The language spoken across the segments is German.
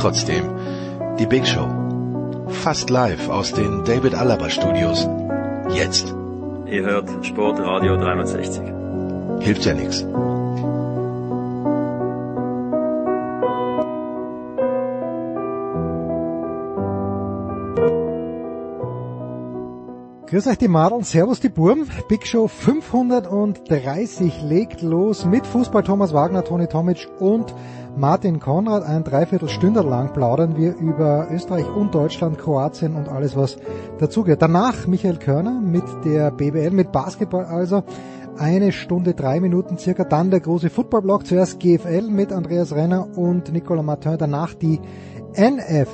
Trotzdem, die Big Show. Fast live aus den David Alaba Studios. Jetzt. Ihr hört Sportradio 360. Hilft ja nichts. Grüß euch die Madeln, Servus die Burm. Big Show 530 legt los mit Fußball Thomas Wagner, Toni Tomic und Martin Konrad. Ein Dreiviertelstunde lang plaudern wir über Österreich und Deutschland, Kroatien und alles, was dazugehört. Danach Michael Körner mit der BBL, mit Basketball also. Eine Stunde, drei Minuten circa. Dann der große Footballblock. Zuerst GFL mit Andreas Renner und Nicolas Martin. Danach die NF.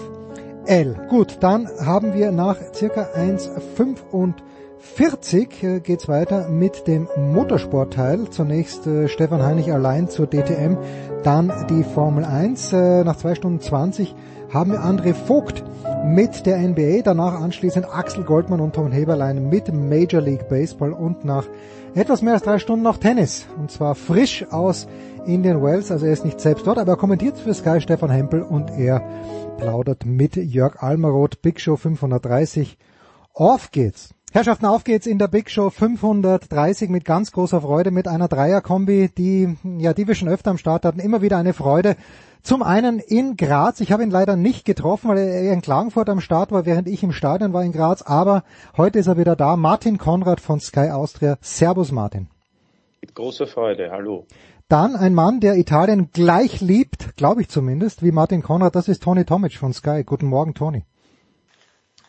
L. Gut, dann haben wir nach circa 1,45 äh, geht's weiter mit dem Motorsportteil. Zunächst äh, Stefan Heinig allein zur DTM, dann die Formel 1. Äh, nach zwei Stunden 20 haben wir André Vogt mit der NBA, danach anschließend Axel Goldmann und Tom Heberlein mit Major League Baseball und nach etwas mehr als drei Stunden noch Tennis. Und zwar frisch aus Indian Wells, also er ist nicht selbst dort, aber er kommentiert für Sky Stefan Hempel und er plaudert mit Jörg Almaroth, Big Show 530. Auf geht's! Herrschaften, auf geht's in der Big Show 530 mit ganz großer Freude, mit einer Dreierkombi, die, ja, die wir schon öfter am Start hatten, immer wieder eine Freude. Zum einen in Graz, ich habe ihn leider nicht getroffen, weil er in Klagenfurt am Start war, während ich im Stadion war in Graz, aber heute ist er wieder da, Martin Konrad von Sky Austria. Servus Martin. Mit großer Freude, hallo. Dann ein Mann, der Italien gleich liebt, glaube ich zumindest, wie Martin Konrad, das ist Toni Tomic von Sky. Guten Morgen, Toni.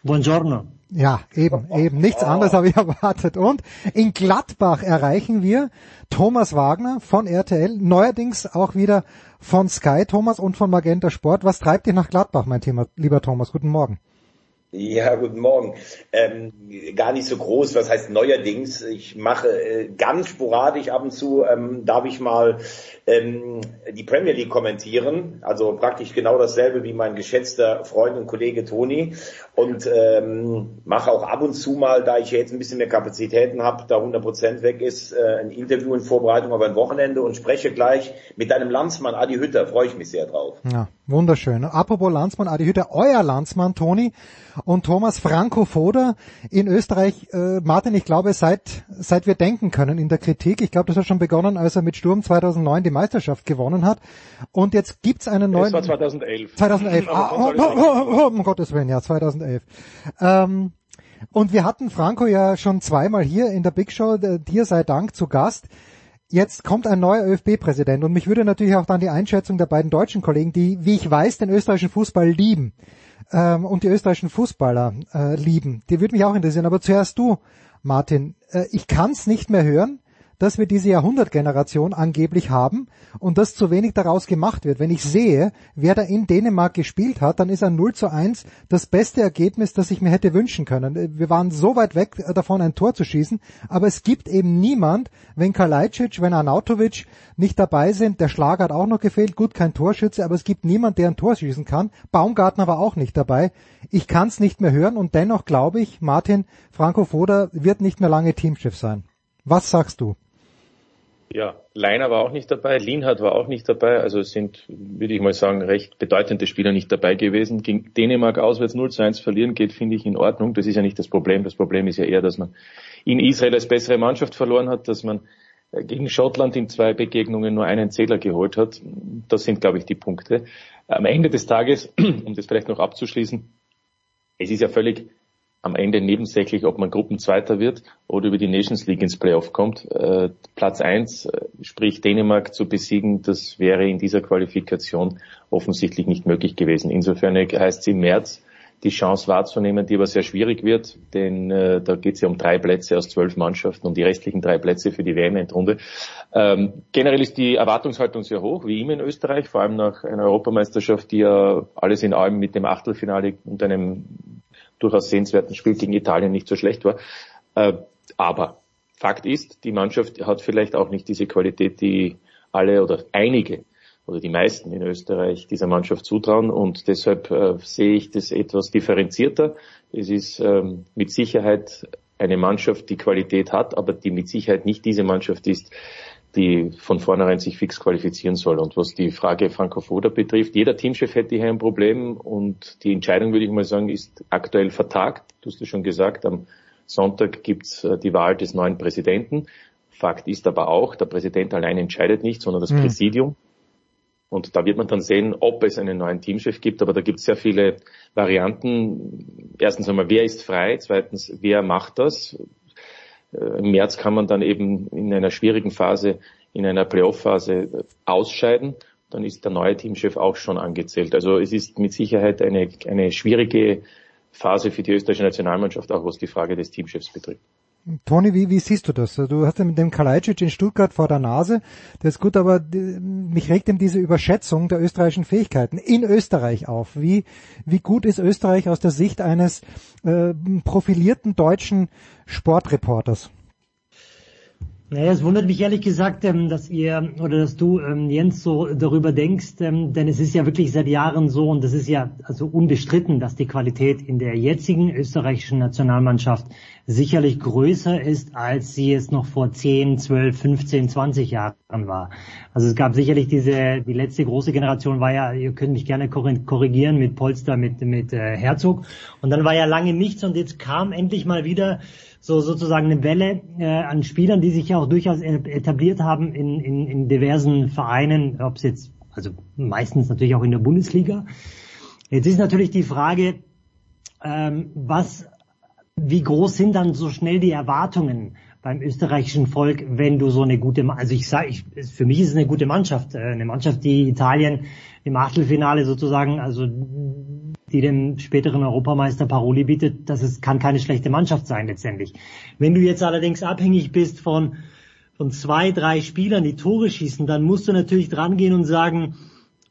Buongiorno. Ja, eben, eben. Nichts anderes habe ich erwartet. Und in Gladbach erreichen wir Thomas Wagner von RTL, neuerdings auch wieder von Sky, Thomas, und von Magenta Sport. Was treibt dich nach Gladbach, mein Thema, lieber Thomas? Guten Morgen. Ja, guten Morgen. Ähm, gar nicht so groß, was heißt neuerdings. Ich mache äh, ganz sporadisch ab und zu, ähm, darf ich mal ähm, die Premier League kommentieren. Also praktisch genau dasselbe wie mein geschätzter Freund und Kollege Toni. Und ähm, mache auch ab und zu mal, da ich jetzt ein bisschen mehr Kapazitäten habe, da 100 Prozent weg ist, äh, ein Interview in Vorbereitung auf ein Wochenende und spreche gleich mit deinem Landsmann Adi Hütter. Freue ich mich sehr drauf. Ja, wunderschön. Apropos Landsmann Adi Hütter, euer Landsmann Toni und Thomas Franco Foda in Österreich. Äh, Martin, ich glaube, seit, seit wir denken können in der Kritik, ich glaube, das hat schon begonnen, als er mit Sturm 2009 die Meisterschaft gewonnen hat. Und jetzt gibt's einen neuen... Das war 2011. 2011, ah, oh, oh, oh, oh, um Gottes Willen, ja, 2011. Ähm, und wir hatten Franco ja schon zweimal hier in der Big Show, dir sei Dank, zu Gast. Jetzt kommt ein neuer ÖFB-Präsident und mich würde natürlich auch dann die Einschätzung der beiden deutschen Kollegen, die, wie ich weiß, den österreichischen Fußball lieben ähm, und die österreichischen Fußballer äh, lieben, die würde mich auch interessieren. Aber zuerst du, Martin, äh, ich kann es nicht mehr hören dass wir diese Jahrhundertgeneration angeblich haben und dass zu wenig daraus gemacht wird. Wenn ich sehe, wer da in Dänemark gespielt hat, dann ist ein 0 zu 1 das beste Ergebnis, das ich mir hätte wünschen können. Wir waren so weit weg davon, ein Tor zu schießen, aber es gibt eben niemand, wenn Kalajdzic, wenn Arnautovic nicht dabei sind, der Schlag hat auch noch gefehlt, gut, kein Torschütze, aber es gibt niemand, der ein Tor schießen kann. Baumgartner war auch nicht dabei. Ich kann es nicht mehr hören und dennoch glaube ich, Martin Franco Foda wird nicht mehr lange Teamchef sein. Was sagst du? Ja, Leiner war auch nicht dabei, Lienhardt war auch nicht dabei, also es sind, würde ich mal sagen, recht bedeutende Spieler nicht dabei gewesen. Gegen Dänemark auswärts 0 zu 1 verlieren geht, finde ich, in Ordnung. Das ist ja nicht das Problem. Das Problem ist ja eher, dass man in Israel als bessere Mannschaft verloren hat, dass man äh, gegen Schottland in zwei Begegnungen nur einen Zähler geholt hat. Das sind, glaube ich, die Punkte. Am Ende des Tages, um das vielleicht noch abzuschließen, es ist ja völlig am Ende nebensächlich, ob man Gruppenzweiter wird oder über die Nations League ins Playoff kommt. Äh, Platz eins, äh, sprich Dänemark zu besiegen, das wäre in dieser Qualifikation offensichtlich nicht möglich gewesen. Insofern heißt es im März, die Chance wahrzunehmen, die aber sehr schwierig wird, denn äh, da geht es ja um drei Plätze aus zwölf Mannschaften und die restlichen drei Plätze für die WM-Endrunde. Ähm, generell ist die Erwartungshaltung sehr hoch, wie immer in Österreich, vor allem nach einer Europameisterschaft, die ja alles in allem mit dem Achtelfinale und einem durchaus sehenswerten Spiel gegen Italien nicht so schlecht war. Äh, aber Fakt ist, die Mannschaft hat vielleicht auch nicht diese Qualität, die alle oder einige oder die meisten in Österreich dieser Mannschaft zutrauen und deshalb äh, sehe ich das etwas differenzierter. Es ist ähm, mit Sicherheit eine Mannschaft, die Qualität hat, aber die mit Sicherheit nicht diese Mannschaft ist, die von vornherein sich fix qualifizieren soll. Und was die Frage Franco Foda betrifft, jeder Teamchef hätte hier ein Problem und die Entscheidung, würde ich mal sagen, ist aktuell vertagt. Du hast es schon gesagt, am Sonntag gibt's äh, die Wahl des neuen Präsidenten. Fakt ist aber auch, der Präsident allein entscheidet nicht, sondern das mhm. Präsidium. Und da wird man dann sehen, ob es einen neuen Teamchef gibt. Aber da gibt es sehr viele Varianten. Erstens einmal, wer ist frei? Zweitens, wer macht das? Äh, Im März kann man dann eben in einer schwierigen Phase, in einer Playoff-Phase ausscheiden. Dann ist der neue Teamchef auch schon angezählt. Also es ist mit Sicherheit eine, eine schwierige Phase für die österreichische Nationalmannschaft, auch was die Frage des Teamchefs betrifft. Toni, wie, wie siehst du das? Du hast ja mit dem Kalajdzic in Stuttgart vor der Nase. Das ist gut, aber mich regt eben diese Überschätzung der österreichischen Fähigkeiten in Österreich auf. Wie, wie gut ist Österreich aus der Sicht eines äh, profilierten deutschen Sportreporters? Naja, es wundert mich ehrlich gesagt, ähm, dass ihr oder dass du, ähm, Jens, so darüber denkst, ähm, denn es ist ja wirklich seit Jahren so und es ist ja also unbestritten, dass die Qualität in der jetzigen österreichischen Nationalmannschaft sicherlich größer ist, als sie es noch vor 10, 12, 15, 20 Jahren war. Also es gab sicherlich diese, die letzte große Generation war ja, ihr könnt mich gerne korrigieren mit Polster, mit, mit äh, Herzog und dann war ja lange nichts und jetzt kam endlich mal wieder so sozusagen eine Welle äh, an Spielern, die sich ja auch durchaus etabliert haben in, in, in diversen Vereinen, ob es jetzt, also meistens natürlich auch in der Bundesliga. Jetzt ist natürlich die Frage, ähm, was, wie groß sind dann so schnell die Erwartungen beim österreichischen Volk, wenn du so eine gute, also ich sage, ich, für mich ist es eine gute Mannschaft, äh, eine Mannschaft, die Italien im Achtelfinale sozusagen, also die dem späteren Europameister Paroli bietet, das ist, kann keine schlechte Mannschaft sein letztendlich. Wenn du jetzt allerdings abhängig bist von, von zwei, drei Spielern, die Tore schießen, dann musst du natürlich drangehen und sagen,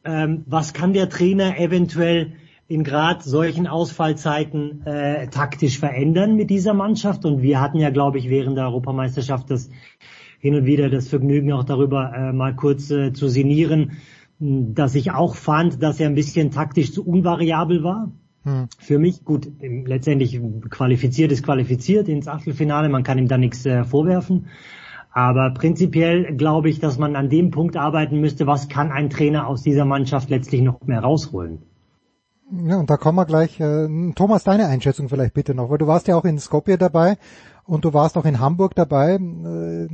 ähm, was kann der Trainer eventuell in gerade solchen Ausfallzeiten äh, taktisch verändern mit dieser Mannschaft. Und wir hatten ja, glaube ich, während der Europameisterschaft das hin und wieder das Vergnügen auch darüber äh, mal kurz äh, zu sinnieren, dass ich auch fand, dass er ein bisschen taktisch zu unvariabel war. Hm. Für mich, gut, letztendlich qualifiziert ist qualifiziert ins Achtelfinale, man kann ihm da nichts äh, vorwerfen. Aber prinzipiell glaube ich, dass man an dem Punkt arbeiten müsste, was kann ein Trainer aus dieser Mannschaft letztlich noch mehr rausholen. Ja, und da kommen wir gleich. Äh, Thomas, deine Einschätzung vielleicht bitte noch, weil du warst ja auch in Skopje dabei und du warst auch in Hamburg dabei. Äh,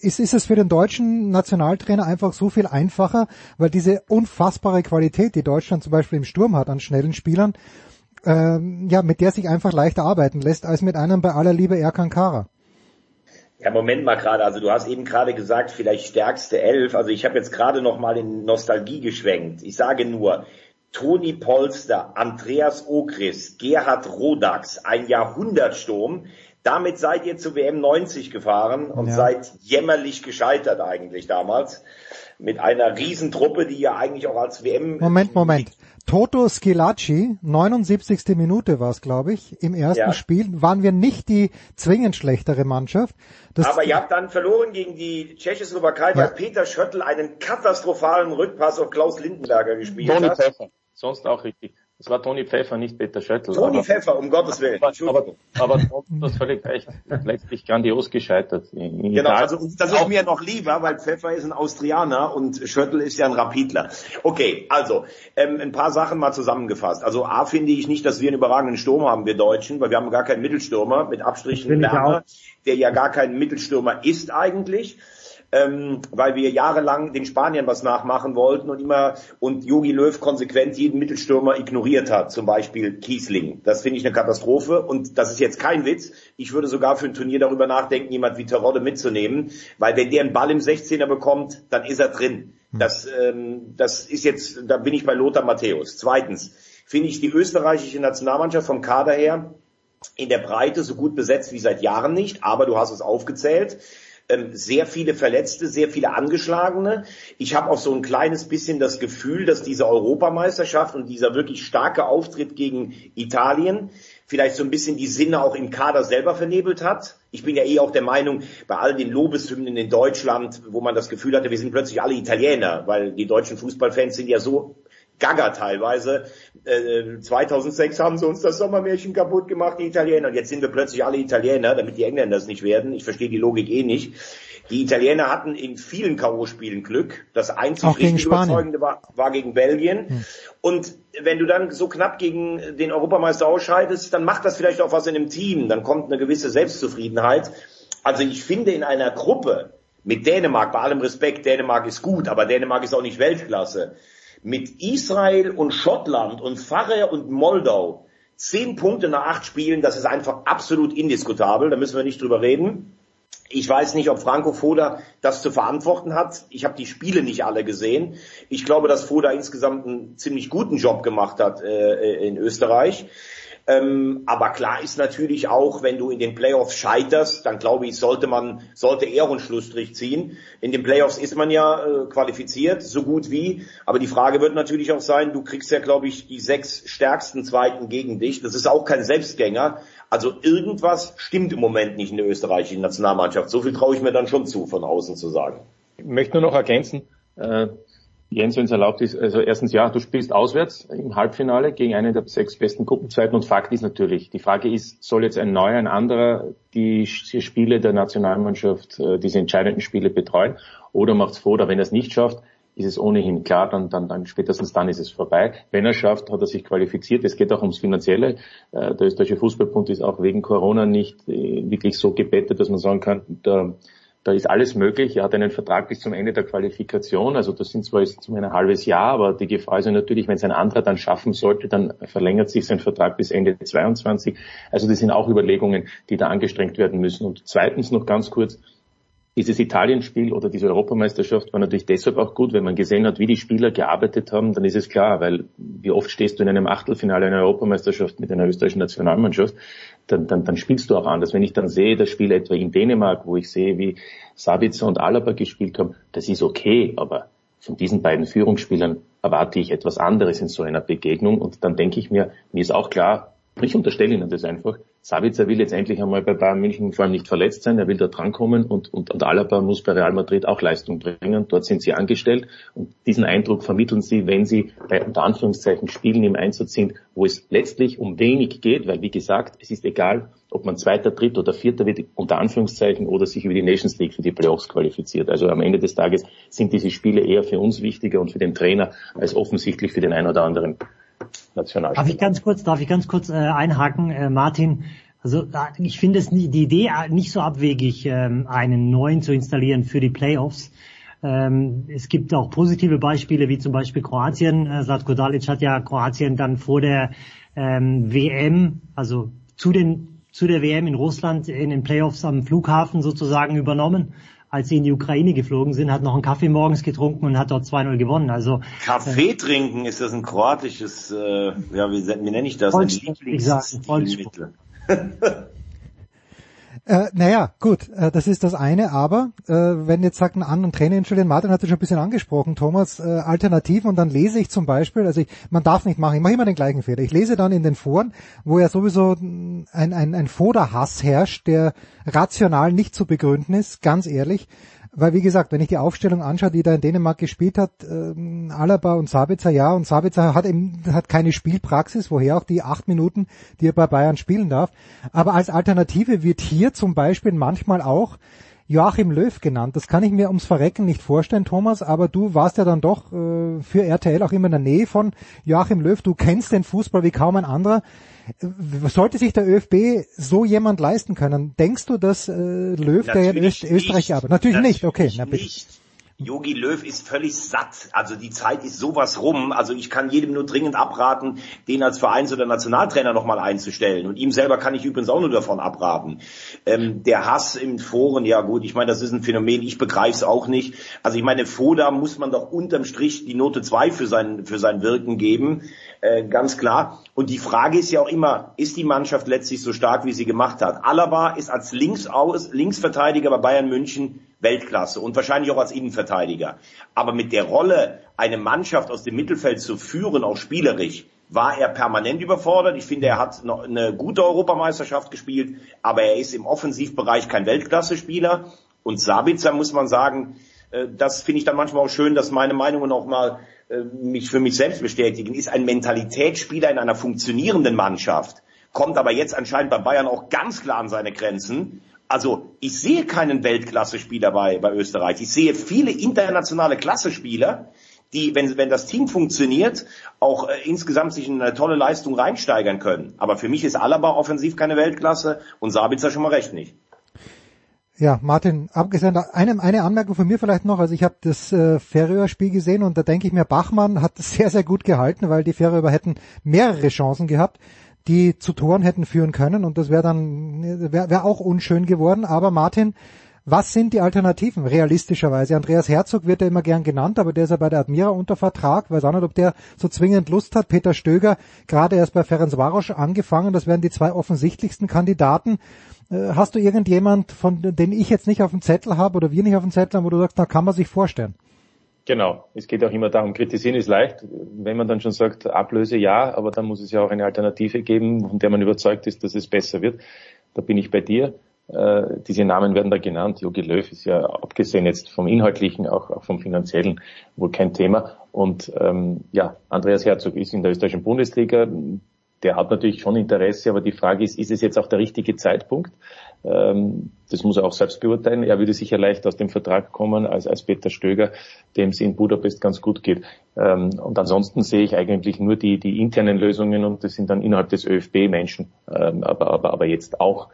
ist, ist es für den deutschen Nationaltrainer einfach so viel einfacher, weil diese unfassbare Qualität, die Deutschland zum Beispiel im Sturm hat an schnellen Spielern, äh, ja, mit der sich einfach leichter arbeiten lässt, als mit einem bei aller Liebe Erkan Kara? Ja, Moment mal gerade. Also du hast eben gerade gesagt, vielleicht stärkste Elf. Also ich habe jetzt gerade noch mal in Nostalgie geschwenkt. Ich sage nur, Toni Polster, Andreas Ogris, Gerhard Rodax, ein Jahrhundertsturm. Damit seid ihr zu WM 90 gefahren und ja. seid jämmerlich gescheitert eigentlich damals. Mit einer Riesentruppe, die ja eigentlich auch als WM... Moment, Moment. Toto Schilacci, 79. Minute war es, glaube ich, im ersten ja. Spiel, waren wir nicht die zwingend schlechtere Mannschaft. Das Aber ihr habt dann verloren gegen die Tschechoslowakei, ja. weil Peter Schöttl einen katastrophalen Rückpass auf Klaus Lindenberger gespielt Tony hat. Pfeffer. Sonst auch richtig. Das war Toni Pfeffer, nicht Peter Schöttl. Toni Pfeffer, um Gottes Willen. Aber, aber, aber das völlig recht. Letztlich grandios gescheitert. In genau, Italien. also das ist mir noch lieber, weil Pfeffer ist ein Austrianer und Schöttl ist ja ein Rapidler. Okay, also ähm, ein paar Sachen mal zusammengefasst. Also A finde ich nicht, dass wir einen überragenden Sturm haben, wir Deutschen, weil wir haben gar keinen Mittelstürmer, mit Abstrichen Werner, der ja gar kein Mittelstürmer ist eigentlich. Ähm, weil wir jahrelang den Spaniern was nachmachen wollten und immer und Jogi Löw konsequent jeden Mittelstürmer ignoriert hat, zum Beispiel Kiesling. Das finde ich eine Katastrophe und das ist jetzt kein Witz. Ich würde sogar für ein Turnier darüber nachdenken, jemand wie Terodde mitzunehmen, weil wenn der einen Ball im 16er bekommt, dann ist er drin. Das, ähm, das ist jetzt, da bin ich bei Lothar Matthäus. Zweitens finde ich die österreichische Nationalmannschaft vom Kader her in der Breite so gut besetzt wie seit Jahren nicht, aber du hast es aufgezählt. Ähm, sehr viele Verletzte, sehr viele Angeschlagene. Ich habe auch so ein kleines bisschen das Gefühl, dass diese Europameisterschaft und dieser wirklich starke Auftritt gegen Italien vielleicht so ein bisschen die Sinne auch im Kader selber vernebelt hat. Ich bin ja eh auch der Meinung, bei all den Lobeshymnen in Deutschland, wo man das Gefühl hatte, wir sind plötzlich alle Italiener, weil die deutschen Fußballfans sind ja so gaga teilweise. Äh, 2006 haben sie uns das Sommermärchen kaputt gemacht, die Italiener. Und jetzt sind wir plötzlich alle Italiener, damit die Engländer es nicht werden. Ich verstehe die Logik eh nicht. Die Italiener hatten in vielen K.O.-Spielen Glück. Das einzig richtig überzeugende war, war, gegen Belgien. Hm. Und wenn du dann so knapp gegen den Europameister ausscheidest, dann macht das vielleicht auch was in einem Team. Dann kommt eine gewisse Selbstzufriedenheit. Also ich finde in einer Gruppe mit Dänemark, bei allem Respekt, Dänemark ist gut, aber Dänemark ist auch nicht Weltklasse mit Israel und Schottland und Pfarrer und Moldau zehn Punkte nach acht Spielen, das ist einfach absolut indiskutabel, da müssen wir nicht drüber reden. Ich weiß nicht, ob Franco Foda das zu verantworten hat. Ich habe die Spiele nicht alle gesehen. Ich glaube, dass Foda insgesamt einen ziemlich guten Job gemacht hat äh, in Österreich. Ähm, aber klar ist natürlich auch, wenn du in den Playoffs scheiterst, dann glaube ich, sollte man, sollte er einen Schlussstrich ziehen. In den Playoffs ist man ja äh, qualifiziert, so gut wie. Aber die Frage wird natürlich auch sein, du kriegst ja, glaube ich, die sechs stärksten Zweiten gegen dich. Das ist auch kein Selbstgänger. Also irgendwas stimmt im Moment nicht in der österreichischen Nationalmannschaft. So viel traue ich mir dann schon zu, von außen zu sagen. Ich möchte nur noch ergänzen, äh, Jens, wenn es erlaubt ist, also erstens ja, du spielst auswärts im Halbfinale gegen einen der sechs besten Gruppenzeiten und Fakt ist natürlich, die Frage ist, soll jetzt ein neuer, ein anderer die Spiele der Nationalmannschaft, äh, diese entscheidenden Spiele betreuen oder macht's vor, oder wenn er es nicht schafft, ist es ohnehin klar, dann, dann, dann spätestens dann ist es vorbei. Wenn er schafft, hat er sich qualifiziert. Es geht auch ums Finanzielle. Äh, der österreichische Fußballbund ist auch wegen Corona nicht äh, wirklich so gebettet, dass man sagen kann, der da ist alles möglich. Er hat einen Vertrag bis zum Ende der Qualifikation. Also das sind zwar jetzt ein halbes Jahr, aber die Gefahr ist natürlich, wenn es ein anderer dann schaffen sollte, dann verlängert sich sein Vertrag bis Ende 22. Also das sind auch Überlegungen, die da angestrengt werden müssen. Und zweitens noch ganz kurz, dieses Italienspiel oder diese Europameisterschaft war natürlich deshalb auch gut, wenn man gesehen hat, wie die Spieler gearbeitet haben, dann ist es klar, weil wie oft stehst du in einem Achtelfinale einer Europameisterschaft mit einer österreichischen Nationalmannschaft, dann, dann, dann spielst du auch anders. Wenn ich dann sehe, das Spiel etwa in Dänemark, wo ich sehe, wie Sabitzer und Alaba gespielt haben, das ist okay, aber von diesen beiden Führungsspielern erwarte ich etwas anderes in so einer Begegnung und dann denke ich mir, mir ist auch klar, ich unterstelle Ihnen das einfach, Sabitzer will jetzt endlich einmal bei Bayern München vor allem nicht verletzt sein, er will da drankommen und, und, und Alaba muss bei Real Madrid auch Leistung bringen. Dort sind sie angestellt und diesen Eindruck vermitteln sie, wenn sie bei unter Anführungszeichen Spielen im Einsatz sind, wo es letztlich um wenig geht, weil wie gesagt, es ist egal, ob man Zweiter, Dritter oder Vierter wird, unter Anführungszeichen, oder sich über die Nations League für die Playoffs qualifiziert. Also am Ende des Tages sind diese Spiele eher für uns wichtiger und für den Trainer als offensichtlich für den einen oder anderen Nationalspieler. Darf ich ganz kurz, darf ich ganz kurz äh, einhaken, äh, Martin? Also ich finde es die Idee nicht so abwegig, ähm, einen neuen zu installieren für die Playoffs. Ähm, es gibt auch positive Beispiele, wie zum Beispiel Kroatien. Äh, Zlatko Dalic hat ja Kroatien dann vor der ähm, WM, also zu den zu der WM in Russland in den Playoffs am Flughafen sozusagen übernommen als sie in die Ukraine geflogen sind, hat noch einen Kaffee morgens getrunken und hat dort 2-0 gewonnen. Also Kaffee äh, trinken, ist das ein kroatisches, äh, ja, wie, wie nenne ich das? Ich sag, Volksspruch. Äh, naja, gut, äh, das ist das eine, aber äh, wenn jetzt sagt ein anderen Trainer installieren, Martin hat es schon ein bisschen angesprochen, Thomas, äh, Alternativen und dann lese ich zum Beispiel, also ich, man darf nicht machen, ich mache immer den gleichen Fehler, ich lese dann in den Foren, wo ja sowieso ein, ein, ein Foderhass herrscht, der rational nicht zu begründen ist, ganz ehrlich, weil wie gesagt, wenn ich die Aufstellung anschaue, die da in Dänemark gespielt hat, ähm, Alaba und Sabitzer, ja, und Sabitzer hat eben hat keine Spielpraxis, woher auch die acht Minuten, die er bei Bayern spielen darf. Aber als Alternative wird hier zum Beispiel manchmal auch Joachim Löw genannt. Das kann ich mir ums Verrecken nicht vorstellen, Thomas, aber du warst ja dann doch äh, für RTL auch immer in der Nähe von Joachim Löw. Du kennst den Fußball wie kaum ein anderer. Äh, sollte sich der ÖFB so jemand leisten können? Denkst du, dass äh, Löw, Natürlich der in Österreich arbeitet? Natürlich, Natürlich nicht, okay. Na, bitte. nicht. Jogi Löw ist völlig satt. Also die Zeit ist sowas rum. Also ich kann jedem nur dringend abraten, den als Vereins- oder Nationaltrainer nochmal einzustellen. Und ihm selber kann ich übrigens auch nur davon abraten. Ähm, der Hass im Foren, ja gut, ich meine, das ist ein Phänomen, ich begreife es auch nicht. Also ich meine, Foda muss man doch unterm Strich die Note 2 für sein, für sein Wirken geben. Äh, ganz klar. Und die Frage ist ja auch immer, ist die Mannschaft letztlich so stark, wie sie gemacht hat? Alaba ist als Linksaus, Linksverteidiger bei Bayern München Weltklasse und wahrscheinlich auch als Innenverteidiger. Aber mit der Rolle, eine Mannschaft aus dem Mittelfeld zu führen, auch spielerisch, war er permanent überfordert. Ich finde, er hat eine gute Europameisterschaft gespielt, aber er ist im Offensivbereich kein Weltklasse-Spieler. Und Sabitzer muss man sagen, äh, das finde ich dann manchmal auch schön, dass meine Meinungen auch mal mich für mich selbst bestätigen, ist ein Mentalitätsspieler in einer funktionierenden Mannschaft, kommt aber jetzt anscheinend bei Bayern auch ganz klar an seine Grenzen also ich sehe keinen Weltklasse-Spieler bei, bei Österreich. Ich sehe viele internationale Klasse-Spieler, die, wenn, wenn das Team funktioniert, auch äh, insgesamt sich in eine tolle Leistung reinsteigern können. Aber für mich ist Alaba offensiv keine Weltklasse und Sabitzer schon mal recht nicht. Ja, Martin, abgesehen, eine, eine Anmerkung von mir vielleicht noch. Also ich habe das äh, Färöer-Spiel gesehen und da denke ich mir, Bachmann hat sehr, sehr gut gehalten, weil die Färöer hätten mehrere Chancen gehabt die zu Toren hätten führen können und das wäre dann wäre wär auch unschön geworden. Aber Martin, was sind die Alternativen realistischerweise? Andreas Herzog wird ja immer gern genannt, aber der ist ja bei der Admira unter Vertrag. Weiß auch nicht, ob der so zwingend Lust hat. Peter Stöger gerade erst bei Ferenc Varos angefangen. Das wären die zwei offensichtlichsten Kandidaten. Äh, hast du irgendjemand, von den ich jetzt nicht auf dem Zettel habe oder wir nicht auf dem Zettel haben, wo du sagst, da kann man sich vorstellen? Genau. Es geht auch immer darum, kritisieren ist leicht. Wenn man dann schon sagt, Ablöse ja, aber dann muss es ja auch eine Alternative geben, von der man überzeugt ist, dass es besser wird. Da bin ich bei dir. Äh, diese Namen werden da genannt. Jogi Löw ist ja abgesehen jetzt vom Inhaltlichen, auch, auch vom Finanziellen wohl kein Thema. Und ähm, ja, Andreas Herzog ist in der österreichischen Bundesliga. Der hat natürlich schon Interesse, aber die Frage ist, ist es jetzt auch der richtige Zeitpunkt? Ähm, das muss er auch selbst beurteilen. Er würde sicher leicht aus dem Vertrag kommen als, als Peter Stöger, dem es in Budapest ganz gut geht. Ähm, und ansonsten sehe ich eigentlich nur die, die internen Lösungen und das sind dann innerhalb des ÖFB Menschen. Ähm, aber, aber, aber jetzt auch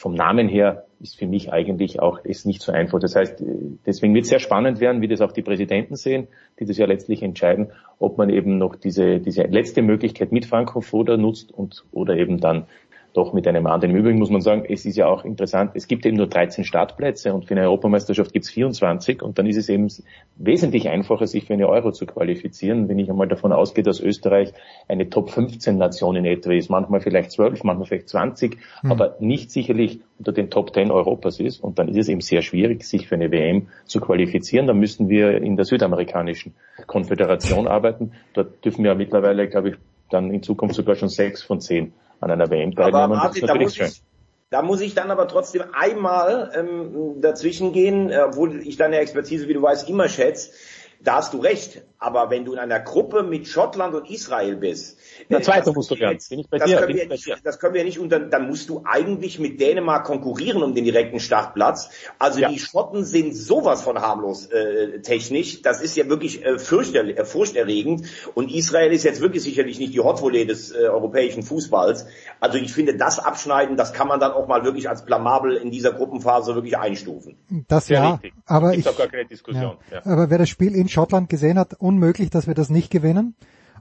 vom Namen her ist für mich eigentlich auch es nicht so einfach. Das heißt, deswegen wird es sehr spannend werden, wie das auch die Präsidenten sehen, die das ja letztlich entscheiden, ob man eben noch diese, diese letzte Möglichkeit mit Foda nutzt und oder eben dann doch mit einem anderen. Im Übrigen muss man sagen, es ist ja auch interessant, es gibt eben nur 13 Startplätze und für eine Europameisterschaft gibt es 24 und dann ist es eben wesentlich einfacher, sich für eine Euro zu qualifizieren, wenn ich einmal davon ausgehe, dass Österreich eine Top 15 Nation in etwa ist, manchmal vielleicht 12, manchmal vielleicht 20, mhm. aber nicht sicherlich unter den Top 10 Europas ist und dann ist es eben sehr schwierig, sich für eine WM zu qualifizieren. Da müssten wir in der südamerikanischen Konföderation arbeiten. Dort dürfen wir mittlerweile, glaube ich, dann in Zukunft sogar schon sechs von zehn an einer WM teilnehmen. Martin, da muss, ich, da muss ich dann aber trotzdem einmal ähm, dazwischen gehen, obwohl ich deine Expertise, wie du weißt, immer schätze. Da hast du recht. Aber wenn du in einer Gruppe mit Schottland und Israel bist, der zweite musst du werden. Bin ich bei das dir? Können wir nicht, das können wir nicht unter, dann musst du eigentlich mit Dänemark konkurrieren um den direkten Startplatz. Also ja. die Schotten sind sowas von harmlos äh, technisch. Das ist ja wirklich äh, fürchter, äh, furchterregend. Und Israel ist jetzt wirklich sicherlich nicht die Hotvolley des äh, europäischen Fußballs. Also ich finde, das Abschneiden, das kann man dann auch mal wirklich als blamabel in dieser Gruppenphase wirklich einstufen. Das ja, ja aber ich, ja, ja. aber wer das Spiel in Schottland gesehen hat, unmöglich, dass wir das nicht gewinnen.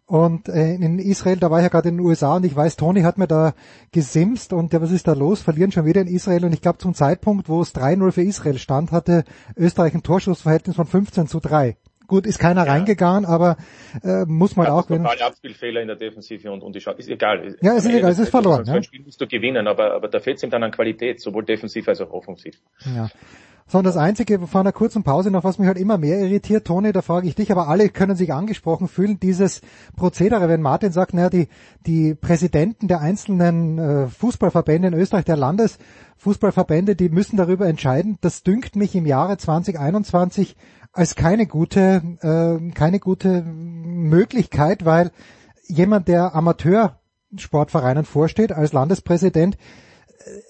Und äh, in Israel, da war ich ja gerade in den USA und ich weiß, Tony hat mir da gesimst und ja, was ist da los? Verlieren schon wieder in Israel und ich glaube zum Zeitpunkt, wo es 3-0 für Israel stand, hatte Österreich ein Torschussverhältnis von 15 zu 3. Gut, ist keiner ja. reingegangen, aber äh, muss man auch... Wenn Abspielfehler in der Defensive und, und die Schau ist egal. Ja, ist egal, es ist verloren. Ja. Ein Spiel musst du gewinnen, aber, aber da fehlt es ihm dann an Qualität, sowohl defensiv als auch offensiv. Ja sondern das Einzige vor einer kurzen Pause noch, was mich halt immer mehr irritiert, Toni, da frage ich dich, aber alle können sich angesprochen fühlen, dieses Prozedere, wenn Martin sagt, naja, die, die Präsidenten der einzelnen äh, Fußballverbände in Österreich, der Landesfußballverbände, die müssen darüber entscheiden, das dünkt mich im Jahre 2021 als keine gute, äh, keine gute Möglichkeit, weil jemand, der Amateursportvereinen vorsteht als Landespräsident,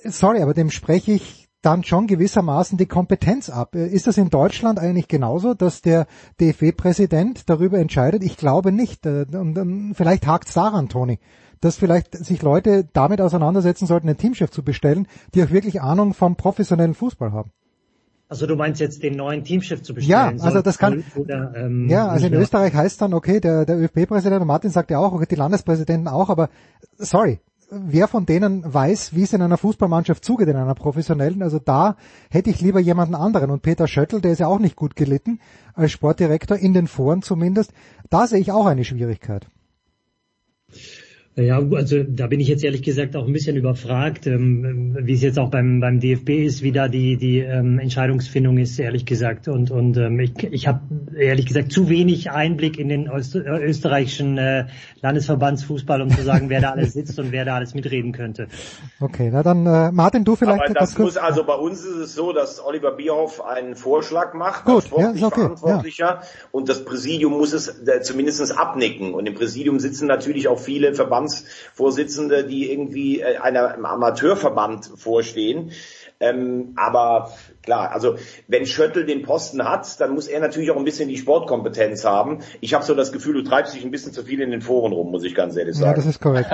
äh, sorry, aber dem spreche ich dann schon gewissermaßen die Kompetenz ab. Ist das in Deutschland eigentlich genauso, dass der DFB-Präsident darüber entscheidet? Ich glaube nicht. Äh, und vielleicht hakt es daran, Toni, dass vielleicht sich Leute damit auseinandersetzen sollten, einen Teamchef zu bestellen, die auch wirklich Ahnung vom professionellen Fußball haben. Also du meinst jetzt den neuen Teamchef zu bestellen? Ja, also das kann. Oder, ähm, ja, also in Österreich heißt dann, okay, der, der ÖFB-Präsident, Martin sagt ja auch, okay, die Landespräsidenten auch, aber sorry, wer von denen weiß, wie es in einer Fußballmannschaft zugeht, in einer professionellen. Also da hätte ich lieber jemanden anderen. Und Peter Schöttl, der ist ja auch nicht gut gelitten, als Sportdirektor, in den Foren zumindest. Da sehe ich auch eine Schwierigkeit. Ja, also da bin ich jetzt ehrlich gesagt auch ein bisschen überfragt, ähm, wie es jetzt auch beim, beim DFB ist, wie da die, die ähm, Entscheidungsfindung ist, ehrlich gesagt. Und, und ähm, ich, ich habe ehrlich gesagt zu wenig Einblick in den Öster österreichischen äh, Landesverbandsfußball, um zu sagen, wer da alles sitzt und wer da alles mitreden könnte. Okay, na dann äh, Martin, du vielleicht. Aber das muss, also bei uns ist es so, dass Oliver Bierhoff einen Vorschlag macht, Gut, als sportlich ja, okay, Verantwortlicher, ja. und das Präsidium muss es äh, zumindest abnicken. Und im Präsidium sitzen natürlich auch viele Verbands Verbandsvorsitzende, die irgendwie äh, einem Amateurverband vorstehen. Ähm, aber klar, also wenn Schöttl den Posten hat, dann muss er natürlich auch ein bisschen die Sportkompetenz haben. Ich habe so das Gefühl, du treibst dich ein bisschen zu viel in den Foren rum, muss ich ganz ehrlich sagen. Ja, das ist korrekt.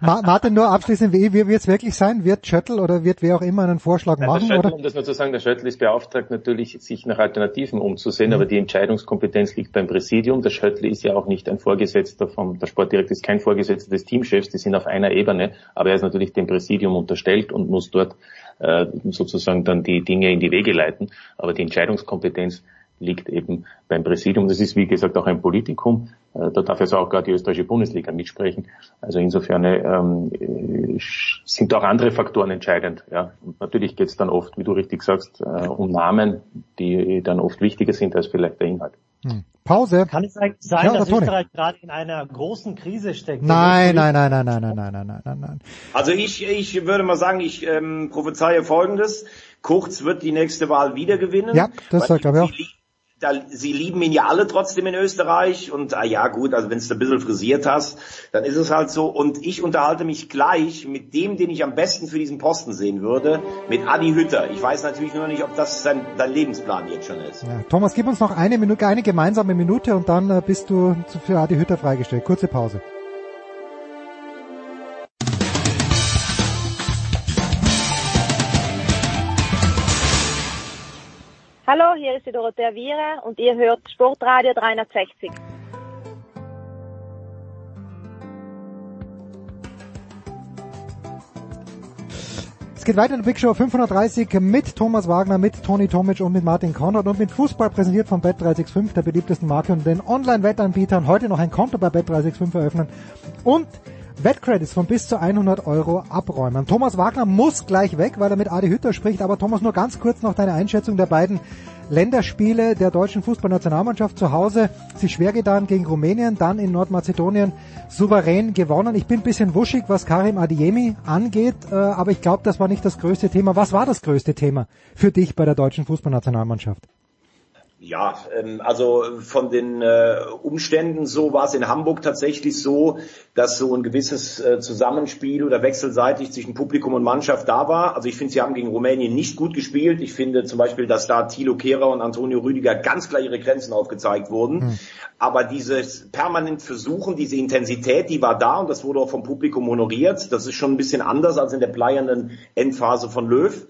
Martin, nur abschließend, wie, wird es wirklich sein? Wird Schöttl oder wird wer auch immer einen Vorschlag ja, machen? Schöttl, oder? Um das nur zu sagen, der Schöttl ist beauftragt natürlich, sich nach Alternativen umzusehen, mhm. aber die Entscheidungskompetenz liegt beim Präsidium. Der Schöttl ist ja auch nicht ein Vorgesetzter vom, der Sportdirektor ist kein Vorgesetzter des Teamchefs, die sind auf einer Ebene, aber er ist natürlich dem Präsidium unterstellt und muss dort äh, sozusagen dann die Dinge in die Wege leiten. Aber die Entscheidungskompetenz liegt eben beim Präsidium. Das ist, wie gesagt, auch ein Politikum. Äh, da darf jetzt auch gerade die österreichische Bundesliga mitsprechen. Also insofern ähm, sind auch andere Faktoren entscheidend. Ja. Und natürlich geht es dann oft, wie du richtig sagst, äh, um Namen, die dann oft wichtiger sind als vielleicht der Inhalt. Hm. Pause. Kann es eigentlich sein, ja, dass Österreich gerade in einer großen Krise steckt? Nein, nein, nein, nein, nein, nein, nein, nein, nein, nein, nein. Also ich, ich würde mal sagen, ich ähm, prophezeie Folgendes. Kurz wird die nächste Wahl wieder gewinnen. Ja, das sagt ich auch da, sie lieben ihn ja alle trotzdem in Österreich und ah ja gut, also wenn du ein bisschen frisiert hast, dann ist es halt so. Und ich unterhalte mich gleich mit dem, den ich am besten für diesen Posten sehen würde, mit Adi Hütter. Ich weiß natürlich nur nicht, ob das sein, dein Lebensplan jetzt schon ist. Ja, Thomas, gib uns noch eine Minute, eine gemeinsame Minute und dann äh, bist du für Adi Hütter freigestellt. Kurze Pause. Ist die Dorothea Viere und ihr hört Sportradio 360. Es geht weiter in der Big Show 530 mit Thomas Wagner, mit Toni Tomic und mit Martin Konrad und mit Fußball präsentiert von Bet365, der beliebtesten Marke und den Online-Wettanbietern. Heute noch ein Konto bei Bet365 eröffnen und Wettcredits von bis zu 100 Euro abräumen. Thomas Wagner muss gleich weg, weil er mit Adi Hütter spricht. Aber Thomas, nur ganz kurz noch deine Einschätzung der beiden Länderspiele der deutschen Fußballnationalmannschaft zu Hause. Sie schwer getan gegen Rumänien, dann in Nordmazedonien souverän gewonnen. Ich bin ein bisschen wuschig, was Karim Adiemi angeht, äh, aber ich glaube, das war nicht das größte Thema. Was war das größte Thema für dich bei der deutschen Fußballnationalmannschaft? Ja, ähm, also von den äh, Umständen so war es in Hamburg tatsächlich so, dass so ein gewisses äh, Zusammenspiel oder wechselseitig zwischen Publikum und Mannschaft da war. Also ich finde, sie haben gegen Rumänien nicht gut gespielt. Ich finde zum Beispiel, dass da Thilo Kehrer und Antonio Rüdiger ganz klar ihre Grenzen aufgezeigt wurden. Mhm. Aber dieses permanent Versuchen, diese Intensität, die war da und das wurde auch vom Publikum honoriert. Das ist schon ein bisschen anders als in der bleiernden Endphase von Löw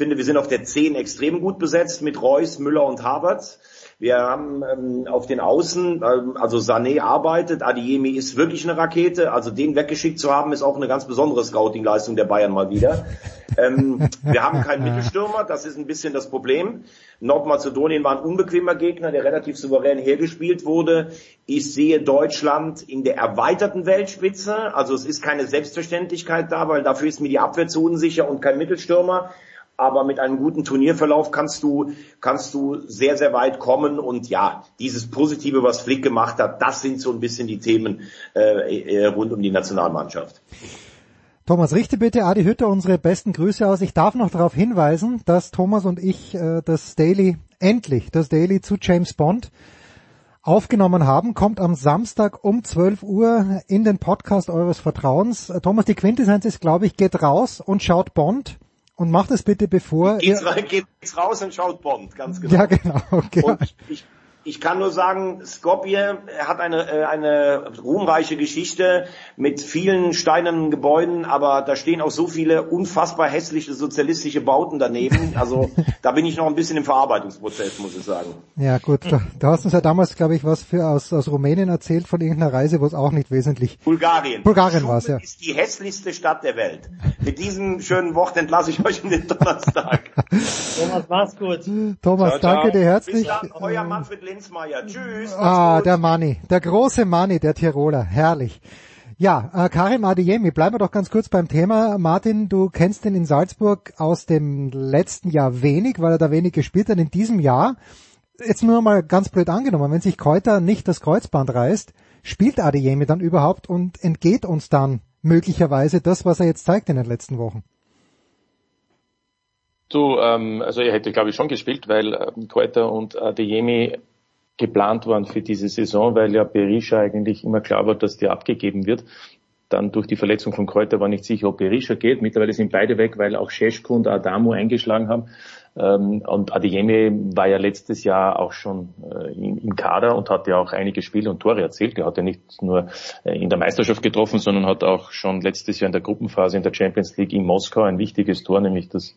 finde, wir sind auf der 10 extrem gut besetzt mit Reus, Müller und Havertz. Wir haben ähm, auf den Außen, ähm, also Sané arbeitet, Adiemi ist wirklich eine Rakete. Also den weggeschickt zu haben, ist auch eine ganz besondere Scouting-Leistung der Bayern mal wieder. ähm, wir haben keinen Mittelstürmer, das ist ein bisschen das Problem. Nordmazedonien war ein unbequemer Gegner, der relativ souverän hergespielt wurde. Ich sehe Deutschland in der erweiterten Weltspitze. Also es ist keine Selbstverständlichkeit da, weil dafür ist mir die Abwehr zu unsicher und kein Mittelstürmer aber mit einem guten Turnierverlauf kannst du, kannst du sehr, sehr weit kommen. Und ja, dieses Positive, was Flick gemacht hat, das sind so ein bisschen die Themen äh, äh rund um die Nationalmannschaft. Thomas, richte bitte Adi Hütter unsere besten Grüße aus. Ich darf noch darauf hinweisen, dass Thomas und ich äh, das Daily, endlich das Daily zu James Bond aufgenommen haben, kommt am Samstag um 12 Uhr in den Podcast eures Vertrauens. Äh, Thomas, die Quintessenz ist, glaube ich, geht raus und schaut Bond und macht es bitte bevor... Geht's, ihr, geht's raus und schaut Bond, ganz genau. Ja, genau. Okay. Und ich, ich kann nur sagen, Skopje hat eine, äh, eine ruhmreiche Geschichte mit vielen steinernen Gebäuden, aber da stehen auch so viele unfassbar hässliche sozialistische Bauten daneben. Also da bin ich noch ein bisschen im Verarbeitungsprozess, muss ich sagen. Ja gut, du, du hast uns ja damals, glaube ich, was für aus, aus Rumänien erzählt von irgendeiner Reise, wo es auch nicht wesentlich... Bulgarien. Bulgarien war es, ja. ist die hässlichste Stadt der Welt. Mit diesem schönen Wort entlasse ich euch in den Donnerstag. Thomas, mach's gut. Thomas, ciao, danke ciao. dir herzlich. Bis dann, euer Manfred Linsmeier. Tschüss. Ah, gut. der Manni, der große Manni, der Tiroler. Herrlich. Ja, äh, Karim Adeyemi, bleiben wir doch ganz kurz beim Thema. Martin, du kennst ihn in Salzburg aus dem letzten Jahr wenig, weil er da wenig gespielt hat. In diesem Jahr, jetzt nur mal ganz blöd angenommen, wenn sich Keuter nicht das Kreuzband reißt, spielt Adeyemi dann überhaupt und entgeht uns dann möglicherweise das, was er jetzt zeigt in den letzten Wochen? Du, ähm, also er hätte glaube ich schon gespielt, weil ähm, Keuter und Adeyemi geplant waren für diese Saison, weil ja Berisha eigentlich immer klar war, dass der abgegeben wird. Dann durch die Verletzung von Kräuter war nicht sicher, ob Berisha geht. Mittlerweile sind beide weg, weil auch Sheshko und Adamo eingeschlagen haben. Ähm, und Adeyemi war ja letztes Jahr auch schon äh, im Kader und hat ja auch einige Spiele und Tore erzielt. Er hat ja nicht nur äh, in der Meisterschaft getroffen, sondern hat auch schon letztes Jahr in der Gruppenphase in der Champions League in Moskau ein wichtiges Tor, nämlich das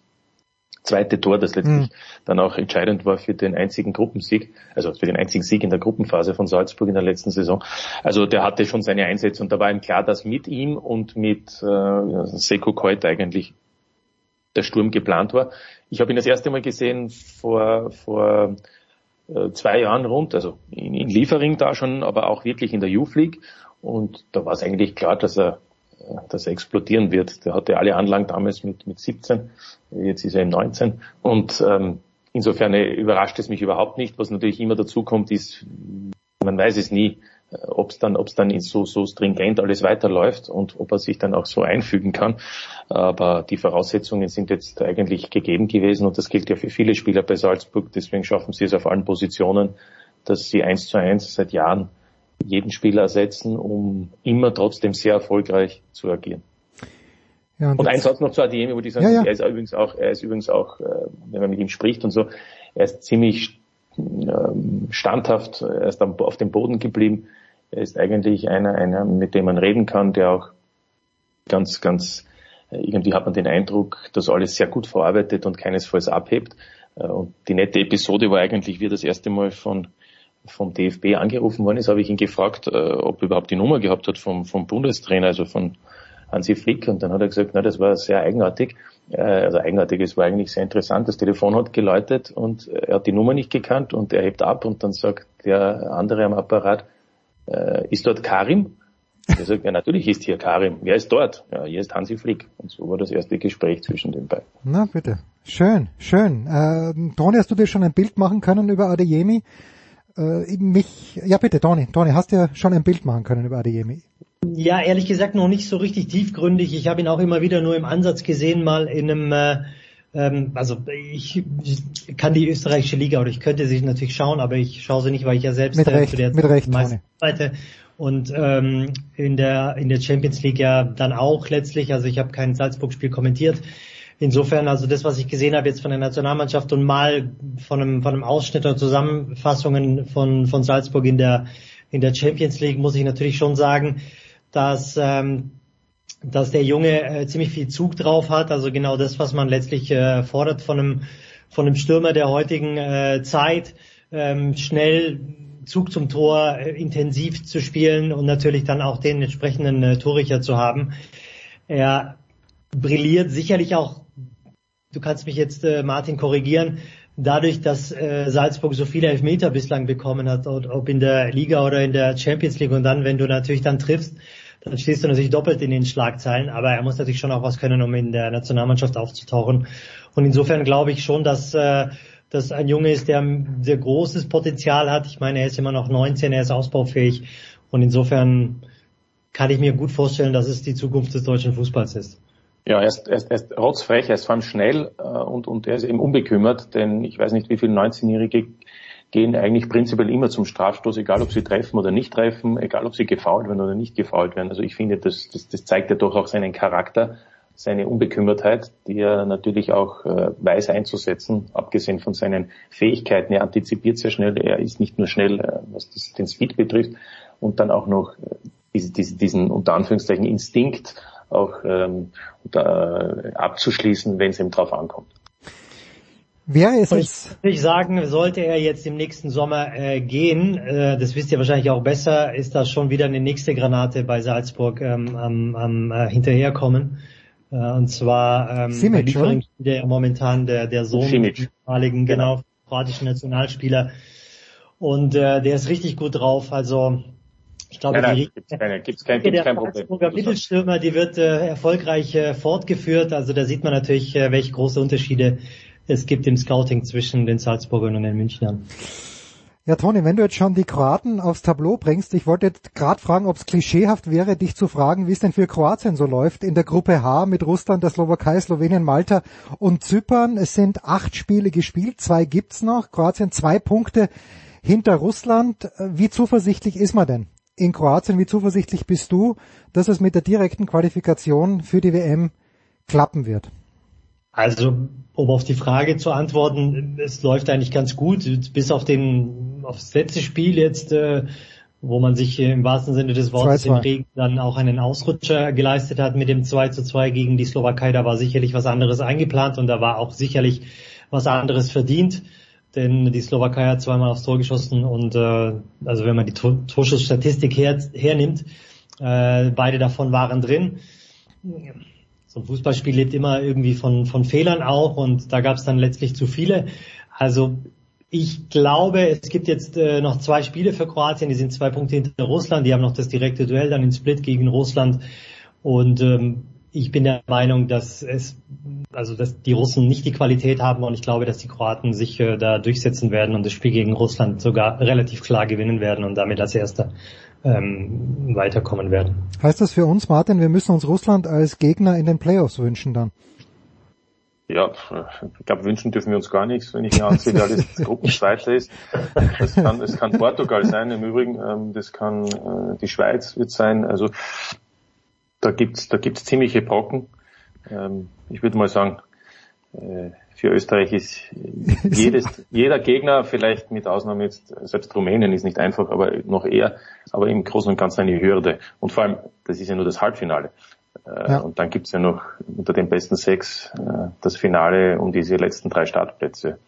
zweite Tor, das letztlich mhm. dann auch entscheidend war für den einzigen Gruppensieg, also für den einzigen Sieg in der Gruppenphase von Salzburg in der letzten Saison. Also der hatte schon seine Einsätze und da war ihm klar, dass mit ihm und mit äh, Seko Keut eigentlich der Sturm geplant war. Ich habe ihn das erste Mal gesehen vor, vor äh, zwei Jahren rund, also in, in Liefering da schon, aber auch wirklich in der Youth League. Und da war es eigentlich klar, dass er dass er explodieren wird. Der hatte alle Anlagen damals mit, mit 17, jetzt ist er im 19 und ähm, insofern überrascht es mich überhaupt nicht. Was natürlich immer dazu kommt, ist, man weiß es nie, äh, ob es dann, ob es dann so, so stringent alles weiterläuft und ob er sich dann auch so einfügen kann. Aber die Voraussetzungen sind jetzt eigentlich gegeben gewesen und das gilt ja für viele Spieler bei Salzburg. Deswegen schaffen sie es auf allen Positionen, dass sie eins zu eins seit Jahren jeden Spieler ersetzen, um immer trotzdem sehr erfolgreich zu agieren. Ja, und, und ein Satz noch zu Adeyemi, würde ich sagen, ja, ja. er ist übrigens auch, er ist übrigens auch, äh, wenn man mit ihm spricht und so, er ist ziemlich ähm, standhaft, er ist auf dem Boden geblieben. Er ist eigentlich einer, einer, mit dem man reden kann, der auch ganz, ganz, äh, irgendwie hat man den Eindruck, dass alles sehr gut verarbeitet und keinesfalls abhebt. Äh, und die nette Episode war eigentlich, wie er das erste Mal von vom DFB angerufen worden ist, habe ich ihn gefragt, äh, ob er überhaupt die Nummer gehabt hat vom, vom Bundestrainer, also von Hansi Flick. Und dann hat er gesagt, na, das war sehr eigenartig. Äh, also eigenartig, es war eigentlich sehr interessant. Das Telefon hat geläutet und er hat die Nummer nicht gekannt und er hebt ab und dann sagt der andere am Apparat, äh, ist dort Karim? Er sagt, ja, natürlich ist hier Karim. Wer ist dort? Ja, hier ist Hansi Flick. Und so war das erste Gespräch zwischen den beiden. Na, bitte. Schön, schön. Äh, Toni, hast du dir schon ein Bild machen können über Adeyemi? Äh, mich, ja bitte, Toni, Toni, hast du ja schon ein Bild machen können über Adeyemi? Ja, ehrlich gesagt noch nicht so richtig tiefgründig. Ich habe ihn auch immer wieder nur im Ansatz gesehen, mal in einem, äh, ähm, also ich, ich kann die österreichische Liga oder ich könnte sie natürlich schauen, aber ich schaue sie nicht, weil ich ja selbst mit äh, Recht, der mit Recht, Seite und ähm, in der in der Champions League ja dann auch letztlich. Also ich habe kein Salzburg-Spiel kommentiert. Insofern, also das, was ich gesehen habe jetzt von der Nationalmannschaft und mal von einem, von einem Ausschnitt oder Zusammenfassungen von, von Salzburg in der, in der Champions League, muss ich natürlich schon sagen, dass, ähm, dass der Junge äh, ziemlich viel Zug drauf hat. Also genau das, was man letztlich äh, fordert von einem, von einem Stürmer der heutigen äh, Zeit, ähm, schnell Zug zum Tor, äh, intensiv zu spielen und natürlich dann auch den entsprechenden äh, Torrichter zu haben. Er brilliert sicherlich auch du kannst mich jetzt, äh, Martin, korrigieren, dadurch, dass äh, Salzburg so viele Elfmeter bislang bekommen hat, ob in der Liga oder in der Champions League und dann, wenn du natürlich dann triffst, dann stehst du natürlich doppelt in den Schlagzeilen, aber er muss natürlich schon auch was können, um in der Nationalmannschaft aufzutauchen. Und insofern glaube ich schon, dass äh, dass ein Junge ist, der sehr großes Potenzial hat. Ich meine, er ist immer noch 19, er ist ausbaufähig und insofern kann ich mir gut vorstellen, dass es die Zukunft des deutschen Fußballs ist. Ja, er ist, er ist, er ist rotzfrech, er ist vor allem schnell äh, und, und er ist eben unbekümmert, denn ich weiß nicht, wie viele 19-Jährige gehen eigentlich prinzipiell immer zum Strafstoß, egal ob sie treffen oder nicht treffen, egal ob sie gefault werden oder nicht gefault werden. Also ich finde, das, das, das zeigt ja doch auch seinen Charakter seine Unbekümmertheit, die er natürlich auch äh, weiß einzusetzen, abgesehen von seinen Fähigkeiten. Er antizipiert sehr schnell, er ist nicht nur schnell, äh, was das, den Speed betrifft, und dann auch noch äh, diese, diese, diesen unter Anführungszeichen Instinkt auch ähm, da, abzuschließen, wenn es ihm drauf ankommt. Wer ist es? Ich sagen, sollte er jetzt im nächsten Sommer äh, gehen, äh, das wisst ihr wahrscheinlich auch besser, ist da schon wieder eine nächste Granate bei Salzburg ähm, am, am äh, hinterherkommen. Äh, und zwar ähm, Simic, der momentan der, der Sohn Simic. des ehemaligen, genau, kroatischen Nationalspieler. Und äh, der ist richtig gut drauf. Also ich glaube, nein, nein, die gibt's keine, gibt's kein, gibt's kein Problem. Der Mittelstürmer, die wird äh, erfolgreich äh, fortgeführt. Also da sieht man natürlich, äh, welche große Unterschiede es gibt im Scouting zwischen den Salzburgern und den Münchnern. Ja, Toni, wenn du jetzt schon die Kroaten aufs Tableau bringst, ich wollte jetzt gerade fragen, ob es klischeehaft wäre, dich zu fragen, wie es denn für Kroatien so läuft in der Gruppe H mit Russland, der Slowakei, Slowenien, Malta und Zypern. Es sind acht Spiele gespielt, zwei gibt's noch. Kroatien zwei Punkte hinter Russland. Wie zuversichtlich ist man denn in Kroatien? Wie zuversichtlich bist du, dass es mit der direkten Qualifikation für die WM klappen wird? Also, um auf die Frage zu antworten, es läuft eigentlich ganz gut, bis auf den, aufs letzte Spiel jetzt, äh, wo man sich im wahrsten Sinne des Wortes im Regen dann auch einen Ausrutscher geleistet hat mit dem 2 zu 2 gegen die Slowakei. Da war sicherlich was anderes eingeplant und da war auch sicherlich was anderes verdient. Denn die Slowakei hat zweimal aufs Tor geschossen und äh, also wenn man die Torschussstatistik her, hernimmt, äh, beide davon waren drin so ein Fußballspiel lebt immer irgendwie von, von Fehlern auch und da gab es dann letztlich zu viele. Also ich glaube, es gibt jetzt äh, noch zwei Spiele für Kroatien, die sind zwei Punkte hinter Russland, die haben noch das direkte Duell dann in Split gegen Russland und ähm, ich bin der Meinung, dass es, also dass die Russen nicht die Qualität haben und ich glaube, dass die Kroaten sich äh, da durchsetzen werden und das Spiel gegen Russland sogar relativ klar gewinnen werden und damit als Erster ähm, weiterkommen werden. Heißt das für uns, Martin, wir müssen uns Russland als Gegner in den Playoffs wünschen dann? Ja, ich glaube, wünschen dürfen wir uns gar nichts, wenn ich mir ansehe, wer das Gruppenzweiter ist. Das kann, das kann Portugal sein, im Übrigen, ähm, das kann äh, die Schweiz wird sein. Also da gibt's da gibt's ziemliche Brocken. Ähm, ich würde mal sagen, äh, für Österreich ist jedes, jeder Gegner, vielleicht mit Ausnahme jetzt, selbst Rumänien ist nicht einfach, aber noch eher, aber im Großen und Ganzen eine Hürde. Und vor allem, das ist ja nur das Halbfinale. Äh, ja. Und dann gibt's ja noch unter den besten sechs äh, das Finale um diese letzten drei Startplätze.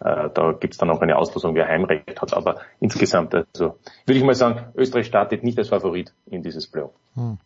Äh, da gibt's dann auch eine Auslosung, wer Heimrecht hat. Aber insgesamt, also würde ich mal sagen, Österreich startet nicht als Favorit in dieses Playoff. Hm.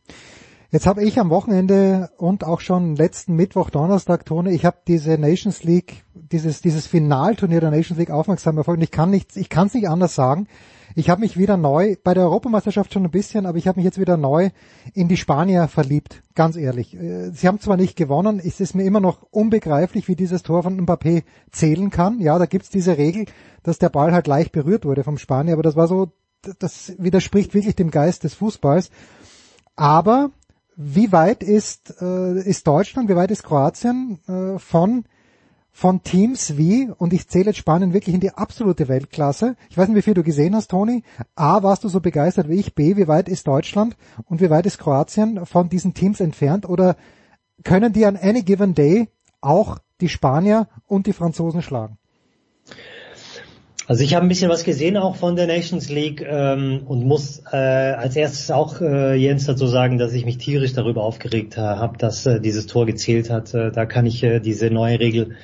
Jetzt habe ich am Wochenende und auch schon letzten Mittwoch, Donnerstag, Tone, ich habe diese Nations League, dieses dieses Finalturnier der Nations League aufmerksam verfolgt. Ich kann nicht, ich kann es nicht anders sagen. Ich habe mich wieder neu bei der Europameisterschaft schon ein bisschen, aber ich habe mich jetzt wieder neu in die Spanier verliebt. Ganz ehrlich, äh, sie haben zwar nicht gewonnen, es ist mir immer noch unbegreiflich, wie dieses Tor von Mbappé zählen kann. Ja, da gibt's diese Regel, dass der Ball halt leicht berührt wurde vom Spanier, aber das war so, das widerspricht wirklich dem Geist des Fußballs. Aber wie weit ist, äh, ist Deutschland, wie weit ist Kroatien äh, von, von Teams wie, und ich zähle jetzt Spanien wirklich in die absolute Weltklasse. Ich weiß nicht, wie viel du gesehen hast, Toni. A, warst du so begeistert wie ich? B, wie weit ist Deutschland und wie weit ist Kroatien von diesen Teams entfernt? Oder können die an any given day auch die Spanier und die Franzosen schlagen? Also ich habe ein bisschen was gesehen auch von der Nations League ähm, und muss äh, als erstes auch äh, Jens dazu sagen, dass ich mich tierisch darüber aufgeregt habe, dass äh, dieses Tor gezählt hat. Äh, da kann ich äh, diese neue Regel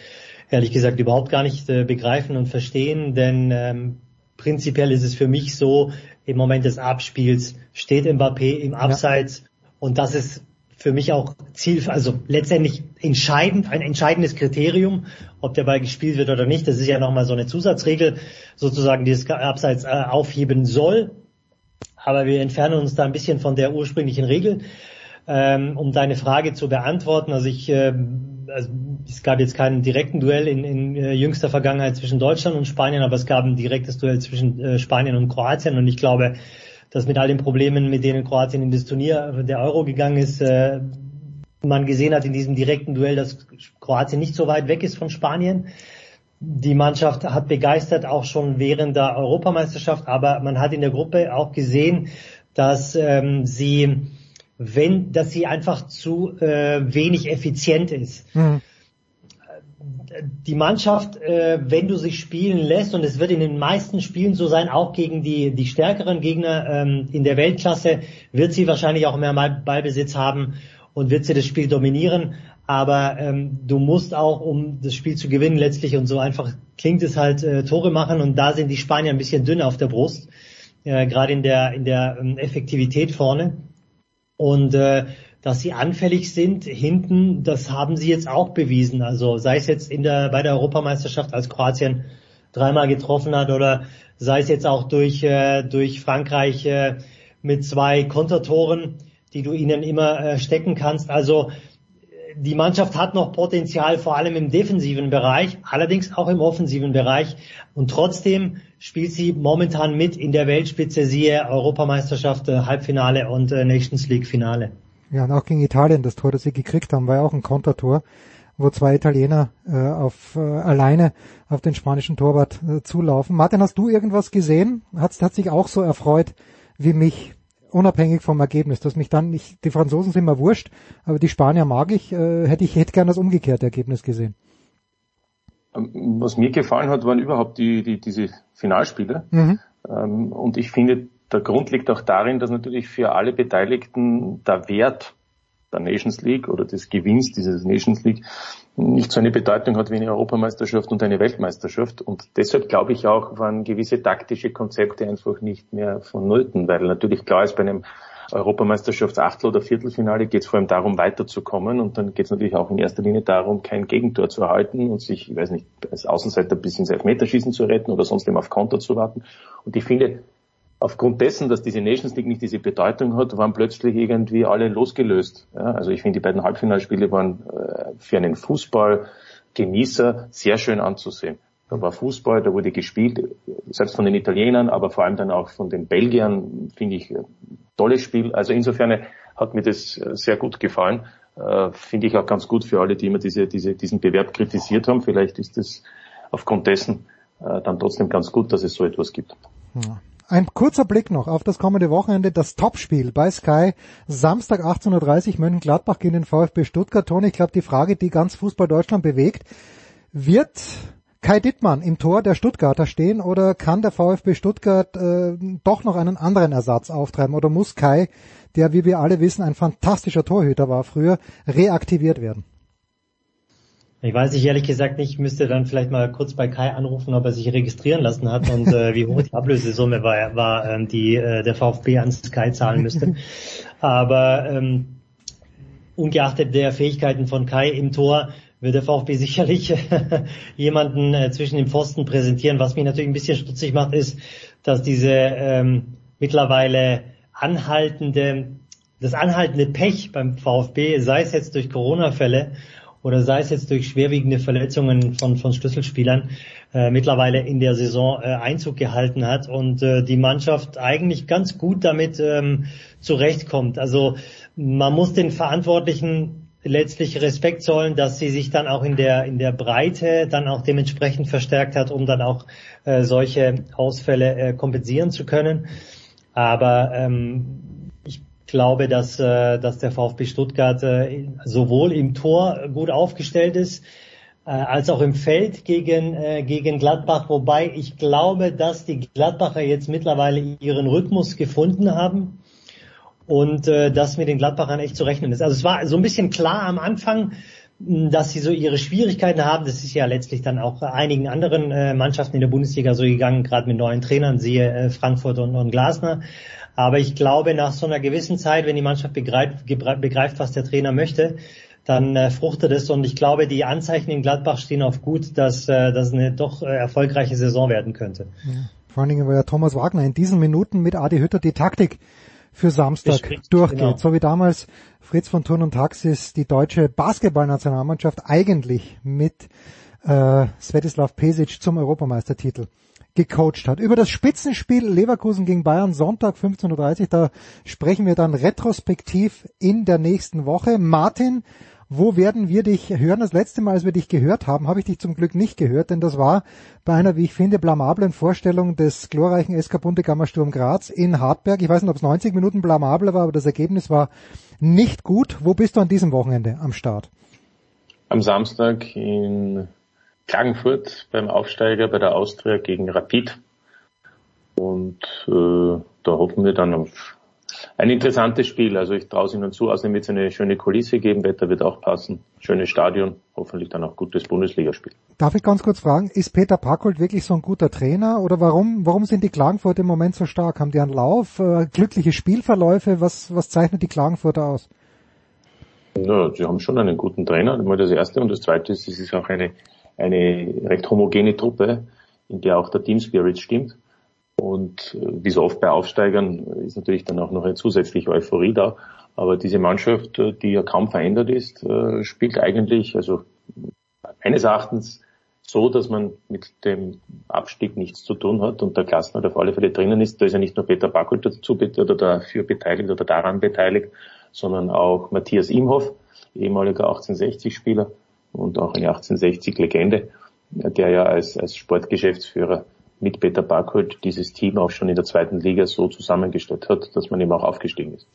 ehrlich gesagt überhaupt gar nicht äh, begreifen und verstehen, denn ähm, prinzipiell ist es für mich so, im Moment des Abspiels steht Mbappé im Abseits ja. und das ist für mich auch Ziel, also letztendlich entscheidend, ein entscheidendes Kriterium, ob der Ball gespielt wird oder nicht. Das ist ja nochmal so eine Zusatzregel, sozusagen, die das Abseits äh, aufheben soll. Aber wir entfernen uns da ein bisschen von der ursprünglichen Regel. Ähm, um deine Frage zu beantworten, also ich, äh, also es gab jetzt keinen direkten Duell in, in äh, jüngster Vergangenheit zwischen Deutschland und Spanien, aber es gab ein direktes Duell zwischen äh, Spanien und Kroatien und ich glaube, dass mit all den Problemen, mit denen Kroatien in das Turnier der Euro gegangen ist, äh, man gesehen hat in diesem direkten Duell, dass Kroatien nicht so weit weg ist von Spanien. Die Mannschaft hat begeistert, auch schon während der Europameisterschaft, aber man hat in der Gruppe auch gesehen, dass ähm, sie wenn, dass sie einfach zu äh, wenig effizient ist. Mhm. Die Mannschaft, äh, wenn du sich spielen lässt, und es wird in den meisten Spielen so sein, auch gegen die, die stärkeren Gegner ähm, in der Weltklasse, wird sie wahrscheinlich auch mehr Ballbesitz haben und wird sie das Spiel dominieren. Aber ähm, du musst auch, um das Spiel zu gewinnen, letztlich und so einfach klingt es halt äh, Tore machen und da sind die Spanier ein bisschen dünn auf der Brust, äh, gerade in der in der ähm, Effektivität vorne. Und äh, dass sie anfällig sind hinten, das haben sie jetzt auch bewiesen. Also sei es jetzt in der bei der Europameisterschaft, als Kroatien dreimal getroffen hat, oder sei es jetzt auch durch äh, durch Frankreich äh, mit zwei Kontertoren, die du ihnen immer äh, stecken kannst. Also die Mannschaft hat noch Potenzial, vor allem im defensiven Bereich, allerdings auch im offensiven Bereich. Und trotzdem spielt sie momentan mit in der Weltspitze, siehe Europameisterschaft, äh, Halbfinale und äh, Nations League Finale. Ja, und auch gegen Italien, das Tor, das sie gekriegt haben, war ja auch ein Kontertor, wo zwei Italiener äh, auf äh, alleine auf den spanischen Torwart äh, zulaufen. Martin, hast du irgendwas gesehen? Hat, hat sich auch so erfreut wie mich unabhängig vom Ergebnis, dass mich dann nicht, die Franzosen sind mir wurscht, aber die Spanier mag ich, äh, hätte ich hätte gern das umgekehrte Ergebnis gesehen. Ähm, was mir gefallen hat, waren überhaupt die, die diese Finalspiele. Mhm. Ähm, und ich finde, der Grund liegt auch darin, dass natürlich für alle Beteiligten der Wert der Nations League oder des Gewinns dieses Nations League nicht so eine Bedeutung hat wie eine Europameisterschaft und eine Weltmeisterschaft. Und deshalb glaube ich auch, waren gewisse taktische Konzepte einfach nicht mehr vonnöten, weil natürlich klar ist, bei einem Europameisterschaftsachtel- oder Viertelfinale geht es vor allem darum, weiterzukommen und dann geht es natürlich auch in erster Linie darum, kein Gegentor zu erhalten und sich, ich weiß nicht, als Außenseiter bis ins Elfmeterschießen zu retten oder sonst eben auf Konter zu warten. Und ich finde, aufgrund dessen, dass diese Nations League nicht diese Bedeutung hat, waren plötzlich irgendwie alle losgelöst. Ja, also ich finde, die beiden Halbfinalspiele waren äh, für einen Fußballgenießer sehr schön anzusehen. Da war Fußball, da wurde gespielt, selbst von den Italienern, aber vor allem dann auch von den Belgiern, finde ich, tolles Spiel. Also insofern hat mir das äh, sehr gut gefallen. Äh, finde ich auch ganz gut für alle, die immer diese, diese, diesen Bewerb kritisiert haben. Vielleicht ist es aufgrund dessen äh, dann trotzdem ganz gut, dass es so etwas gibt. Ja. Ein kurzer Blick noch auf das kommende Wochenende, das Topspiel bei Sky, Samstag 18.30 Uhr Mönchengladbach gegen den VfB Stuttgart. Toni, ich glaube, die Frage, die ganz Fußball Deutschland bewegt, wird Kai Dittmann im Tor der Stuttgarter stehen oder kann der VfB Stuttgart äh, doch noch einen anderen Ersatz auftreiben oder muss Kai, der wie wir alle wissen ein fantastischer Torhüter war früher, reaktiviert werden? Ich weiß ich ehrlich gesagt nicht, ich müsste dann vielleicht mal kurz bei Kai anrufen, ob er sich registrieren lassen hat und äh, wie hoch die Ablösesumme war, war ähm, die äh, der VfB an Sky zahlen müsste. Aber ähm, ungeachtet der Fähigkeiten von Kai im Tor wird der VfB sicherlich jemanden äh, zwischen den Pfosten präsentieren. Was mich natürlich ein bisschen stutzig macht, ist, dass diese ähm, mittlerweile anhaltende, das anhaltende Pech beim VfB, sei es jetzt durch Corona-Fälle oder sei es jetzt durch schwerwiegende Verletzungen von, von Schlüsselspielern, äh, mittlerweile in der Saison äh, Einzug gehalten hat und äh, die Mannschaft eigentlich ganz gut damit ähm, zurechtkommt. Also man muss den Verantwortlichen letztlich Respekt zollen, dass sie sich dann auch in der in der Breite dann auch dementsprechend verstärkt hat, um dann auch äh, solche Ausfälle äh, kompensieren zu können. Aber ähm, glaube, dass, äh, dass der VfB Stuttgart äh, sowohl im Tor gut aufgestellt ist, äh, als auch im Feld gegen, äh, gegen Gladbach, wobei ich glaube, dass die Gladbacher jetzt mittlerweile ihren Rhythmus gefunden haben und äh, dass mit den Gladbachern echt zu rechnen ist. Also es war so ein bisschen klar am Anfang, dass sie so ihre Schwierigkeiten haben. Das ist ja letztlich dann auch einigen anderen äh, Mannschaften in der Bundesliga so gegangen, gerade mit neuen Trainern, siehe äh, Frankfurt und, und Glasner. Aber ich glaube, nach so einer gewissen Zeit, wenn die Mannschaft begreift, begreift was der Trainer möchte, dann äh, fruchtet es. Und ich glaube, die Anzeichen in Gladbach stehen auf gut, dass äh, das eine doch äh, erfolgreiche Saison werden könnte. Ja. Vor allen Dingen, weil ja Thomas Wagner in diesen Minuten mit Adi Hütter die Taktik für Samstag Bespricht, durchgeht. Genau. So wie damals Fritz von Thurn und Taxis die deutsche Basketballnationalmannschaft eigentlich mit äh, Svetislav Pesic zum Europameistertitel gecoacht hat. Über das Spitzenspiel Leverkusen gegen Bayern Sonntag 15.30 Uhr, da sprechen wir dann retrospektiv in der nächsten Woche. Martin, wo werden wir dich hören? Das letzte Mal, als wir dich gehört haben, habe ich dich zum Glück nicht gehört, denn das war bei einer, wie ich finde, blamablen Vorstellung des glorreichen SK Bundegammer Sturm Graz in Hartberg. Ich weiß nicht, ob es 90 Minuten blamabel war, aber das Ergebnis war nicht gut. Wo bist du an diesem Wochenende am Start? Am Samstag in Klagenfurt beim Aufsteiger bei der Austria gegen Rapid. Und äh, da hoffen wir dann auf ein interessantes Spiel. Also ich traue es Ihnen zu. Außerdem wird es eine schöne Kulisse geben. Wetter wird auch passen. Schönes Stadion. Hoffentlich dann auch gutes Bundesligaspiel. Darf ich ganz kurz fragen, ist Peter Packold wirklich so ein guter Trainer? Oder warum, warum sind die Klagenfurter im Moment so stark? Haben die einen Lauf? Äh, glückliche Spielverläufe? Was, was zeichnet die Klagenfurter aus? Ja, sie haben schon einen guten Trainer. Mal das erste. Und das zweite ist, es ist auch eine, eine recht homogene Truppe, in der auch der Team Spirit stimmt. Und äh, wie so oft bei Aufsteigern ist natürlich dann auch noch eine zusätzliche Euphorie da. Aber diese Mannschaft, äh, die ja kaum verändert ist, äh, spielt eigentlich, also meines Erachtens so, dass man mit dem Abstieg nichts zu tun hat und der Klassenhalt auf alle Fälle drinnen ist. Da ist ja nicht nur Peter Backult dazu oder dafür beteiligt oder daran beteiligt, sondern auch Matthias Imhoff, ehemaliger 1860-Spieler und auch eine 1860-Legende, der ja als, als Sportgeschäftsführer mit Peter Barkholt dieses Team auch schon in der zweiten Liga so zusammengestellt hat, dass man eben auch aufgestiegen ist.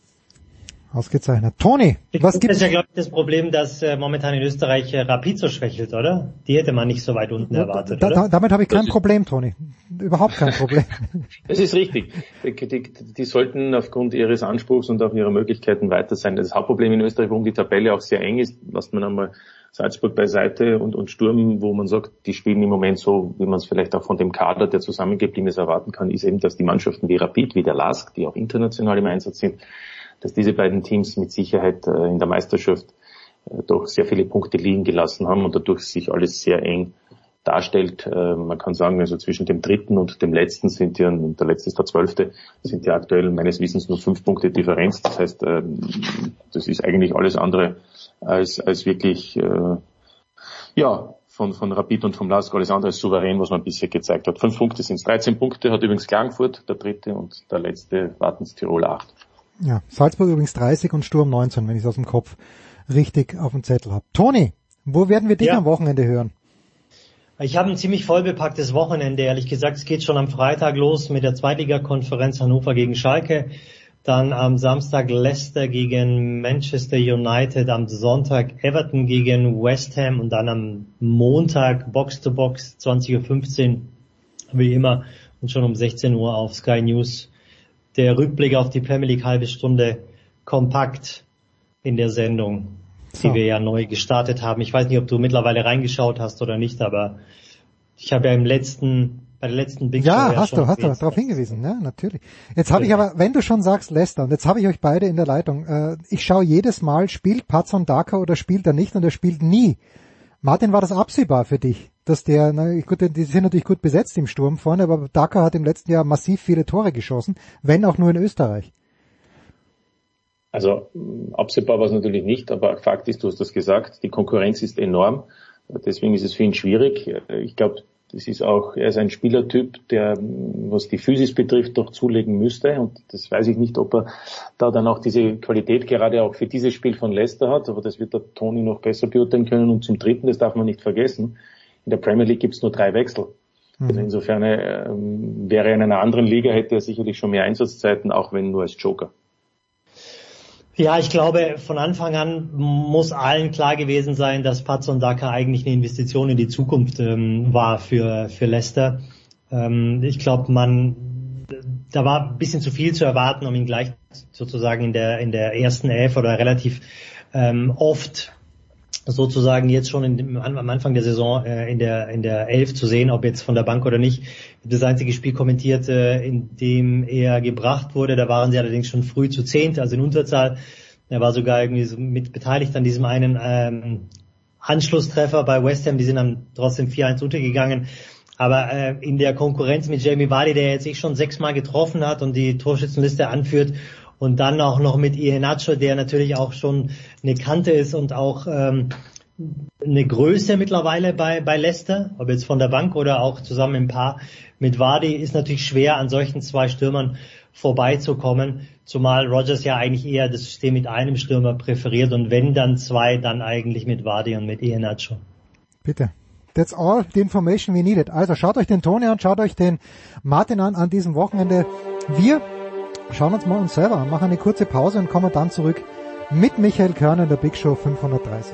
Ausgezeichnet. Toni, was gibt es? Das ist ja, glaube ich, das Problem, dass äh, momentan in Österreich äh, Rapid so schwächelt, oder? Die hätte man nicht so weit unten erwartet, da, oder? Da, damit habe ich kein Problem, Toni. Überhaupt kein Problem. das ist richtig. Die, die, die, sollten aufgrund ihres Anspruchs und auch ihrer Möglichkeiten weiter sein. Das Hauptproblem in Österreich, warum die Tabelle auch sehr eng ist, lasst man einmal Salzburg beiseite und, und Sturm, wo man sagt, die spielen im Moment so, wie man es vielleicht auch von dem Kader, der zusammengeblieben ist, erwarten kann, ist eben, dass die Mannschaften wie Rapid, wie der LASK, die auch international im Einsatz sind, dass diese beiden Teams mit Sicherheit äh, in der Meisterschaft äh, doch sehr viele Punkte liegen gelassen haben und dadurch sich alles sehr eng darstellt. Äh, man kann sagen, also zwischen dem dritten und dem letzten sind ja, und der letzte ist der zwölfte, sind ja aktuell meines Wissens nur fünf Punkte Differenz. Das heißt, ähm, das ist eigentlich alles andere als, als wirklich, äh, ja, von, von Rapid und vom Lask alles andere als souverän, was man bisher gezeigt hat. Fünf Punkte sind es. 13 Punkte hat übrigens Klagenfurt, der dritte und der letzte Wartens Tirol acht. Ja, Salzburg übrigens 30 und Sturm 19, wenn ich es aus dem Kopf richtig auf dem Zettel habe. Toni, wo werden wir dich ja. am Wochenende hören? Ich habe ein ziemlich vollbepacktes Wochenende, ehrlich gesagt. Es geht schon am Freitag los mit der Zweitligakonferenz Hannover gegen Schalke. Dann am Samstag Leicester gegen Manchester United, am Sonntag Everton gegen West Ham und dann am Montag Box to Box 20.15 Uhr, wie immer, und schon um 16 Uhr auf Sky News. Der Rückblick auf die Premier League halbe Stunde kompakt in der Sendung, so. die wir ja neu gestartet haben. Ich weiß nicht, ob du mittlerweile reingeschaut hast oder nicht, aber ich habe ja im letzten bei der letzten Big Ja, hast du, hast du darauf hingewiesen, ja, natürlich. Jetzt habe ich aber, wenn du schon sagst Leicester, und jetzt habe ich euch beide in der Leitung, äh, ich schaue jedes Mal, spielt Patson Daka oder spielt er nicht und er spielt nie. Martin, war das absehbar für dich, dass der, na gut, die sind natürlich gut besetzt im Sturm vorne, aber Daka hat im letzten Jahr massiv viele Tore geschossen, wenn auch nur in Österreich. Also absehbar war es natürlich nicht, aber Fakt ist, du hast das gesagt, die Konkurrenz ist enorm. Deswegen ist es für ihn schwierig. Ich glaube, das ist auch, er ist ein Spielertyp, der, was die Physis betrifft, doch zulegen müsste. Und das weiß ich nicht, ob er da dann auch diese Qualität gerade auch für dieses Spiel von Leicester hat. Aber das wird der Toni noch besser beurteilen können. Und zum Dritten, das darf man nicht vergessen, in der Premier League gibt es nur drei Wechsel. Mhm. Also insofern ähm, wäre er in einer anderen Liga, hätte er sicherlich schon mehr Einsatzzeiten, auch wenn nur als Joker. Ja, ich glaube, von Anfang an muss allen klar gewesen sein, dass Patson Daka eigentlich eine Investition in die Zukunft ähm, war für, für Leicester. Ähm, ich glaube, man, da war ein bisschen zu viel zu erwarten, um ihn gleich sozusagen in der, in der ersten Elf oder relativ ähm, oft sozusagen jetzt schon in, am Anfang der Saison äh, in der in der Elf zu sehen, ob jetzt von der Bank oder nicht. Das einzige Spiel kommentiert, äh, in dem er gebracht wurde. Da waren sie allerdings schon früh zu zehnt, also in Unterzahl. Er war sogar irgendwie so mit beteiligt an diesem einen ähm, Anschlusstreffer bei West Ham. Die sind dann trotzdem 4-1 untergegangen. Aber äh, in der Konkurrenz mit Jamie Vardy, der jetzt sich schon sechsmal getroffen hat und die Torschützenliste anführt und dann auch noch mit Iheanacho, der natürlich auch schon eine Kante ist und auch ähm, eine Größe mittlerweile bei, bei Leicester, ob jetzt von der Bank oder auch zusammen im Paar mit Wadi, ist natürlich schwer an solchen zwei Stürmern vorbeizukommen, zumal Rogers ja eigentlich eher das System mit einem Stürmer präferiert und wenn dann zwei, dann eigentlich mit Wadi und mit Iheanacho. Bitte. That's all the information we needed. Also schaut euch den Toni an, schaut euch den Martin an an diesem Wochenende. Wir schauen uns mal uns selber an, machen eine kurze Pause und kommen dann zurück mit Michael Körner in der Big Show 530.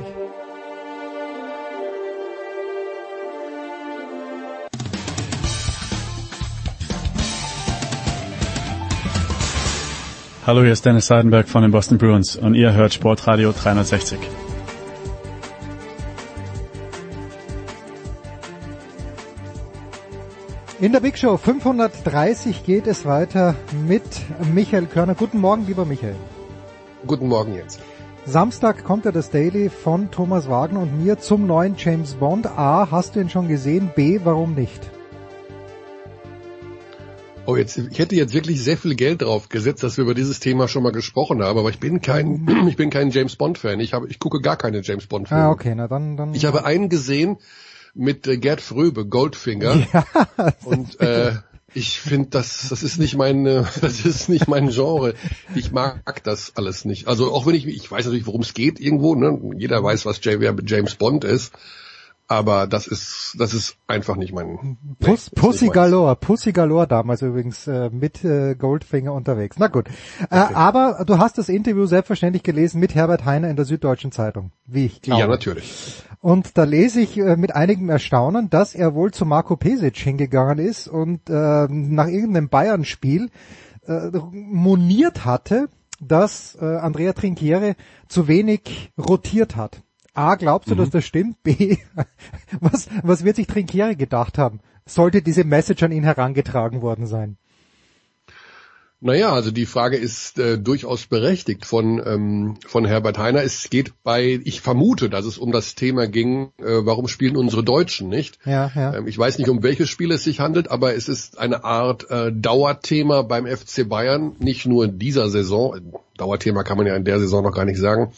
Hallo, hier ist Dennis Seidenberg von den Boston Bruins und ihr hört Sportradio 360. In der Big Show 530 geht es weiter mit Michael Körner. Guten Morgen, lieber Michael. Guten Morgen, Jens. Samstag kommt ja das Daily von Thomas Wagner und mir zum neuen James Bond. A, hast du ihn schon gesehen? B, warum nicht? Oh, jetzt, ich hätte jetzt wirklich sehr viel Geld drauf gesetzt, dass wir über dieses Thema schon mal gesprochen haben, aber ich bin kein, ich bin kein James Bond Fan. Ich habe, ich gucke gar keine James Bond Filme. Ah, okay, na dann, dann. Ich habe einen gesehen mit äh, Gerd Fröbe, Goldfinger. Ja, und äh, ich finde, das, das ist nicht mein, äh, das ist nicht mein Genre. Ich mag das alles nicht. Also auch wenn ich, ich weiß natürlich, worum es geht irgendwo. Ne? Jeder weiß, was James Bond ist. Aber das ist, das ist einfach nicht mein. Puss, nee, Pussy Galore, Pussy Galore damals übrigens äh, mit äh, Goldfinger unterwegs. Na gut. Äh, Okay. aber du hast das Interview selbstverständlich gelesen mit Herbert Heiner in der Süddeutschen Zeitung, wie ich glaube. Ja, natürlich. Und da lese ich äh, mit einigem Erstaunen, dass er wohl zu Marco Pesic hingegangen ist und äh, nach irgendeinem Bayern-Spiel äh, moniert hatte, dass äh, Andrea Trinchiere zu wenig rotiert hat. A, glaubst du, dass das stimmt? B, was, was wird sich Trinchiere gedacht haben? Sollte diese Message an ihn herangetragen worden sein? Naja, also die Frage ist äh, durchaus berechtigt von, ähm, von Herbert Heiner. Es geht bei, ich vermute, dass es um das Thema ging, äh, warum spielen unsere Deutschen nicht? Ja, ja. Ähm, ich weiß nicht, um welches Spiel es sich handelt, aber es ist eine Art äh, Dauerthema beim FC Bayern, nicht nur in dieser Saison. Dauerthema kann man ja in der Saison noch gar nicht sagen.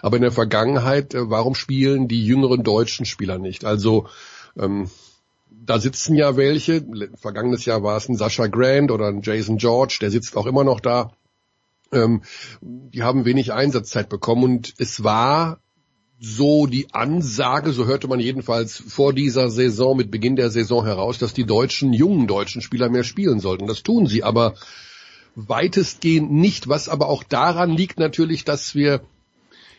Aber in der Vergangenheit, äh, warum spielen die jüngeren deutschen Spieler nicht? Also ähm, da sitzen ja welche. Vergangenes Jahr war es ein Sascha Grant oder ein Jason George, der sitzt auch immer noch da. Ähm, die haben wenig Einsatzzeit bekommen und es war so die Ansage, so hörte man jedenfalls vor dieser Saison, mit Beginn der Saison heraus, dass die deutschen, jungen deutschen Spieler mehr spielen sollten. Das tun sie aber weitestgehend nicht, was aber auch daran liegt natürlich, dass wir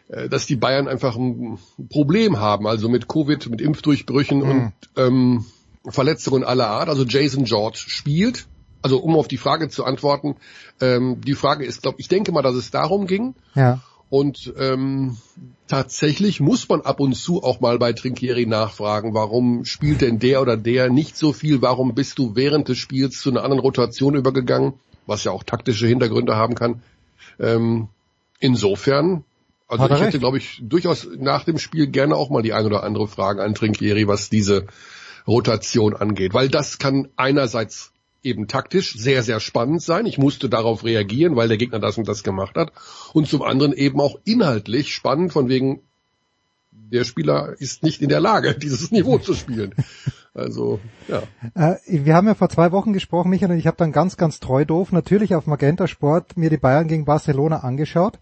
äh, dass die Bayern einfach ein Problem haben, also mit Covid, mit Impfdurchbrüchen Mhm. und ähm, Verletzungen aller Art. Also Jason George spielt. Also um auf die Frage zu antworten, ähm, die Frage ist, glaube ich, denke mal, dass es darum ging. Ja. Und ähm, tatsächlich muss man ab und zu auch mal bei Trinkieri nachfragen, warum spielt denn der oder der nicht so viel? Warum bist du während des Spiels zu einer anderen Rotation übergegangen? Was ja auch taktische Hintergründe haben kann. Ähm, insofern, also ich hätte, recht. glaube ich, durchaus nach dem Spiel gerne auch mal die ein oder andere Frage an Trinkieri, was diese Rotation angeht. Weil das kann einerseits eben taktisch sehr, sehr spannend sein. Ich musste darauf reagieren, weil der Gegner das und das gemacht hat. Und zum anderen eben auch inhaltlich spannend, von wegen, der Spieler ist nicht in der Lage, dieses Niveau zu spielen. Also, ja. Äh, wir haben ja vor zwei Wochen gesprochen, Michael, und ich habe dann ganz, ganz treu doof natürlich auf Magenta Sport mir die Bayern gegen Barcelona angeschaut.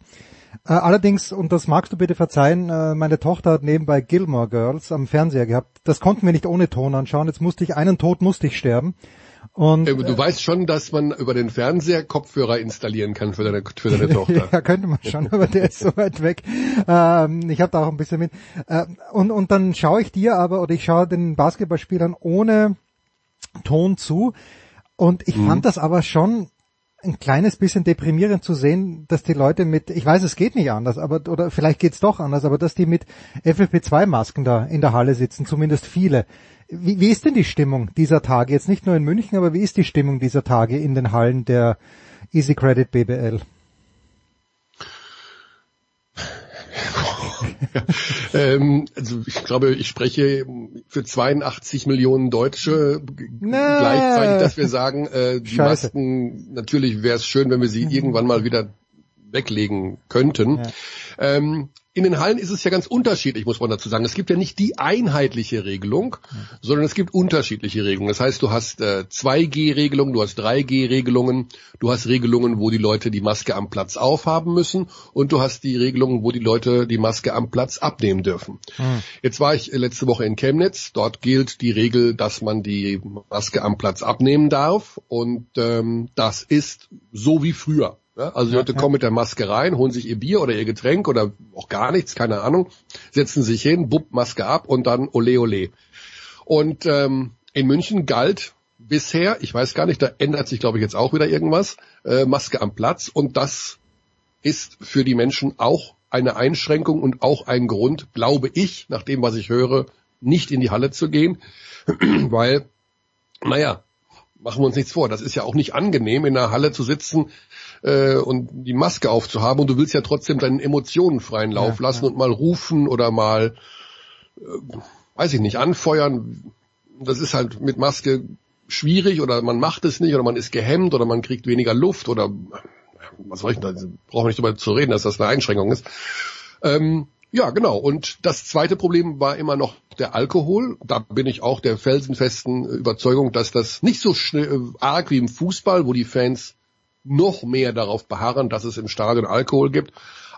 Äh, allerdings, und das magst du bitte verzeihen, äh, meine Tochter hat nebenbei Gilmore Girls am Fernseher gehabt. Das konnten wir nicht ohne Ton anschauen. Jetzt musste ich, einen Tod musste ich sterben. Und Äh, Du weißt schon, dass man über den Fernseher Kopfhörer installieren kann für deine, für deine Tochter. ja, könnte man schon, aber der ist so weit weg. Ähm, ich habe da auch ein bisschen mit. Äh, und, und dann schaue ich dir aber, oder ich schaue den Basketballspielern ohne Ton zu. Und ich fand das aber schon ein kleines bisschen deprimierend zu sehen, dass die Leute mit, ich weiß, es geht nicht anders, aber oder vielleicht geht's doch anders, aber dass die mit FFP2-Masken da in der Halle sitzen, zumindest viele. Wie, wie ist denn die Stimmung dieser Tage? Jetzt nicht nur in München, aber wie ist die Stimmung dieser Tage in den Hallen der Easy Credit BBL? ähm, also ich glaube, ich spreche für 82 Millionen Deutsche Nee. gleichzeitig, dass wir sagen, äh, die Scheiße. Masken, natürlich wäre es schön, wenn wir sie irgendwann mal wieder weglegen könnten. Ja. Ähm, in den Hallen ist es ja ganz unterschiedlich, muss man dazu sagen. Es gibt ja nicht die einheitliche Regelung, sondern es gibt unterschiedliche Regelungen. Das heißt, du hast äh, 2G-Regelungen, du hast 3G-Regelungen, du hast Regelungen, wo die Leute die Maske am Platz aufhaben müssen und du hast die Regelungen, wo die Leute die Maske am Platz abnehmen dürfen. Hm. Jetzt war ich letzte Woche in Chemnitz. Dort gilt die Regel, dass man die Maske am Platz abnehmen darf und ähm, das ist so wie früher. Ja, also die Leute kommen mit der Maske rein, holen sich ihr Bier oder ihr Getränk oder auch gar nichts, keine Ahnung, setzen sich hin, bupp, Maske ab und dann ole ole. Und ähm, in München galt bisher, ich weiß gar nicht, da ändert sich glaube ich jetzt auch wieder irgendwas, äh, Maske am Platz. Und das ist für die Menschen auch eine Einschränkung und auch ein Grund, glaube ich, nach dem, was ich höre, nicht in die Halle zu gehen, weil, naja, machen wir uns nichts vor, das ist ja auch nicht angenehm, in der Halle zu sitzen äh, und die Maske aufzuhaben und du willst ja trotzdem deinen Emotionen freien Lauf Ja, lassen und mal rufen oder mal, äh, weiß ich nicht, anfeuern. Das ist halt mit Maske schwierig oder man macht es nicht oder man ist gehemmt oder man kriegt weniger Luft oder was soll ich denn da, brauchen wir nicht darüber zu reden, dass das eine Einschränkung ist. Ähm, ja, genau. Und das zweite Problem war immer noch der Alkohol. Da bin ich auch der felsenfesten Überzeugung, dass das nicht so schnell, arg wie im Fußball, wo die Fans noch mehr darauf beharren, dass es im Stadion Alkohol gibt.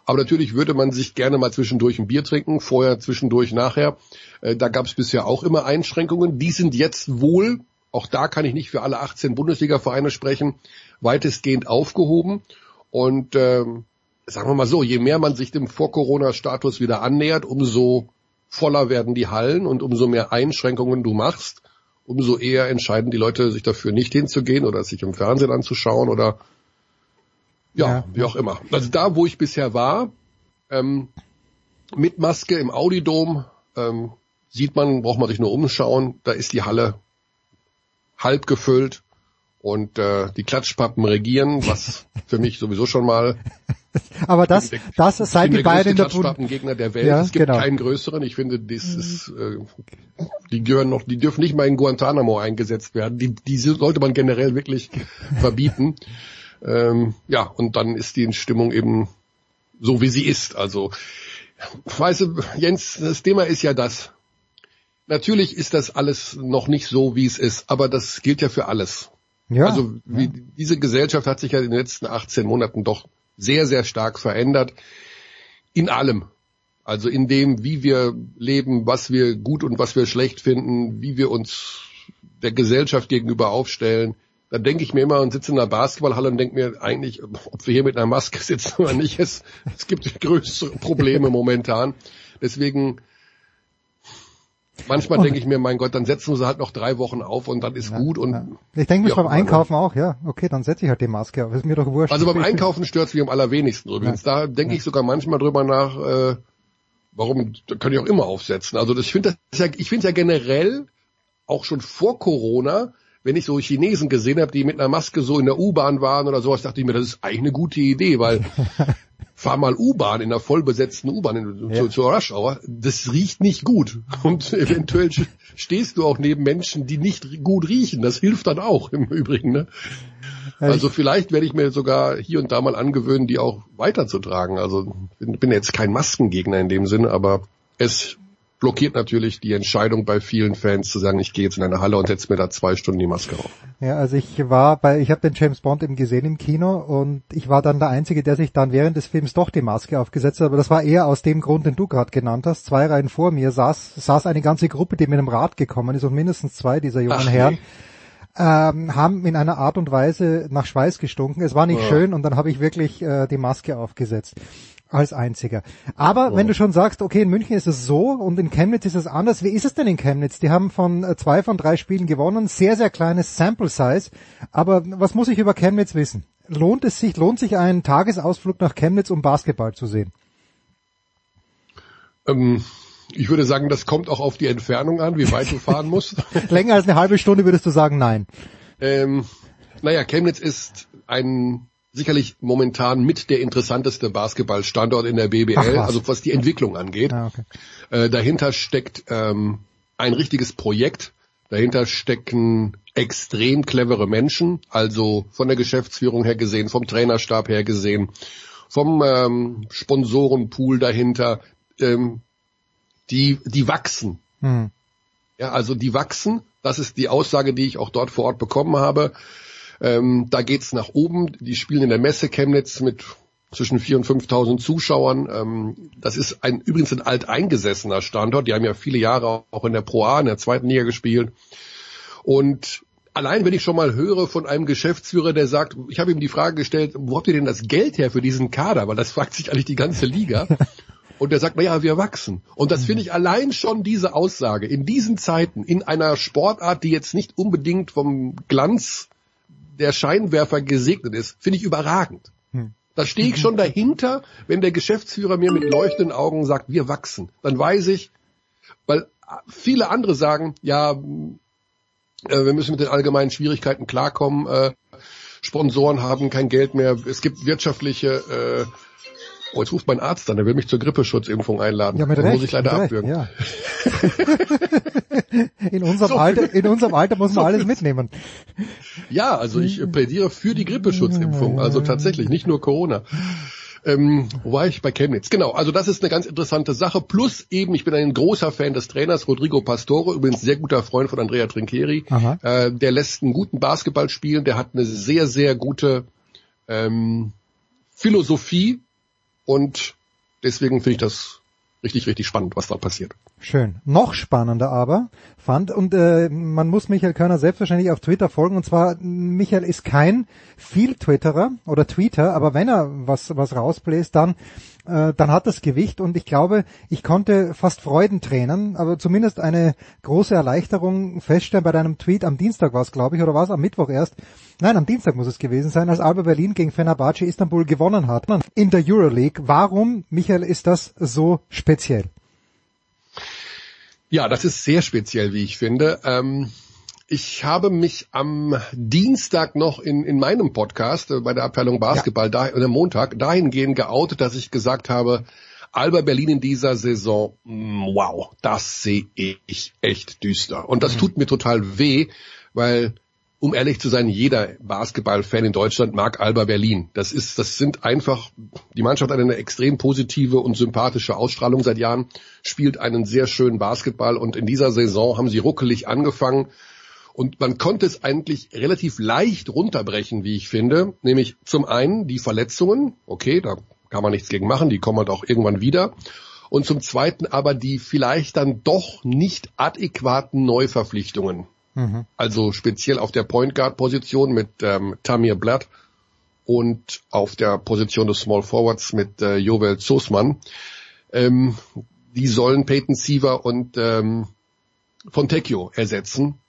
Aber natürlich würde man sich gerne mal zwischendurch ein Bier trinken, vorher, zwischendurch, nachher. Äh, da gab es bisher auch immer Einschränkungen. Die sind jetzt wohl, auch da kann ich nicht für alle 18 Bundesliga-Vereine sprechen, weitestgehend aufgehoben. Und ähm, sagen wir mal so, je mehr man sich dem Vor-Corona-Status wieder annähert, umso voller werden die Hallen und umso mehr Einschränkungen du machst, umso eher entscheiden die Leute sich dafür nicht hinzugehen oder sich im Fernsehen anzuschauen oder ja, Ja. wie auch immer. Also da, wo ich bisher war, ähm, mit Maske im Audidom, ähm, sieht man, braucht man sich nur umschauen, da ist die Halle halb gefüllt und äh, die Klatschpappen regieren, was für mich sowieso schon mal Aber das, der- das seit bin die beiden in der Klatschpappengegner der Welt. Ja, es gibt genau. keinen größeren. Ich finde, das ist, äh, die gehören noch, die dürfen nicht mal in Guantanamo eingesetzt werden. Die, die sollte man generell wirklich verbieten. ähm, ja, und dann ist die Stimmung eben so, wie sie ist. Also, weißt du, Jens, das Thema ist ja das. Natürlich ist das alles noch nicht so, wie es ist, aber das gilt ja für alles. Ja, Also wie, diese Gesellschaft hat sich ja in den letzten 18 Monaten doch sehr, sehr stark verändert. In allem. Also in dem, wie wir leben, was wir gut und was wir schlecht finden, wie wir uns der Gesellschaft gegenüber aufstellen. Da denke ich mir immer und sitze in einer Basketballhalle und denke mir eigentlich, ob wir hier mit einer Maske sitzen oder nicht, es, es gibt größere Probleme momentan. Deswegen manchmal denke ich mir, mein Gott, dann setzen wir sie halt noch drei Wochen auf und dann ist gut und ich denke mir beim? Einkaufen auch, ja, okay, dann setze ich halt die Maske auf. Ist mir doch wurscht. Also beim Einkaufen stört's mich am allerwenigsten übrigens. Da denke ich sogar manchmal drüber nach, äh, warum, da kann ich auch immer aufsetzen. Also das, ich finde das ja, ich finde ja generell, auch schon vor Corona, wenn ich so Chinesen gesehen habe, die mit einer Maske so in der U-Bahn waren oder sowas, dachte ich mir, das ist eigentlich eine gute Idee, weil fahr mal U-Bahn in einer vollbesetzten U-Bahn Ja. zu, zur Rush Hour, das riecht nicht gut. Und eventuell stehst du auch neben Menschen, die nicht gut riechen. Das hilft dann auch im Übrigen. Ne? Also vielleicht werde ich mir sogar hier und da mal angewöhnen, die auch weiterzutragen. Also bin, bin jetzt kein Maskengegner in dem Sinne, aber es blockiert natürlich die Entscheidung bei vielen Fans zu sagen, ich gehe jetzt in eine Halle und setze mir da zwei Stunden die Maske auf. Ja, also ich war bei, ich habe den James Bond eben gesehen im Kino und ich war dann der Einzige, der sich dann während des Films doch die Maske aufgesetzt hat, aber das war eher aus dem Grund, den du gerade genannt hast. Zwei Reihen vor mir saß, saß eine ganze Gruppe, die mit einem Rad gekommen ist und mindestens zwei dieser jungen Ach, nee. Herren ähm, haben in einer Art und Weise nach Schweiß gestunken. Es war nicht Ja. schön und dann habe ich wirklich äh, die Maske aufgesetzt. Als einziger. Aber wenn du schon sagst, okay, in München ist es so und in Chemnitz ist es anders, wie ist es denn in Chemnitz? Die haben von äh, zwei von drei Spielen gewonnen, sehr, sehr kleines Sample Size. Aber was muss ich über Chemnitz wissen? Lohnt es sich, lohnt sich ein Tagesausflug nach Chemnitz, um Basketball zu sehen? Ähm, ich würde sagen, das kommt auch auf die Entfernung an, wie weit du fahren musst. Länger als eine halbe Stunde würdest du sagen, nein. Ähm, naja, Chemnitz ist ein sicherlich momentan mit der interessanteste Basketballstandort in der BBL, Ach also was die Entwicklung angeht. Ah, okay. Äh, dahinter steckt ähm, ein richtiges Projekt. Dahinter stecken extrem clevere Menschen, also von der Geschäftsführung her gesehen, vom Trainerstab her gesehen, vom ähm, Sponsorenpool dahinter, ähm, die, die wachsen. Hm. Ja, also die wachsen. Das ist die Aussage, die ich auch dort vor Ort bekommen habe. Ähm, da geht's nach oben. Die spielen in der Messe Chemnitz mit zwischen 4.000 und 5.000 Zuschauern. Ähm, das ist ein übrigens ein alteingesessener Standort. Die haben ja viele Jahre auch in der Pro A, in der zweiten Liga gespielt. Und allein wenn ich schon mal höre von einem Geschäftsführer, der sagt, ich habe ihm die Frage gestellt, wo habt ihr denn das Geld her für diesen Kader? Weil das fragt sich eigentlich die ganze Liga. Und der sagt, na ja, wir wachsen. Und das finde ich allein schon diese Aussage in diesen Zeiten, in einer Sportart, die jetzt nicht unbedingt vom Glanz der Scheinwerfer gesegnet ist, finde ich überragend. Hm. Da stehe ich schon dahinter, wenn der Geschäftsführer mir mit leuchtenden Augen sagt, wir wachsen. Dann weiß ich, weil viele andere sagen, ja, äh, wir müssen mit den allgemeinen Schwierigkeiten klarkommen. Äh, Sponsoren haben kein Geld mehr. Es gibt wirtschaftliche äh, Oh, jetzt ruft mein Arzt an, der will mich zur Grippeschutzimpfung einladen. Ja, mit Recht, muss ich leider abwürgen. Ja. in unserem so Alter, in unserem Alter muss man so alles mitnehmen. Ja, also ich plädiere für die Grippeschutzimpfung, also tatsächlich, nicht nur Corona. Ähm, wo war ich bei Chemnitz? Genau, also das ist eine ganz interessante Sache. Plus eben, ich bin ein großer Fan des Trainers Rodrigo Pastore, übrigens sehr guter Freund von Andrea Trincheri. Äh, der lässt einen guten Basketball spielen, der hat eine sehr, sehr gute ähm, Philosophie und deswegen finde ich das richtig, richtig spannend, was da passiert. Schön. Noch spannender aber fand, und äh, man muss Michael Körner selbstverständlich auf Twitter folgen, und zwar, Michael ist kein Viel-Twitterer oder Tweeter, aber wenn er was, was rausbläst, dann äh, dann hat das Gewicht und ich glaube, ich konnte fast Freudentränen, aber zumindest eine große Erleichterung feststellen bei deinem Tweet am Dienstag war es, glaube ich, oder war es am Mittwoch erst? Nein, am Dienstag muss es gewesen sein, als Alba Berlin gegen Fenerbahce Istanbul gewonnen hat. In der Euroleague. Warum, Michael, ist das so speziell? Ja, das ist sehr speziell, wie ich finde. Ähm ich habe mich am Dienstag noch in, in meinem Podcast äh, bei der Abteilung Basketball, ja. da, oder Montag, dahingehend geoutet, dass ich gesagt habe, Alba Berlin in dieser Saison, mm, wow, das sehe ich echt düster. Und das mhm. tut mir total weh, weil um ehrlich zu sein, jeder Basketballfan in Deutschland mag Alba Berlin. Das ist, das sind einfach, die Mannschaft hat eine extrem positive und sympathische Ausstrahlung seit Jahren, spielt einen sehr schönen Basketball und in dieser Saison haben sie ruckelig angefangen und man konnte es eigentlich relativ leicht runterbrechen, wie ich finde. Nämlich zum einen die Verletzungen. Okay, da kann man nichts gegen machen. Die kommen halt auch irgendwann wieder. Und zum zweiten aber die vielleicht dann doch nicht adäquaten Neuverpflichtungen. Also speziell auf der Point Guard Position mit ähm, Tamir Blatt und auf der Position des Small Forwards mit äh, Jovel Zosman. Ähm, die sollen Peyton Siever und ähm, Fontecchio ersetzen.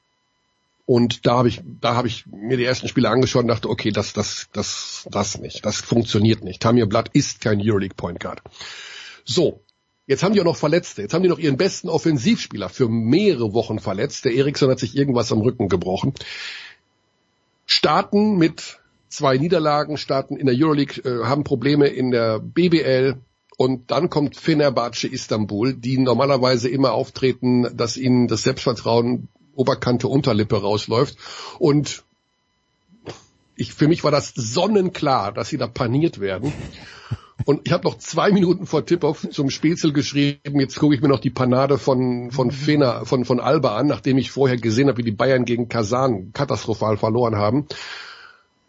Und da habe ich, da habe ich mir die ersten Spiele angeschaut und dachte, okay, das, das, das, das nicht, das funktioniert nicht. Tamir Blatt ist kein Euroleague Point Guard. So, jetzt haben die auch noch Verletzte. Jetzt haben die noch ihren besten Offensivspieler für mehrere Wochen verletzt. Der Eriksson hat sich irgendwas am Rücken gebrochen. Starten mit zwei Niederlagen, starten in der Euroleague, äh, haben Probleme in der BBL. Und dann kommt Fenerbahce Istanbul, die normalerweise immer auftreten, dass ihnen das Selbstvertrauen Oberkante Unterlippe rausläuft. Und ich, für mich war das sonnenklar, dass sie da paniert werden. Und ich habe noch zwei Minuten vor Tip-Off zum Spätzle geschrieben, jetzt gucke ich mir noch die Panade von, von Fena, von, von Alba an, nachdem ich vorher gesehen habe, wie die Bayern gegen Kasan katastrophal verloren haben.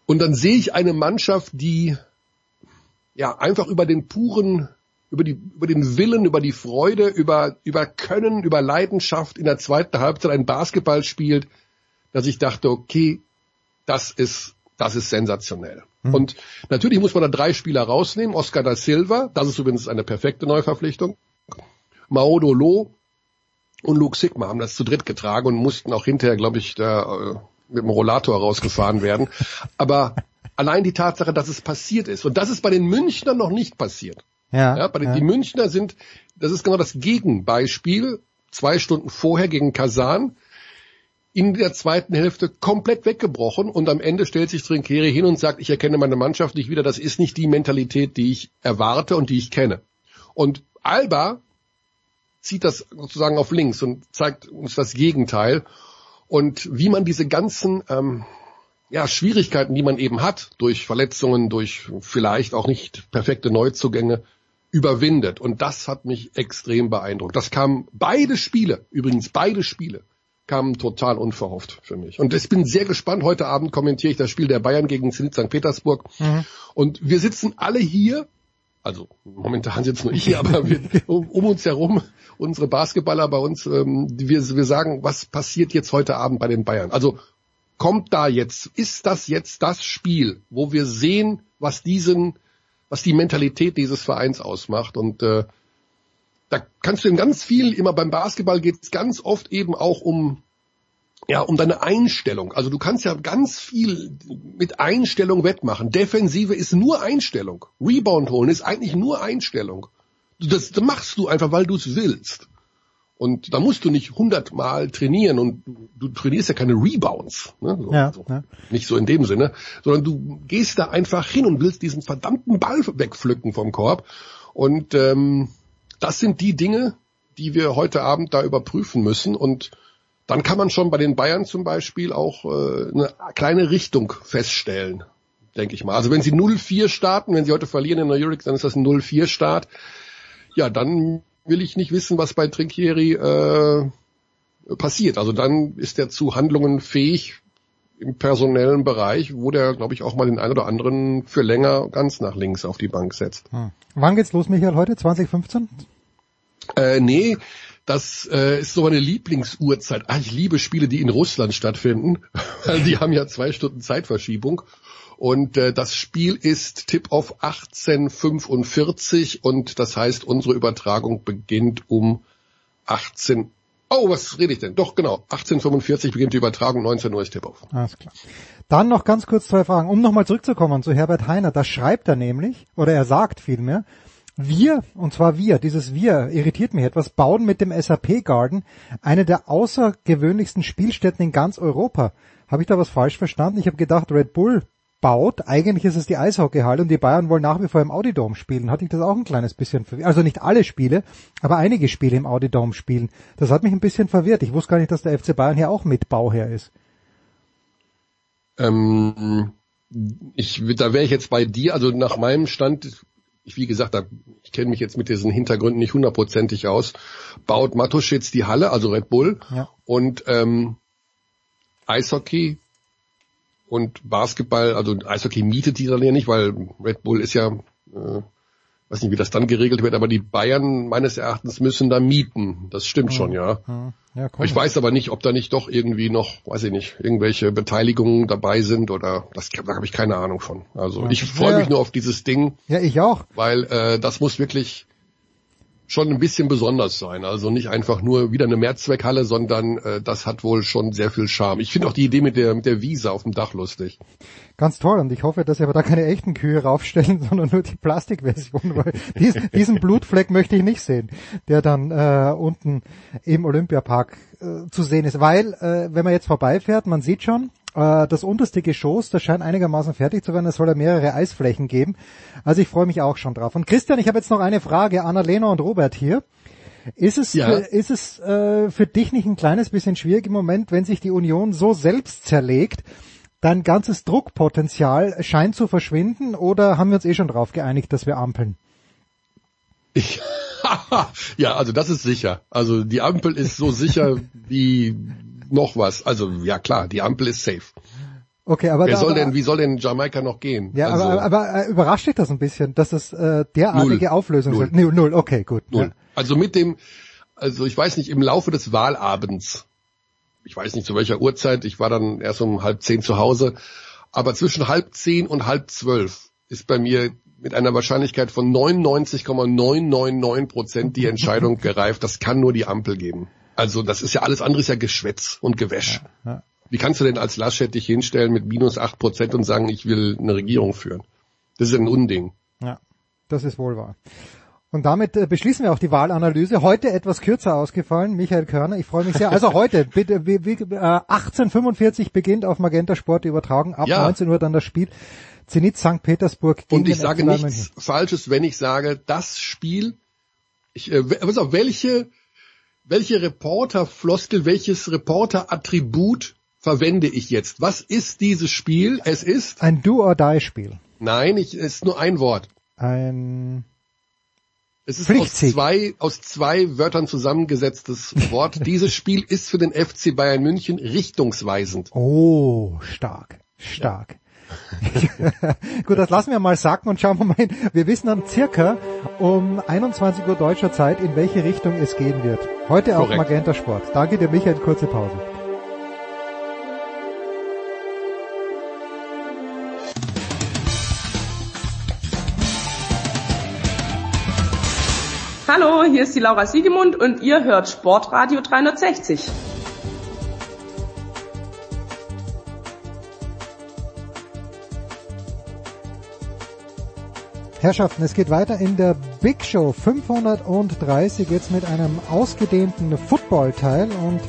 Und dann sehe ich eine Mannschaft, die ja einfach über den puren über die, über den Willen, über die Freude, über, über Können, über Leidenschaft in der zweiten Halbzeit ein Basketball spielt, dass ich dachte, okay, das ist, das ist sensationell. Mhm. Und natürlich muss man da drei Spieler rausnehmen. Oscar da Silva, das ist übrigens eine perfekte Neuverpflichtung. Maodo Lo und Luke Sigma haben das zu dritt getragen und mussten auch hinterher, glaube ich, da, äh, mit dem Rollator rausgefahren werden. Aber allein die Tatsache, dass es passiert ist. Und das ist bei den Münchnern noch nicht passiert. Ja, ja, bei den, ja. Die Münchner sind, das ist genau das Gegenbeispiel, zwei Stunden vorher gegen Kasan, in der zweiten Hälfte komplett weggebrochen und am Ende stellt sich Trinkeri hin und sagt, ich erkenne meine Mannschaft nicht wieder, das ist nicht die Mentalität, die ich erwarte und die ich kenne. Und Alba zieht das sozusagen auf links und zeigt uns das Gegenteil. Und wie man diese ganzen ähm, ja, Schwierigkeiten, die man eben hat, durch Verletzungen, durch vielleicht auch nicht perfekte Neuzugänge, überwindet. Und das hat mich extrem beeindruckt. Das kam beide Spiele, übrigens beide Spiele, kamen total unverhofft für mich. Und ich bin sehr gespannt. Heute Abend kommentiere ich das Spiel der Bayern gegen Zenit St. Petersburg. Mhm. Und wir sitzen alle hier, also momentan sitzt nur ich hier, aber wir, um, um, uns herum, unsere Basketballer bei uns, ähm, wir, wir sagen, was passiert jetzt heute Abend bei den Bayern? Also kommt da jetzt, ist das jetzt das Spiel, wo wir sehen, was diesen, was die Mentalität dieses Vereins ausmacht und äh, da kannst du in ganz viel, immer beim Basketball geht es ganz oft eben auch um ja, um deine Einstellung. Also du kannst ja ganz viel mit Einstellung wettmachen. Defensive ist nur Einstellung. Rebound holen ist eigentlich nur Einstellung. Das, das machst du einfach, weil du es willst. Und da musst du nicht hundertmal trainieren und du, trainierst ja keine Rebounds. Ne? So, ja, so. Ja. Nicht so in dem Sinne, sondern du gehst da einfach hin und willst diesen verdammten Ball wegpflücken vom Korb. Und ähm, das sind die Dinge, die wir heute Abend da überprüfen müssen und dann kann man schon bei den Bayern zum Beispiel auch äh, eine kleine Richtung feststellen, denke ich mal. Also wenn sie 0-4 starten, wenn sie heute verlieren in der Euroleague, dann ist das ein 0-4-Start. Ja, dann will ich nicht wissen, was bei Trinkieri äh, passiert. Also dann ist er zu Handlungen fähig im personellen Bereich, wo der, glaube ich, auch mal den einen oder anderen für länger ganz nach links auf die Bank setzt. Hm. Wann geht's los, Michael, heute? 2015? Äh, nee, das äh, ist so eine Lieblingsuhrzeit. Ah, ich liebe Spiele, die in Russland stattfinden, weil die haben ja zwei Stunden Zeitverschiebung. Und äh, das Spiel ist Tip-Off 1845 und das heißt, unsere Übertragung beginnt um 18 Oh, was rede ich denn? Doch, genau. 1845 beginnt die Übertragung, 19 Uhr ist Tip-Off. Alles klar. Dann noch ganz kurz zwei Fragen. Um nochmal zurückzukommen zu Herbert Heiner. Das schreibt er nämlich, oder er sagt vielmehr, wir, und zwar wir, dieses wir irritiert mich etwas, bauen mit dem SAP Garden eine der außergewöhnlichsten Spielstätten in ganz Europa. Habe ich da was falsch verstanden? Ich habe gedacht, Red Bull baut, eigentlich ist es die Eishockeyhalle und die Bayern wollen nach wie vor im Audidome spielen. Hatte ich das auch ein kleines bisschen verwirrt. Also nicht alle Spiele, aber einige Spiele im Audidome spielen. Das hat mich ein bisschen verwirrt. Ich wusste gar nicht, dass der FC Bayern hier auch mit Bauherr ist. Ähm, ich, da wäre ich jetzt bei dir, also nach meinem Stand ich, wie gesagt, da, ich kenne mich jetzt mit diesen Hintergründen nicht hundertprozentig aus, baut Matuschitz die Halle, also Red Bull, ja. und ähm, Eishockey und Basketball, also Eishockey mietet die dann ja nicht, weil Red Bull ist ja äh, weiß nicht, wie das dann geregelt wird, aber die Bayern meines Erachtens müssen da mieten. Das stimmt mhm. schon, ja. Mhm. ja ich weiß aber nicht, ob da nicht doch irgendwie noch, weiß ich nicht, irgendwelche Beteiligungen dabei sind oder das da habe ich keine Ahnung von. Also ja. ich freue mich nur auf dieses Ding. Ja, ich auch. Weil äh, das muss wirklich schon ein bisschen besonders sein. Also nicht einfach nur wieder eine Mehrzweckhalle, sondern äh, das hat wohl schon sehr viel Charme. Ich finde auch die Idee mit der mit der Wiese auf dem Dach lustig. Ganz toll und ich hoffe, dass sie aber da keine echten Kühe raufstellen, sondern nur die Plastikversion, weil dies, diesen Blutfleck möchte ich nicht sehen, der dann äh, unten im Olympiapark äh, zu sehen ist. Weil, äh, wenn man jetzt vorbeifährt, man sieht schon, äh, das unterste Geschoss, das scheint einigermaßen fertig zu werden. Es soll ja mehrere Eisflächen geben. Also ich freue mich auch schon drauf. Und Christian, ich habe jetzt noch eine Frage. Annalena und Robert hier. Ist es, ja. für, ist es äh, für dich nicht ein kleines bisschen schwierig im Moment, wenn sich die Union so selbst zerlegt? Dein ganzes Druckpotenzial scheint zu verschwinden oder haben wir uns eh schon drauf geeinigt, dass wir ampeln? Ich, ja, also das ist sicher. Also die Ampel ist so sicher wie noch was. Also ja klar, die Ampel ist safe. Okay, aber Wer da, soll denn, wie soll denn Jamaika noch gehen? Ja, also, aber, aber äh, überrascht dich das ein bisschen, dass es äh, derartige null, Auflösung null. Null, null, okay, gut. Null. Ja. Also mit dem, also ich weiß nicht, im Laufe des Wahlabends, ich weiß nicht zu welcher Uhrzeit, ich war dann erst um halb zehn zu Hause, aber zwischen halb zehn und halb zwölf ist bei mir mit einer Wahrscheinlichkeit von 99,999 Prozent die Entscheidung gereift, das kann nur die Ampel geben. Also das ist ja alles andere ist ja Geschwätz und Gewäsch. Ja, ja. Wie kannst du denn als Laschet dich hinstellen mit minus acht Prozent und sagen, ich will eine Regierung führen? Das ist ein Unding. Ja, das ist wohl wahr. Und damit äh, beschließen wir auch die Wahlanalyse. Heute etwas kürzer ausgefallen. Michael Körner, ich freue mich sehr. Also heute, bitte, wie, wie, äh, 1845 beginnt auf Magenta Sport die Übertragung, ab ja. 19 Uhr dann das Spiel. Zenit St. Petersburg gegen Und ich sage nichts. Falsches, wenn ich sage, das Spiel, ich, äh, auf, welche welche Reporterfloskel, welches Reporterattribut verwende ich jetzt? Was ist dieses Spiel? Es ist ein Do-or-Die-Spiel. Nein, ich, es ist nur ein Wort. Ein es ist aus zwei, aus zwei Wörtern zusammengesetztes Wort. Dieses Spiel ist für den FC Bayern München richtungsweisend. Oh, stark, stark. Ja. Gut, das lassen wir mal sacken und schauen wir mal hin. Wir wissen dann circa um 21 Uhr deutscher Zeit, in welche Richtung es gehen wird. Heute Korrekt. auf Magenta Sport. Danke dir, Michael. Kurze Pause. Hallo, hier ist die Laura Siegemund und ihr hört Sportradio 360. Herrschaften, es geht weiter in der Big Show 530 jetzt mit einem ausgedehnten Football-Teil und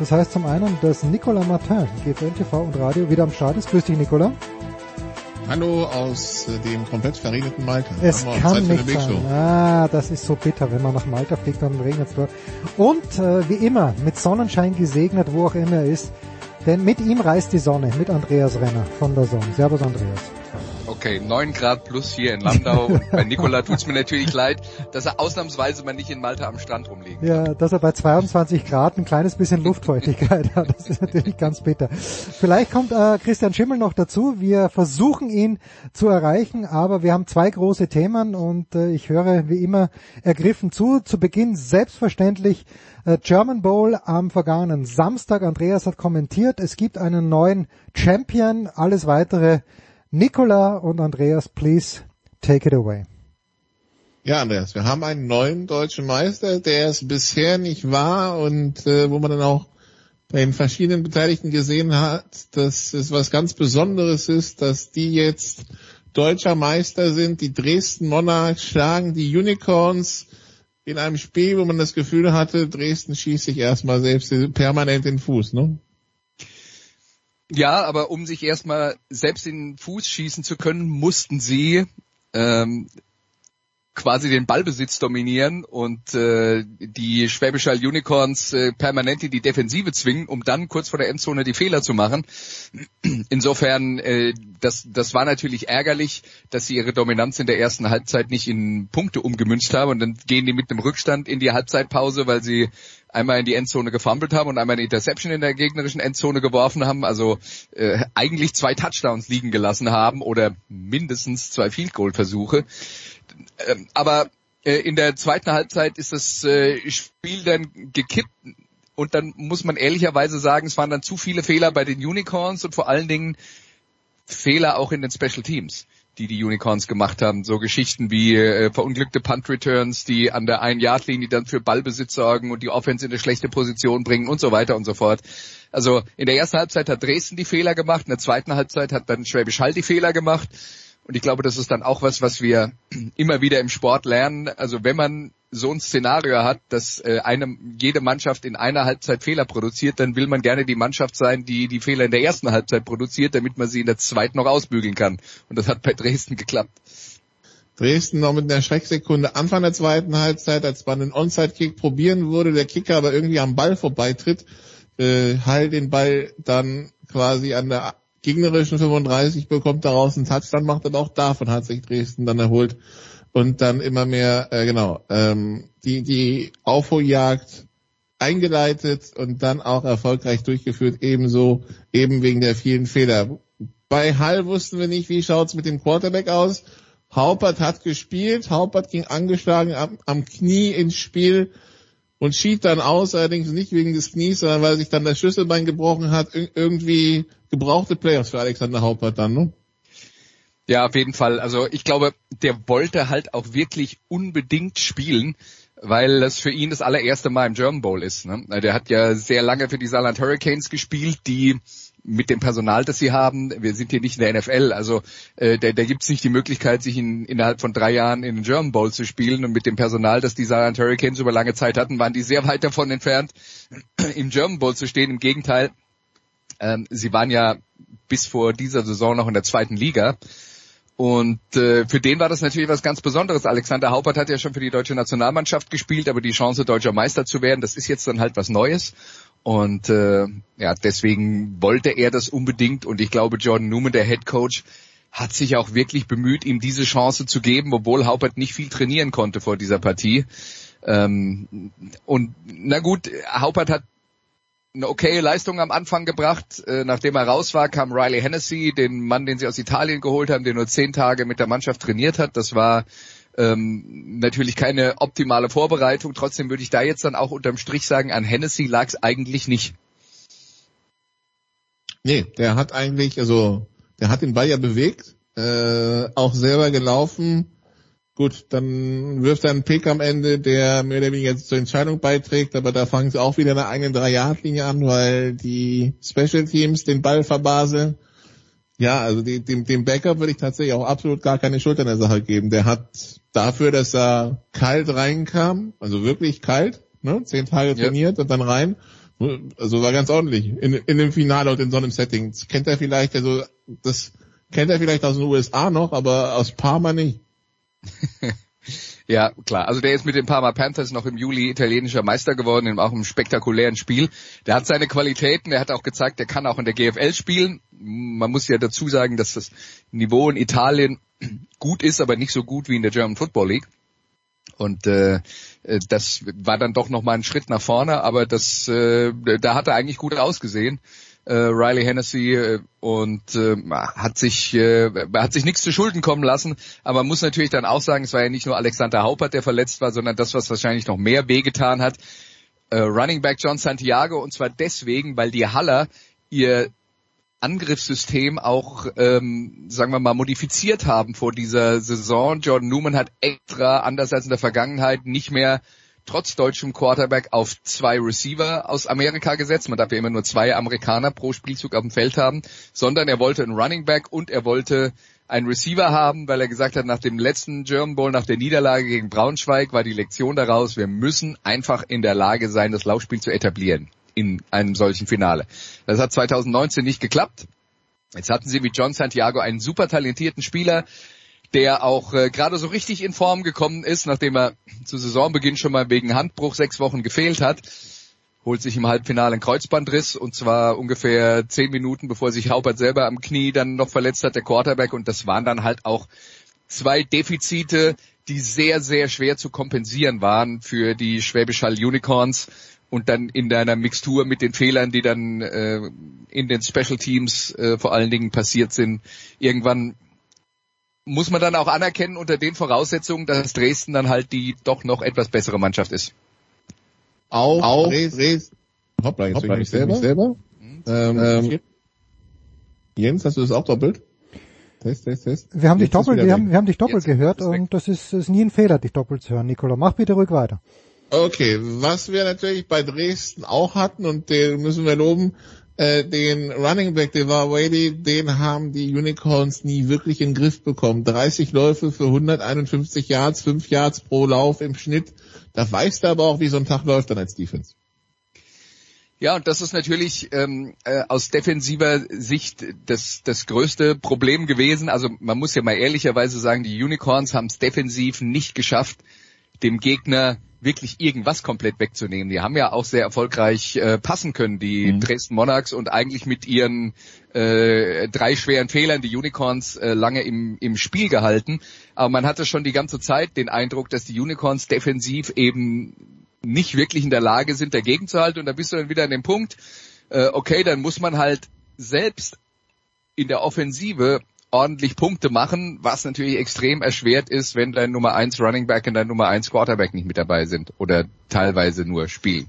das heißt zum einen, dass Nicolas Martin, GFL TV und Radio wieder am Start ist. Grüß dich, Nicolas. Hallo aus äh, dem komplett verregneten Malta. Es kann nicht sein. Ah, das ist so bitter, wenn man nach Malta fliegt, dann regnet es dort. Und äh, wie immer, mit Sonnenschein gesegnet, wo auch immer er ist. Denn mit ihm reist die Sonne, mit Andreas Renner von der Sonne. Servus Andreas. Okay, 9 Grad plus hier in Landau und bei Nikola tut's mir natürlich leid, dass er ausnahmsweise mal nicht in Malta am Strand rumliegt. Ja, dass er bei 22 Grad ein kleines bisschen Luftfeuchtigkeit hat, das ist natürlich ganz bitter. Vielleicht kommt äh, Christian Schimmel noch dazu. Wir versuchen ihn zu erreichen, aber wir haben zwei große Themen und äh, ich höre wie immer ergriffen zu. Zu Beginn selbstverständlich äh, German Bowl am vergangenen Samstag. Andreas hat kommentiert, es gibt einen neuen Champion. Alles weitere Nicola und Andreas, please take it away. Ja, Andreas, wir haben einen neuen deutschen Meister, der es bisher nicht war und äh, wo man dann auch bei den verschiedenen Beteiligten gesehen hat, dass es was ganz Besonderes ist, dass die jetzt deutscher Meister sind. Die Dresden Monarchs schlagen die Unicorns in einem Spiel, wo man das Gefühl hatte, Dresden schießt sich erstmal selbst permanent den Fuß, ne? Ja, aber um sich erstmal selbst in den Fuß schießen zu können, mussten sie ähm, quasi den Ballbesitz dominieren und äh, die Schwäbische Unicorns äh, permanent in die Defensive zwingen, um dann kurz vor der Endzone die Fehler zu machen. Insofern, äh, das, das war natürlich ärgerlich, dass sie ihre Dominanz in der ersten Halbzeit nicht in Punkte umgemünzt haben und dann gehen die mit einem Rückstand in die Halbzeitpause, weil sie einmal in die Endzone gefummelt haben und einmal eine Interception in der gegnerischen Endzone geworfen haben, also äh, eigentlich zwei Touchdowns liegen gelassen haben oder mindestens zwei Field Goal Versuche. Ähm, aber äh, in der zweiten Halbzeit ist das äh, Spiel dann gekippt und dann muss man ehrlicherweise sagen, es waren dann zu viele Fehler bei den Unicorns und vor allen Dingen Fehler auch in den Special Teams die die Unicorns gemacht haben. So Geschichten wie äh, verunglückte Punt-Returns, die an der Ein-Yard-Linie dann für Ballbesitz sorgen und die Offense in eine schlechte Position bringen und so weiter und so fort. Also in der ersten Halbzeit hat Dresden die Fehler gemacht, in der zweiten Halbzeit hat dann Schwäbisch Hall die Fehler gemacht. Und ich glaube, das ist dann auch was, was wir immer wieder im Sport lernen. Also wenn man so ein Szenario hat, dass äh, eine, jede Mannschaft in einer Halbzeit Fehler produziert, dann will man gerne die Mannschaft sein, die die Fehler in der ersten Halbzeit produziert, damit man sie in der zweiten noch ausbügeln kann. Und das hat bei Dresden geklappt. Dresden noch mit einer Schrecksekunde Anfang der zweiten Halbzeit, als man einen Onside-Kick probieren würde, der Kicker aber irgendwie am Ball vorbeitritt, äh, Hall den Ball dann quasi an der gegnerischen 35 bekommt daraus einen Touchdown, macht und auch davon hat sich Dresden dann erholt und dann immer mehr, äh, genau, ähm, die, die Aufholjagd eingeleitet und dann auch erfolgreich durchgeführt, ebenso eben wegen der vielen Fehler. Bei Hall wussten wir nicht, wie schaut's mit dem Quarterback aus. Haupert hat gespielt, Haupert ging angeschlagen am, am Knie ins Spiel und schied dann aus, allerdings nicht wegen des Knies, sondern weil sich dann das Schlüsselbein gebrochen hat. Ir irgendwie gebrauchte Playoffs für Alexander Haupert dann, ne? Ja, auf jeden Fall. Also ich glaube, der wollte halt auch wirklich unbedingt spielen, weil das für ihn das allererste Mal im German Bowl ist. Ne? Der hat ja sehr lange für die Saarland Hurricanes gespielt, die mit dem Personal, das sie haben, wir sind hier nicht in der NFL, also äh, da, da gibt es nicht die Möglichkeit, sich in, innerhalb von drei Jahren in den German Bowl zu spielen und mit dem Personal, das die Saarland Hurricanes über lange Zeit hatten, waren die sehr weit davon entfernt, im German Bowl zu stehen. Im Gegenteil, ähm, sie waren ja bis vor dieser Saison noch in der zweiten Liga und äh, für den war das natürlich was ganz Besonderes. Alexander Haupert hat ja schon für die deutsche Nationalmannschaft gespielt, aber die Chance, deutscher Meister zu werden, das ist jetzt dann halt was Neues. Und äh, ja, deswegen wollte er das unbedingt und ich glaube, Jordan Newman, der Head Coach, hat sich auch wirklich bemüht, ihm diese Chance zu geben, obwohl Haupert nicht viel trainieren konnte vor dieser Partie. Ähm, und na gut, Haupert hat eine okaye Leistung am Anfang gebracht. Äh, nachdem er raus war, kam Riley Hennessy, den Mann, den sie aus Italien geholt haben, der nur zehn Tage mit der Mannschaft trainiert hat. Das war ähm, natürlich keine optimale Vorbereitung. Trotzdem würde ich da jetzt dann auch unterm Strich sagen, an Hennessy lag es eigentlich nicht. Nee, der hat eigentlich, also der hat den Ball ja bewegt, äh, auch selber gelaufen. Gut, dann wirft er einen Pick am Ende, der mehr oder weniger zur Entscheidung beiträgt, aber da fangen sie auch wieder eine eigene Drei-Yard-Linie an, weil die Special Teams den Ball verbaseln. Ja, also die, dem, dem Backup würde ich tatsächlich auch absolut gar keine Schuld an der Sache geben. Der hat dafür, dass er kalt reinkam, also wirklich kalt, ne, zehn Tage trainiert ja. und dann rein, also war ganz ordentlich in, in dem Finale und in so einem Setting. Das kennt er vielleicht, also das kennt er vielleicht aus den USA noch, aber aus Parma nicht. Ja, klar. Also der ist mit den Parma Panthers noch im Juli italienischer Meister geworden, in auch einem spektakulären Spiel. Der hat seine Qualitäten, der hat auch gezeigt, der kann auch in der GFL spielen. Man muss ja dazu sagen, dass das Niveau in Italien gut ist, aber nicht so gut wie in der German Football League. Und äh, das war dann doch nochmal ein Schritt nach vorne, aber das, äh, da hat er eigentlich gut ausgesehen äh, Riley Hennessy äh, und äh, hat sich äh, hat sich nichts zu Schulden kommen lassen, aber man muss natürlich dann auch sagen, es war ja nicht nur Alexander Haupert, der verletzt war, sondern das, was wahrscheinlich noch mehr wehgetan hat, äh, Running Back John Santiago und zwar deswegen, weil die Haller ihr Angriffssystem auch, ähm, sagen wir mal, modifiziert haben vor dieser Saison. Jordan Newman hat extra, anders als in der Vergangenheit, nicht mehr trotz deutschem Quarterback auf zwei Receiver aus Amerika gesetzt. Man darf ja immer nur zwei Amerikaner pro Spielzug auf dem Feld haben, sondern er wollte einen Running Back und er wollte einen Receiver haben, weil er gesagt hat, nach dem letzten German Bowl, nach der Niederlage gegen Braunschweig, war die Lektion daraus, wir müssen einfach in der Lage sein, das Laufspiel zu etablieren in einem solchen Finale. Das hat 2019 nicht geklappt. Jetzt hatten sie mit John Santiago einen super talentierten Spieler, der auch äh, gerade so richtig in Form gekommen ist, nachdem er zu Saisonbeginn schon mal wegen Handbruch sechs Wochen gefehlt hat, holt sich im Halbfinale einen Kreuzbandriss und zwar ungefähr zehn Minuten, bevor sich Haupert selber am Knie dann noch verletzt hat, der Quarterback. Und das waren dann halt auch zwei Defizite, die sehr, sehr schwer zu kompensieren waren für die Schwäbisch Hall Unicorns. Und dann in deiner Mixtur mit den Fehlern, die dann äh, in den Special Teams äh, vor allen Dingen passiert sind, irgendwann muss man dann auch anerkennen unter den Voraussetzungen, dass Dresden dann halt die doch noch etwas bessere Mannschaft ist. Auch, auch Dresden. Hoppla, jetzt Hoppla, ich selber. selber. Mhm. Ähm, ähm, Jens, hast du das auch doppelt? Test, test, test. Wir haben dich doppelt, wir haben, wir haben dich doppelt jetzt gehört und das ist, ist nie ein Fehler, dich doppelt zu hören, Nicola. Mach bitte ruhig weiter. Okay, was wir natürlich bei Dresden auch hatten und den müssen wir loben, äh, den Running Back, der war Whaley, den haben die Unicorns nie wirklich in den Griff bekommen. 30 Läufe für 151 Yards, 5 Yards pro Lauf im Schnitt. Da weißt du aber auch, wie so ein Tag läuft dann als Defense. Ja, und das ist natürlich ähm, äh, aus defensiver Sicht das, das größte Problem gewesen. Also man muss ja mal ehrlicherweise sagen, die Unicorns haben es defensiv nicht geschafft, dem Gegner wirklich irgendwas komplett wegzunehmen. Die haben ja auch sehr erfolgreich äh, passen können, die mhm. Dresden Monarchs und eigentlich mit ihren äh, drei schweren Fehlern die Unicorns äh, lange im, im Spiel gehalten. Aber man hatte schon die ganze Zeit den Eindruck, dass die Unicorns defensiv eben nicht wirklich in der Lage sind, dagegen zu halten. Und da bist du dann wieder an dem Punkt, äh, okay, dann muss man halt selbst in der Offensive ordentlich Punkte machen, was natürlich extrem erschwert ist, wenn dein Nummer 1 Running Back und dein Nummer 1 Quarterback nicht mit dabei sind oder teilweise nur spielen.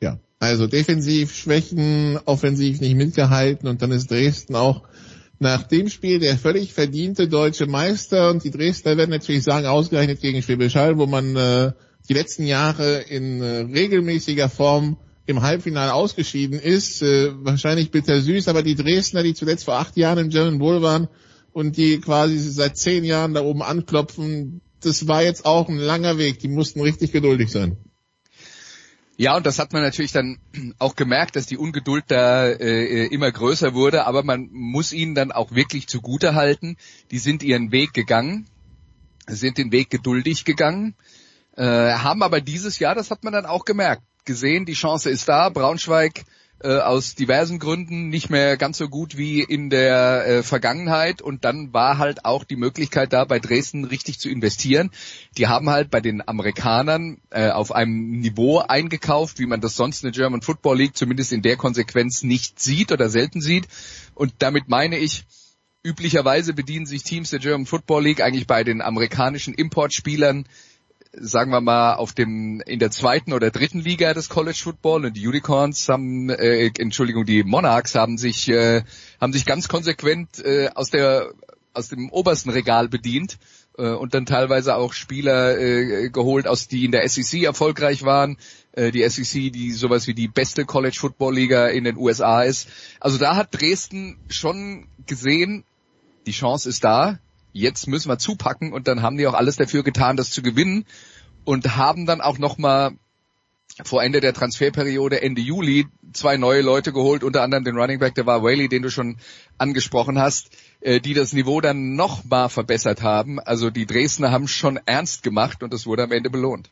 Ja, also defensiv Schwächen, offensiv nicht mitgehalten und dann ist Dresden auch nach dem Spiel der völlig verdiente deutsche Meister und die Dresdner werden natürlich sagen, ausgerechnet gegen Schwäbisch Hall, wo man äh, die letzten Jahre in äh, regelmäßiger Form im Halbfinale ausgeschieden ist. Äh, wahrscheinlich bittersüß, aber die Dresdner, die zuletzt vor acht Jahren im German Bowl waren und die quasi seit zehn Jahren da oben anklopfen, das war jetzt auch ein langer Weg. Die mussten richtig geduldig sein. Ja, und das hat man natürlich dann auch gemerkt, dass die Ungeduld da äh, immer größer wurde, aber man muss ihnen dann auch wirklich zugute halten. Die sind ihren Weg gegangen, sind den Weg geduldig gegangen, äh, haben aber dieses Jahr, das hat man dann auch gemerkt, gesehen, die Chance ist da. Braunschweig äh, aus diversen Gründen nicht mehr ganz so gut wie in der äh, Vergangenheit und dann war halt auch die Möglichkeit da, bei Dresden richtig zu investieren. Die haben halt bei den Amerikanern äh, auf einem Niveau eingekauft, wie man das sonst in der German Football League zumindest in der Konsequenz nicht sieht oder selten sieht. Und damit meine ich, üblicherweise bedienen sich Teams der German Football League eigentlich bei den amerikanischen Importspielern sagen wir mal, auf dem in der zweiten oder dritten Liga des College Football und die Unicorns haben, äh, Entschuldigung, die Monarchs haben sich äh, haben sich ganz konsequent äh, aus der aus dem obersten Regal bedient äh, und dann teilweise auch Spieler äh, geholt, aus die in der SEC erfolgreich waren. Äh, die SEC, die sowas wie die beste College Football Liga in den USA ist. Also da hat Dresden schon gesehen, die Chance ist da, jetzt müssen wir zupacken und dann haben die auch alles dafür getan, das zu gewinnen und haben dann auch nochmal vor Ende der Transferperiode, Ende Juli, zwei neue Leute geholt, unter anderem den Running Back, der war Whaley, den du schon angesprochen hast, äh, die das Niveau dann nochmal verbessert haben. Also die Dresdner haben schon ernst gemacht und es wurde am Ende belohnt.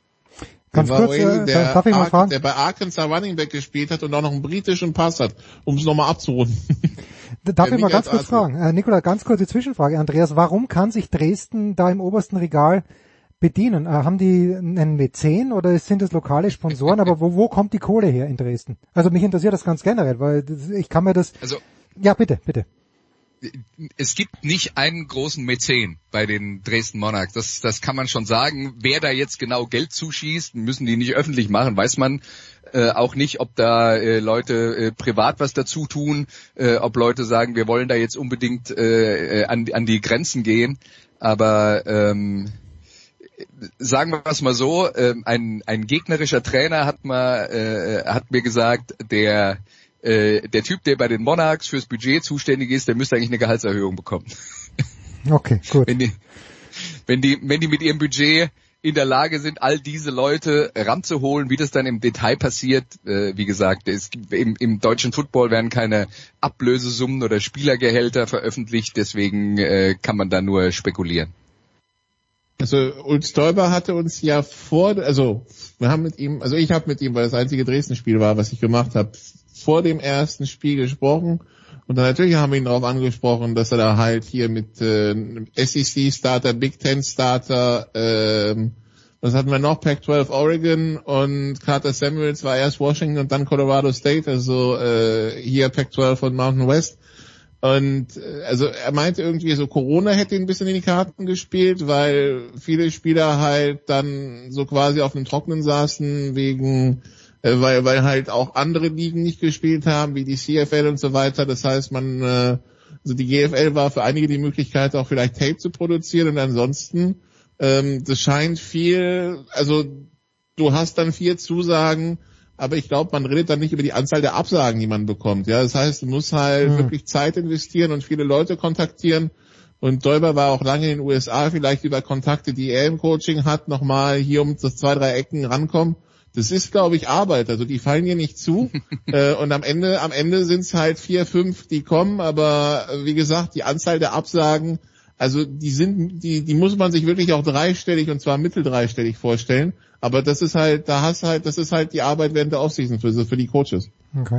Ganz kurz, Whaley, äh, der, darf ich mal fragen? der bei Arkansas Running Back gespielt hat und auch noch einen britischen Pass hat, um es nochmal abzurunden. Darf Ja, ich mal ganz kurz fragen? Äh, Nikola, ganz kurze Zwischenfrage. Andreas, warum kann sich Dresden da im obersten Regal bedienen? Äh, haben die einen Mäzen oder sind es lokale Sponsoren? Aber wo, wo kommt die Kohle her in Dresden? Also mich interessiert das ganz generell, weil das, ich kann mir das... Also Ja, bitte, bitte. Es gibt nicht einen großen Mäzen bei den Dresden Monarchs. Das, das kann man schon sagen. Wer da jetzt genau Geld zuschießt, müssen die nicht öffentlich machen, weiß man äh, auch nicht, ob da äh, Leute äh, privat was dazu tun, äh, ob Leute sagen, wir wollen da jetzt unbedingt äh, äh, an, an die Grenzen gehen. Aber ähm, sagen wir es mal so, ähm, ein, ein gegnerischer Trainer hat mal äh, hat mir gesagt, der äh, der Typ, der bei den Monarchs fürs Budget zuständig ist, der müsste eigentlich eine Gehaltserhöhung bekommen. Okay, gut. Wenn die, wenn die, wenn die mit ihrem Budget in der Lage sind, all diese Leute ranzuholen, wie das dann im Detail passiert, äh, wie gesagt, es, gibt- im, im deutschen Football werden keine Ablösesummen oder Spielergehälter veröffentlicht, deswegen äh, kann man da nur spekulieren. Also Ulf Stolber hatte uns ja vor, also wir haben mit ihm, also ich habe mit ihm, weil das einzige Dresden-Spiel war, was ich gemacht habe, vor dem ersten Spiel gesprochen. Und dann natürlich haben wir ihn darauf angesprochen, dass er da halt hier mit äh, SEC-Starter, Big Ten-Starter, ähm, was hatten wir noch? Pac-12 Oregon und Carter Samuels war erst Washington und dann Colorado State, also äh, hier Pac-12 und Mountain West. Und äh, also er meinte irgendwie so, Corona hätte ihn ein bisschen in die Karten gespielt, weil viele Spieler halt dann so quasi auf dem Trocknen saßen wegen, äh, weil, weil halt auch andere Ligen nicht gespielt haben, wie die CFL und so weiter. Das heißt, man, äh, also die GFL war für einige die Möglichkeit, auch vielleicht Tape zu produzieren und ansonsten, ähm, das scheint viel, also du hast dann vier Zusagen, aber ich glaube, man redet dann nicht über die Anzahl der Absagen, die man bekommt. Ja, das heißt, du musst halt Hm. wirklich Zeit investieren und viele Leute kontaktieren. Und Däuber war auch lange in den USA, vielleicht über Kontakte, die er im Coaching hat, nochmal hier um das zwei, drei Ecken rankommen. Das ist, glaube ich, Arbeit. Also die fallen dir nicht zu. äh, und am Ende, am Ende sind es halt vier, fünf, die kommen. Aber äh, wie gesagt, die Anzahl der Absagen, also die sind, die, die muss man sich wirklich auch dreistellig und zwar mitteldreistellig vorstellen. Aber das ist halt, da hast halt, das ist halt die Arbeit während der Offseason für, für die Coaches. Okay.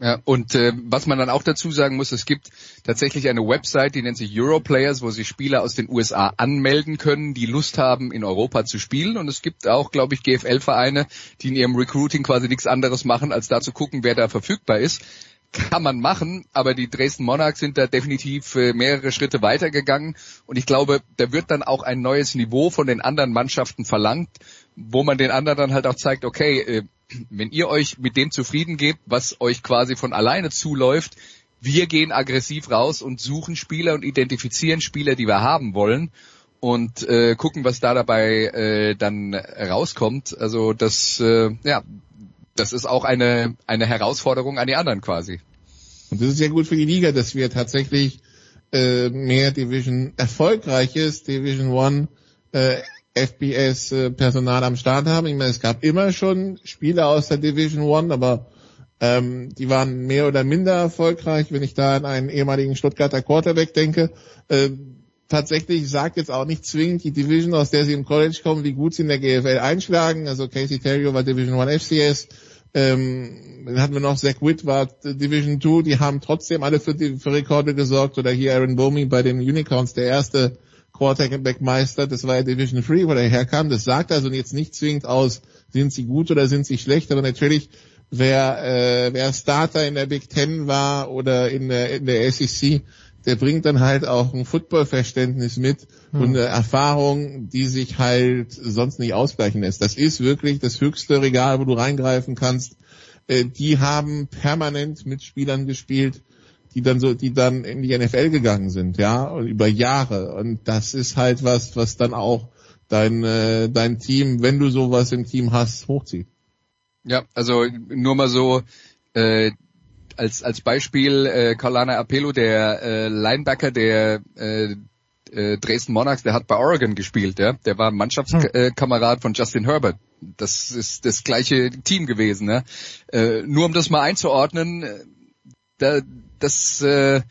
Ja, und äh, was man dann auch dazu sagen muss, es gibt tatsächlich eine Website, die nennt sich Europlayers, wo sich Spieler aus den USA anmelden können, die Lust haben, in Europa zu spielen. Und es gibt auch, glaube ich, GFL-Vereine, die in ihrem Recruiting quasi nichts anderes machen, als da zu gucken, wer da verfügbar ist. Kann man machen, aber die Dresden Monarchs sind da definitiv äh, mehrere Schritte weitergegangen. Und ich glaube, da wird dann auch ein neues Niveau von den anderen Mannschaften verlangt, wo man den anderen dann halt auch zeigt, okay, äh, wenn ihr euch mit dem zufrieden gebt, was euch quasi von alleine zuläuft, wir gehen aggressiv raus und suchen Spieler und identifizieren Spieler, die wir haben wollen und äh, gucken, was da dabei äh, dann rauskommt. Also das, äh, ja, das ist auch eine eine Herausforderung an die anderen quasi. Und das ist ja gut für die Liga, dass wir tatsächlich äh, mehr Division erfolgreiches Division One äh, FBS äh, Personal am Start haben. Ich meine, es gab immer schon Spieler aus der Division One, aber ähm, die waren mehr oder minder erfolgreich. Wenn ich da an einen ehemaligen Stuttgarter Quarterback denke, äh, tatsächlich sagt jetzt auch nicht zwingend die Division, aus der sie im College kommen, wie gut sie in der GFL einschlagen. Also Casey Terrio war Division 1 FCS. Ähm, dann hatten wir noch Zach Witt war Division 2, die haben trotzdem alle für, die, für Rekorde gesorgt. Oder hier Aaron Bomey bei den Unicorns, der erste Quarterback-Meister, das war ja Division 3, wo er herkam. Das sagt also jetzt nicht zwingend aus, sind sie gut oder sind sie schlecht, aber natürlich wer, äh, wer Starter in der Big Ten war oder in der, in der SEC, der bringt dann halt auch ein Footballverständnis mit hm. und eine Erfahrung, die sich halt sonst nicht ausgleichen lässt. Das ist wirklich das höchste Regal, wo du reingreifen kannst. Äh, die haben permanent mit Spielern gespielt, die dann so, die dann in die NFL gegangen sind, ja, über Jahre. Und das ist halt was, was dann auch dein, äh, dein Team, wenn du sowas im Team hast, hochzieht. Ja, also nur mal so äh, als als Beispiel äh, Carlana Apelo, der äh, Linebacker der äh, äh, Dresden Monarchs, der hat bei Oregon gespielt, ja. Der war Mannschaftskamerad von Justin Herbert. Das ist das gleiche Team gewesen, ne? Äh, nur um das mal einzuordnen, äh, da, das äh,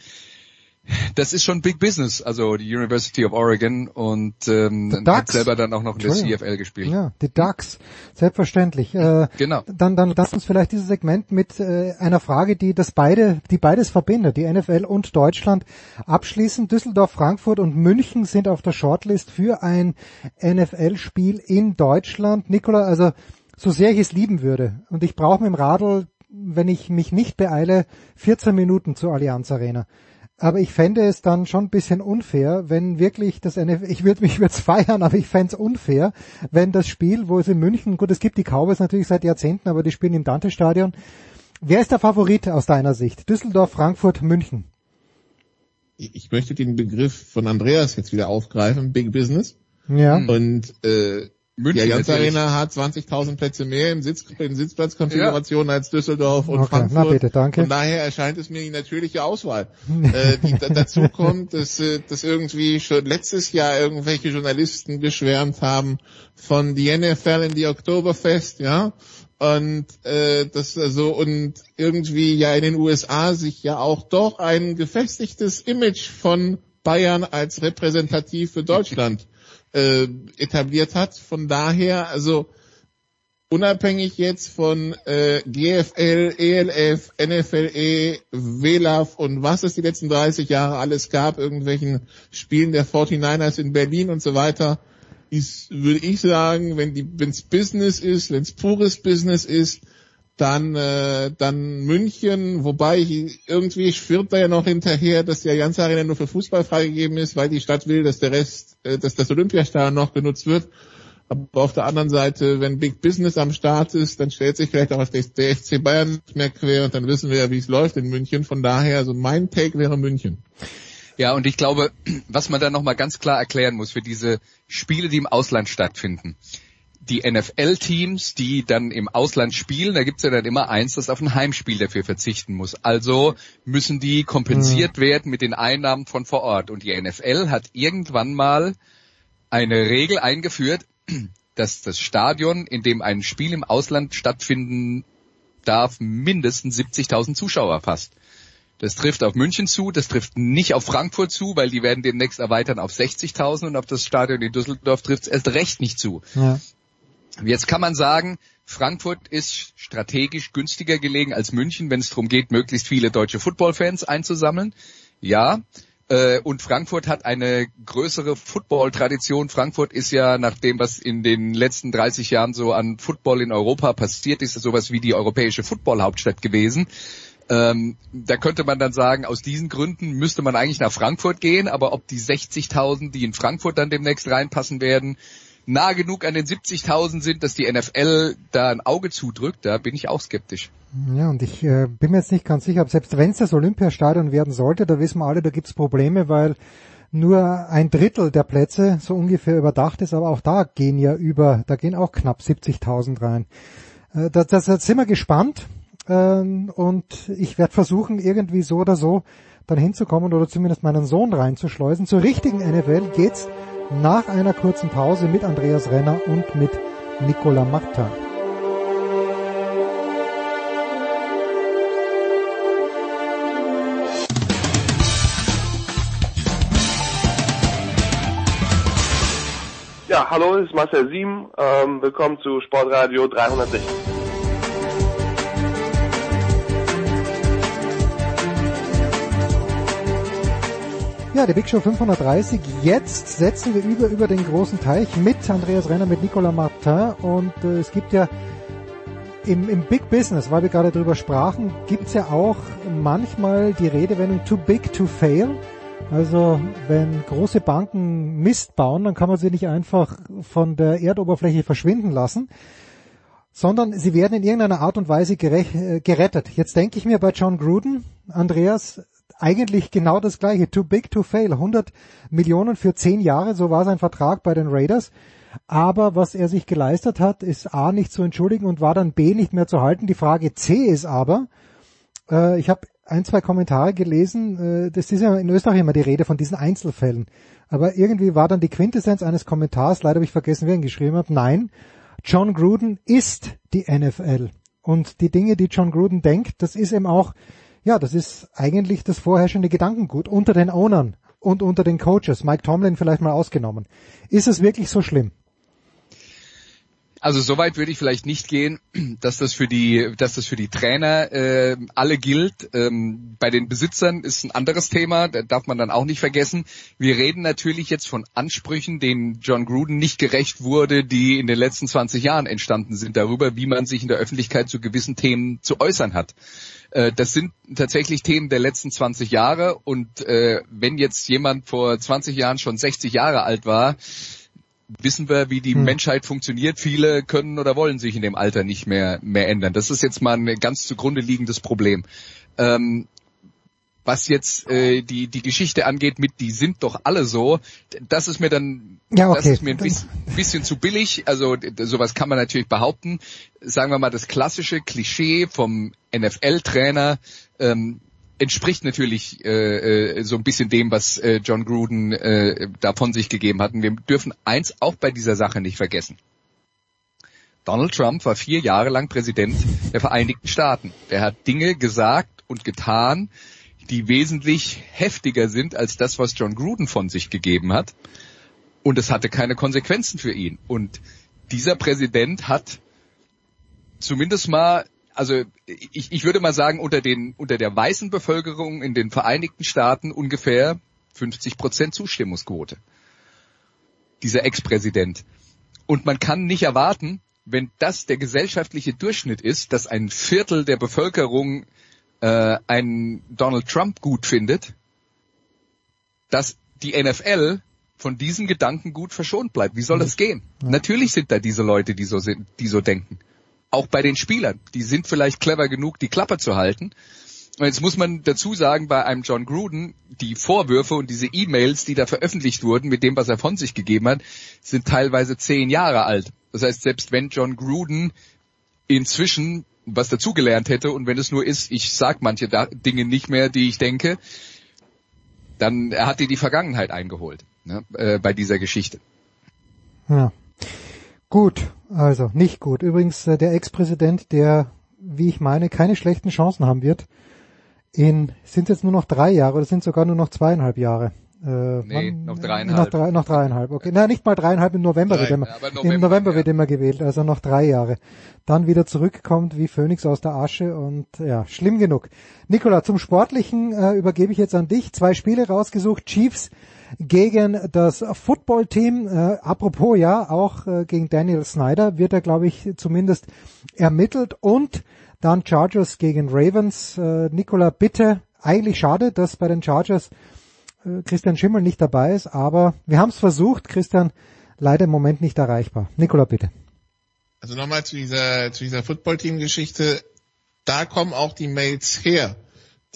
das ist schon Big Business, also die University of Oregon und ähm, hat selber dann auch noch in der CFL gespielt. Ja, die Ducks, selbstverständlich. Äh, genau. Dann, dann lass uns vielleicht dieses Segment mit äh, einer Frage, die das beide, die beides verbindet, die NFL und Deutschland abschließen. Düsseldorf, Frankfurt und München sind auf der Shortlist für ein NFL-Spiel in Deutschland. Nikola, also so sehr ich es lieben würde und ich brauche mit dem Radl, wenn ich mich nicht beeile, 14 Minuten zur Allianz Arena. Aber ich fände es dann schon ein bisschen unfair, wenn wirklich das NFL, ich würde mich jetzt feiern, aber ich fände es unfair, wenn das Spiel, wo es in München, gut, es gibt die Cowboys natürlich seit Jahrzehnten, aber die spielen im Dante-Stadion. Wer ist der Favorit aus deiner Sicht? Düsseldorf, Frankfurt, München? Ich möchte den Begriff von Andreas jetzt wieder aufgreifen, Big Business. Ja. Und äh, München die Allianz Arena hat 20.000 Plätze mehr in, Sitz, in Sitzplatzkonfiguration ja. als Düsseldorf und okay, Frankfurt. Na bitte, danke. Von daher erscheint es mir die natürliche Auswahl. äh, die da, dazu kommt, dass, äh, dass irgendwie schon letztes Jahr irgendwelche Journalisten geschwärmt haben von die NFL in die Oktoberfest, ja. Und äh, das also und irgendwie ja in den USA sich ja auch doch ein gefestigtes Image von Bayern als repräsentativ für Deutschland äh, etabliert hat. Von daher, also unabhängig jetzt von äh, GFL, ELF, NFLE, WLAF und was es die letzten 30 Jahre alles gab, irgendwelchen Spielen der 49ers in Berlin und so weiter, ist, würde ich sagen, wenn die, wenn's Business ist, wenn's pures Business ist, dann, äh, dann München, wobei ich, irgendwie schwirrt da ja noch hinterher, dass die Allianz Arena nur für Fußball freigegeben ist, weil die Stadt will, dass der Rest, äh, dass das Olympiastadion noch genutzt wird. Aber auf der anderen Seite, wenn Big Business am Start ist, dann stellt sich vielleicht auch der FC Bayern nicht mehr quer und dann wissen wir ja, wie es läuft in München. Von daher, also mein Take wäre München. Ja, und ich glaube, was man da nochmal ganz klar erklären muss für diese Spiele, die im Ausland stattfinden die NFL-Teams, die dann im Ausland spielen, da gibt's ja dann immer eins, das auf ein Heimspiel dafür verzichten muss. Also müssen die kompensiert mhm. werden mit den Einnahmen von vor Ort. Und die NFL hat irgendwann mal eine Regel eingeführt, dass das Stadion, in dem ein Spiel im Ausland stattfinden darf, mindestens 70.000 Zuschauer fasst. Das trifft auf München zu, das trifft nicht auf Frankfurt zu, weil die werden demnächst erweitern auf 60.000 und auf das Stadion in Düsseldorf trifft es erst recht nicht zu. Ja. Jetzt kann man sagen, Frankfurt ist strategisch günstiger gelegen als München, wenn es darum geht, möglichst viele deutsche Footballfans einzusammeln. Ja, äh, und Frankfurt hat eine größere Football-Tradition. Frankfurt ist ja nach dem, was in den letzten 30 Jahren so an Football in Europa passiert ist, sowas wie die europäische Football-Hauptstadt gewesen. Ähm, da könnte man dann sagen, aus diesen Gründen müsste man eigentlich nach Frankfurt gehen, aber ob die 60.000, die in Frankfurt dann demnächst reinpassen werden, nah genug an den 70.000 sind, dass die NFL da ein Auge zudrückt, da bin ich auch skeptisch. Ja, und ich äh, bin mir jetzt nicht ganz sicher, selbst wenn es das Olympiastadion werden sollte, da wissen wir alle, da gibt's Probleme, weil nur ein Drittel der Plätze so ungefähr überdacht ist, aber auch da gehen ja über, da gehen auch knapp 70.000 rein. Äh, da, da, sind wir gespannt äh, und ich werde versuchen, irgendwie so oder so dann hinzukommen oder zumindest meinen Sohn reinzuschleusen. Zur richtigen NFL geht's nach einer kurzen Pause mit Andreas Renner und mit Nicola Martin. Ja, hallo, es ist Marcel Sieben. Ähm, willkommen zu Sportradio 360. Ja, die Big Show 530. Jetzt setzen wir über, über den großen Teich mit Andreas Renner, mit Nicolas Martin und äh, es gibt ja im, im Big Business, weil wir gerade drüber sprachen, gibt's ja auch manchmal die Redewendung too big to fail. Also wenn große Banken Mist bauen, dann kann man sie nicht einfach von der Erdoberfläche verschwinden lassen, sondern sie werden in irgendeiner Art und Weise äh, gerettet. Jetzt denke ich mir bei John Gruden, Andreas, eigentlich genau das gleiche. Too big to fail. 100 Millionen für 10 Jahre, so war sein Vertrag bei den Raiders. Aber was er sich geleistet hat, ist A nicht zu entschuldigen und war dann B nicht mehr zu halten. Die Frage C ist aber, äh, ich habe ein, zwei Kommentare gelesen, äh, das ist ja in Österreich immer die Rede von diesen Einzelfällen. Aber irgendwie war dann die Quintessenz eines Kommentars, leider habe ich vergessen, wer ihn geschrieben hat, nein, John Gruden ist die NFL. Und die Dinge, die John Gruden denkt, das ist eben auch ja, das ist eigentlich das vorherrschende Gedankengut unter den Ownern und unter den Coaches, Mike Tomlin vielleicht mal ausgenommen. Ist es wirklich so schlimm? Also soweit würde ich vielleicht nicht gehen, dass das für die, dass das für die Trainer äh, alle gilt. Ähm, bei den Besitzern ist ein anderes Thema, da darf man dann auch nicht vergessen. Wir reden natürlich jetzt von Ansprüchen, denen John Gruden nicht gerecht wurde, die in den letzten 20 Jahren entstanden sind, darüber, wie man sich in der Öffentlichkeit zu gewissen Themen zu äußern hat. Äh, das sind tatsächlich Themen der letzten 20 Jahre und äh, wenn jetzt jemand vor 20 Jahren schon 60 Jahre alt war, wissen wir, wie die hm. Menschheit funktioniert. Viele können oder wollen sich in dem Alter nicht mehr, mehr ändern. Das ist jetzt mal ein ganz zugrunde liegendes Problem. Ähm, was jetzt äh, die die Geschichte angeht mit die sind doch alle so, das ist mir dann ja, okay. das ist mir ein bisschen, bisschen zu billig. Also sowas kann man natürlich behaupten. Sagen wir mal das klassische Klischee vom NFL-Trainer ähm, entspricht natürlich äh, äh, so ein bisschen dem, was äh, John Gruden äh, da von sich gegeben hat. Und wir dürfen eins auch bei dieser Sache nicht vergessen. Donald Trump war vier Jahre lang Präsident der Vereinigten Staaten. Der hat Dinge gesagt und getan, die wesentlich heftiger sind als das, was John Gruden von sich gegeben hat. Und es hatte keine Konsequenzen für ihn. Und dieser Präsident hat zumindest mal, also ich, ich würde mal sagen, unter den, unter der weißen Bevölkerung in den Vereinigten Staaten ungefähr 50 Prozent Zustimmungsquote. Dieser Ex-Präsident. Und man kann nicht erwarten, wenn das der gesellschaftliche Durchschnitt ist, dass ein Viertel der Bevölkerung äh, einen Donald Trump gut findet, dass die NFL von diesem Gedanken gut verschont bleibt. Wie soll das gehen? Ja. Natürlich sind da diese Leute, die so sind, die so denken. Auch bei den Spielern. Die sind vielleicht clever genug, die Klappe zu halten. Und jetzt muss man dazu sagen, bei einem John Gruden, die Vorwürfe und diese E-Mails, die da veröffentlicht wurden, mit dem, was er von sich gegeben hat, sind teilweise zehn Jahre alt. Das heißt, selbst wenn John Gruden inzwischen was dazugelernt hätte und wenn es nur ist, ich sag manche da Dinge nicht mehr, die ich denke, dann hat die die Vergangenheit eingeholt ne, äh, bei dieser Geschichte. Ja. Gut, also nicht gut. Übrigens äh, der Ex-Präsident, der, wie ich meine, keine schlechten Chancen haben wird, in sind jetzt nur noch drei Jahre oder sind sogar nur noch zweieinhalb Jahre. Äh, nee, noch dreieinhalb. Noch, drei, noch dreieinhalb, okay. Na, nicht mal dreieinhalb, im November, Drei, wird, immer, November, im November ja. wird immer gewählt, also noch drei Jahre. Dann wieder zurückkommt wie Phönix aus der Asche und ja, schlimm genug. Nikola, zum Sportlichen äh, übergebe ich jetzt an dich. Zwei Spiele rausgesucht, Chiefs gegen das Footballteam. Äh, apropos ja, auch äh, gegen Daniel Snyder wird er, glaube ich, zumindest ermittelt und dann Chargers gegen Ravens. Äh, Nikola, bitte, eigentlich schade, dass bei den Chargers Christian Schimmel nicht dabei ist, aber wir haben es versucht, Christian, leider im Moment nicht erreichbar. Nikola, bitte. Also nochmal zu dieser, zu dieser Footballteam-Geschichte. Da kommen auch die Mails her,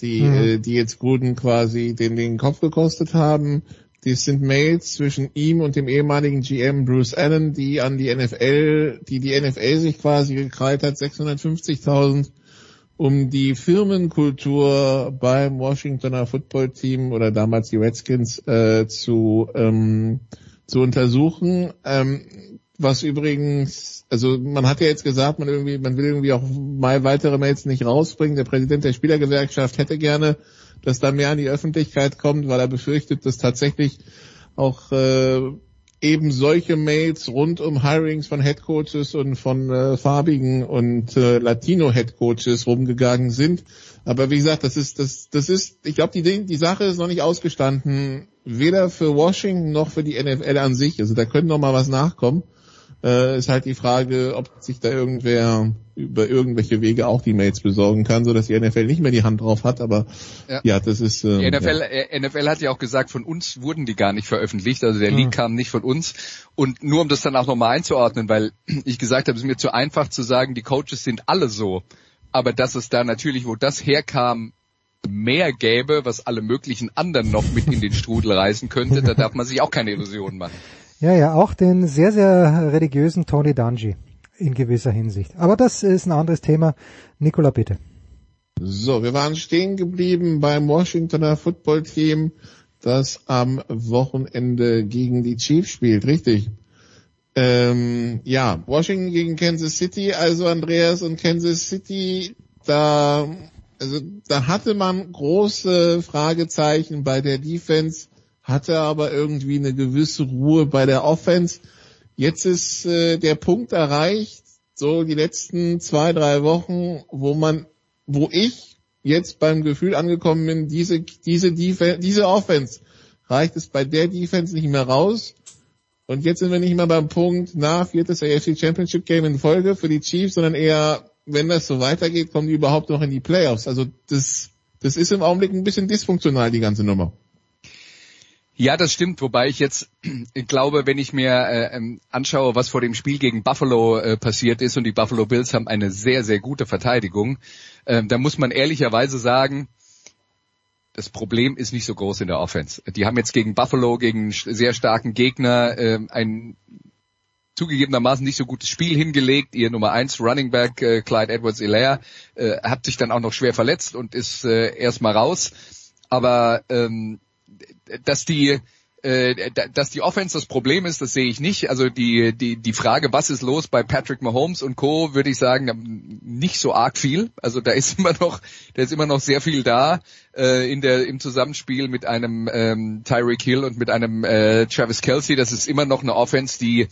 die, mhm. äh, die jetzt Gruden quasi den, den Kopf gekostet haben. Dies sind Mails zwischen ihm und dem ehemaligen GM Bruce Allen, die an die NFL, die die NFL sich quasi gekrallt hat, 650.000 um die Firmenkultur beim Washingtoner Football Team oder damals die Redskins äh, zu, ähm, zu untersuchen. Ähm, was übrigens, also man hat ja jetzt gesagt, man irgendwie, man will irgendwie auch mal weitere Mails nicht rausbringen. Der Präsident der Spielergewerkschaft hätte gerne, dass da mehr an die Öffentlichkeit kommt, weil er befürchtet, dass tatsächlich auch äh, eben solche Mails rund um Hirings von Headcoaches und von äh, farbigen und äh, Latino Headcoaches rumgegangen sind. Aber wie gesagt, das ist, das, das ist, ich glaube, die, die Sache ist noch nicht ausgestanden, weder für Washington noch für die NFL an sich. Also da könnte noch mal was nachkommen. Äh, ist halt die Frage, ob sich da irgendwer über irgendwelche Wege auch die Mails besorgen kann, so dass die NFL nicht mehr die Hand drauf hat. Aber ja, ja das ist. Äh, die NFL, ja. Äh, NFL hat ja auch gesagt, von uns wurden die gar nicht veröffentlicht. Also der Leak hm. kam nicht von uns. Und nur um das dann auch nochmal einzuordnen, weil ich gesagt habe, es ist mir zu einfach zu sagen, die Coaches sind alle so. Aber dass es da natürlich, wo das herkam, mehr gäbe, was alle möglichen anderen noch mit in den Strudel reißen könnte, da darf man sich auch keine Illusionen machen. Ja, ja, auch den sehr, sehr religiösen Tony Dungy in gewisser Hinsicht. Aber das ist ein anderes Thema. Nicola, bitte. So, wir waren stehen geblieben beim Washingtoner Football Team, das am Wochenende gegen die Chiefs spielt, richtig? Ähm, ja, Washington gegen Kansas City, also Andreas und Kansas City, da, also, da hatte man große Fragezeichen bei der Defense hatte aber irgendwie eine gewisse Ruhe bei der Offense. Jetzt ist äh, der Punkt erreicht, so die letzten zwei, drei Wochen, wo man, wo ich jetzt beim Gefühl angekommen bin, diese, diese, Defense, diese Offense reicht es bei der Defense nicht mehr raus. Und jetzt sind wir nicht mehr beim Punkt, na, viertes AFC Championship Game in Folge für die Chiefs, sondern eher, wenn das so weitergeht, kommen die überhaupt noch in die Playoffs. Also das, das ist im Augenblick ein bisschen dysfunktional, die ganze Nummer. Ja, das stimmt, wobei ich jetzt ich glaube, wenn ich mir äh, ähm, anschaue, was vor dem Spiel gegen Buffalo äh, passiert ist und die Buffalo Bills haben eine sehr, sehr gute Verteidigung, äh, da muss man ehrlicherweise sagen, das Problem ist nicht so groß in der Offense. Die haben jetzt gegen Buffalo, gegen sehr starken Gegner, äh, ein zugegebenermaßen nicht so gutes Spiel hingelegt. Ihr Nummer eins Running Back äh, Clyde Edwards-Elaire äh, hat sich dann auch noch schwer verletzt und ist äh, erstmal raus. Aber ähm, dass die äh, dass die Offense das Problem ist, das sehe ich nicht. Also die, die, die Frage, was ist los bei Patrick Mahomes und Co., würde ich sagen, nicht so arg viel. Also da ist immer noch, da ist immer noch sehr viel da äh, in der, im Zusammenspiel mit einem ähm, Tyreek Hill und mit einem äh, Travis Kelsey. Das ist immer noch eine Offense, die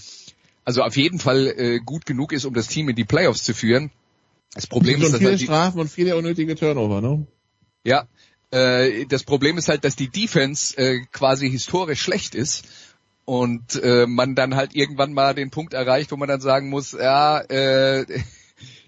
also auf jeden Fall äh, gut genug ist, um das Team in die Playoffs zu führen. Das Problem ist, dass viele halt Strafen und viele unnötige Turnover, ne? Ja, äh, das Problem ist halt, dass die Defense äh, quasi historisch schlecht ist und äh, man dann halt irgendwann mal den Punkt erreicht, wo man dann sagen muss, ja, äh,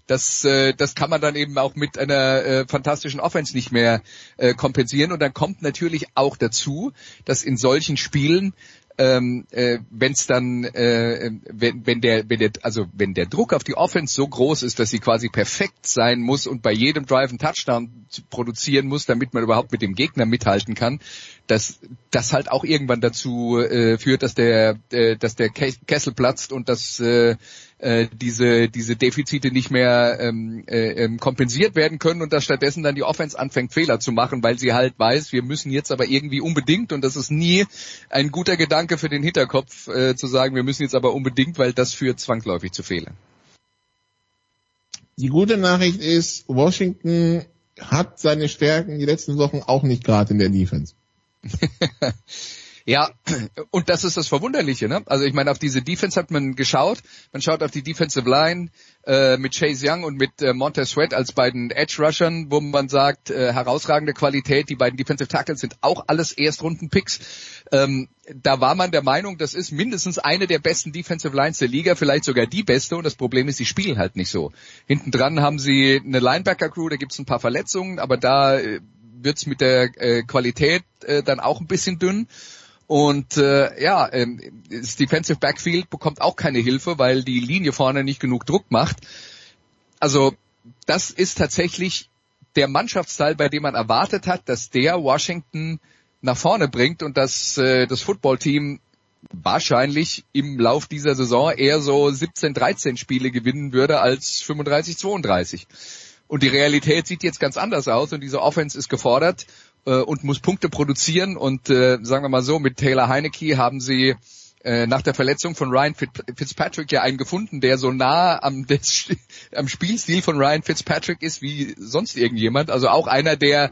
das, äh, das kann man dann eben auch mit einer äh, fantastischen Offense nicht mehr äh, kompensieren. Und dann kommt natürlich auch dazu, dass in solchen Spielen ähm, äh, wenn dann, äh, wenn, wenn der, wenn der, also wenn der Druck auf die Offense so groß ist, dass sie quasi perfekt sein muss und bei jedem Drive einen Touchdown produzieren muss, damit man überhaupt mit dem Gegner mithalten kann, dass das halt auch irgendwann dazu äh, führt, dass der, äh, dass der Kessel platzt und dass äh, äh, diese, diese Defizite nicht mehr ähm, äh, ähm, kompensiert werden können und dass stattdessen dann die Offense anfängt Fehler zu machen, weil sie halt weiß, wir müssen jetzt aber irgendwie unbedingt und das ist nie ein guter Gedanke für den Hinterkopf äh, zu sagen, wir müssen jetzt aber unbedingt, weil das führt zwangsläufig zu Fehlern. Die gute Nachricht ist, Washington hat seine Stärken die letzten Wochen auch nicht gerade in der Defense. Ja, und das ist das Verwunderliche. Ne? Also ich meine, auf diese Defense hat man geschaut. Man schaut auf die Defensive Line äh, mit Chase Young und mit äh, Montez Sweat als beiden Edge-Rushern, wo man sagt, äh, herausragende Qualität. Die beiden Defensive Tackles sind auch alles Erstrunden-Picks. Ähm, da war man der Meinung, das ist mindestens eine der besten Defensive Lines der Liga, vielleicht sogar die beste. Und das Problem ist, sie spielen halt nicht so. Hinten dran haben sie eine Linebacker-Crew, da gibt's ein paar Verletzungen, aber da äh, wird's mit der äh, Qualität äh, dann auch ein bisschen dünn. Und äh, ja, ähm, das Defensive Backfield bekommt auch keine Hilfe, weil die Linie vorne nicht genug Druck macht. Also das ist tatsächlich der Mannschaftsteil, bei dem man erwartet hat, dass der Washington nach vorne bringt und dass äh, das Footballteam wahrscheinlich im Lauf dieser Saison eher so 17, 13 Spiele gewinnen würde als 35, 32. Und die Realität sieht jetzt ganz anders aus und diese Offense ist gefordert äh, und muss Punkte produzieren. Und äh, sagen wir mal so, mit Taylor Heineke haben sie äh, nach der Verletzung von Ryan Fitzpatrick ja einen gefunden, der so nah am, des, am Spielstil von Ryan Fitzpatrick ist wie sonst irgendjemand. Also auch einer, der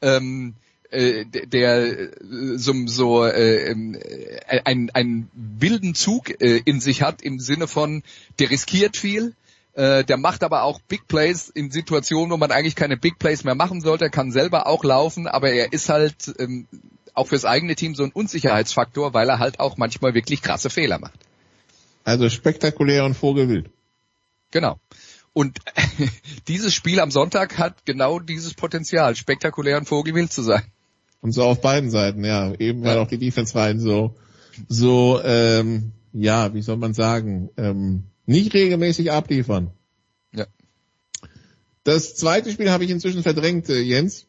ähm, äh, der äh, so, so äh, äh, einen, einen wilden Zug äh, in sich hat im Sinne von, der riskiert viel, äh, der macht aber auch Big Plays in Situationen, wo man eigentlich keine Big Plays mehr machen sollte, kann selber auch laufen, aber er ist halt ähm, auch fürs eigene Team so ein Unsicherheitsfaktor, weil er halt auch manchmal wirklich krasse Fehler macht. Also spektakulär und vogelwild. Genau. Und dieses Spiel am Sonntag hat genau dieses Potenzial, spektakulär und vogelwild zu sein. Und so auf beiden Seiten, ja. Eben weil auch die Defense-Reihen so, so, ähm, ja, wie soll man sagen, ähm, nicht regelmäßig abliefern. Ja. Das zweite Spiel habe ich inzwischen verdrängt, äh, Jens.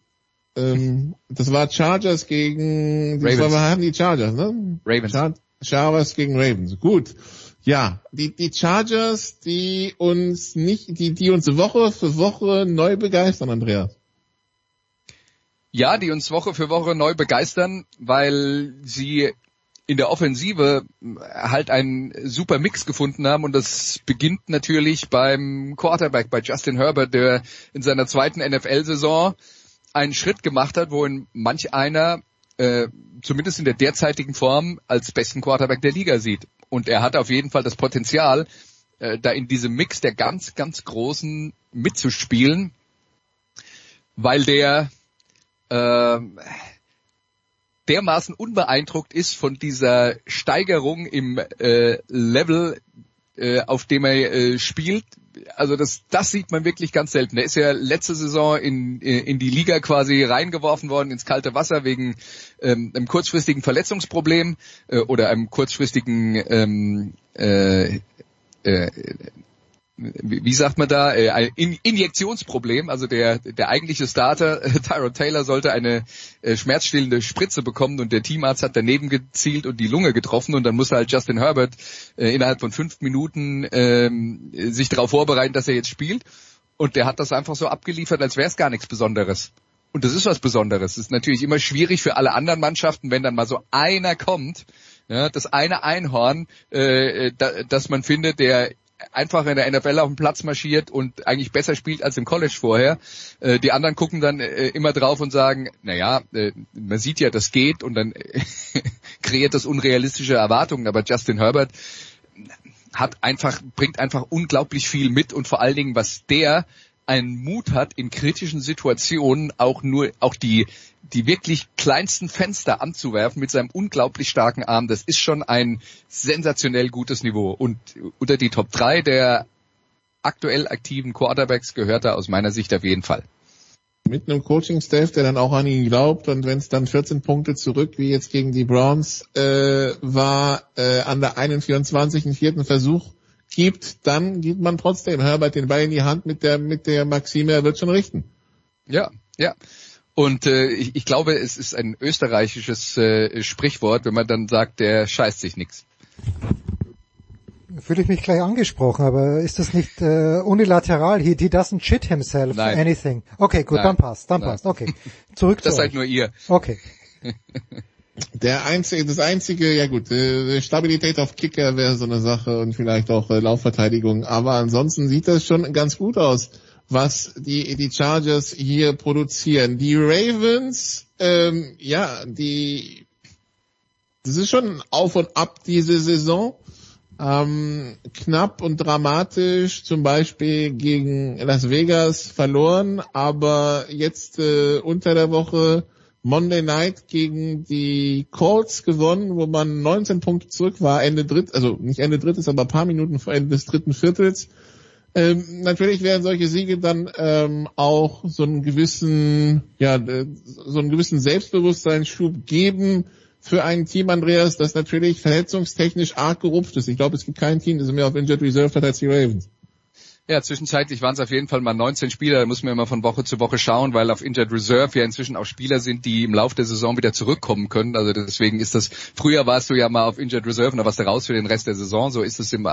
Ähm, das war Chargers gegen, Ravens. war, haben die Chargers, ne? Ravens. Char Chargers gegen Ravens. Gut. Ja, die, die Chargers, die uns nicht, die, die uns Woche für Woche neu begeistern, Andreas. Ja, die uns Woche für Woche neu begeistern, weil sie in der Offensive halt einen super Mix gefunden haben und das beginnt natürlich beim Quarterback, bei Justin Herbert, der in seiner zweiten NFL-Saison einen Schritt gemacht hat, wo ihn manch einer äh, zumindest in der derzeitigen Form als besten Quarterback der Liga sieht. Und er hat auf jeden Fall das Potenzial, äh, da in diesem Mix der ganz, ganz Großen mitzuspielen, weil der äh, dermaßen unbeeindruckt ist von dieser Steigerung im äh, Level, äh, auf dem er äh, spielt. Also das, das sieht man wirklich ganz selten. Er ist ja letzte Saison in, in die Liga quasi reingeworfen worden ins kalte Wasser wegen ähm, einem kurzfristigen Verletzungsproblem äh, oder einem kurzfristigen ähm, äh, äh, wie sagt man da, äh, ein In Injektionsproblem. Also der, der eigentliche Starter, Tyrod Taylor, sollte eine äh, schmerzstillende Spritze bekommen und der Teamarzt hat daneben gezielt und die Lunge getroffen und dann musste halt Justin Herbert äh, innerhalb von fünf Minuten ähm, sich darauf vorbereiten, dass er jetzt spielt. Und der hat das einfach so abgeliefert, als wäre es gar nichts Besonderes. Und das ist was Besonderes. Es ist natürlich immer schwierig für alle anderen Mannschaften, wenn dann mal so einer kommt, ja, das eine Einhorn, äh, da, das man findet, der einfach in der NFL auf den Platz marschiert und eigentlich besser spielt als im College vorher. Äh, die anderen gucken dann äh, immer drauf und sagen, naja, äh, man sieht ja, das geht und dann äh, kreiert das unrealistische Erwartungen. Aber Justin Herbert hat einfach, bringt einfach unglaublich viel mit und vor allen Dingen, was der einen Mut hat, in kritischen Situationen auch nur, auch die, die wirklich kleinsten Fenster anzuwerfen mit seinem unglaublich starken Arm, das ist schon ein sensationell gutes Niveau. Und unter die Top 3 der aktuell aktiven Quarterbacks gehört er aus meiner Sicht auf jeden Fall. Mit einem Coaching-Staff, der dann auch an ihn glaubt und wenn es dann 14 Punkte zurück, wie jetzt gegen die Browns, äh, war äh, an der 21. vierten Versuch gibt, dann gibt man trotzdem Herbert den Ball in die Hand mit der mit der Maxime, er wird schon richten. Ja, ja. Und äh, ich, ich glaube, es ist ein österreichisches äh, Sprichwort, wenn man dann sagt, der scheißt sich nix. Fühle ich mich gleich angesprochen, aber ist das nicht äh, unilateral? He, he doesn't shit himself Nein. anything. Okay, gut, Nein. dann passt, dann Nein. passt. Okay, zurück Das zu seid euch. nur ihr. Okay. Der einzige, das einzige, ja gut, äh, Stabilität auf Kicker wäre so eine Sache und vielleicht auch äh, Laufverteidigung, aber ansonsten sieht das schon ganz gut aus, was die die Chargers hier produzieren. Die Ravens, ähm, ja, die, das ist schon auf und ab diese Saison. Ähm, knapp und dramatisch zum Beispiel gegen Las Vegas verloren, aber jetzt äh, unter der Woche Monday Night gegen die Colts gewonnen, wo man 19 Punkte zurück war, Ende dritt, also nicht Ende drittes, aber ein paar Minuten vor Ende des dritten Viertels. Ähm, natürlich werden solche Siege dann ähm, auch so einen gewissen, ja, äh, so einen gewissen Selbstbewusstseinsschub geben für ein Team, Andreas, das natürlich verletzungstechnisch arg gerupft ist. Ich glaube, es gibt kein Team, das mehr auf Injured Reserve hat als die Ravens. Ja, zwischenzeitlich waren es auf jeden Fall mal 19 Spieler. Da muss man immer von Woche zu Woche schauen, weil auf Injured Reserve ja inzwischen auch Spieler sind, die im Laufe der Saison wieder zurückkommen können. Also deswegen ist das, früher warst du ja mal auf Injured Reserve und da warst du raus für den Rest der Saison. So ist es im, äh,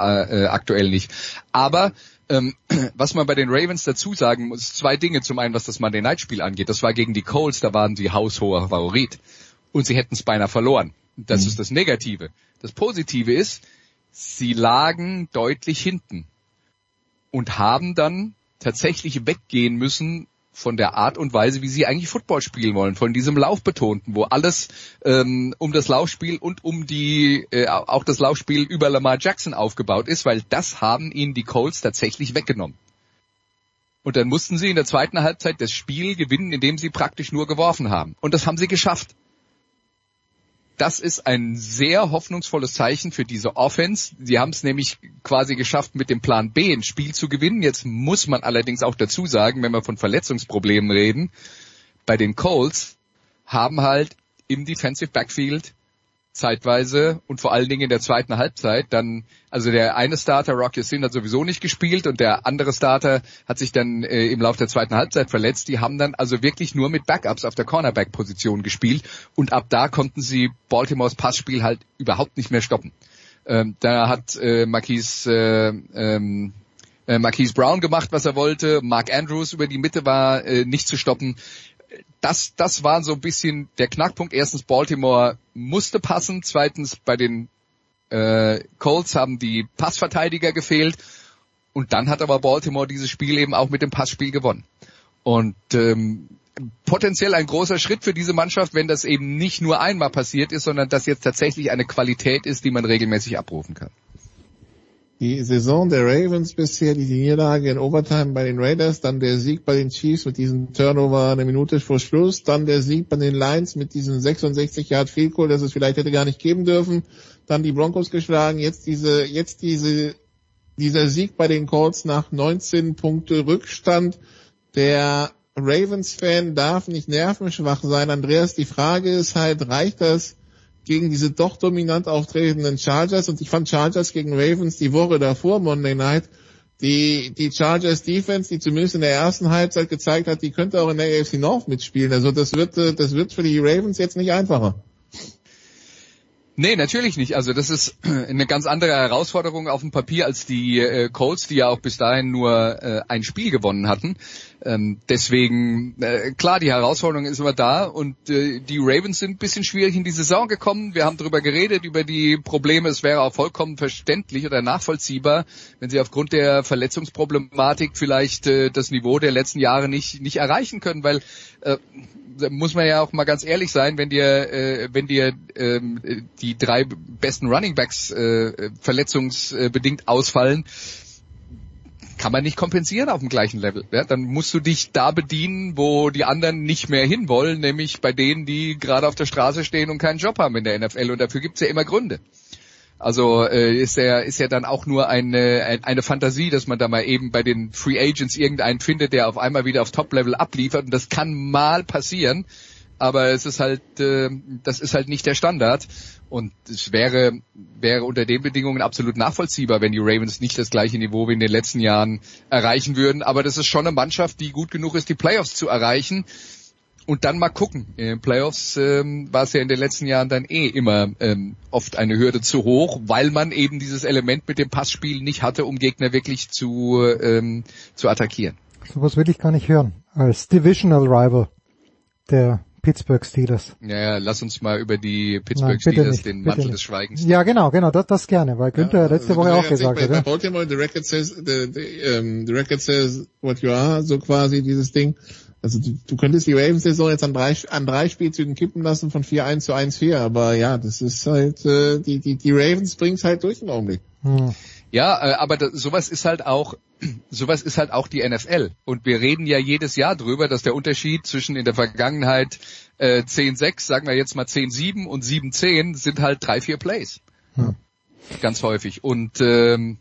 aktuell nicht. Aber ähm, was man bei den Ravens dazu sagen muss, zwei Dinge. Zum einen, was das Monday Night Spiel angeht. Das war gegen die Colts, da waren sie haushoher Favorit. Und sie hätten es beinahe verloren. Das Mhm. ist das Negative. Das Positive ist, sie lagen deutlich hinten und haben dann tatsächlich weggehen müssen von der Art und Weise, wie sie eigentlich Football spielen wollen, von diesem Laufbetonten, wo alles ähm, um das Laufspiel und um die äh, auch das Laufspiel über Lamar Jackson aufgebaut ist, weil das haben ihnen die Colts tatsächlich weggenommen. Und dann mussten sie in der zweiten Halbzeit das Spiel gewinnen, indem sie praktisch nur geworfen haben. Und das haben sie geschafft das ist ein sehr hoffnungsvolles Zeichen für diese Offense. Sie haben es nämlich quasi geschafft, mit dem Plan B ein Spiel zu gewinnen. Jetzt muss man allerdings auch dazu sagen, wenn wir von Verletzungsproblemen reden, bei den Colts haben halt im Defensive Backfield zeitweise und vor allen Dingen in der zweiten Halbzeit dann, also der eine Starter, Rocky Sin, hat sowieso nicht gespielt und der andere Starter hat sich dann äh, im Laufe der zweiten Halbzeit verletzt. Die haben dann also wirklich nur mit Backups auf der Cornerback-Position gespielt und ab da konnten sie Baltimores Passspiel halt überhaupt nicht mehr stoppen. Ähm, da hat äh, Marquise, äh, ähm, äh, Marquise Brown gemacht, was er wollte. Mark Andrews über die Mitte war äh, nicht zu stoppen das, das war so ein bisschen der Knackpunkt. Erstens, Baltimore musste passen. Zweitens, bei den äh, Colts haben die Passverteidiger gefehlt. Und dann hat aber Baltimore dieses Spiel eben auch mit dem Passspiel gewonnen. Und ähm, potenziell ein großer Schritt für diese Mannschaft, wenn das eben nicht nur einmal passiert ist, sondern das jetzt tatsächlich eine Qualität ist, die man regelmäßig abrufen kann die Saison der Ravens bisher, die Niederlage in Overtime bei den Raiders, dann der Sieg bei den Chiefs mit diesem Turnover eine Minute vor Schluss, dann der Sieg bei den Lions mit diesem 66 Yard Field Goal, das es vielleicht hätte gar nicht geben dürfen, dann die Broncos geschlagen, jetzt diese, jetzt diese, dieser Sieg bei den Colts nach 19 Punkte Rückstand. Der Ravens-Fan darf nicht nervenschwach sein. Andreas, die Frage ist halt, reicht das, gegen diese doch dominant auftretenden Chargers und ich fand Chargers gegen Ravens die Woche davor, Monday Night, die, die Chargers Defense, die zumindest in der ersten Halbzeit gezeigt hat, die könnte auch in der AFC North mitspielen. Also das wird, äh, das wird für die Ravens jetzt nicht einfacher. Nee, natürlich nicht. Also das ist eine ganz andere Herausforderung auf dem Papier als die äh, Colts, die ja auch bis dahin nur äh, ein Spiel gewonnen hatten. Ähm, deswegen, äh, klar, die Herausforderung ist immer da und äh, die Ravens sind ein bisschen schwierig in die Saison gekommen. Wir haben darüber geredet, über die Probleme. Es wäre auch vollkommen verständlich oder nachvollziehbar, wenn sie aufgrund der Verletzungsproblematik vielleicht äh, das Niveau der letzten Jahre nicht, nicht erreichen können, weil äh, muss man ja auch mal ganz ehrlich sein, wenn dir, äh, wenn dir ähm, die drei besten Running Backs äh, verletzungsbedingt ausfallen, kann man nicht kompensieren auf dem gleichen Level. Ja? Dann musst du dich da bedienen, wo die anderen nicht mehr hinwollen, nämlich bei denen, die gerade auf der Straße stehen und keinen Job haben in der NFL. Und dafür gibt's ja immer Gründe. Also äh, ist ja ist ja dann auch nur eine eine Fantasie, dass man da mal eben bei den Free Agents irgendeinen findet, der auf einmal wieder auf Top Level abliefert und das kann mal passieren, aber es ist halt äh, das ist halt nicht der Standard und es wäre wäre unter den Bedingungen absolut nachvollziehbar, wenn die Ravens nicht das gleiche Niveau wie in den letzten Jahren erreichen würden, aber das ist schon eine Mannschaft, die gut genug ist, die Playoffs zu erreichen und dann mal gucken. In den Playoffs ähm, war es ja in den letzten Jahren dann eh immer ähm, oft eine Hürde zu hoch, weil man eben dieses Element mit dem Passspiel nicht hatte, um Gegner wirklich zu, ähm, zu attackieren. Sowas will ich gar nicht hören. Als Divisional Rival der Pittsburgh Steelers. Ja, ja, lass uns mal über die Pittsburgh Nein, Steelers nicht, den Mantel des Schweigens. Ja, genau, genau, das, das gerne, weil Günther ja, letzte also Woche auch gesagt hat. Bei, bei Baltimore, the record says, the, the, um, the record says what you are, so quasi dieses Ding. Also du, du könntest die Ravens-Saison jetzt an drei, an drei Spielzügen kippen lassen von 4-1 zu 1-4, aber ja, das ist halt, äh, die, die, die Ravens bringt's halt durch im Augenblick. Hm. Ja, äh, aber das, sowas ist halt auch, sowas ist halt auch die NFL. Und wir reden ja jedes Jahr drüber, dass der Unterschied zwischen in der Vergangenheit äh, 10-6, sagen wir jetzt mal 10-7 und 7-10 sind halt drei, vier Plays. Hm. Ganz häufig. Und ähm,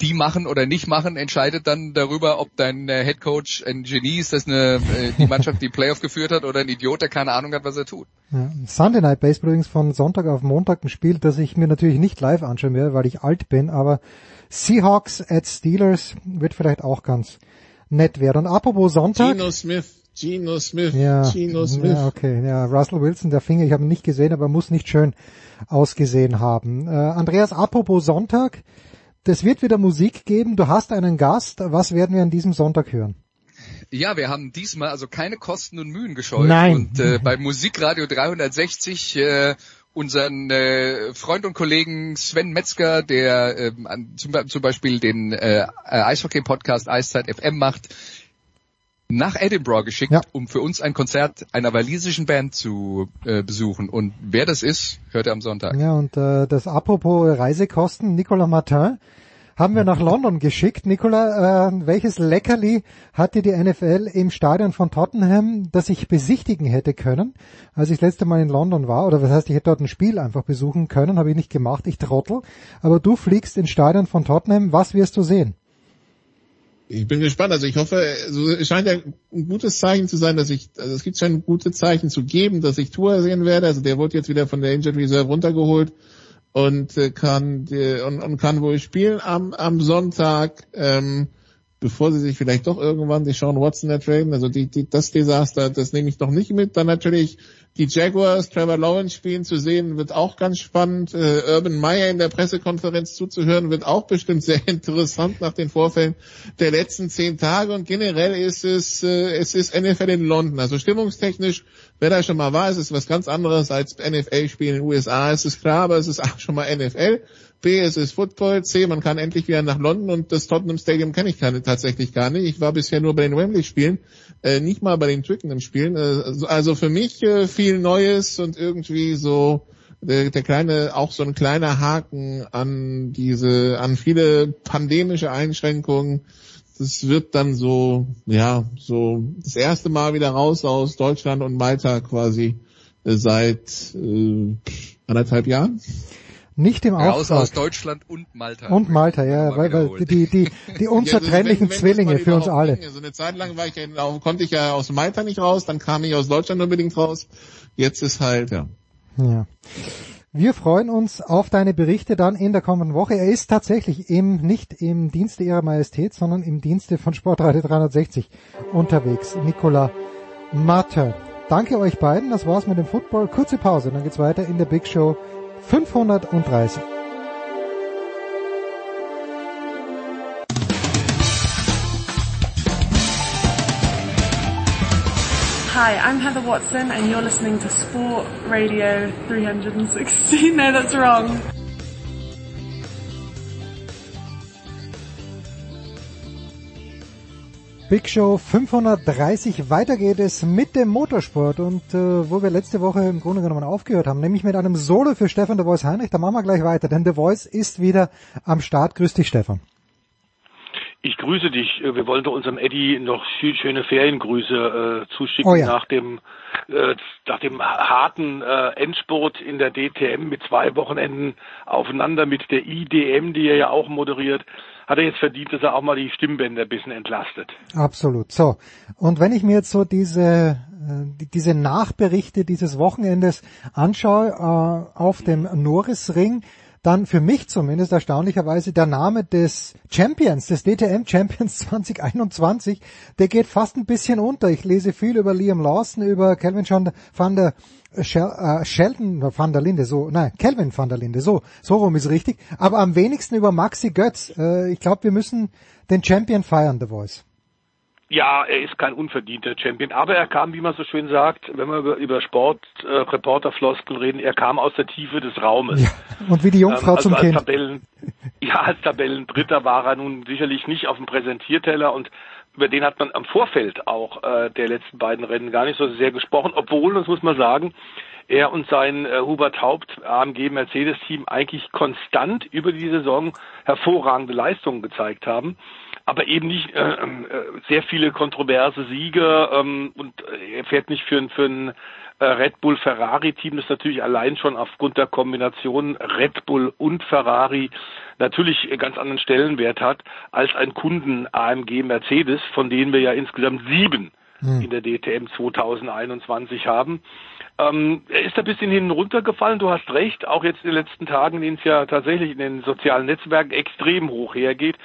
die machen oder nicht machen, entscheidet dann darüber, ob dein äh, Head Coach ein Genie ist, das eine, äh, die Mannschaft die Playoff geführt hat oder ein Idiot, der keine Ahnung hat, was er tut. Ja. Sunday Night Baseball übrigens von Sonntag auf Montag ein Spiel, das ich mir natürlich nicht live anschauen werde, weil ich alt bin, aber Seahawks at Steelers wird vielleicht auch ganz nett werden. Und apropos Sonntag. Geno Smith. Geno Smith. Ja, Geno Smith. Ja, okay. Ja, Russell Wilson, der Finger, ich habe ihn nicht gesehen, aber muss nicht schön ausgesehen haben. Äh, Andreas, apropos Sonntag. Es wird wieder Musik geben. Du hast einen Gast. Was werden wir an diesem Sonntag hören? Ja, wir haben diesmal also keine Kosten und Mühen gescheut. Nein. Und äh, bei Musikradio 360 äh, unseren äh, Freund und Kollegen Sven Metzger, der äh, zum, zum Beispiel den äh, Eishockey-Podcast Eiszeit FM macht, nach Edinburgh geschickt, ja. um für uns ein Konzert einer walisischen Band zu äh, besuchen. Und wer das ist, hört er am Sonntag. Ja, und äh, das apropos Reisekosten, Nicolas Martin haben wir nach London geschickt. Nicola, äh, welches Leckerli hatte die NFL im Stadion von Tottenham, das ich besichtigen hätte können, als ich das letzte Mal in London war? Oder was heißt, ich hätte dort ein Spiel einfach besuchen können, habe ich nicht gemacht, ich trottel. Aber du fliegst ins Stadion von Tottenham, was wirst du sehen? Ich bin gespannt. Also ich hoffe, also es scheint ja ein gutes Zeichen zu sein, dass ich, also es gibt schon gute Zeichen zu geben, dass ich Tour sehen werde. Also der wurde jetzt wieder von der Injured Reserve runtergeholt und äh, kann die, und, und kann wohl spielen am, am Sonntag, ähm, bevor sie sich vielleicht doch irgendwann die Sean Watson ertraden. Also die, die, das Desaster, das nehme ich noch nicht mit. Dann natürlich die Jaguars, Trevor Lawrence spielen zu sehen, wird auch ganz spannend. Äh, Urban Meyer in der Pressekonferenz zuzuhören, wird auch bestimmt sehr interessant nach den Vorfällen der letzten zehn Tage. Und generell ist es, äh, es ist NFL in London. Also stimmungstechnisch, wer da schon mal war, es ist was ganz anderes als NFL-Spielen in den USA. Es ist klar, aber es ist auch schon mal NFL. B, es ist Football. C, man kann endlich wieder nach London und das Tottenham Stadium kenne ich keine, tatsächlich gar nicht. Ich war bisher nur bei den Wembley-Spielen, äh, nicht mal bei den Twickenham-Spielen. Äh, also für mich äh, viel Neues und irgendwie so der, der kleine, auch so ein kleiner Haken an diese, an viele pandemische Einschränkungen. Das wird dann so, ja, so das erste Mal wieder raus aus Deutschland und Malta quasi äh, seit äh, anderthalb Jahren. Nicht im Auftrag. Raus aus Deutschland und Malta. Und Malta, ja, weil, weil die, die, die unzertrennlichen ja, also Zwillinge wenn für uns alle. Ging. So eine Zeit lang war ich ja, konnte ich ja aus Malta nicht raus, dann kam ich aus Deutschland unbedingt raus. Jetzt ist halt, ja. Ja. Wir freuen uns auf deine Berichte dann in der kommenden Woche. Er ist tatsächlich im, nicht im Dienste ihrer Majestät, sondern im Dienste von Sportradio 360 unterwegs. Nicola Martin. Danke euch beiden. Das war's mit dem Football. Kurze Pause, dann geht's weiter in der Big Show 530. Hi, I'm Heather Watson and you're listening to Sport Radio 360. No, that's wrong. Big Show 530. Weiter geht es mit dem Motorsport und äh, wo wir letzte Woche im Grunde genommen aufgehört haben, nämlich mit einem Solo für Stefan de Voice Heinrich. Da machen wir gleich weiter, denn de Voice ist wieder am Start. Grüß dich, Stefan. Ich grüße dich. Wir wollten unserem Eddie noch viel schöne Feriengrüße äh, zuschicken oh ja. nach dem äh, nach dem harten äh, Endspurt in der DTM mit zwei Wochenenden aufeinander mit der IDM, die er ja auch moderiert hat er jetzt verdient, dass er auch mal die Stimmbänder ein bisschen entlastet. Absolut. So. Und wenn ich mir jetzt so diese, äh, diese Nachberichte dieses Wochenendes anschaue, äh, auf dem Norrisring, dann für mich zumindest erstaunlicherweise der Name des Champions, des DTM Champions 2021, der geht fast ein bisschen unter. Ich lese viel über Liam Lawson, über Calvin van der Shel äh, Sheldon van der Linde, so, nein, Kelvin van der Linde, so, so rum ist richtig, aber am wenigsten über Maxi Götz. Äh, ich glaube, wir müssen den Champion feiern, The Voice. Ja, er ist kein unverdienter Champion, aber er kam, wie man so schön sagt, wenn wir über, über Sport-Reporter-Floskeln äh, reden, er kam aus der Tiefe des Raumes. Ja, und wie die Jungfrau ähm, also zum als Kind. Tabellen, ja, als Tabellendritter war er nun sicherlich nicht auf dem Präsentierteller und über den hat man am Vorfeld auch äh, der letzten beiden Rennen gar nicht so sehr gesprochen, obwohl, das muss man sagen, er und sein äh, Hubert Haupt AMG Mercedes Team eigentlich konstant über die Saison hervorragende Leistungen gezeigt haben, aber eben nicht äh, äh, sehr viele kontroverse Siege ähm, und er fährt nicht für, für ein äh, Red Bull Ferrari Team, das natürlich allein schon aufgrund der Kombination Red Bull und Ferrari natürlich ganz anderen Stellenwert hat als ein Kunden AMG Mercedes, von denen wir ja insgesamt sieben hm. in der DTM 2021 haben. Ähm, er ist ein bisschen hinten runtergefallen, du hast recht, auch jetzt in den letzten Tagen, in denen es ja tatsächlich in den sozialen Netzwerken extrem hoch hergeht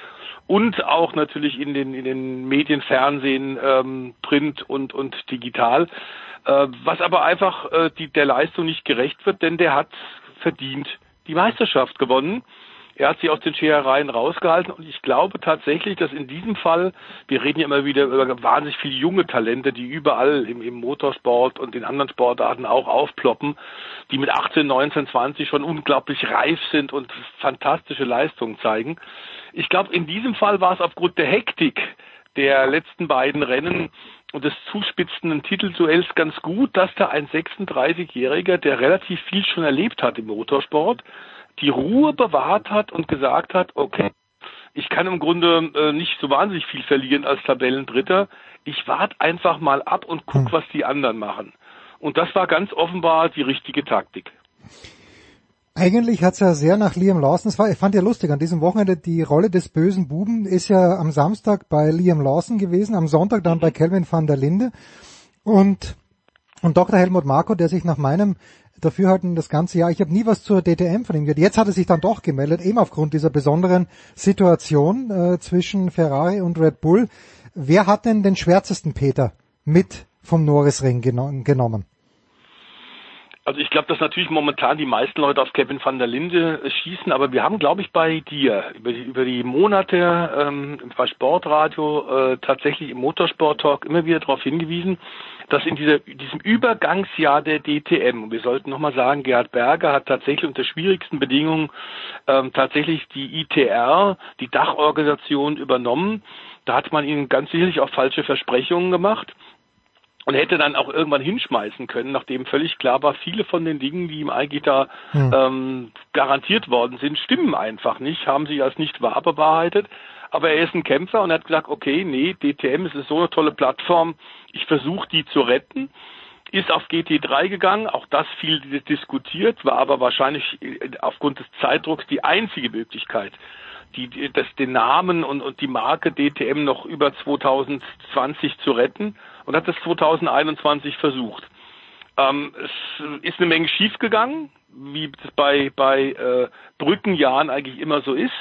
und auch natürlich in den, in den Medien, Fernsehen, ähm, Print und, und digital, äh, was aber einfach äh, die, der Leistung nicht gerecht wird, denn der hat verdient die Meisterschaft gewonnen. Er hat sie aus den Scherereien rausgehalten und ich glaube tatsächlich, dass in diesem Fall, wir reden ja immer wieder über wahnsinnig viele junge Talente, die überall im, im Motorsport und in anderen Sportarten auch aufploppen, die mit 18, 19, 20 schon unglaublich reif sind und fantastische Leistungen zeigen. Ich glaube, in diesem Fall war es aufgrund der Hektik der letzten beiden Rennen und des zuspitzenden Titelduells ganz gut, dass da ein 36-Jähriger, der relativ viel schon erlebt hat im Motorsport, die Ruhe bewahrt hat und gesagt hat, okay, ich kann im Grunde äh, nicht so wahnsinnig viel verlieren als Tabellendritter. Ich warte einfach mal ab und guck, was die anderen machen. Und das war ganz offenbar die richtige Taktik. Eigentlich hat's ja sehr nach Liam Lawson, das war, ich fand ja lustig, an diesem Wochenende die Rolle des bösen Buben ist ja am Samstag bei Liam Lawson gewesen, am Sonntag dann bei Kelvin van der Linde und, und Dr. Helmut Marko, der sich nach meinem Dafürhalten das ganze Jahr, ich habe nie was zur DTM von ihm gehört. Jetzt hat er sich dann doch gemeldet, eben aufgrund dieser besonderen Situation äh, zwischen Ferrari und Red Bull. Wer hat denn den schwärzesten Peter mit vom Norrisring geno genommen? Also ich glaube, dass natürlich momentan die meisten Leute auf Kevin van der Linde äh, schießen, aber wir haben, glaube ich, bei dir über die, über die Monate ähm, bei Sportradio äh, tatsächlich im Motorsport-Talk immer wieder darauf hingewiesen, dass in dieser, diesem Übergangsjahr der DTM, und wir sollten nochmal sagen, Gerhard Berger hat tatsächlich unter schwierigsten Bedingungen ähm, tatsächlich die ITR, die Dachorganisation übernommen. Da hat man ihnen ganz sicherlich auch falsche Versprechungen gemacht und hätte dann auch irgendwann hinschmeißen können, nachdem völlig klar war, viele von den Dingen, die im Algita hm. ähm, garantiert worden sind, stimmen einfach nicht, haben sich als nicht wahr bewahrheitet. Aber er ist ein Kämpfer und hat gesagt, okay, nee, DTM ist so eine tolle Plattform, ich versuche die zu retten. Ist auf GT3 gegangen, auch das viel diskutiert, war aber wahrscheinlich äh, aufgrund des Zeitdrucks die einzige Möglichkeit, die, das, den Namen und, und die Marke DTM noch über 2020 zu retten und hat es 2021 versucht. Ähm, es ist eine Menge schiefgegangen, wie es bei, bei äh, Brückenjahren eigentlich immer so ist.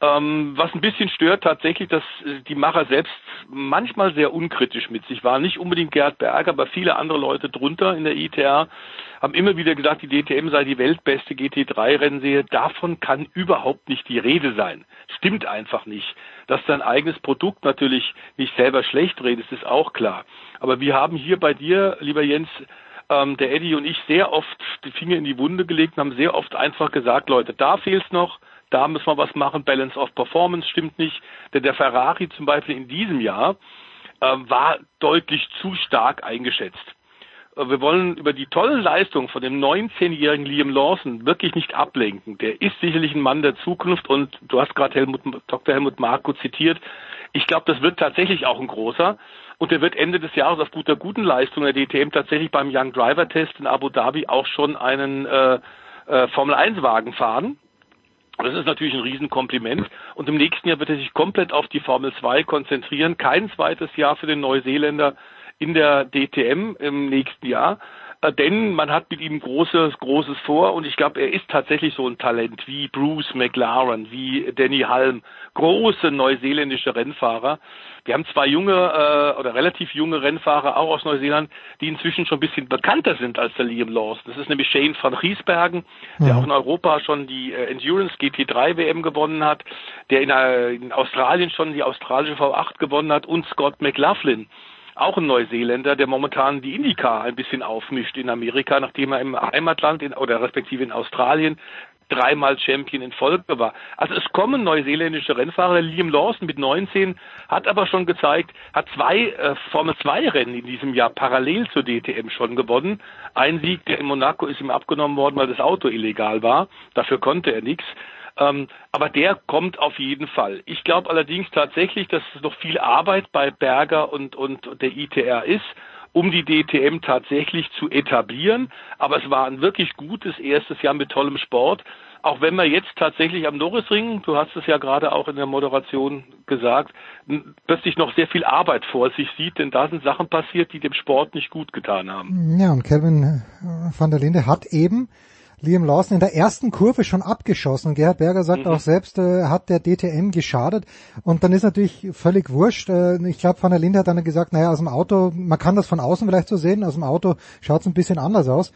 Ähm, was ein bisschen stört tatsächlich, dass die Macher selbst manchmal sehr unkritisch mit sich waren. Nicht unbedingt Gerd Berger, aber viele andere Leute drunter in der ITR haben immer wieder gesagt, die DTM sei die weltbeste GT3-Rennserie. Davon kann überhaupt nicht die Rede sein. Stimmt einfach nicht. Dass dein eigenes Produkt natürlich nicht selber schlecht redest, ist auch klar. Aber wir haben hier bei dir, lieber Jens, ähm, der Eddie und ich sehr oft die Finger in die Wunde gelegt und haben sehr oft einfach gesagt, Leute, da fehlt's noch, da müssen wir was machen, Balance of Performance stimmt nicht. Denn der Ferrari zum Beispiel in diesem Jahr äh, war deutlich zu stark eingeschätzt. Äh, wir wollen über die tollen Leistungen von dem 19-jährigen Liam Lawson wirklich nicht ablenken. Der ist sicherlich ein Mann der Zukunft und du hast gerade Helmut, Dr. Helmut Marko zitiert. Ich glaube, das wird tatsächlich auch ein großer. Und der wird Ende des Jahres auf guter guten Leistung der DTM tatsächlich beim Young Driver Test in Abu Dhabi auch schon einen äh, äh, Formel 1 Wagen fahren. Das ist natürlich ein Riesenkompliment. Und im nächsten Jahr wird er sich komplett auf die Formel 2 konzentrieren. Kein zweites Jahr für den Neuseeländer in der DTM im nächsten Jahr. Äh, denn man hat mit ihm großes, großes vor und ich glaube, er ist tatsächlich so ein Talent wie Bruce McLaren, wie Danny Halm, große neuseeländische Rennfahrer. Wir haben zwei junge äh, oder relativ junge Rennfahrer auch aus Neuseeland, die inzwischen schon ein bisschen bekannter sind als der Liam Lawson. Das ist nämlich Shane van Riesbergen, der mhm. auch in Europa schon die äh, Endurance GT3 WM gewonnen hat, der in, äh, in Australien schon die australische V8 gewonnen hat und Scott McLaughlin auch ein Neuseeländer, der momentan die Indica ein bisschen aufmischt in Amerika, nachdem er im Heimatland in, oder respektive in Australien dreimal Champion in Folge war. Also es kommen neuseeländische Rennfahrer. Liam Lawson mit 19 hat aber schon gezeigt, hat zwei äh, Formel 2 Rennen in diesem Jahr parallel zur DTM schon gewonnen. Ein Sieg, der in Monaco ist ihm abgenommen worden, weil das Auto illegal war. Dafür konnte er nichts. Ähm, aber der kommt auf jeden Fall. Ich glaube allerdings tatsächlich, dass es noch viel Arbeit bei Berger und, und der ITR ist, um die DTM tatsächlich zu etablieren. Aber es war ein wirklich gutes erstes Jahr mit tollem Sport. Auch wenn man jetzt tatsächlich am Norrisring, du hast es ja gerade auch in der Moderation gesagt, plötzlich noch sehr viel Arbeit vor sich sieht, denn da sind Sachen passiert, die dem Sport nicht gut getan haben. Ja, und Kelvin van der Linde hat eben Liam Lawson in der ersten Kurve schon abgeschossen. Und Gerhard Berger sagt mhm. auch selbst, äh, hat der DTM geschadet. Und dann ist natürlich völlig wurscht. Äh, ich glaube, Van der Linde hat dann gesagt, naja, aus dem Auto, man kann das von außen vielleicht so sehen, aus dem Auto schaut es ein bisschen anders aus.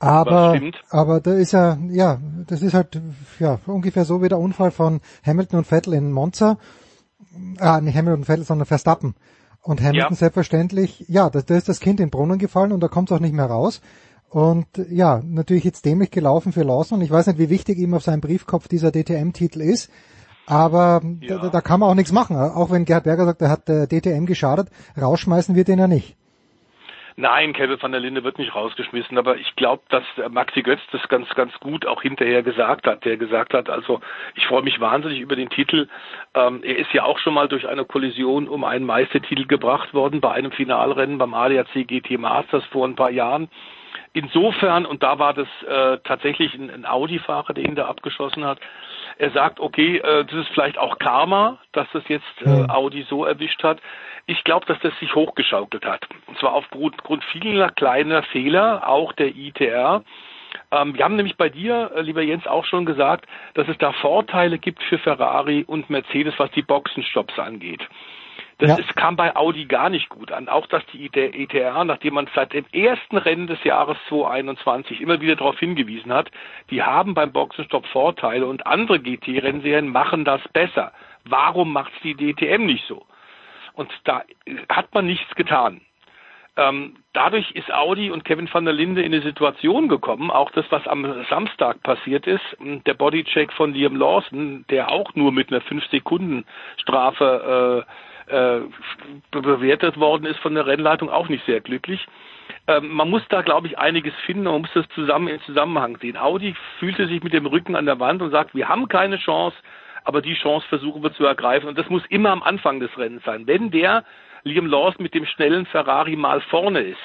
Aber, aber da ist ja, ja, das ist halt, ja, ungefähr so wie der Unfall von Hamilton und Vettel in Monza. Ah, nicht Hamilton und Vettel, sondern Verstappen. Und Hamilton ja. selbstverständlich, ja, da, da ist das Kind in den Brunnen gefallen und da kommt es auch nicht mehr raus. Und ja, natürlich jetzt dämlich gelaufen für Lawson. Ich weiß nicht, wie wichtig ihm auf seinem Briefkopf dieser DTM-Titel ist. Aber ja. da, da, kann man auch nichts machen. Auch wenn Gerhard Berger sagt, er hat der DTM geschadet, rausschmeißen wir den ja nicht. Nein, Kevin van der Linde wird nicht rausgeschmissen, aber ich glaube, dass Maxi Götz das ganz, ganz gut auch hinterher gesagt hat. Der gesagt hat, also ich freue mich wahnsinnig über den Titel. Ähm, er ist ja auch schon mal durch eine Kollision um einen Meistertitel gebracht worden bei einem Finalrennen beim ADAC GT Masters vor ein paar Jahren. Insofern, und da war das äh, tatsächlich ein, ein Audi-Fahrer, der ihn da abgeschossen hat, er sagt, okay, äh, das ist vielleicht auch Karma, dass das jetzt äh, hm. Audi so erwischt hat. Ich glaube, dass das sich hochgeschaukelt hat. Und zwar aufgrund vieler kleiner Fehler, auch der ITR. Ähm, wir haben nämlich bei dir, äh, lieber Jens, auch schon gesagt, dass es da Vorteile gibt für Ferrari und Mercedes, was die Boxenstops angeht. Das ja. ist, kam bei Audi gar nicht gut an. Auch dass die ETR, nachdem man seit dem ersten Rennen des Jahres 2021 immer wieder darauf hingewiesen hat, die haben beim Boxenstopp Vorteile und andere GT-Rennserien machen das besser. Warum macht die DTM nicht so? Und da hat man nichts getan. Ähm, dadurch ist Audi und Kevin van der Linde in eine Situation gekommen, auch das, was am Samstag passiert ist, der Bodycheck von Liam Lawson, der auch nur mit einer 5-Sekunden-Strafe äh, äh, bewertet worden ist von der Rennleitung, auch nicht sehr glücklich. Ähm, man muss da, glaube ich, einiges finden. Man muss das zusammen im Zusammenhang sehen. Audi fühlte sich mit dem Rücken an der Wand und sagt, wir haben keine Chance, aber die Chance versuchen wir zu ergreifen. Und das muss immer am Anfang des Rennens sein. Wenn der Liam Lawson mit dem schnellen Ferrari mal vorne ist,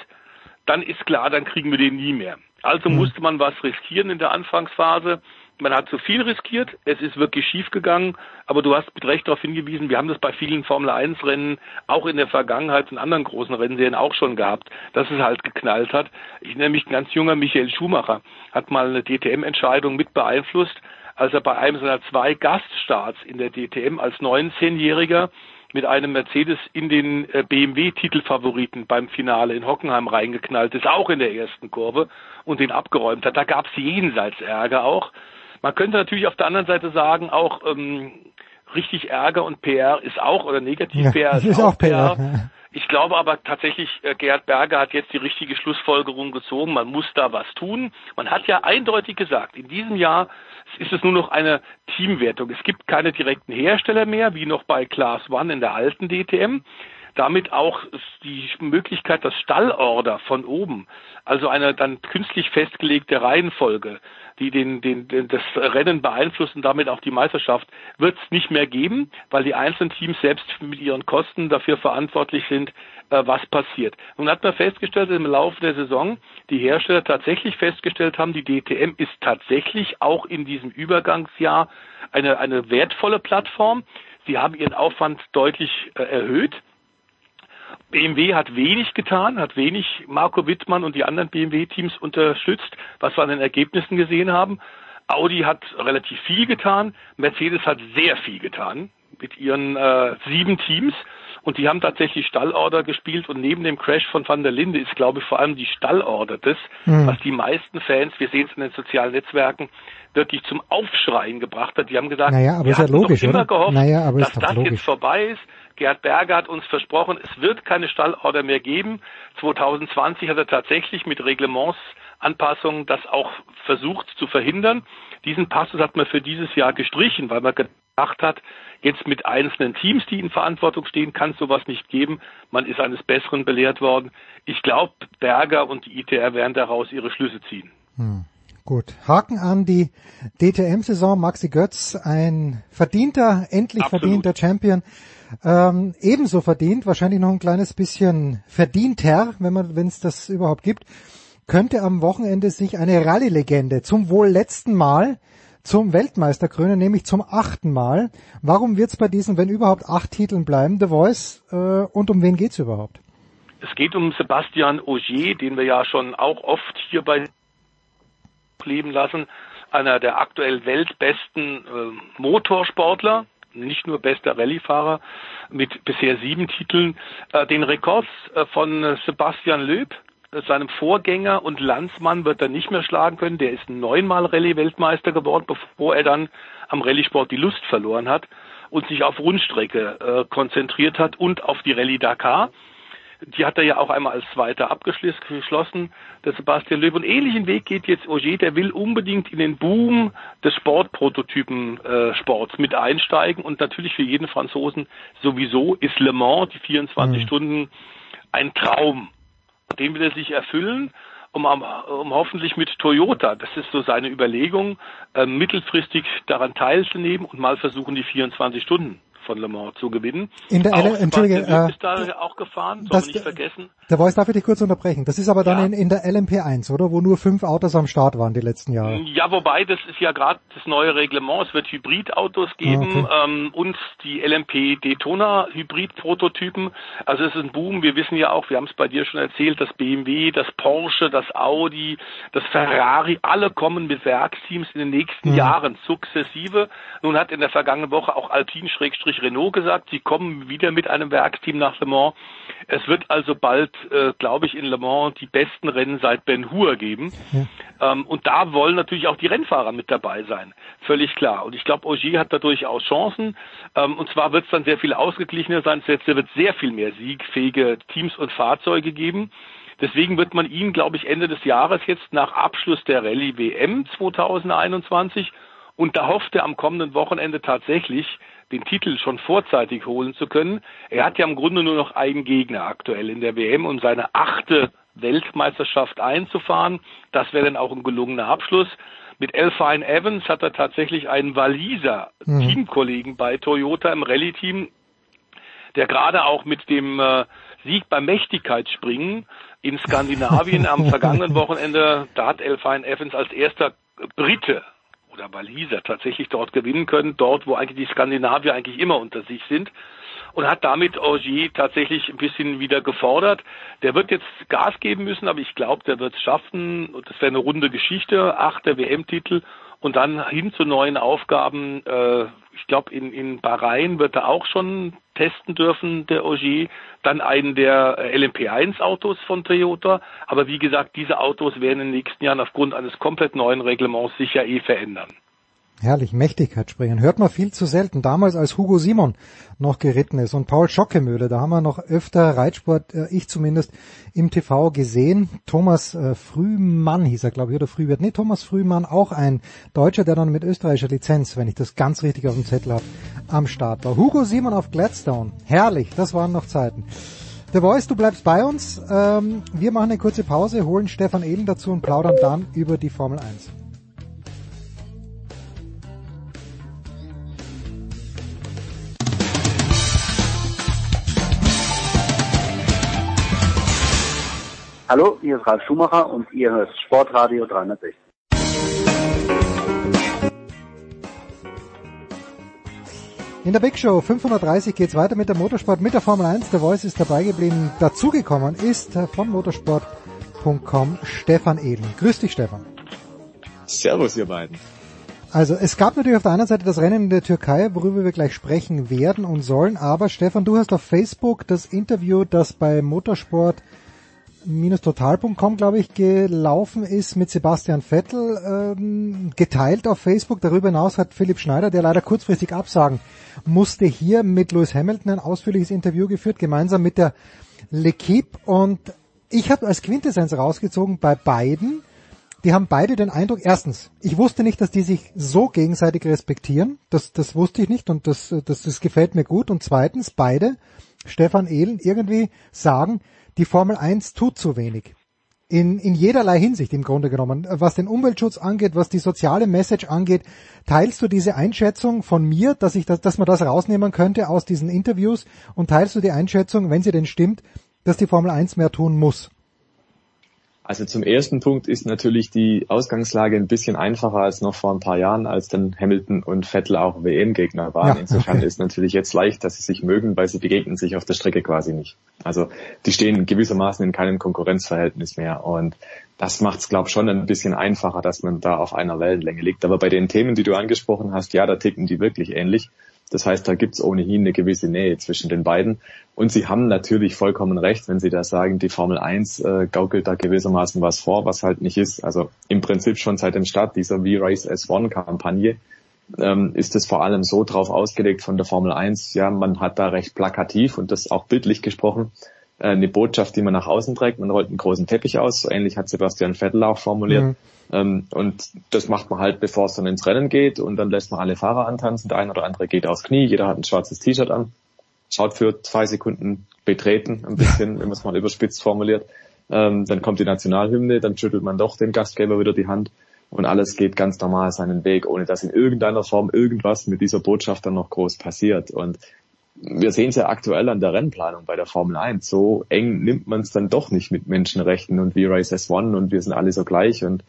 dann ist klar, dann kriegen wir den nie mehr. Also mhm. musste man was riskieren in der Anfangsphase man hat zu viel riskiert, es ist wirklich schief gegangen, aber du hast mit Recht darauf hingewiesen, wir haben das bei vielen Formel 1 Rennen auch in der Vergangenheit in anderen großen Rennserien auch schon gehabt, dass es halt geknallt hat. Ich nenne mich ein ganz junger Michael Schumacher, hat mal eine DTM-Entscheidung mit beeinflusst, als er bei einem seiner zwei Gaststarts in der DTM als 19-Jähriger mit einem Mercedes in den äh, BMW-Titelfavoriten beim Finale in Hockenheim reingeknallt ist, auch in der ersten Kurve und den abgeräumt hat. Da gab es jenseits Ärger auch. Man könnte natürlich auf der anderen Seite sagen, auch ähm, richtig Ärger und PR ist auch, oder negativ PR ist, ist, auch PR. PR. Ich glaube aber tatsächlich, äh, Gerhard Berger hat jetzt die richtige Schlussfolgerung gezogen. Man muss da was tun. Man hat ja eindeutig gesagt, in diesem Jahr ist es nur noch eine Teamwertung. Es gibt keine direkten Hersteller mehr, wie noch bei Class One in der alten DTM damit auch die Möglichkeit, dass Stallorder von oben, also eine dann künstlich festgelegte Reihenfolge, die den, den, den, das Rennen beeinflusst und damit auch die Meisterschaft, wird es nicht mehr geben, weil die einzelnen Teams selbst mit ihren Kosten dafür verantwortlich sind, äh, was passiert. Nun hat man festgestellt, dass im Laufe der Saison die Hersteller tatsächlich festgestellt haben, die DTM ist tatsächlich auch in diesem Übergangsjahr eine, eine wertvolle Plattform. Sie haben ihren Aufwand deutlich äh, erhöht. BMW hat wenig getan, hat wenig Marco Wittmann und die anderen BMW-Teams unterstützt, was wir an den Ergebnissen gesehen haben. Audi hat relativ viel getan, Mercedes hat sehr viel getan mit ihren äh, sieben Teams und die haben tatsächlich Stallorder gespielt und neben dem Crash von Van der Linde ist, glaube ich, vor allem die Stallorder das, mhm. was die meisten Fans, wir sehen es in den sozialen Netzwerken, wirklich zum Aufschreien gebracht hat. Die haben gesagt, naja, aber wir ist ja logisch, immer oder? gehofft, naja, aber dass das logisch. jetzt vorbei ist. Gerhard Berger hat uns versprochen, es wird keine Stallorder mehr geben. 2020 hat er tatsächlich mit Reglementsanpassungen das auch versucht zu verhindern. Diesen Passus hat man für dieses Jahr gestrichen, weil man gedacht hat, jetzt mit einzelnen Teams, die in Verantwortung stehen, kann es sowas nicht geben. Man ist eines Besseren belehrt worden. Ich glaube, Berger und die ITR werden daraus ihre Schlüsse ziehen. Hm. Gut, Haken an die DTM-Saison. Maxi Götz, ein verdienter, endlich Absolut. verdienter Champion. Ähm, ebenso verdient, wahrscheinlich noch ein kleines bisschen verdienter, wenn man, wenn es das überhaupt gibt, könnte am Wochenende sich eine Rallye-Legende zum wohl letzten Mal zum Weltmeister krönen, nämlich zum achten Mal. Warum wird es bei diesen, wenn überhaupt acht Titeln bleiben, The Voice, äh, und um wen geht's überhaupt? Es geht um Sebastian Ogier, den wir ja schon auch oft hier bei leben lassen. Einer der aktuell weltbesten äh, Motorsportler, nicht nur bester Rallyefahrer mit bisher sieben Titeln. Äh, den Rekord äh, von Sebastian Löb, äh, seinem Vorgänger und Landsmann, wird er nicht mehr schlagen können. Der ist neunmal Rallye-Weltmeister geworden, bevor er dann am Rallye-Sport die Lust verloren hat und sich auf Rundstrecke äh, konzentriert hat und auf die Rallye Dakar. Die hat er ja auch einmal als Zweiter abgeschlossen, der Sebastian Löb. Und ähnlichen Weg geht jetzt Auger, der will unbedingt in den Boom des Sportprototypen-Sports äh, mit einsteigen. Und natürlich für jeden Franzosen sowieso ist Le Mans, die 24 mhm. Stunden, ein Traum. Den will er sich erfüllen um, um hoffentlich mit Toyota, das ist so seine Überlegung, äh, mittelfristig daran teilzunehmen und mal versuchen, die 24 Stunden von Le Mans zu gewinnen. In der L Entschuldige, äh, ist da auch gefahren, das, nicht vergessen. Der Voice darf ich dich kurz unterbrechen. Das ist aber dann ja. in, in der LMP1, oder? Wo nur fünf Autos am Start waren die letzten Jahre. Ja, wobei das ist ja gerade das neue Reglement. Es wird Hybridautos geben ah, okay. ähm, und die LMP Daytona Hybrid-Prototypen. Also es ist ein Boom. Wir wissen ja auch, wir haben es bei dir schon erzählt, das BMW, das Porsche, das Audi, das Ferrari, alle kommen mit Werksteams in den nächsten mhm. Jahren sukzessive. Nun hat in der vergangenen Woche auch Alpine-Schrägstrich Renault gesagt, sie kommen wieder mit einem Werksteam nach Le Mans. Es wird also bald, äh, glaube ich, in Le Mans die besten Rennen seit Ben Hur geben. Ja. Ähm, und da wollen natürlich auch die Rennfahrer mit dabei sein. Völlig klar. Und ich glaube, Ogier hat da durchaus Chancen. Ähm, und zwar wird es dann sehr viel ausgeglichener sein. Es wird sehr viel mehr siegfähige Teams und Fahrzeuge geben. Deswegen wird man ihn, glaube ich, Ende des Jahres jetzt nach Abschluss der Rallye WM 2021 und da hofft er am kommenden Wochenende tatsächlich den Titel schon vorzeitig holen zu können. Er hat ja im Grunde nur noch einen Gegner aktuell in der WM, um seine achte Weltmeisterschaft einzufahren. Das wäre dann auch ein gelungener Abschluss. Mit Elfine Evans hat er tatsächlich einen Waliser mhm. Teamkollegen bei Toyota im Rallye-Team, der gerade auch mit dem äh, Sieg beim Mächtigkeitsspringen in Skandinavien am vergangenen Wochenende, da hat Elfine Evans als erster Brite oder Waliser tatsächlich dort gewinnen können, dort wo eigentlich die Skandinavier eigentlich immer unter sich sind und hat damit Augier tatsächlich ein bisschen wieder gefordert. Der wird jetzt Gas geben müssen, aber ich glaube, der wird es schaffen. Das wäre eine runde Geschichte, achter WM-Titel und dann hin zu neuen Aufgaben. Äh, ich glaube, in, in Bahrain wird er auch schon testen dürfen, der Ogier. Dann einen der LMP1-Autos von Toyota. Aber wie gesagt, diese Autos werden in den nächsten Jahren aufgrund eines komplett neuen Reglements sicher eh verändern. Herrlich, Mächtigkeitsspringen. Hört man viel zu selten. Damals als Hugo Simon noch geritten ist und Paul Schockemöhle, da haben wir noch öfter Reitsport, äh, ich zumindest, im TV gesehen. Thomas äh, Frühmann hieß er, glaube ich, oder Frühwirt. Nee, Thomas Frühmann, auch ein Deutscher, der dann mit österreichischer Lizenz, wenn ich das ganz richtig auf dem Zettel habe, am Start war. Hugo Simon auf Gladstone. Herrlich, das waren noch Zeiten. The Voice, du bleibst bei uns. Ähm, wir machen eine kurze Pause, holen Stefan Ehlen dazu und plaudern dann über die Formel 1. Hallo, hier ist Ralf Schumacher und ihr hört Sportradio 360. In der Big Show 530 geht's weiter mit der Motorsport, mit der Formel 1. Der Voice ist dabei geblieben. Dazugekommen ist von motorsport.com Stefan Edel. Grüß dich, Stefan. Servus, ihr beiden. Also es gab natürlich auf der anderen Seite das Rennen in der Türkei, worüber wir gleich sprechen werden und sollen. Aber Stefan, du hast auf Facebook das Interview, das bei Motorsport total.com, glaube ich, gelaufen ist mit Sebastian Vettel, ähm, geteilt auf Facebook. Darüber hinaus hat Philipp Schneider, der leider kurzfristig absagen musste, hier mit Lewis Hamilton ein ausführliches Interview geführt, gemeinsam mit der L'Equipe. Und ich habe als Quintessenz rausgezogen bei beiden, die haben beide den Eindruck, erstens, ich wusste nicht, dass die sich so gegenseitig respektieren. Das, das wusste ich nicht und das, das, das gefällt mir gut. Und zweitens, beide, Stefan Ehlen, irgendwie sagen, die Formel 1 tut zu wenig. In, in jederlei Hinsicht im Grunde genommen. Was den Umweltschutz angeht, was die soziale Message angeht, teilst du diese Einschätzung von mir, dass ich das, dass man das rausnehmen könnte aus diesen Interviews und teilst du die Einschätzung, wenn sie denn stimmt, dass die Formel 1 mehr tun muss? Also zum ersten Punkt ist natürlich die Ausgangslage ein bisschen einfacher als noch vor ein paar Jahren, als dann Hamilton und Vettel auch WM-Gegner waren. Ja, Insofern okay. ist natürlich jetzt leicht, dass sie sich mögen, weil sie begegnen sich auf der Strecke quasi nicht. Also die stehen gewissermaßen in keinem Konkurrenzverhältnis mehr und das macht es, glaube ich, schon ein bisschen einfacher, dass man da auf einer Wellenlänge liegt. Aber bei den Themen, die du angesprochen hast, ja, da ticken die wirklich ähnlich. Das heißt, da gibt's ohnehin eine gewisse Nähe zwischen den beiden. Und Sie haben natürlich vollkommen recht, wenn Sie da sagen, die Formel 1 äh, gaukelt da gewissermaßen was vor, was halt nicht ist. Also im Prinzip schon seit dem Start dieser V-Race S1-Kampagne ähm, ist es vor allem so drauf ausgelegt von der Formel 1. Ja, man hat da recht plakativ und das auch bildlich gesprochen eine Botschaft, die man nach außen trägt. Man rollt einen großen Teppich aus. So ähnlich hat Sebastian Vettel auch formuliert. Mhm. Ähm, und das macht man halt, bevor es dann ins Rennen geht. Und dann lässt man alle Fahrer antanzen. Der eine oder andere geht aufs Knie. Jeder hat ein schwarzes T-Shirt an. Schaut für zwei Sekunden betreten, ein bisschen, wenn man es mal überspitzt formuliert. Ähm, dann kommt die Nationalhymne, dann schüttelt man doch dem Gastgeber wieder die Hand und alles geht ganz normal seinen Weg, ohne dass in irgendeiner Form irgendwas mit dieser Botschaft dann noch groß passiert. Und wir sehen es ja aktuell an der Rennplanung bei der Formel 1. So eng nimmt man es dann doch nicht mit Menschenrechten und wie Race S1 und wir sind alle so gleich und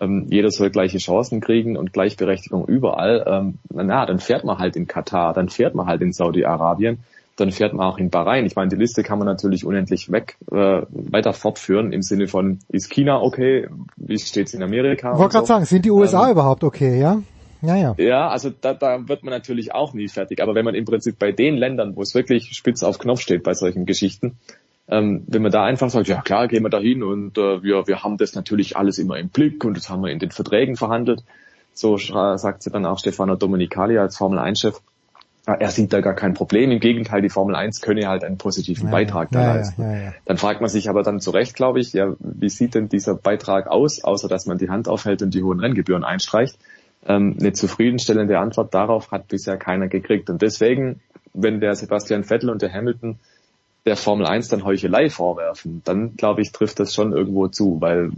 ähm, jeder soll gleiche Chancen kriegen und Gleichberechtigung überall. Ähm, na, dann fährt man halt in Katar, dann fährt man halt in Saudi-Arabien dann fährt man auch in Bahrain. Ich meine, die Liste kann man natürlich unendlich weg äh, weiter fortführen im Sinne von, ist China okay? Wie steht's in Amerika? Ich wollte gerade so. sagen, sind die USA ähm, überhaupt okay, ja? Ja, ja. Ja, also da, da wird man natürlich auch nie fertig. Aber wenn man im Prinzip bei den Ländern, wo es wirklich spitz auf Knopf steht bei solchen Geschichten, ähm, wenn man da einfach sagt, ja klar, gehen wir da hin und äh, wir, wir haben das natürlich alles immer im Blick und das haben wir in den Verträgen verhandelt. So sagt sie dann auch Stefano Domenicali als Formel 1-Chef er sieht da gar kein Problem. Im Gegenteil, die Formel 1 könne halt einen positiven ja, Beitrag da ja, leisten. Ja, dann fragt man sich aber dann zu Recht, glaube ich, ja, wie sieht denn dieser Beitrag aus, außer dass man die Hand aufhält und die hohen Renngebühren einstreicht? Ähm, eine zufriedenstellende Antwort darauf hat bisher keiner gekriegt. Und deswegen, wenn der Sebastian Vettel und der Hamilton der Formel 1 dann Heuchelei vorwerfen, dann glaube ich, trifft das schon irgendwo zu, weil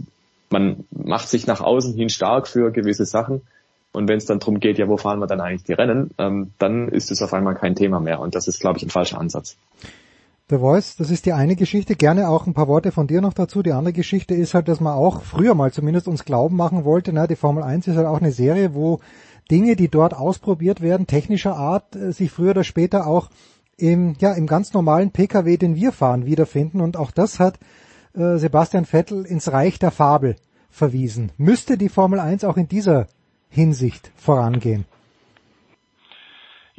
man macht sich nach außen hin stark für gewisse Sachen, und wenn es dann darum geht, ja, wo fahren wir dann eigentlich die Rennen, ähm, dann ist es auf einmal kein Thema mehr. Und das ist, glaube ich, ein falscher Ansatz. The Voice, das ist die eine Geschichte. Gerne auch ein paar Worte von dir noch dazu. Die andere Geschichte ist halt, dass man auch früher mal zumindest uns glauben machen wollte, na, die Formel 1 ist halt auch eine Serie, wo Dinge, die dort ausprobiert werden, technischer Art, äh, sich früher oder später auch im, ja, im ganz normalen Pkw, den wir fahren, wiederfinden. Und auch das hat äh, Sebastian Vettel ins Reich der Fabel verwiesen. Müsste die Formel 1 auch in dieser Hinsicht vorangehen?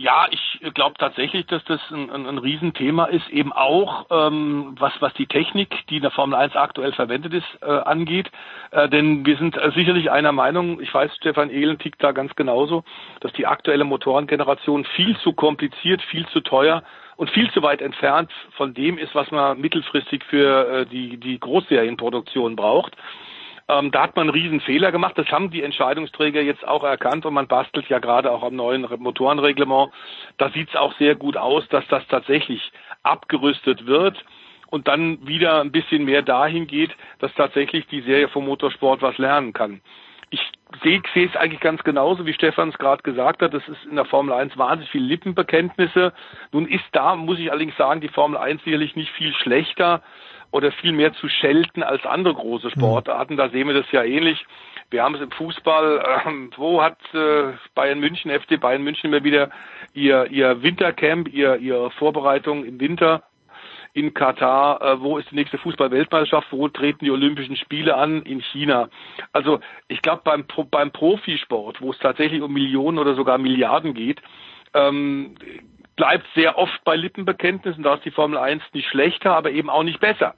Ja, ich glaube tatsächlich, dass das ein, ein, ein Riesenthema ist, eben auch ähm, was, was die Technik, die in der Formel 1 aktuell verwendet ist, äh, angeht. Äh, denn wir sind äh, sicherlich einer Meinung, ich weiß, Stefan Ehlen tickt da ganz genauso, dass die aktuelle Motorengeneration viel zu kompliziert, viel zu teuer und viel zu weit entfernt von dem ist, was man mittelfristig für äh, die, die Großserienproduktion braucht. Ähm, da hat man einen riesen Fehler gemacht. Das haben die Entscheidungsträger jetzt auch erkannt und man bastelt ja gerade auch am neuen Motorenreglement. Da sieht es auch sehr gut aus, dass das tatsächlich abgerüstet wird und dann wieder ein bisschen mehr dahin geht, dass tatsächlich die Serie vom Motorsport was lernen kann. Ich sehe es eigentlich ganz genauso, wie Stefan es gerade gesagt hat. Das ist in der Formel 1 wahnsinnig viel Lippenbekenntnisse. Nun ist da, muss ich allerdings sagen, die Formel 1 sicherlich nicht viel schlechter oder viel mehr zu schelten als andere große mhm. Sportarten. Da sehen wir das ja ähnlich. Wir haben es im Fußball, äh, wo hat äh, Bayern München, FC Bayern München immer wieder ihr, ihr Wintercamp, ihr, ihre Vorbereitung im Winter in Katar, äh, wo ist die nächste Fußball-Weltmeisterschaft, wo treten die Olympischen Spiele an, in China. Also ich glaube beim, beim Profisport, wo es tatsächlich um Millionen oder sogar Milliarden geht, ähm, bleibt sehr oft bei Lippenbekenntnissen, da ist die Formel 1 nicht schlechter, aber eben auch nicht besser.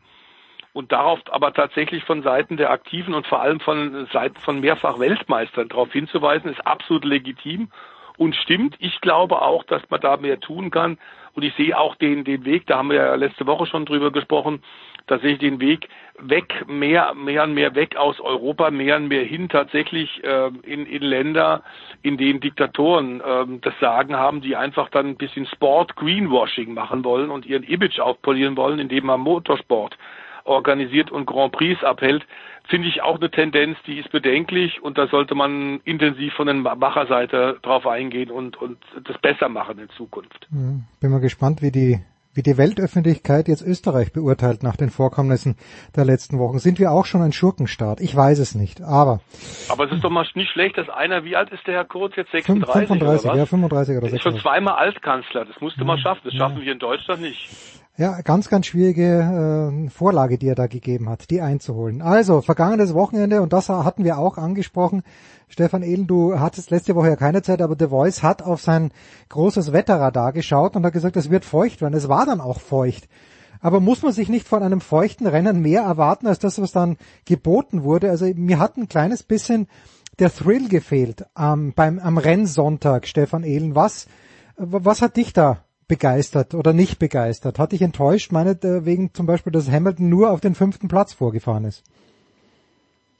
Und darauf aber tatsächlich von Seiten der Aktiven und vor allem von Seiten von mehrfach Weltmeistern darauf hinzuweisen, ist absolut legitim und stimmt. Ich glaube auch, dass man da mehr tun kann. Und ich sehe auch den, den Weg, da haben wir ja letzte Woche schon drüber gesprochen, tatsächlich den Weg weg, mehr, mehr und mehr weg aus Europa, mehr und mehr hin tatsächlich äh, in, in Länder, in denen Diktatoren äh, das Sagen haben, die einfach dann ein bisschen Sport Greenwashing machen wollen und ihren Image aufpolieren wollen, indem man Motorsport organisiert und Grand Prix abhält, finde ich auch eine Tendenz, die ist bedenklich und da sollte man intensiv von der Macherseite drauf eingehen und, und das besser machen in Zukunft. Hm, bin mal gespannt, wie die wie die Weltöffentlichkeit jetzt Österreich beurteilt nach den Vorkommnissen der letzten Wochen. Sind wir auch schon ein Schurkenstaat? Ich weiß es nicht, aber... Aber es ist doch mal nicht schlecht, dass einer, wie alt ist der Herr Kurz jetzt, 36 35, oder was? ja, 35 oder 36. Ist schon zweimal Altkanzler, das musste ja, man schaffen, das schaffen wir in Deutschland nicht. Ja, ganz, ganz schwierige äh, Vorlage, die er da gegeben hat, die einzuholen. Also, vergangenes Wochenende, und das hatten wir auch angesprochen, Stefan Ehlen, du hattest letzte Woche ja keine Zeit, aber The Voice hat auf sein großes Wetterradar geschaut und hat gesagt, es wird feucht werden. Es war dann auch feucht. Aber muss man sich nicht von einem feuchten Rennen mehr erwarten als das, was dann geboten wurde? Also mir hat ein kleines bisschen der Thrill gefehlt ähm, beim am Rennsonntag, Stefan Ehlen. Was was hat dich da begeistert oder nicht begeistert? Hat dich enttäuscht, meinetwegen zum Beispiel, dass Hamilton nur auf den fünften Platz vorgefahren ist?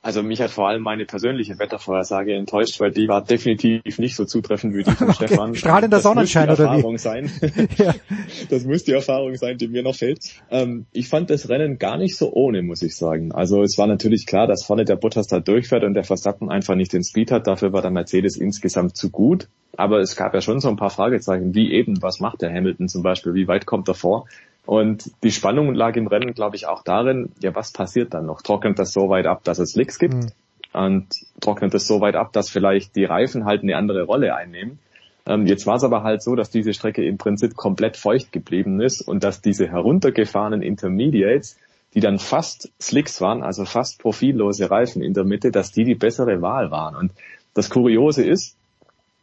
Also mich hat vor allem meine persönliche Wettervorhersage enttäuscht, weil die war definitiv nicht so zutreffend wie die von okay. Stefan. Strahlender das Sonnenschein muss die oder Erfahrung wie? sein. Ja. Das muss die Erfahrung sein, die mir noch fehlt. Ähm, ich fand das Rennen gar nicht so ohne, muss ich sagen. Also es war natürlich klar, dass vorne der Bottas da durchfährt und der Verstappen einfach nicht den Speed hat. Dafür war der Mercedes insgesamt zu gut. Aber es gab ja schon so ein paar Fragezeichen, wie eben, was macht der Hamilton zum Beispiel, wie weit kommt er vor? Und die Spannung lag im Rennen, glaube ich, auch darin, ja, was passiert dann noch? Trocknet das so weit ab, dass es Licks gibt? Mhm. und trocknet es so weit ab, dass vielleicht die Reifen halt eine andere Rolle einnehmen. Ähm, jetzt war es aber halt so, dass diese Strecke im Prinzip komplett feucht geblieben ist und dass diese heruntergefahrenen Intermediates, die dann fast Slicks waren, also fast profillose Reifen in der Mitte, dass die die bessere Wahl waren. Und das Kuriose ist,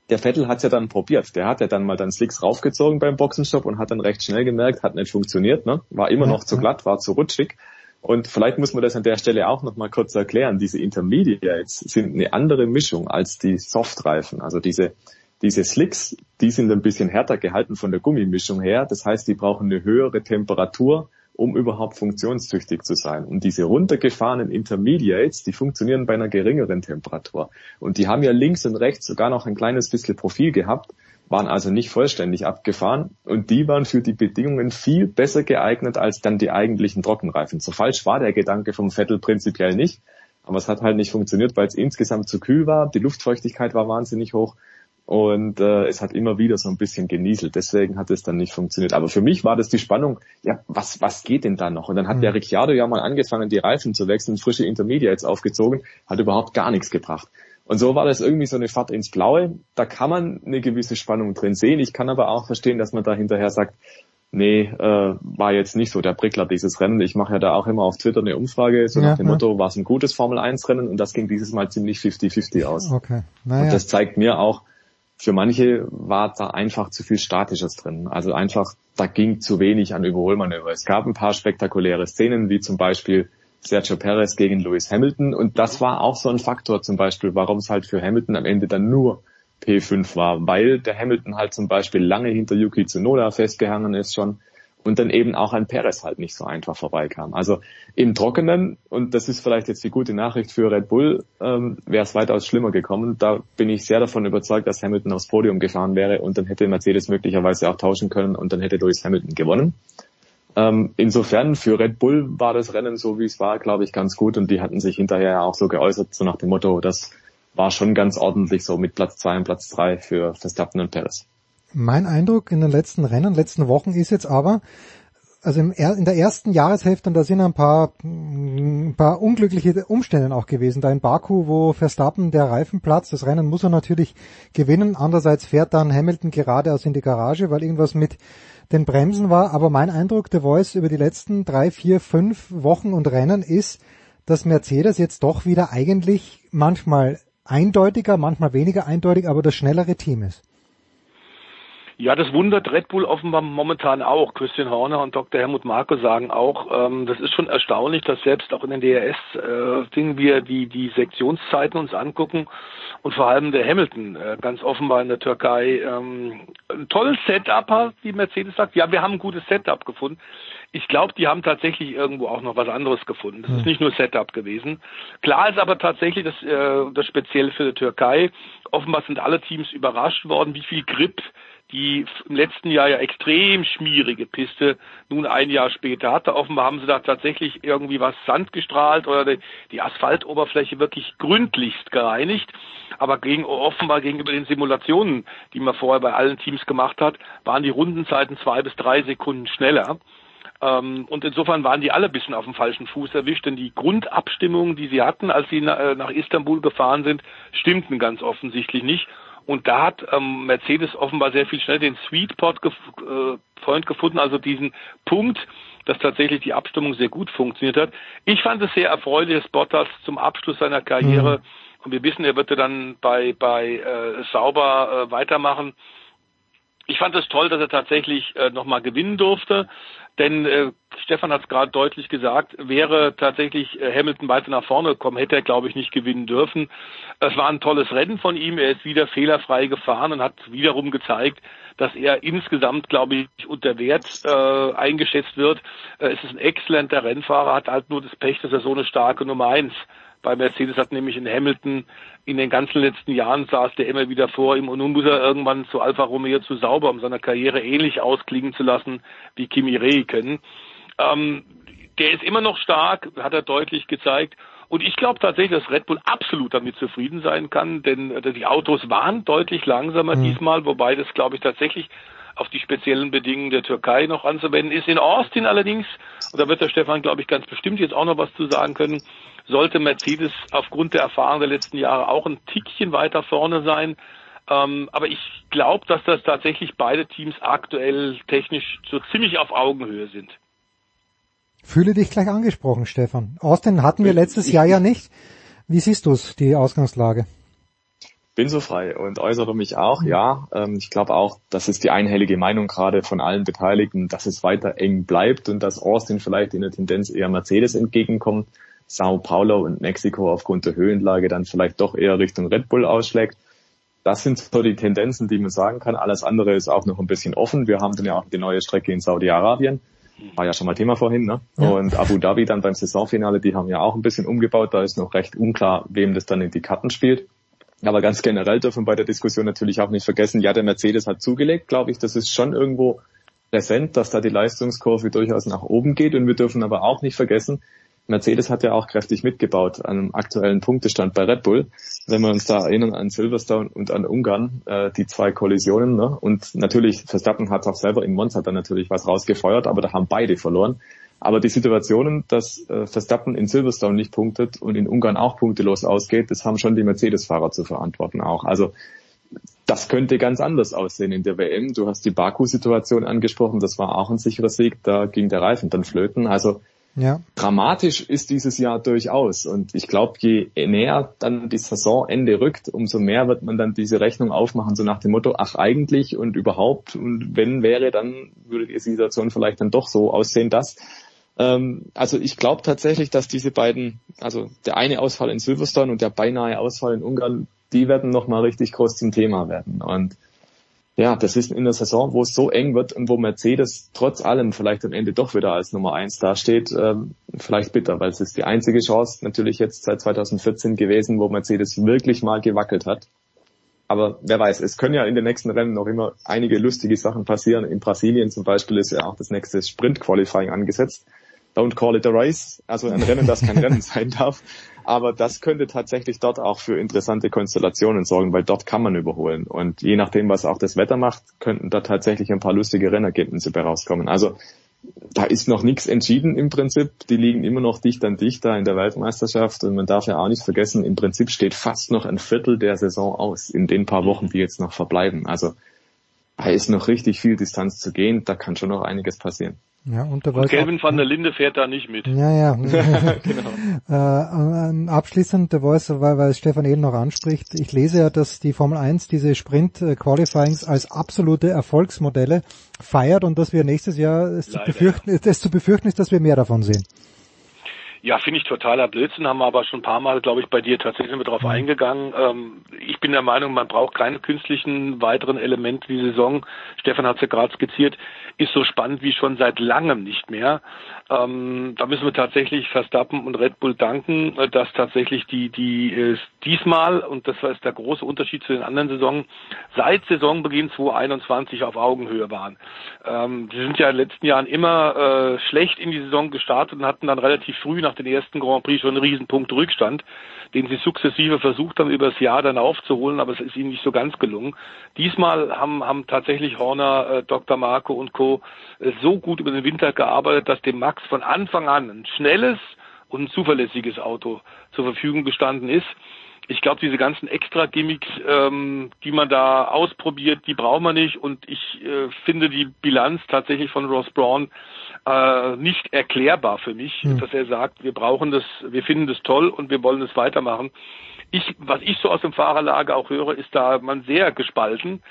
der Vettel hat's ja dann probiert. Der hat ja dann mal dann Slicks raufgezogen beim Boxenstopp und hat dann recht schnell gemerkt, hat nicht funktioniert, ne? war immer Ja, noch zu glatt, war zu rutschig. Und vielleicht muss man das an der Stelle auch noch mal kurz erklären. Diese Intermediates sind eine andere Mischung als die Softreifen. Also diese, diese Slicks, die sind ein bisschen härter gehalten von der Gummimischung her. Das heißt, die brauchen eine höhere Temperatur, um überhaupt funktionstüchtig zu sein. Und diese runtergefahrenen Intermediates, die funktionieren bei einer geringeren Temperatur. Und die haben ja links und rechts sogar noch ein kleines bisschen Profil gehabt, waren also nicht vollständig abgefahren und die waren für die Bedingungen viel besser geeignet als dann die eigentlichen Trockenreifen. So falsch war der Gedanke vom Vettel prinzipiell nicht, aber es hat halt nicht funktioniert, weil es insgesamt zu kühl war, die Luftfeuchtigkeit war wahnsinnig hoch und äh, es hat immer wieder so ein bisschen genieselt. Deswegen hat es dann nicht funktioniert. Aber für mich war das die Spannung, ja, was, was geht denn da noch? Und dann hat Mhm. der Ricciardo ja mal angefangen, die Reifen zu wechseln, frische Intermediates aufgezogen, hat überhaupt gar nichts gebracht. Und so war das irgendwie so eine Fahrt ins Blaue. Da kann man eine gewisse Spannung drin sehen. Ich kann aber auch verstehen, dass man da hinterher sagt, nee, äh, war jetzt nicht so der Prickler dieses Rennen. Ich mache ja da auch immer auf Twitter eine Umfrage, so Ja, nach dem ja. Motto, war es ein gutes Formel-1-Rennen? Und das ging dieses Mal ziemlich 50-50 aus. Okay, Und naja. das zeigt mir auch, für manche war da einfach zu viel Statisches drin. Also einfach, da ging zu wenig an Überholmanöver. Es gab ein paar spektakuläre Szenen, wie zum Beispiel Sergio Perez gegen Lewis Hamilton. Und das war auch so ein Faktor zum Beispiel, warum es halt für Hamilton am Ende dann nur P5 war, weil der Hamilton halt zum Beispiel lange hinter Yuki Tsunoda festgehangen ist schon und dann eben auch an Perez halt nicht so einfach vorbeikam. Also im Trockenen, und das ist vielleicht jetzt die gute Nachricht für Red Bull, ähm, wäre es weitaus schlimmer gekommen. Da bin ich sehr davon überzeugt, dass Hamilton aufs Podium gefahren wäre und dann hätte Mercedes möglicherweise auch tauschen können und dann hätte Lewis Hamilton gewonnen. Ähm, insofern für Red Bull war das Rennen so wie es war, glaube ich, ganz gut und die hatten sich hinterher auch so geäußert, so nach dem Motto, das war schon ganz ordentlich so mit Platz zwei und Platz drei für Verstappen und Perez. Mein Eindruck in den letzten Rennen, letzten Wochen ist jetzt aber, also in der ersten Jahreshälfte, und da sind ein paar, ein paar unglückliche Umstände auch gewesen. Da in Baku, wo Verstappen der Reifen platzt, das Rennen muss er natürlich gewinnen. Andererseits fährt dann Hamilton geradeaus in die Garage, weil irgendwas mit den Bremsen war. Aber mein Eindruck, der Voice über die letzten drei, vier, fünf Wochen und Rennen ist, dass Mercedes jetzt doch wieder eigentlich manchmal eindeutiger, manchmal weniger eindeutig, aber das schnellere Team ist. Ja, das wundert Red Bull offenbar momentan auch. Christian Horner und Dr. Helmut Marko sagen auch, ähm, das ist schon erstaunlich, dass selbst auch in den DRS-Dingen wir die, die Sektionszeiten uns angucken und vor allem der Hamilton äh, ganz offenbar in der Türkei ähm, ein tolles Setup hat, wie Mercedes sagt. Ja, wir haben ein gutes Setup gefunden. Ich glaube, die haben tatsächlich irgendwo auch noch was anderes gefunden. Das ist nicht nur Setup gewesen. Klar ist aber tatsächlich das, äh, das speziell für die Türkei. Offenbar sind alle Teams überrascht worden, wie viel Grip die im letzten Jahr ja extrem schmierige Piste nun ein Jahr später hatte. Offenbar haben sie da tatsächlich irgendwie was Sand gestrahlt oder die, Asphaltoberfläche wirklich gründlichst gereinigt. Aber gegen, offenbar gegenüber den Simulationen, die man vorher bei allen Teams gemacht hat, waren die Rundenzeiten zwei bis drei Sekunden schneller. Ähm, und insofern waren die alle ein bisschen auf dem falschen Fuß erwischt, denn die Grundabstimmungen, die sie hatten, als sie äh, nach Istanbul gefahren sind, stimmten ganz offensichtlich nicht. Und da hat ähm, Mercedes offenbar sehr viel schnell den Sweet Pot gef äh, Point gefunden, also diesen Punkt, dass tatsächlich die Abstimmung sehr gut funktioniert hat. Ich fand es sehr erfreulich, dass Bottas zum Abschluss seiner Karriere, und wir wissen, er wird dann bei, bei äh, Sauber äh, weitermachen, ich fand es toll, dass er tatsächlich äh, nochmal gewinnen durfte. Denn äh, Stefan hat es gerade deutlich gesagt, wäre tatsächlich äh, Hamilton weiter nach vorne gekommen, hätte er, glaube ich, nicht gewinnen dürfen. Es war ein tolles Rennen von ihm. Er ist wieder fehlerfrei gefahren und hat wiederum gezeigt, dass er insgesamt, glaube ich, unter Wert äh, eingeschätzt wird. Äh, es ist ein exzellenter Rennfahrer, hat halt nur das Pech, dass er so eine starke Nummer eins bei Mercedes hat nämlich in Hamilton in den ganzen letzten Jahren saß der immer wieder vor ihm und nun muss er irgendwann zu Alfa Romeo zu sauber, um seine Karriere ähnlich ausklingen zu lassen wie Kimi Räikkönen. Ähm, der ist immer noch stark, hat er deutlich gezeigt. Und ich glaube tatsächlich, dass Red Bull absolut damit zufrieden sein kann, denn äh, die Autos waren deutlich langsamer mhm. diesmal, wobei das, glaube ich, tatsächlich auf die speziellen Bedingungen der Türkei noch anzuwenden ist. In Austin allerdings, und da wird der Stefan, glaube ich, ganz bestimmt jetzt auch noch was zu sagen können, sollte Mercedes aufgrund der Erfahrung der letzten Jahre auch ein Tickchen weiter vorne sein. Ähm, aber ich glaube, dass das tatsächlich beide Teams aktuell technisch so ziemlich auf Augenhöhe sind. Fühle dich gleich angesprochen, Stefan. Austin hatten wir letztes Jahr ja nicht. Wie siehst du es, die Ausgangslage? bin so frei und äußere mich auch, ja. Ähm, ich glaube auch, das ist die einhellige Meinung gerade von allen Beteiligten, dass es weiter eng bleibt und dass Austin vielleicht in der Tendenz eher Mercedes entgegenkommt. Sao Paulo und Mexiko aufgrund der Höhenlage dann vielleicht doch eher Richtung Red Bull ausschlägt. Das sind so die Tendenzen, die man sagen kann. Alles andere ist auch noch ein bisschen offen. Wir haben dann ja auch die neue Strecke in Saudi-Arabien. War ja schon mal Thema vorhin, ne? Ja. Und Abu Dhabi dann beim Saisonfinale, die haben ja auch ein bisschen umgebaut. Da ist noch recht unklar, wem das dann in die Karten spielt. Aber ganz generell dürfen wir bei der Diskussion natürlich auch nicht vergessen, ja, der Mercedes hat zugelegt, glaube ich. Das ist schon irgendwo präsent, dass da die Leistungskurve durchaus nach oben geht. Und wir dürfen aber auch nicht vergessen, Mercedes hat ja auch kräftig mitgebaut an einem aktuellen Punktestand bei Red Bull. Wenn wir uns da erinnern an Silverstone und an Ungarn, äh, die zwei Kollisionen. Ne? Und natürlich, Verstappen hat auch selber in Monza dann natürlich was rausgefeuert, aber da haben beide verloren. Aber die Situationen, dass äh, Verstappen in Silverstone nicht punktet und in Ungarn auch punktelos ausgeht, das haben schon die Mercedes-Fahrer zu verantworten auch. Also das könnte ganz anders aussehen in der WM. Du hast die Baku-Situation angesprochen, das war auch ein sicherer Sieg, da ging der Reifen dann flöten. Also ja. Dramatisch ist dieses Jahr durchaus. Und ich glaube, je näher dann die Saisonende rückt, umso mehr wird man dann diese Rechnung aufmachen, so nach dem Motto, ach eigentlich und überhaupt und wenn wäre, dann würde die Situation vielleicht dann doch so aussehen, dass. Ähm, also ich glaube tatsächlich, dass diese beiden, also der eine Ausfall in Silverstone und der beinahe Ausfall in Ungarn, die werden nochmal richtig groß zum Thema werden. Und ja, das ist in der Saison, wo es so eng wird und wo Mercedes trotz allem vielleicht am Ende doch wieder als Nummer eins dasteht, ähm, vielleicht bitter, weil es ist die einzige Chance natürlich jetzt seit 2014 gewesen, wo Mercedes wirklich mal gewackelt hat. Aber wer weiß, es können ja in den nächsten Rennen noch immer einige lustige Sachen passieren. In Brasilien zum Beispiel ist ja auch das nächste Sprint-Qualifying angesetzt. Don't call it a race, also ein Rennen, das kein Rennen sein darf. Aber das könnte tatsächlich dort auch für interessante Konstellationen sorgen, weil dort kann man überholen. Und je nachdem, was auch das Wetter macht, könnten da tatsächlich ein paar lustige Rennergebnisse bei rauskommen. Also da ist noch nichts entschieden im Prinzip. Die liegen immer noch dicht an dicht da in der Weltmeisterschaft. Und man darf ja auch nicht vergessen, im Prinzip steht fast noch ein Viertel der Saison aus in den paar Wochen, die jetzt noch verbleiben. Also da ist noch richtig viel Distanz zu gehen. Da kann schon noch einiges passieren. Ja, und, und Kelvin van der Linde fährt da nicht mit. Ja, ja. genau. äh, abschließend, der Voice, weil, weil Stefan eben noch anspricht, ich lese ja, dass die Formel 1 diese Sprint-Qualifyings als absolute Erfolgsmodelle feiert und dass wir nächstes Jahr es zu, befürchten, es zu befürchten ist, dass wir mehr davon sehen. Ja, finde ich totaler Blödsinn, haben wir aber schon ein paar Mal, glaube ich, bei dir tatsächlich mit drauf mhm. eingegangen. Ähm, ich bin der Meinung, man braucht keine künstlichen weiteren Elemente. Die Saison, Stefan hat es ja gerade skizziert, ist so spannend wie schon seit langem nicht mehr. Ähm, da müssen wir tatsächlich Verstappen und Red Bull danken, äh, dass tatsächlich die, die äh, diesmal, und das ist der große Unterschied zu den anderen Saisonen, seit Saisonbeginn 2021 auf Augenhöhe waren. Ähm, die sind ja in den letzten Jahren immer äh, schlecht in die Saison gestartet und hatten dann relativ früh nach den ersten Grand Prix schon einen Riesenpunkt Rückstand, den sie sukzessive versucht haben, über das Jahr dann aufzuholen, aber es ist ihnen nicht so ganz gelungen. Diesmal haben, haben tatsächlich Horner, äh, Dr. Marco und Co. Äh, so gut über den Winter gearbeitet, dass dem Max von Anfang an ein schnelles und ein zuverlässiges Auto zur Verfügung gestanden ist. Ich glaube, diese ganzen Extra-Gimmicks, ähm, die man da ausprobiert, die braucht man nicht. Und ich äh, finde die Bilanz tatsächlich von Ross Braun äh, nicht erklärbar für mich, hm. dass er sagt, wir brauchen das, wir finden das toll und wir wollen es weitermachen. Ich, was ich so aus dem Fahrerlager auch höre, ist da man sehr gespalten.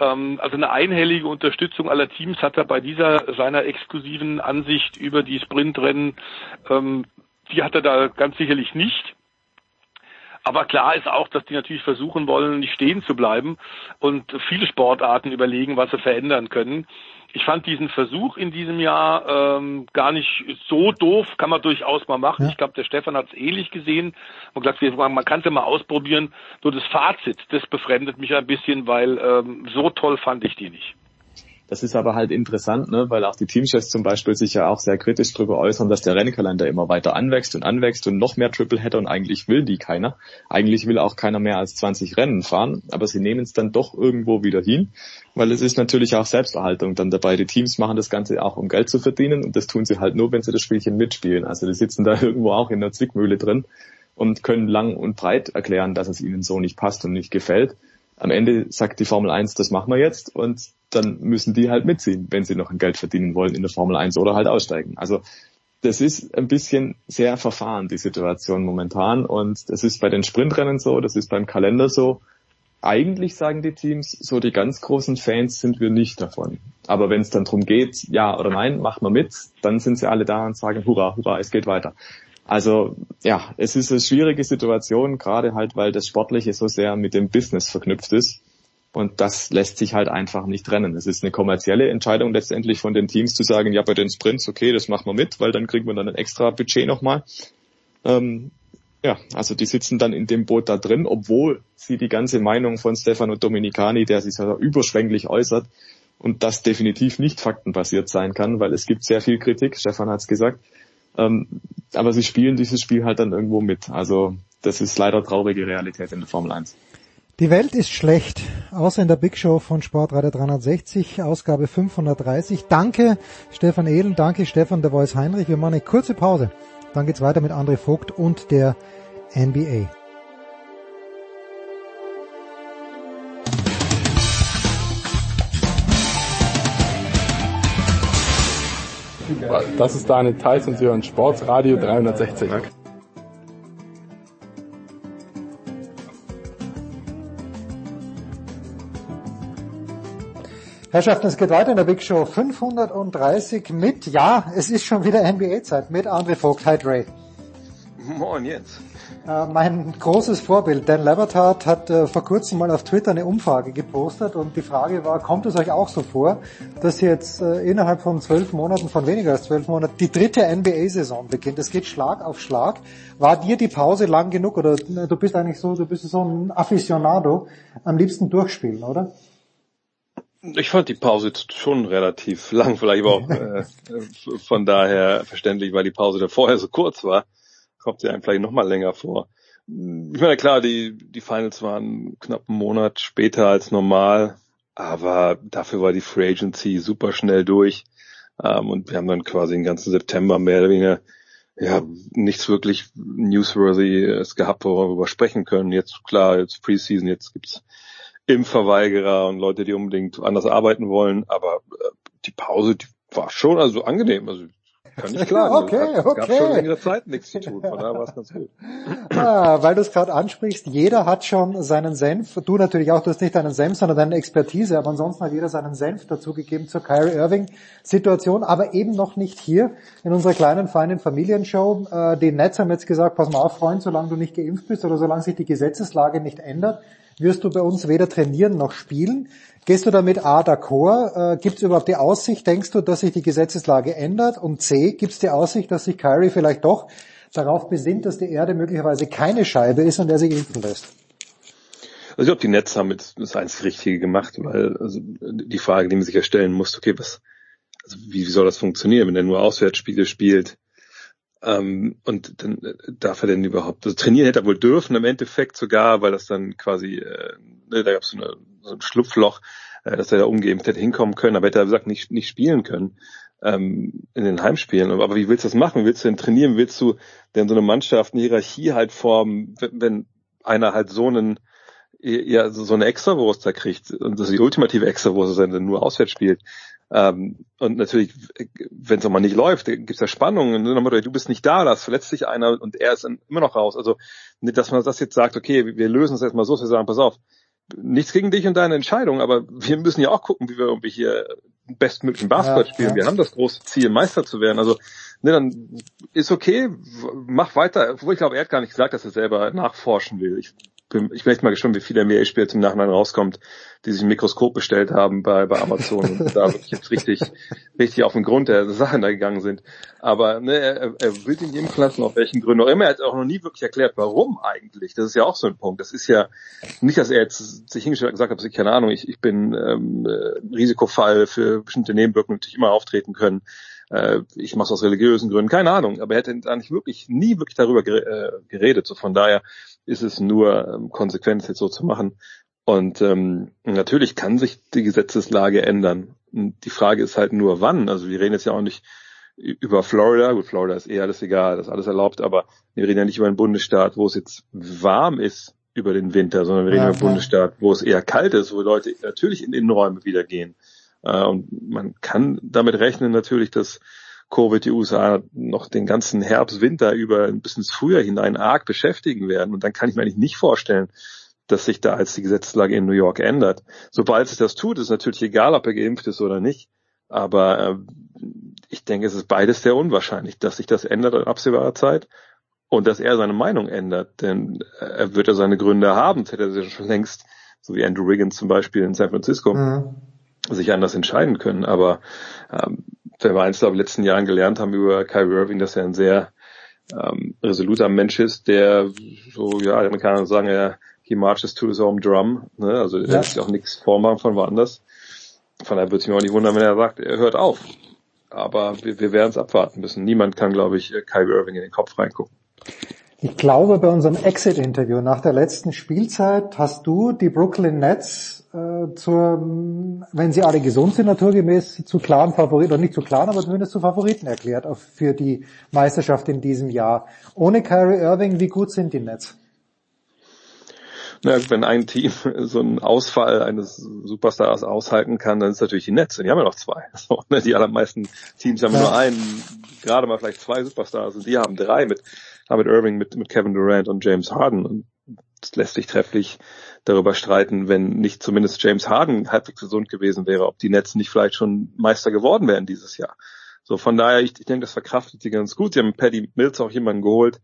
Ähm, also eine einhellige Unterstützung aller Teams hat er bei dieser seiner exklusiven Ansicht über die Sprintrennen, ähm, die hat er da ganz sicherlich nicht. Aber klar ist auch, dass die natürlich versuchen wollen, nicht stehen zu bleiben und viele Sportarten überlegen, was sie verändern können. Ich fand diesen Versuch in diesem Jahr ähm, gar nicht so doof, kann man durchaus mal machen. Ja. Ich glaube, der Stefan hat es ähnlich gesehen und gesagt, man kann es ja mal ausprobieren. Nur das Fazit, das befremdet mich ein bisschen, weil ähm, so toll fand ich die nicht. Das ist aber halt interessant, ne, weil auch die Teamchefs zum Beispiel sich ja auch sehr kritisch darüber äußern, dass der Rennkalender immer weiter anwächst und anwächst und noch mehr Tripleheader und eigentlich will die keiner. Eigentlich will auch keiner mehr als 20 Rennen fahren, aber sie nehmen es dann doch irgendwo wieder hin, weil es ist natürlich auch Selbsterhaltung dann dabei. Die Teams machen das Ganze auch, um Geld zu verdienen und das tun sie halt nur, wenn sie das Spielchen mitspielen. Also die sitzen da irgendwo auch in der Zwickmühle drin und können lang und breit erklären, dass es ihnen so nicht passt und nicht gefällt am Ende sagt die Formel 1, das machen wir jetzt und dann müssen die halt mitziehen, wenn sie noch ein Geld verdienen wollen in der Formel 1 oder halt aussteigen. Also das ist ein bisschen sehr verfahren, die Situation momentan und das ist bei den Sprintrennen so, das ist beim Kalender so. Eigentlich sagen die Teams, so die ganz großen Fans sind wir nicht davon. Aber wenn es dann darum geht, ja oder nein, machen wir mit, dann sind sie alle da und sagen, hurra, hurra, es geht weiter. Also ja, es ist eine schwierige Situation, gerade halt, weil das Sportliche so sehr mit dem Business verknüpft ist. Und das lässt sich halt einfach nicht trennen. Es ist eine kommerzielle Entscheidung letztendlich von den Teams zu sagen, ja, bei den Sprints, okay, das machen wir mit, weil dann kriegen wir dann ein extra Budget nochmal. Ähm, ja, also die sitzen dann in dem Boot da drin, obwohl sie die ganze Meinung von Stefano Dominicani, der sich ja überschwänglich äußert, und das definitiv nicht faktenbasiert sein kann, weil es gibt sehr viel Kritik, Stefan hat es gesagt, ähm, aber sie spielen dieses Spiel halt dann irgendwo mit. Also das ist leider traurige Realität in der Formel 1. Die Welt ist schlecht, außer in der Big Show von Sportradio 360, Ausgabe 530. Danke Stefan Ehlen, danke Stefan der Voice Heinrich. Wir machen eine kurze Pause. Dann geht's weiter mit André Vogt und der NBA. Das ist Daniel Theiss und Sie hören Sportsradio 360. Danke. Herrschaften, es geht weiter in der Big Show 530 mit, ja, es ist schon wieder NBA-Zeit, mit André Vogt. Hi Dre. Moin jetzt. Äh, mein großes Vorbild, Dan Lebertard, hat äh, vor kurzem mal auf Twitter eine Umfrage gepostet und die Frage war, kommt es euch auch so vor, dass jetzt äh, innerhalb von zwölf Monaten, von weniger als zwölf Monaten, die dritte NBA-Saison beginnt? Es geht Schlag auf Schlag. War dir die Pause lang genug oder du bist eigentlich so, du bist so ein Aficionado, am liebsten durchspielen, oder? Ich fand die Pause schon relativ lang, vielleicht aber auch von daher verständlich, weil die Pause da vorher so kurz war kommt sie einem vielleicht noch mal länger vor. Ich meine, klar, die, die Finals waren knapp einen Monat später als normal, aber dafür war die Free Agency super schnell durch. Ähm, und wir haben dann quasi den ganzen September mehr oder weniger ja, nichts wirklich newsworthyes gehabt, worüber wir sprechen können. Jetzt, klar, jetzt Preseason, jetzt gibt's Impfverweigerer und Leute, die unbedingt anders arbeiten wollen, aber äh, die Pause, die war schon also angenehm. Also kann ich klagen. okay, es okay. gab schon in der Zeit nichts zu tun, von daher war es ganz gut. Ah, weil du es gerade ansprichst, jeder hat schon seinen Senf, du natürlich auch, du hast nicht deinen Senf, sondern deine Expertise, aber ansonsten hat jeder seinen Senf dazugegeben zur Kyrie Irving Situation, aber eben noch nicht hier in unserer kleinen, feinen Familienshow. Äh, die Netz haben jetzt gesagt, pass mal auf, Freund, solange du nicht geimpft bist oder solange sich die Gesetzeslage nicht ändert, wirst du bei uns weder trainieren noch spielen. Gehst du damit A d'accord? Äh, gibt es überhaupt die Aussicht, denkst du, dass sich die Gesetzeslage ändert? Und C, gibt es die Aussicht, dass sich Kyrie vielleicht doch darauf besinnt, dass die Erde möglicherweise keine Scheibe ist und er sich impfen lässt? Also ich glaube, die Netz haben jetzt das einzig Richtige gemacht, weil also die Frage, die man sich ja stellen muss, okay, was, also wie, wie soll das funktionieren, wenn er nur Auswärtsspiele spielt? Ähm, und dann äh, darf er denn überhaupt, also trainieren hätte er wohl dürfen, im Endeffekt sogar, weil das dann quasi, äh, ne, da gab es so, so ein Schlupfloch, äh, dass er da umgeimpft hätte hinkommen können, aber hätte er gesagt, nicht, nicht spielen können ähm, in den Heimspielen. Aber wie willst du das machen? Wie willst du denn trainieren? Willst du denn so eine Mannschaft, eine Hierarchie halt formen, wenn, wenn einer halt so einen ja, so eine Extrawurst da kriegt und das ist die ultimative Extrawurst, dass er nur auswärts spielt. Ähm, und natürlich, wenn es mal nicht läuft, gibt es ja Spannungen. Du bist nicht da, da verletzt sich einer und er ist immer noch raus. Also, dass man das jetzt sagt, okay, wir lösen es jetzt mal so, dass wir sagen, pass auf, nichts gegen dich und deine Entscheidung, aber wir müssen ja auch gucken, wie wir irgendwie hier bestmöglichen Basketball ja, spielen. Ja. Wir haben das große Ziel, Meister zu werden. Also, ne, dann ist okay, mach weiter. Obwohl ich glaube, er hat gar nicht gesagt, dass er selber nachforschen will. Ich bin, ich bin echt mal gespannt, wie viele NBA-Spieler zum Nachhinein rauskommt, die sich ein Mikroskop bestellt haben bei, bei Amazon und da wirklich jetzt richtig, richtig auf den Grund der Sachen da gegangen sind. Aber ne, er, er will ihn impfen lassen, auf welchen Gründen auch immer. Er hat auch noch nie wirklich erklärt, warum eigentlich. Das ist ja auch so ein Punkt. Das ist ja nicht, dass er jetzt sich hingestellt hat und gesagt hat, keine Ahnung, ich, ich bin ähm, äh, Risikofall für bestimmte Nebenwirkungen, die immer auftreten können äh, ich mache es aus religiösen Gründen, keine Ahnung, aber er hätte eigentlich wirklich nie wirklich darüber äh, geredet. So von daher ist es nur ähm, konsequent, jetzt so zu machen. Und ähm, natürlich kann sich die Gesetzeslage ändern. Und die Frage ist halt nur, wann. Also wir reden jetzt ja auch nicht über Florida. Gut, Florida ist eh alles egal, das ist alles erlaubt, aber wir reden ja nicht über einen Bundesstaat, wo es jetzt warm ist über den Winter, sondern wir reden ja, über einen Bundesstaat, wo es eher kalt ist, wo Leute natürlich in Innenräume wieder gehen. Äh, und man kann damit rechnen natürlich, dass Covid die USA noch den ganzen Herbst, Winter über ein bisschen ins Frühjahr hinein arg beschäftigen werden. Und dann kann ich mir eigentlich nicht vorstellen, dass sich da als die Gesetzeslage in New York ändert. Sobald sich das tut, ist natürlich egal, ob er geimpft ist oder nicht. Aber äh, ich denke, es ist beides sehr unwahrscheinlich, dass sich das ändert in absehbarer Zeit und dass er seine Meinung ändert. Denn äh, er wird ja seine Gründe haben. Das hätte er schon längst, so wie Andrew Wiggins zum Beispiel in San Francisco. Mhm sich anders entscheiden können. Aber ähm, wenn wir eins, glaube ich, in den letzten Jahren gelernt haben über Kyrie Irving, dass er ein sehr ähm, resoluter Mensch ist, der so, ja, die Amerikaner sagen ja, he marches to his own drum, ne? also er ja. lässt sich auch nichts vormachen von woanders. Von daher würde es mich auch nicht wundern, wenn er sagt, er hört auf. Aber wir, wir werden es abwarten müssen. Niemand kann, glaube ich, Kyrie Irving in den Kopf reingucken. Ich glaube, bei unserem Exit-Interview nach der letzten Spielzeit hast du die Brooklyn Nets äh, zur, wenn sie alle gesund sind, naturgemäß zu klaren Favoriten, oder nicht zu klaren, aber zumindest zu Favoriten erklärt für die Meisterschaft in diesem Jahr. Ohne Kyrie Irving, wie gut sind die Nets? Na, wenn ein Team so einen Ausfall eines Superstars aushalten kann, dann ist es natürlich die Nets. Und die haben ja noch zwei. So, ne? Die allermeisten Teams haben ja. nur einen, gerade mal vielleicht zwei Superstars und die haben drei mit mit Irving, mit, mit Kevin Durant und James Harden. Und es lässt sich trefflich darüber streiten, wenn nicht zumindest James Harden halbwegs gesund gewesen wäre, ob die Nets nicht vielleicht schon Meister geworden wären dieses Jahr. So, von daher, ich, ich denke, das verkraftet sie ganz gut. Sie haben Paddy Mills auch jemanden geholt,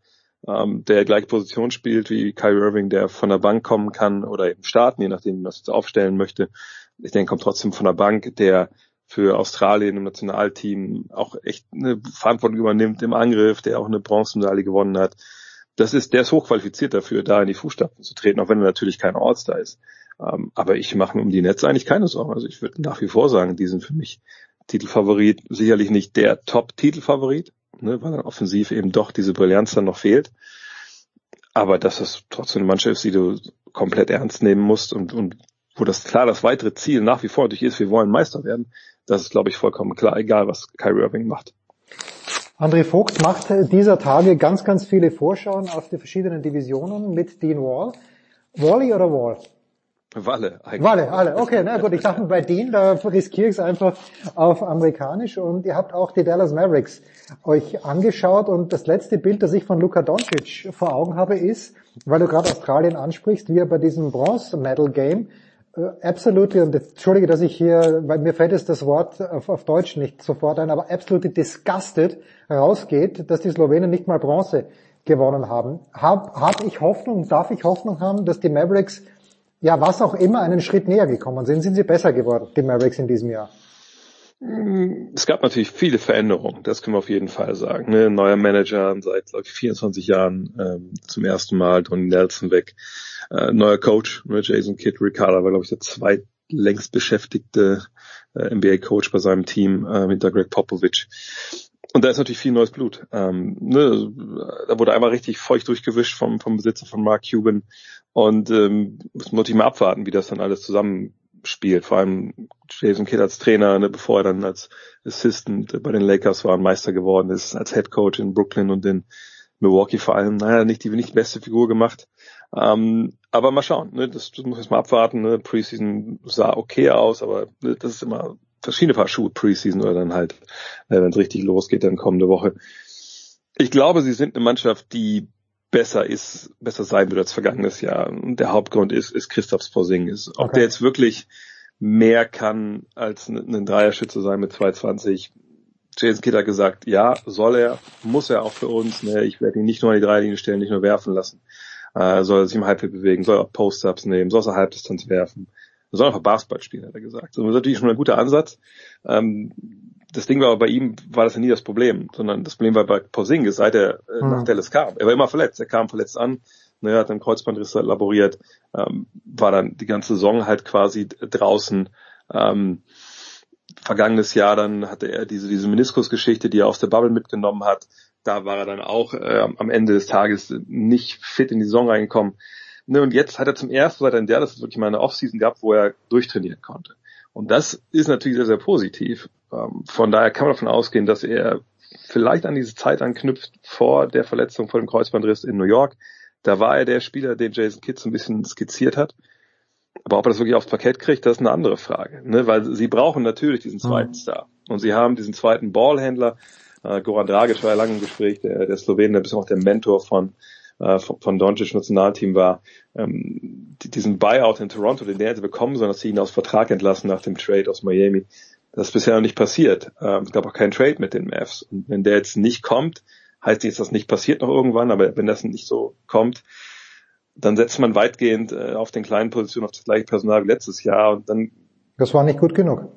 ähm, der gleiche Position spielt wie Kyrie Irving, der von der Bank kommen kann oder eben starten, je nachdem, was jetzt aufstellen möchte. Ich denke, kommt trotzdem von der Bank, der für Australien im Nationalteam auch echt eine Verantwortung übernimmt im Angriff, der auch eine Bronzemedaille gewonnen hat. Das ist, der ist hochqualifiziert dafür, da in die Fußstapfen zu treten, auch wenn er natürlich kein Ortsstar ist. Ähm, aber ich mache mir um die Netze eigentlich keine Sorgen. Also ich würde nach wie vor sagen, die sind für mich Titelfavorit, sicherlich nicht der Top-Titelfavorit, ne, weil dann offensiv eben doch diese Brillanz dann noch fehlt. Aber das trotzdem eine Mannschaft ist, die du komplett ernst nehmen musst und, und wo das klar das weitere Ziel nach wie vor natürlich ist, wir wollen Meister werden, das ist, glaube ich, vollkommen klar, egal was Kyrie Irving macht. André Vogt macht dieser Tage ganz, ganz viele Vorschauen auf die verschiedenen Divisionen mit Dean Wall. Wally oder Wall? Walle. Eigentlich. Walle, alle. Okay, na gut. Ich dachte bei Dean, da riskiere ich es einfach auf amerikanisch. Und ihr habt auch die Dallas Mavericks euch angeschaut. Und das letzte Bild, das ich von Luka Doncic vor Augen habe, ist, weil du gerade Australien ansprichst, wie er bei diesem Bronze Medal Game absolutely, und entschuldige, dass ich hier, weil mir fällt jetzt das Wort auf, auf Deutsch nicht sofort ein, aber absolutely disgusted rausgeht, dass die Slowenen nicht mal Bronze gewonnen haben. Hab, hab ich Hoffnung, darf ich Hoffnung haben, dass die Mavericks, ja was auch immer, einen Schritt näher gekommen sind? Sind sie besser geworden, die Mavericks in diesem Jahr? Es gab natürlich viele Veränderungen, das können wir auf jeden Fall sagen. Ne? Neuer Manager seit, glaube ich, 24 Jahren ähm, zum ersten Mal, Tony Nelson weg. Äh, neuer Coach, ne? Jason Kidd, Ricardo war, glaube ich, der zweitlängst beschäftigte äh, NBA-Coach bei seinem Team äh, hinter Greg Popovich. Und da ist natürlich viel neues Blut. Ähm, ne? Da wurde einmal richtig feucht durchgewischt vom, vom Besitzer von Mark Cuban. Und ähm, muss natürlich mal abwarten, wie das dann alles zusammen spielt. Vor allem Jason Kidd als Trainer, ne, bevor er dann als Assistant bei den Lakers war und Meister geworden ist, als Head Coach in Brooklyn und in Milwaukee vor allem, naja, nicht die nicht beste Figur gemacht. Ähm, aber mal schauen, ne, das, das muss ich mal abwarten. Ne. Preseason sah okay aus, aber ne, das ist immer verschiedene Paar Schuhe Preseason oder dann halt, äh, wenn es richtig losgeht, dann kommende Woche. Ich glaube, sie sind eine Mannschaft, die besser ist, besser sein wird als vergangenes Jahr. Und der Hauptgrund ist, ist Christophs Porzingis. Ob okay. der jetzt wirklich mehr kann als ein Dreierschütze sein mit 220. Jason Kidd hat gesagt, ja, soll er, muss er auch für uns. Ne? Ich werde ihn nicht nur an die Dreierlinie stellen, nicht nur werfen lassen. Äh, soll er sich im Halbfeld bewegen, soll er auch Post-Ups nehmen, soll er Halbdistanz werfen. Er soll einfach Basketball spielen, hat er gesagt. das ist natürlich schon ein guter Ansatz. Ähm, das Ding war aber bei ihm, war das ja nie das Problem, sondern das Problem war bei Porzingis, seit er äh, mhm. nach Dallas kam. Er war immer verletzt, er kam verletzt an, ne, hat einen Kreuzbandriss laboriert, ähm, war dann die ganze Saison halt quasi draußen. Ähm, vergangenes Jahr dann hatte er diese, diese Meniskusgeschichte, die er aus der Bubble mitgenommen hat. Da war er dann auch äh, am Ende des Tages nicht fit in die Saison reingekommen. Ne, und jetzt hat er zum ersten Mal in der, das ist wirklich mal eine Offseason gehabt, wo er durchtrainieren konnte. Und das ist natürlich sehr, sehr positiv. Ähm, von daher kann man davon ausgehen, dass er vielleicht an diese Zeit anknüpft vor der Verletzung, vor dem Kreuzbandriss in New York. Da war er der Spieler, den Jason Kidd so ein bisschen skizziert hat. Aber ob er das wirklich aufs Parkett kriegt, das ist eine andere Frage. Ne? Weil sie brauchen natürlich diesen zweiten mhm. Star. Und sie haben diesen zweiten Ballhändler. Äh, Goran Dragic war ja lange im Gespräch, der, der Slowen, der bis auch der Mentor von, äh, von, von Doncic Nationalteam war. Ähm, diesen Buyout in Toronto, den der hätte bekommen sollen, dass sie ihn aus Vertrag entlassen nach dem Trade aus Miami. Das ist bisher noch nicht passiert. Ähm, es gab auch keinen Trade mit den Mavs. Und wenn der jetzt nicht kommt, heißt dass das nicht passiert noch irgendwann, aber wenn das nicht so kommt, dann setzt man weitgehend äh, auf den kleinen Positionen auf das gleiche Personal wie letztes Jahr und dann. Das war nicht gut genug.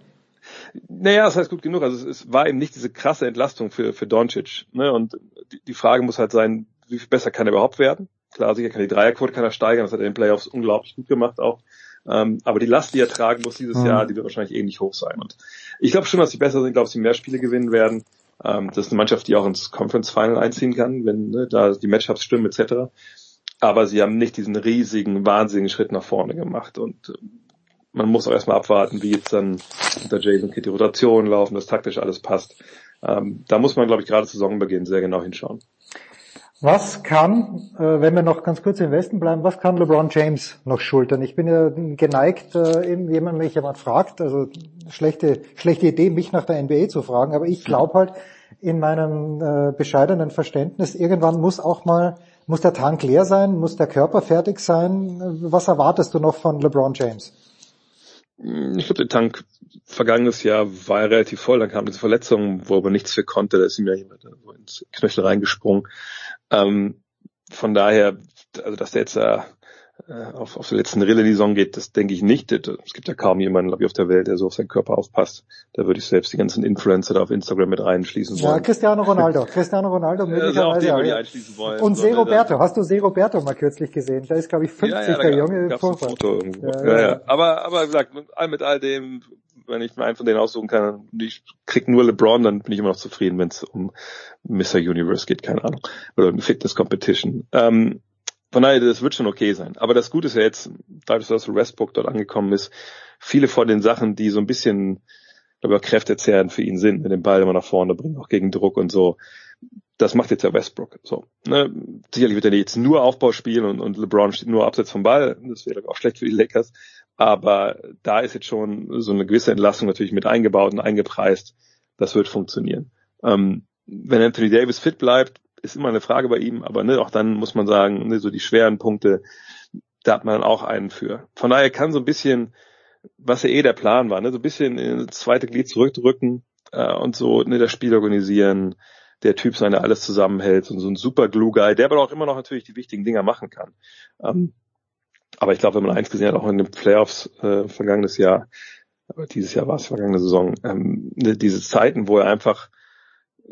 Naja, das heißt gut genug. Also es, es war eben nicht diese krasse Entlastung für, für Doncic. Ne? Und die, die Frage muss halt sein, wie viel besser kann er überhaupt werden? Klar, sicher kann die Dreierquote kann er steigern, das hat er in den Playoffs unglaublich gut gemacht auch. Ähm, aber die Last, die er tragen muss dieses mhm. Jahr, die wird wahrscheinlich ähnlich hoch sein. Und ich glaube schon, dass sie besser sind, ich glaube, dass sie mehr Spiele gewinnen werden. Ähm, das ist eine Mannschaft, die auch ins Conference Final einziehen kann, wenn ne, da die Matchups stimmen etc. Aber sie haben nicht diesen riesigen, wahnsinnigen Schritt nach vorne gemacht. Und äh, man muss auch erstmal abwarten, wie jetzt dann unter Jason Kidd die Rotation laufen, dass taktisch alles passt. Ähm, da muss man, glaube ich, gerade Saisonbeginn sehr genau hinschauen. Was kann, äh, wenn wir noch ganz kurz im Westen bleiben, was kann LeBron James noch schultern? Ich bin ja geneigt, äh, eben jemand mich jemand fragt, also schlechte, schlechte Idee, mich nach der NBA zu fragen, aber ich glaube halt in meinem äh, bescheidenen Verständnis, irgendwann muss auch mal, muss der Tank leer sein, muss der Körper fertig sein. Was erwartest du noch von LeBron James? Ich glaube, der Tank vergangenes Jahr war ja relativ voll, dann kam diese Verletzung, wo er aber nichts für konnte, da ist ihm ja jemand ins Knöchel reingesprungen. Ähm, von daher, also dass der jetzt äh, auf, auf der letzten Rille in die Saison geht, das denke ich nicht. Es gibt ja kaum jemanden, glaube ich, auf der Welt, der so auf seinen Körper aufpasst. Da würde ich selbst die ganzen Influencer da auf Instagram mit reinschließen wollen. Ja, Cristiano Ronaldo. Cristiano Ronaldo möglicherweise. Ja, ja. einschließen wollen. Und Se Roberto. Hast du Se Roberto mal kürzlich gesehen? Der ist, glaube ich, 50, ja, ja, der junge Vorfall. Ja, ja, ja. Aber, aber wie gesagt, mit all dem wenn ich mir einen von denen aussuchen kann, ich krieg nur LeBron, dann bin ich immer noch zufrieden, wenn es um Mr. Universe geht, keine Ahnung. Oder eine Fitness Competition. Ähm, von daher, das wird schon okay sein. Aber das Gute ist ja jetzt, dadurch, dass Westbrook dort angekommen ist, viele von den Sachen, die so ein bisschen, glaube ich, kräftezehrend für ihn sind, mit dem Ball immer nach vorne bringen, auch gegen Druck und so, das macht jetzt ja Westbrook. So, ne? Sicherlich wird er jetzt nur Aufbau spielen und, und LeBron steht nur abseits vom Ball. Das wäre auch schlecht für die Lakers. Aber da ist jetzt schon so eine gewisse Entlastung natürlich mit eingebaut und eingepreist. Das wird funktionieren. Ähm, wenn Anthony Davis fit bleibt, ist immer eine Frage bei ihm, aber ne, auch dann muss man sagen, ne, so die schweren Punkte, da hat man dann auch einen für. Von daher kann so ein bisschen, was ja eh der Plan war, ne, so ein bisschen in das zweite Glied zurückdrücken äh, und so ne, das Spiel organisieren, der Typ sein, der alles zusammenhält und so ein super Glue-Guy, der aber auch immer noch natürlich die wichtigen Dinger machen kann. Ähm, aber ich glaube, wenn man eins gesehen hat, auch in den Playoffs äh, vergangenes Jahr, aber dieses Jahr war es vergangene Saison, ähm, ne, diese Zeiten, wo er einfach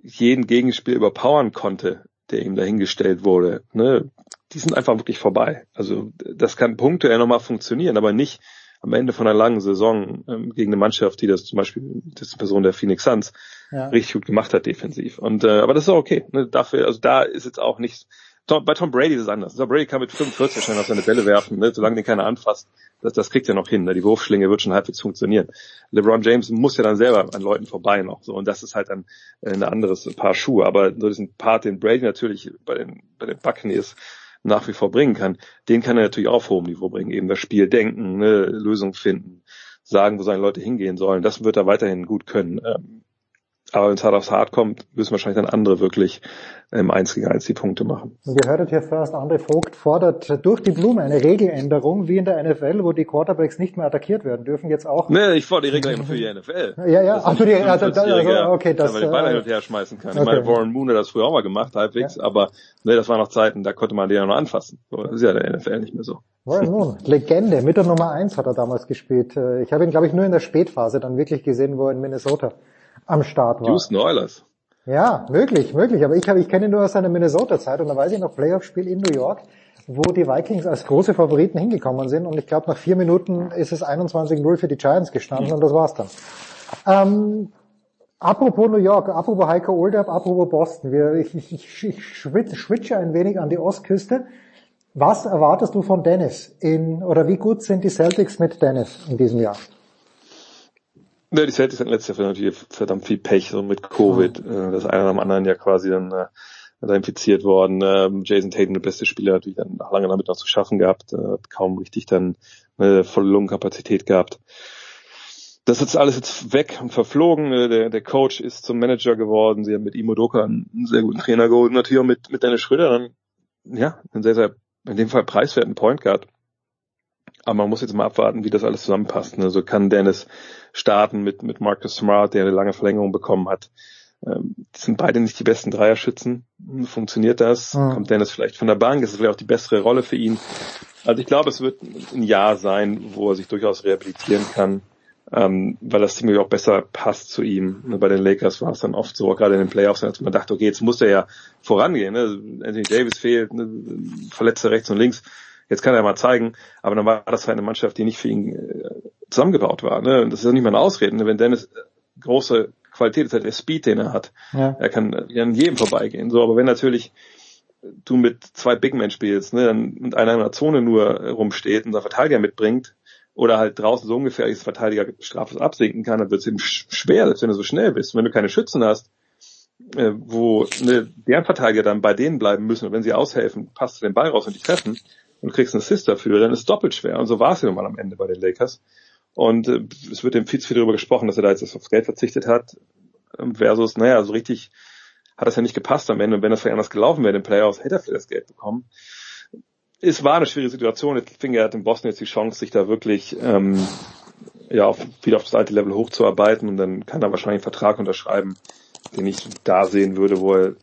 jeden Gegenspiel überpowern konnte, der ihm dahingestellt wurde, ne, die sind einfach wirklich vorbei. Also das kann Punkte ja nochmal funktionieren, aber nicht am Ende von einer langen Saison ähm, gegen eine Mannschaft, die das zum Beispiel, das ist die Person der Phoenix Suns, ja. richtig gut gemacht hat defensiv. Und äh, aber das ist auch okay. Ne? Dafür, also da ist jetzt auch nichts Tom, bei Tom Brady ist es anders. Tom Brady kann mit 45 schon auf seine Bälle werfen, ne? solange den keiner anfasst. Das, das kriegt er noch hin. Ne? Die Wurfschlinge wird schon halbwegs funktionieren. LeBron James muss ja dann selber an Leuten vorbei noch. So. Und das ist halt dann ein anderes Paar Schuhe. Aber so diesen Part, den Brady natürlich bei den, bei den Buccaneers nach wie vor bringen kann, den kann er natürlich auf hohem Niveau bringen. Eben das Spiel denken, ne? Lösung finden, sagen, wo seine Leute hingehen sollen. Das wird er weiterhin gut können. Ähm, aber wenn es hart aufs hart kommt, müssen wahrscheinlich dann andere wirklich im 1 gegen 1 die Punkte machen. Und ihr hörtet hier first, André Vogt fordert durch die Blume eine Regeländerung, wie in der NFL, wo die Quarterbacks nicht mehr attackiert werden dürfen, jetzt auch. Nee, ich fordere die Regeländerung für die NFL. Ja, ja, also die, also, also, okay, das. Dass man den Ball äh, hin und her schmeißen kann. okay. Ich meine, Warren Moon hat das früher auch mal gemacht, halbwegs, ja. aber nee, das waren noch Zeiten, da konnte man den ja noch anfassen. So, das ist ja der NFL nicht mehr so. Warren Moon, Legende, mit der Nummer 1 hat er damals gespielt. Äh, Ich habe ihn, glaube ich, nur in der Spätphase dann wirklich gesehen, wo er in Minnesota am Start war. Houston Oilers. Ja, möglich, möglich. Aber ich, habe, ich kenne ihn nur aus seiner Minnesota-Zeit und da weiß ich noch Playoff-Spiel in New York, wo die Vikings als große Favoriten hingekommen sind und ich glaube nach vier Minuten ist es 21-0 für die Giants gestanden mhm. und das war's dann. Ähm, apropos New York, apropos Heiko Olderb, apropos Boston. Wir, ich, ich, ich, ich switche ein wenig an die Ostküste. Was erwartest du von Dennis in, oder wie gut sind die Celtics mit Dennis in diesem Jahr? Ja, die Celtics hatten letztes Jahr natürlich verdammt viel Pech, so mit Covid. Mhm. Das eine am anderen ja quasi dann äh, da infiziert worden. Ähm, Jason Tatum, der beste Spieler, hat dann nach lange damit noch zu schaffen gehabt, äh, hat kaum richtig dann äh, volle Lungenkapazität gehabt. Das ist alles jetzt weg und verflogen. Äh, Der, der Coach ist zum Manager geworden. Sie haben mit Imo Doka einen sehr guten Trainer geholt. Natürlich auch mit, mit Dennis Schröder dann, ja, einen sehr, sehr, in dem Fall preiswerten Point Guard. Aber man muss jetzt mal abwarten, wie das alles zusammenpasst. Also kann Dennis starten mit, mit Marcus Smart, der eine lange Verlängerung bekommen hat. Ähm, sind beide nicht die besten Dreierschützen. Funktioniert das? Mhm. Kommt Dennis vielleicht von der Bank? Ist es vielleicht auch die bessere Rolle für ihn? Also ich glaube, es wird ein Jahr sein, wo er sich durchaus rehabilitieren kann, ähm, weil das ziemlich auch besser passt zu ihm. Bei den Lakers war es dann oft so, gerade in den Playoffs, als man dachte, okay, jetzt muss er ja vorangehen. Ne? Anthony Davis fehlt, ne? Verletzte rechts und links jetzt kann er mal zeigen, aber dann war das halt eine Mannschaft, die nicht für ihn äh, zusammengebaut war. Ne? Das ist ja nicht mal eine Ausrede. Ne? Wenn Dennis große Qualität ist, halt der Speed, den er hat, ja. er kann ja an jedem vorbeigehen. So, aber wenn natürlich du mit zwei Big Men spielst, ne, dann mit einer in der Zone nur rumsteht und der Verteidiger mitbringt, oder halt draußen so ungefährlich ist, Verteidiger strafes absinken kann, dann wird es eben schwer, selbst wenn du so schnell bist. Und wenn du keine Schützen hast, äh, wo ne, deren Verteidiger dann bei denen bleiben müssen und wenn sie aushelfen, passt du den Ball raus und die treffen, und kriegst einen Assist dafür, dann ist es doppelt schwer. Und so war es ja nun mal am Ende bei den Lakers. Und äh, es wird dem viel zu viel darüber gesprochen, dass er da jetzt aufs Geld verzichtet hat, ähm, versus, naja, so richtig hat das ja nicht gepasst am Ende. Und wenn das vielleicht anders gelaufen wäre in den Playoffs, hätte er vielleicht das Geld bekommen. Es war eine schwierige Situation. Ich finde, er hat in Boston jetzt die Chance, sich da wirklich ähm, ja auf, wieder auf das alte Level hochzuarbeiten und dann kann er wahrscheinlich einen Vertrag unterschreiben, den ich da sehen würde, wo er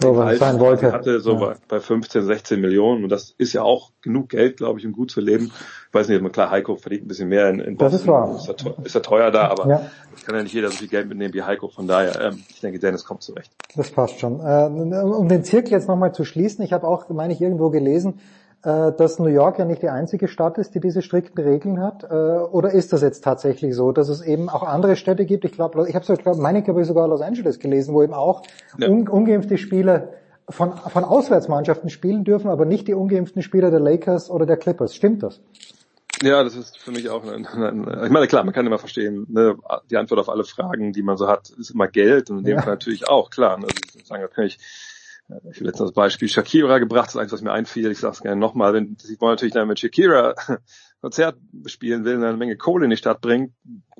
so, was sein wollte. hatte, so ja. bei 15, 16 Millionen. Und das ist ja auch genug Geld, glaube ich, um gut zu leben. Ich weiß nicht, klar, Heiko verdient ein bisschen mehr in, in Boston. Das ist wahr. Ist er, teuer, ist er teuer da, aber ja. kann ja nicht jeder so viel Geld mitnehmen wie Heiko. Von daher, ähm, ich denke, Dennis kommt zurecht. Das passt schon. Äh, um den Zirkel jetzt nochmal zu schließen, ich habe auch, meine ich, irgendwo gelesen, dass New York ja nicht die einzige Stadt ist, die diese strikten Regeln hat? Äh, oder ist das jetzt tatsächlich so, dass es eben auch andere Städte gibt? Ich glaube, ich habe so, glaub, meine ich habe sogar Los Angeles gelesen, wo eben auch ja. un, ungeimpfte Spieler von, von Auswärtsmannschaften spielen dürfen, aber nicht die ungeimpften Spieler der Lakers oder der Clippers. Stimmt das? Ja, das ist für mich auch eine, eine, eine ich meine, klar, man kann immer verstehen, ne, die Antwort auf alle Fragen, die man so hat, ist immer Geld und in dem ja. Fall natürlich auch, klar. Ne, also, sagen, da kann ich ich habe letztens das Beispiel Shakira gebracht, das ist eins, was mir einfiel. Ich sage es gerne nochmal. Wenn sie wollen natürlich dann mit Shakira Konzert spielen will, eine Menge Kohle in die Stadt bringt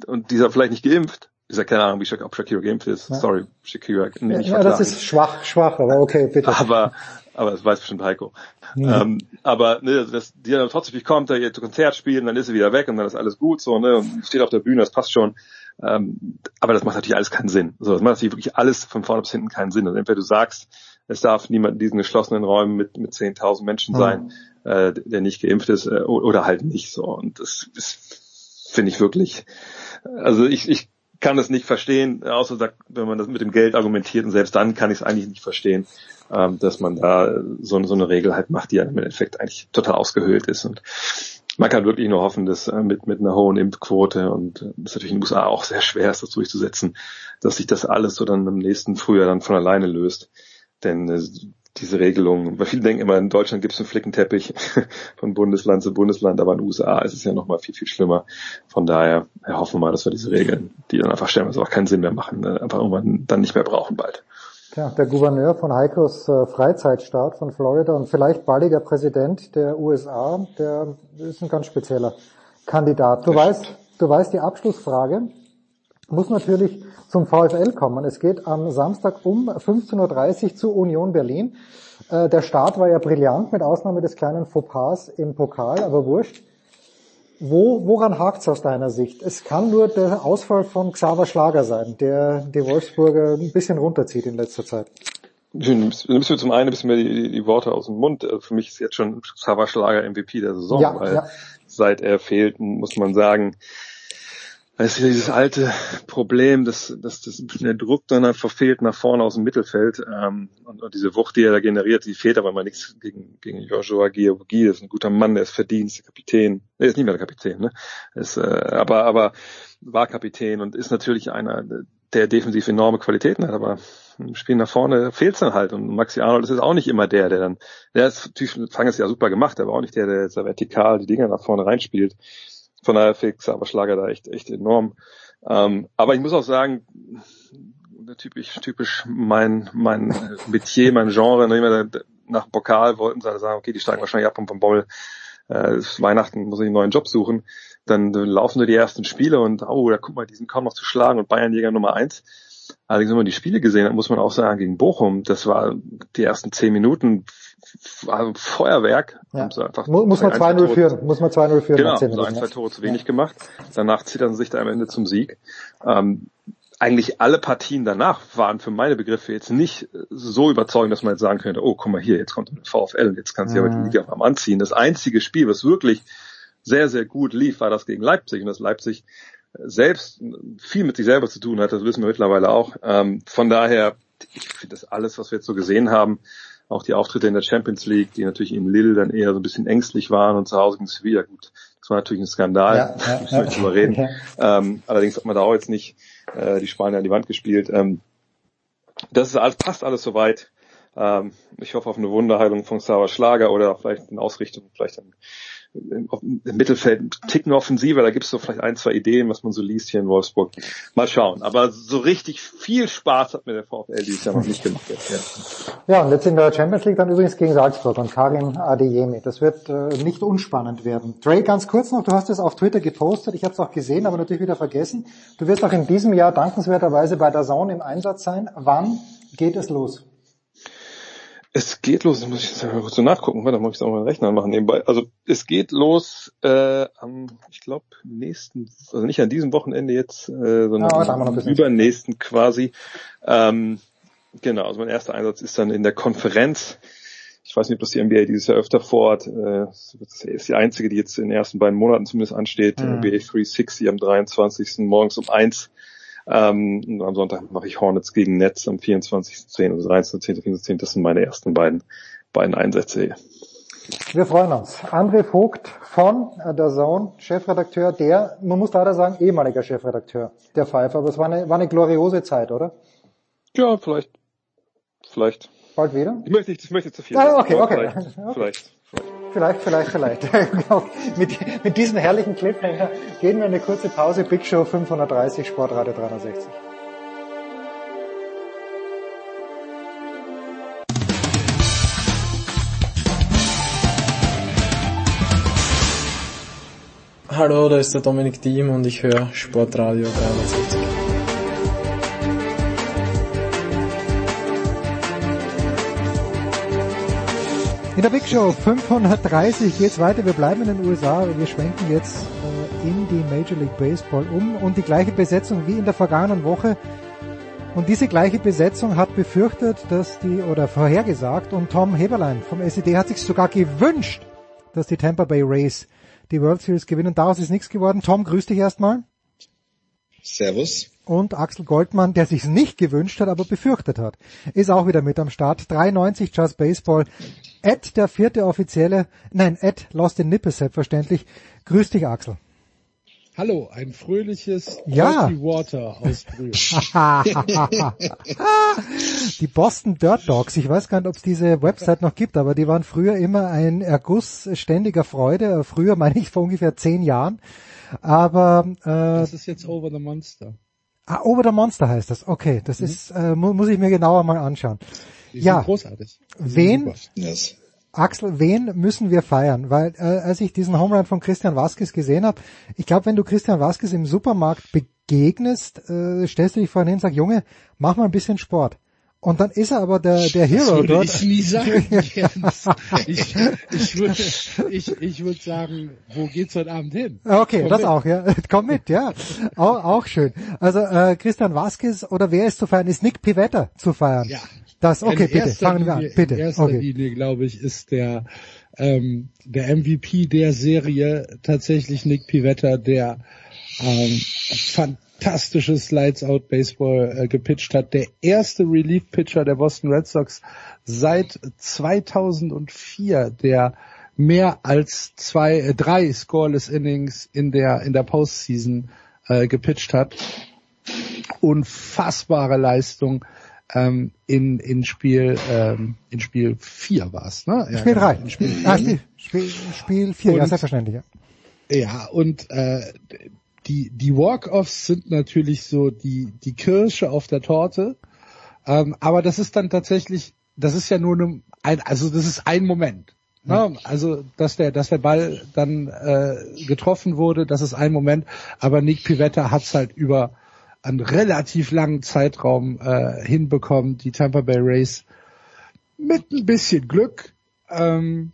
und dieser vielleicht nicht geimpft, ist ja keine Ahnung, wie Shakira, ob Shakira geimpft ist. Ja. Sorry, Shakira. Nee, ja, ja das ist schwach, schwach, aber okay, bitte. Aber aber das weiß bestimmt Heiko. Mhm. Ähm, aber ne, dass die dann trotzdem kommt, da ihr Konzert spielen, dann ist sie wieder weg und dann ist alles gut so, ne, und steht auf der Bühne, das passt schon. Ähm, aber das macht natürlich alles keinen Sinn. So, das macht natürlich wirklich alles von vorne bis hinten keinen Sinn. Also entweder du sagst, es darf niemand in diesen geschlossenen Räumen mit, mit 10.000 Menschen sein, mhm. äh, der nicht geimpft ist äh, oder halt nicht so. Und das, das finde ich wirklich, also ich, ich kann das nicht verstehen, außer wenn man das mit dem Geld argumentiert und selbst dann kann ich es eigentlich nicht verstehen, ähm, dass man da so, so eine Regel halt macht, die ja im Endeffekt eigentlich total ausgehöhlt ist. Und man kann wirklich nur hoffen, dass äh, mit, mit einer hohen Impfquote und äh, das natürlich in den USA auch sehr schwer ist, das durchzusetzen, dass sich das alles so dann im nächsten Frühjahr dann von alleine löst. Denn äh, diese Regelung, weil viele denken immer, in Deutschland gibt es einen Flickenteppich von Bundesland zu Bundesland, aber in den USA ist es ja nochmal viel, viel schlimmer. Von daher hoffen wir mal, dass wir diese Regeln, die dann einfach stellenweise auch keinen Sinn mehr machen, äh, einfach irgendwann dann nicht mehr brauchen bald. Tja, der Gouverneur von Heikos äh, Freizeitstaat von Florida und vielleicht baldiger Präsident der USA, der ist ein ganz spezieller Kandidat. Du das weißt, du weißt, die Abschlussfrage muss natürlich zum VfL kommen. Es geht am Samstag um 15.30 Uhr zu Union Berlin. Äh, der Start war ja brillant, mit Ausnahme des kleinen Fauxpas im Pokal, aber wurscht. Wo, woran hakt's aus deiner Sicht? Es kann nur der Ausfall von Xaver Schlager sein, der die Wolfsburger ein bisschen runterzieht in letzter Zeit. Du nimmst mir zum einen ein bisschen mehr die, die Worte aus dem Mund. Also Für mich ist jetzt schon Xaver Schlager MVP der Saison, Ja, weil ja. seit er fehlt, muss man sagen, es ist dieses alte Problem, dass, dass das der Druck dann halt verfehlt nach vorne aus dem Mittelfeld ähm, und, und diese Wucht, die er da generiert, die fehlt aber mal nichts gegen, gegen Joshua Guillaume. Das ist ein guter Mann, der ist verdient, der Kapitän. Er ist nicht mehr der Kapitän, ne? Ist, äh, aber, aber war Kapitän und ist natürlich einer, der defensiv enorme Qualitäten hat, aber im Spiel nach vorne fehlt es dann halt. Und Maxi Arnold ist jetzt auch nicht immer der, der dann, der ist natürlich Fanges ja super gemacht, aber auch nicht der, der jetzt vertikal die Dinger nach vorne reinspielt. Von daher fehlt aber Schlager da echt, echt enorm. Ähm, aber ich muss auch sagen, typisch, typisch mein, mein Metier, mein Genre, ne, nach Pokal wollten sie sagen, okay, die steigen wahrscheinlich ab und vom Bommel, äh, ist Weihnachten, muss ich einen neuen Job suchen. Dann laufen nur die ersten Spiele und, oh, da guck mal, die sind kaum noch zu schlagen und Bayernjäger Nummer eins. Allerdings, wenn man die Spiele gesehen hat, muss man auch sagen, gegen Bochum, das war die ersten zehn Minuten, Feuerwerk. Ja. Sie einfach Mu- Muss man zwei- ein, 2-0 zwei führen, muss man 2-0 führen Genau, nach 10 so ein, Minuten. zwei ja. Tore zu wenig gemacht. Danach zittern sie sich da am Ende zum Sieg. Ähm, eigentlich alle Partien danach waren für meine Begriffe jetzt nicht so überzeugend, dass man jetzt sagen könnte, oh, guck mal hier, jetzt kommt der VfL und jetzt kannst du ja aber die Mhm. Liga am anziehen. Das einzige Spiel, was wirklich sehr, sehr gut lief, war das gegen Leipzig und das Leipzig selbst viel mit sich selber zu tun hat, das wissen wir mittlerweile auch. Ähm, von daher, ich finde das alles, was wir jetzt so gesehen haben, auch die Auftritte in der Champions League, die natürlich in Lille dann eher so ein bisschen ängstlich waren und zu Hause gegen Sevilla, gut, das war natürlich ein Skandal, Ja, ja, müssen wir nicht drüber reden. Ja. Ähm, allerdings hat man da auch jetzt nicht äh, die Spanier an die Wand gespielt. Ähm, das ist alles, passt alles soweit. Ähm, ich hoffe auf eine Wunderheilung von Xaver Schlager oder vielleicht eine Ausrichtung, vielleicht ein, im Mittelfeld Ticken offensiver, da gibt es so vielleicht ein, zwei Ideen, was man so liest hier in Wolfsburg. Mal schauen. Aber so richtig viel Spaß hat mir der VfL dieses Jahr noch nicht gemacht. Ja. Ja, und jetzt in der Champions League dann übrigens gegen Salzburg und Karim Adeyemi. Das wird äh, nicht unspannend werden. Trey, ganz kurz noch, du hast es auf Twitter gepostet, ich habe es auch gesehen, aber natürlich wieder vergessen. Du wirst auch in diesem Jahr dankenswerterweise bei der Zone im Einsatz sein. Wann geht es los? Es geht los, muss ich jetzt mal kurz so nachgucken, warte, muss ich auch mal Rechner machen nebenbei. Also es geht los äh, am, ich glaube, nächsten, also nicht an diesem Wochenende jetzt, äh, sondern ein am übernächsten quasi. Ähm, genau, also mein erster Einsatz ist dann in der Konferenz. Ich weiß nicht, ob das die NBA dieses Jahr öfter vorhat. Äh, das ist die einzige, die jetzt in den ersten beiden Monaten zumindest ansteht. Mhm. NBA 360 am 23. morgens um eins. Ähm, und am Sonntag mache ich Hornets gegen Nets am 24.10. Also 13.10. 14.10. Das sind meine ersten beiden, beiden Einsätze hier. Wir freuen uns. André Vogt von der Zone, Chefredakteur, der, man muss leider sagen, ehemaliger Chefredakteur der Pfeife, aber es war eine, war eine gloriose Zeit, oder? Ja, vielleicht. Vielleicht. Bald wieder? Ich möchte nicht, ich möchte zu viel. Ah, sagen, okay, okay. Vielleicht. Okay. vielleicht. Vielleicht, vielleicht, vielleicht. Mit, mit diesem herrlichen Cliffhanger gehen wir in eine kurze Pause. Big Show 530, Sportradio 360. Hallo, da ist der Dominik Diem und ich höre Sportradio 360. In der Big Show 530 geht's weiter. Wir bleiben in den USA. Wir schwenken jetzt äh, in die Major League Baseball um und die gleiche Besetzung wie in der vergangenen Woche. Und diese gleiche Besetzung hat befürchtet, dass die, oder vorhergesagt, und Tom Heberlein vom SED hat sich sogar gewünscht, dass die Tampa Bay Rays die World Series gewinnen. Daraus ist nichts geworden. Tom, grüß dich erstmal. Servus. Und Axel Goldmann, der sich's nicht gewünscht hat, aber befürchtet hat, ist auch wieder mit am Start. 390 Just Baseball. Ed, der vierte offizielle, nein, Ed Lost in Nippes selbstverständlich. Grüß dich, Axel. Hallo, ein fröhliches Ja. Water aus Brühl. die Boston Dirt Dogs, ich weiß gar nicht, ob es diese Website noch gibt, aber die waren früher immer ein Erguss ständiger Freude. Früher meine ich vor ungefähr zehn Jahren. Aber äh, Das ist jetzt Over the Monster. Ah, Over the Monster heißt das. Okay, das ist äh, mu muss ich mir genauer mal anschauen. Die ja, sind großartig. Die wen. Yes. Axel, wen müssen wir feiern? Weil äh, als ich diesen Home Run von Christian Vasquez gesehen habe, ich glaube, wenn du Christian Vasquez im Supermarkt begegnest, äh, stellst du dich vorhin hin und sagst, Junge, mach mal ein bisschen Sport. Und dann ist er aber der, der Hero das würde dort. ich nie sagen, Jens. Ich, ich würde ich, ich würd sagen, wo geht's heute Abend hin? Okay, Komm das mit. auch, ja. Komm mit, ja. Auch, auch schön. Also äh, Christian Vasquez oder wer ist zu feiern? Ist Nick Pivetta zu feiern? Ja. Das, okay, In bitte, fangen wir an, bitte. In erster Okay. Linie, glaube ich, ist der, ähm, der MVP der Serie tatsächlich Nick Pivetta, der ähm, fantastisches Lights Out Baseball äh, gepitcht hat. Der erste Relief Pitcher der Boston Red Sox seit 2004, der mehr als zwei, äh, drei Scoreless Innings in der in der Postseason äh, gepitcht hat. Unfassbare Leistung ähm, in in Spiel ähm, in Spiel 4 war es, ne? Ja, Spiel genau, 3. In Spiel ah, vier. Spiel, Spiel, Spiel 4, ja, selbstverständlich. Ja. Ja, und äh, die, die Walk-Offs sind natürlich so die, die Kirsche auf der Torte. Ähm, aber das ist dann tatsächlich, das ist ja nur ne, ein, also das ist ein Moment. Ne? Also, dass der, dass der Ball dann äh, getroffen wurde, das ist ein Moment. Aber Nick Pivetta hat es halt über einen relativ langen Zeitraum äh, hinbekommen, die Tampa Bay Rays mit ein bisschen Glück ähm,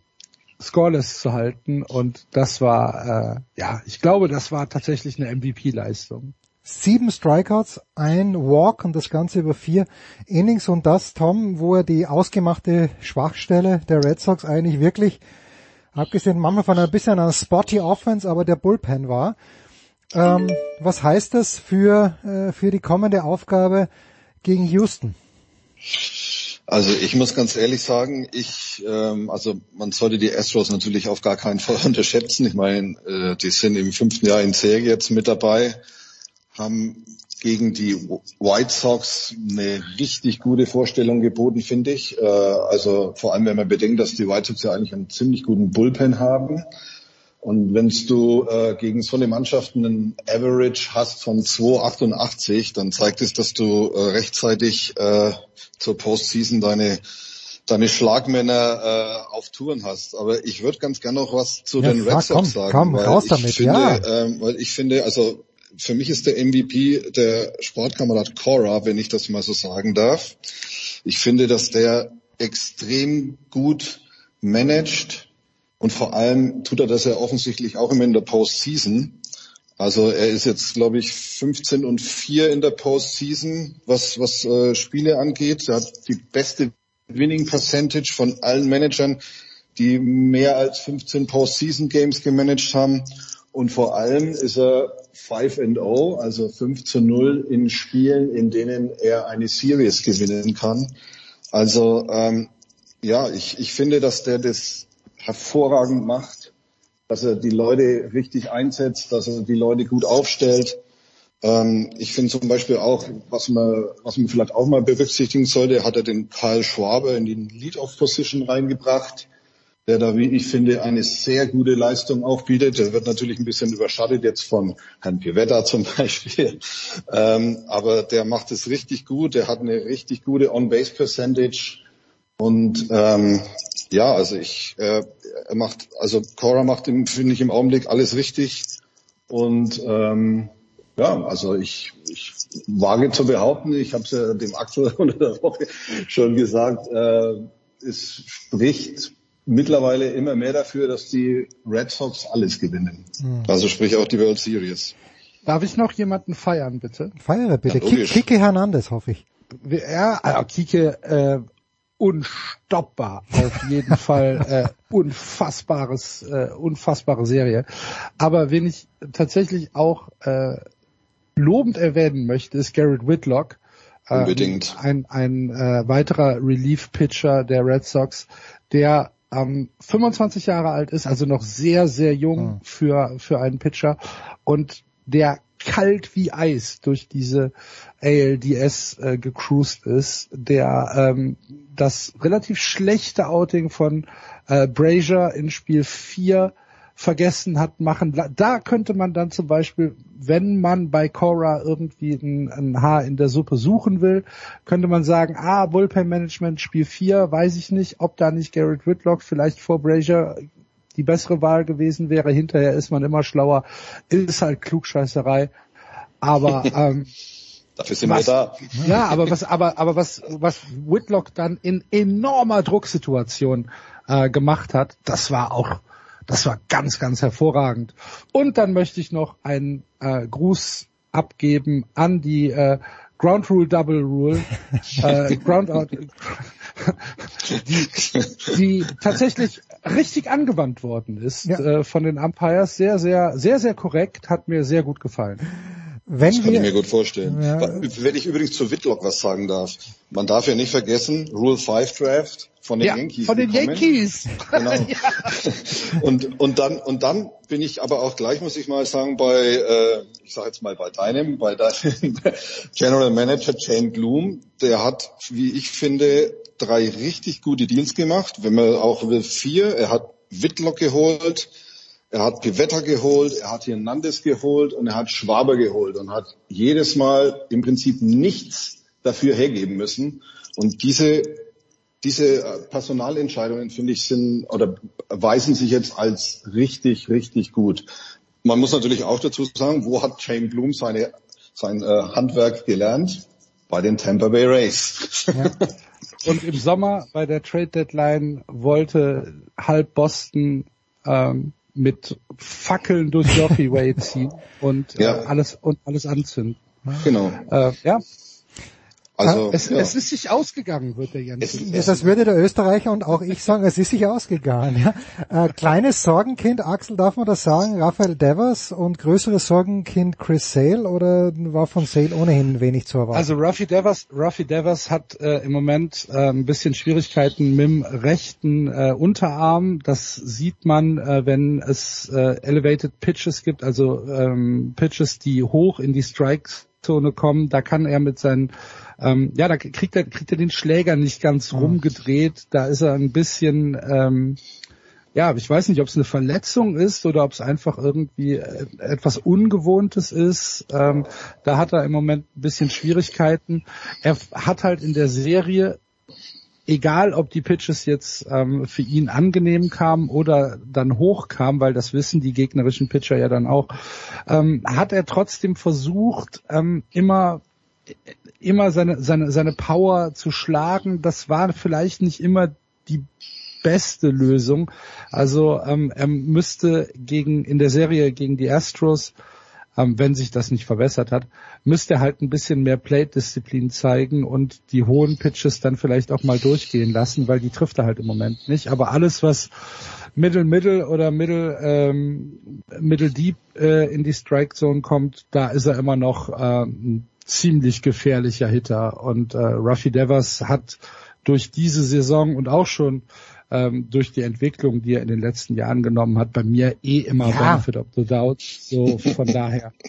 scoreless zu halten und das war, äh, ja, ich glaube, das war tatsächlich eine MVP-Leistung. Sieben Strikeouts, ein Walk und das Ganze über vier Innings und das, Tom, wo er die ausgemachte Schwachstelle der Red Sox eigentlich wirklich, abgesehen manchmal von ein bisschen einer spotty Offense, aber der Bullpen war. Ähm, was heißt das für, äh, für die kommende Aufgabe gegen Houston? Also ich muss ganz ehrlich sagen, ich, ähm, also man sollte die Astros natürlich auf gar keinen Fall unterschätzen. Ich meine, äh, die sind im fünften Jahr in Serie jetzt mit dabei, haben gegen die White Sox eine richtig gute Vorstellung geboten, finde ich. Äh, also vor allem, wenn man bedenkt, dass die White Sox ja eigentlich einen ziemlich guten Bullpen haben. Und wenn du äh, gegen so eine Mannschaft einen Average hast von 2,88, dann zeigt es, dass du äh, rechtzeitig äh, zur Postseason deine deine Schlagmänner äh, auf Touren hast. Aber ich würde ganz gerne noch was zu Ja, den Red Sox sagen, komm, weil raus ich damit, finde, ja. ähm, weil ich finde, also für mich ist der MVP der Sportkamerad Cora, wenn ich das mal so sagen darf. Ich finde, dass der extrem gut managt und vor allem tut er das ja offensichtlich auch immer in der Postseason. Also er ist jetzt, glaube ich, 15 und 4 in der Postseason, was, was äh, Spiele angeht. Er hat die beste Winning Percentage von allen Managern, die mehr als 15 Postseason Games gemanagt haben. Und vor allem ist er 5 and 0, also 5 zu 0 in Spielen, in denen er eine Series gewinnen kann. Also ähm, ja, ich, ich finde, dass der das hervorragend macht, dass er die Leute richtig einsetzt, dass er die Leute gut aufstellt. Ähm, ich finde zum Beispiel auch, was man, was man vielleicht auch mal berücksichtigen sollte, hat er den Karl Schwaber in die Lead-Off-Position reingebracht, der da, wie ich finde, eine sehr gute Leistung auch bietet. Der wird natürlich ein bisschen überschattet jetzt von Herrn Pivetta zum Beispiel. Ähm, aber der macht es richtig gut. Der hat eine richtig gute On-Base-Percentage. Und ähm, ja, also ich, äh, er macht, also Cora macht, im, finde ich, im Augenblick alles richtig. Und ähm, ja, also ich, ich wage zu behaupten, ich habe es ja dem Axel unter der Woche schon gesagt, äh, es spricht mittlerweile immer mehr dafür, dass die Red Sox alles gewinnen. Hm. Also sprich auch die World Series. Darf ich noch jemanden feiern, bitte? Feiere bitte. Ja. Kike Hernandez, hoffe ich. Ja, also Kike, äh, unstoppbar auf jeden Fall, äh, unfassbares, äh, unfassbare Serie. Aber wen ich tatsächlich auch äh, lobend erwähnen möchte, ist Garrett Whitlock. Ähm, Unbedingt. Ein, ein äh, weiterer Relief-Pitcher der Red Sox, der ähm, 25 Jahre alt ist, also noch sehr, sehr jung für, für einen Pitcher und der kalt wie Eis durch diese ALDS äh, gecruised ist, der ähm, das relativ schlechte Outing von äh, Brazier in Spiel 4 vergessen hat machen. Da könnte man dann zum Beispiel, wenn man bei Cora irgendwie ein, ein Haar in der Suppe suchen will, könnte man sagen, ah, Bullpen Management Spiel 4, weiß ich nicht, ob da nicht Garrett Whitlock vielleicht vor Brazier die bessere Wahl gewesen wäre. Hinterher ist man immer schlauer, ist halt Klugscheißerei. Aber ähm, Dafür sind was, wir da. Ja, aber was, aber, aber was, was Whitlock dann in enormer Drucksituation äh, gemacht hat, das war auch, das war ganz, ganz hervorragend. Und dann möchte ich noch einen äh, Gruß abgeben an die äh, Ground Rule Double Rule, äh, Ground Out, die, die tatsächlich richtig angewandt worden ist ja. äh, von den Umpires. Sehr, sehr, sehr, sehr korrekt, hat mir sehr gut gefallen. Wenn das kann wir, ich mir gut vorstellen. Ja. Wenn ich übrigens zu Whitlock was sagen darf. Man darf ja nicht vergessen, Rule 5 Draft von den ja, Yankees. Von den bekommen. Yankees. Genau. ja. und, und dann, und dann bin ich aber auch gleich, muss ich mal sagen, bei, äh, ich sage jetzt mal bei deinem, bei deinem General Manager Jane Bloom, der hat, wie ich finde, drei richtig gute Deals gemacht. Wenn man auch will, vier, er hat Whitlock geholt, er hat Pivetta geholt, er hat Hernandez geholt und er hat Schwaber geholt und hat jedes Mal im Prinzip nichts dafür hergeben müssen. Und diese, diese äh, Personalentscheidungen, finde ich, sind oder weisen sich jetzt als richtig, richtig gut. Man muss natürlich auch dazu sagen, wo hat Shane Bloom seine, sein äh, Handwerk gelernt? Bei den Tampa Bay Rays. Ja. Und im Sommer bei der Trade Deadline wollte halb Boston ähm, mit Fackeln durch Yorkie Way ziehen und ja. äh, alles und alles anzünden. Genau. Äh, ja. Also, es, ja. es ist sich ausgegangen, wird der Jens. Es, das würde der Österreicher und auch ich sagen, es ist sich ausgegangen. Ja. Äh, kleines Sorgenkind, Axel, darf man das sagen, Raphael Devers und größeres Sorgenkind Chris Sale oder war von Sale ohnehin wenig zu erwarten? Also Ruffy Devers, Ruffy Devers hat äh, im Moment äh, ein bisschen Schwierigkeiten mit dem rechten äh, Unterarm. Das sieht man, äh, wenn es äh, Elevated Pitches gibt, also ähm, Pitches, die hoch in die Strike-Zone kommen. Da kann er mit seinen ähm, ja, da kriegt er, kriegt er den Schläger nicht ganz rumgedreht. Da ist er ein bisschen, ähm, ja, ich weiß nicht, ob es eine Verletzung ist oder ob es einfach irgendwie etwas Ungewohntes ist. Ähm, da hat er im Moment ein bisschen Schwierigkeiten. Er hat halt in der Serie egal ob die Pitches jetzt ähm, für ihn angenehm kamen oder dann hoch kamen, weil das wissen die gegnerischen Pitcher ja dann auch, ähm, hat er trotzdem versucht, ähm, immer immer seine, seine, seine Power zu schlagen, das war vielleicht nicht immer die beste Lösung. Also ähm, er müsste gegen in der Serie gegen die Astros, ähm, wenn sich das nicht verbessert hat, müsste er halt ein bisschen mehr Plate-Disziplin zeigen und die hohen Pitches dann vielleicht auch mal durchgehen lassen, weil die trifft er halt im Moment nicht. Aber alles, was Middle Middle oder Middle ähm, Middle Deep äh, in die Strike Zone kommt, da ist er immer noch ähm, ziemlich gefährlicher Hitter. Und äh, Ruffy Devers hat durch diese Saison und auch schon ähm, durch die Entwicklung, die er in den letzten Jahren genommen hat, bei mir eh immer ja. Benefit of the Doubt. So von daher.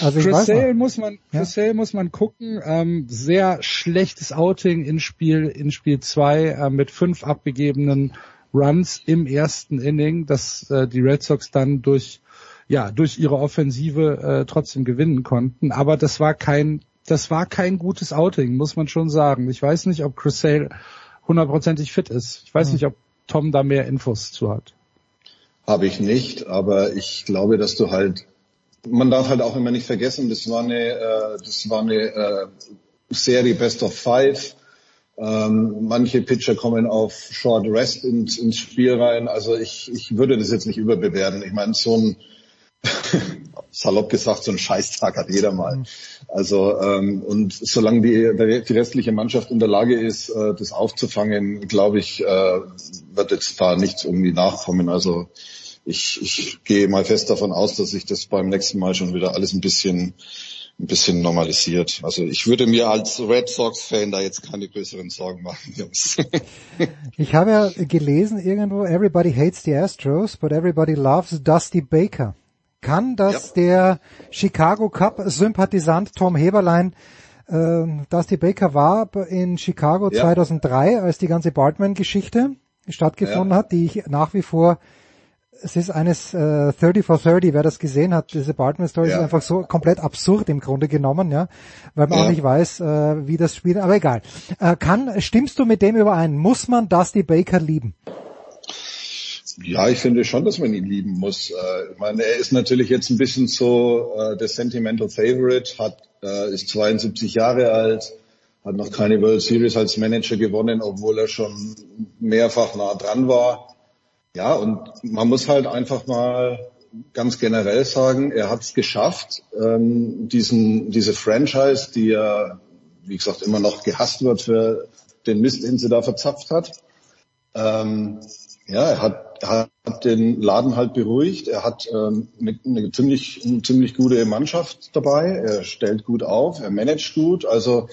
Also Chris Sale muss man, ja. Chris Sale muss man gucken. Ähm, sehr schlechtes Outing in Spiel in Spiel zwei äh, mit fünf abgegebenen Runs im ersten Inning, dass äh, die Red Sox dann durch ja, durch ihre Offensive äh, trotzdem gewinnen konnten. Aber das war kein, das war kein gutes Outing, muss man schon sagen. Ich weiß nicht, ob Chris Sale hundertprozentig fit ist. Ich weiß mhm. nicht, ob Tom da mehr Infos zu hat. Habe ich nicht, aber ich glaube, dass du halt, man darf halt auch immer nicht vergessen, das war eine, äh, das war eine äh, Serie Best of Five. Ähm, manche Pitcher kommen auf Short Rest ins, ins Spiel rein. Also ich, ich würde das jetzt nicht überbewerten. Ich meine, so ein salopp gesagt, so ein Scheißtag hat jeder mal. Mhm. Also ähm, und solange die, die restliche Mannschaft in der Lage ist, äh, das aufzufangen, glaube ich, äh, wird jetzt da nichts irgendwie nachkommen. Also ich, ich gehe mal fest davon aus, dass sich das beim nächsten Mal schon wieder alles ein bisschen ein bisschen normalisiert. Also ich würde mir als Red Sox-Fan da jetzt keine größeren Sorgen machen, Jungs. ich habe ja gelesen irgendwo, everybody hates the Astros, but everybody loves Dusty Baker. Kann das ja. der Chicago Cup Sympathisant Tom Heberlein äh, Dusty Baker war in Chicago ja. 2003, als die ganze Bartman-Geschichte stattgefunden ja. hat, die ich nach wie vor es ist eines äh, 30 for 30, wer das gesehen hat, diese Bartman Story Ja. ist einfach so komplett absurd im Grunde genommen, ja, weil man auch nicht weiß, äh, wie das Spiel, aber egal. Äh, kann, stimmst du mit dem überein? Muss man Dusty Baker lieben? Ja, ich finde schon, dass man ihn lieben muss. Äh, Ich meine, er ist natürlich jetzt ein bisschen so äh, der Sentimental Favorite, hat, äh, ist 72 Jahre alt, hat noch keine World Series als Manager gewonnen, obwohl er schon mehrfach nah dran war. Ja, und man muss halt einfach mal ganz generell sagen, er hat es geschafft, ähm, diesen, diese Franchise, die ja, wie gesagt, immer noch gehasst wird für den Mist, den sie da verzapft hat. Ähm, ja, er hat, er hat den Laden halt beruhigt. Er hat ähm, eine ziemlich, eine ziemlich gute Mannschaft dabei. Er stellt gut auf, er managt gut. Also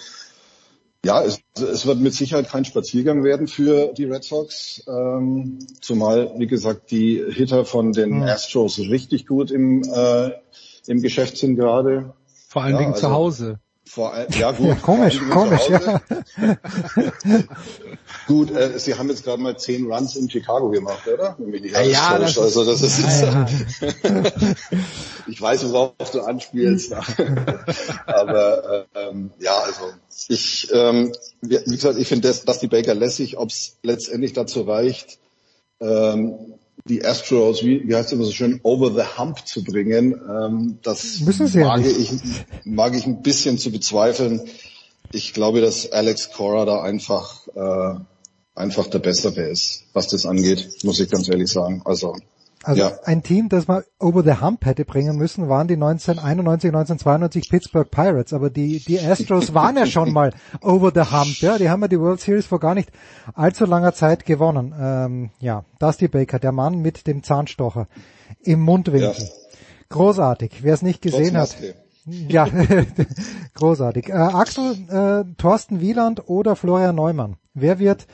ja, es, es wird mit Sicherheit kein Spaziergang werden für die Red Sox. Ähm, zumal, wie gesagt, die Hitter von den. Astros richtig gut im, äh, im Geschäft sind gerade. Vor allen Ja, Dingen also- zu Hause. Vor ein, ja gut. Ja, komisch, komisch, Hause. Gut, äh, Sie haben jetzt gerade mal zehn Runs in Chicago gemacht, oder? Ja, täuscht. das also das ist Ja, ich weiß, worauf du anspielst. Aber äh, ähm, ja, also ich, ähm, wie wie gesagt, ich finde, dass, dass die Baker lässig, ob es letztendlich dazu reicht, ähm, die Astros, wie, wie heißt es immer so schön, over the hump zu bringen, ähm, das ja mag, nicht. ich, mag ich ein bisschen zu bezweifeln. Ich glaube, dass Alex Cora da einfach äh, einfach der Bessere ist, was das angeht, muss ich ganz ehrlich sagen. Also, Also ja. ein Team, das man over the hump hätte bringen müssen, waren die 1991, 1992 Pittsburgh Pirates. Aber die, die Astros waren ja schon mal over the hump. Ja, die haben ja die World Series vor gar nicht allzu langer Zeit gewonnen. Ähm, ja, Dusty Baker, der Mann mit dem Zahnstocher im Mundwinkel. Großartig. Wer es nicht gesehen hat. Ja, großartig. Äh, Axel, äh, Thorsten Wieland oder Florian Neumann? Wer wird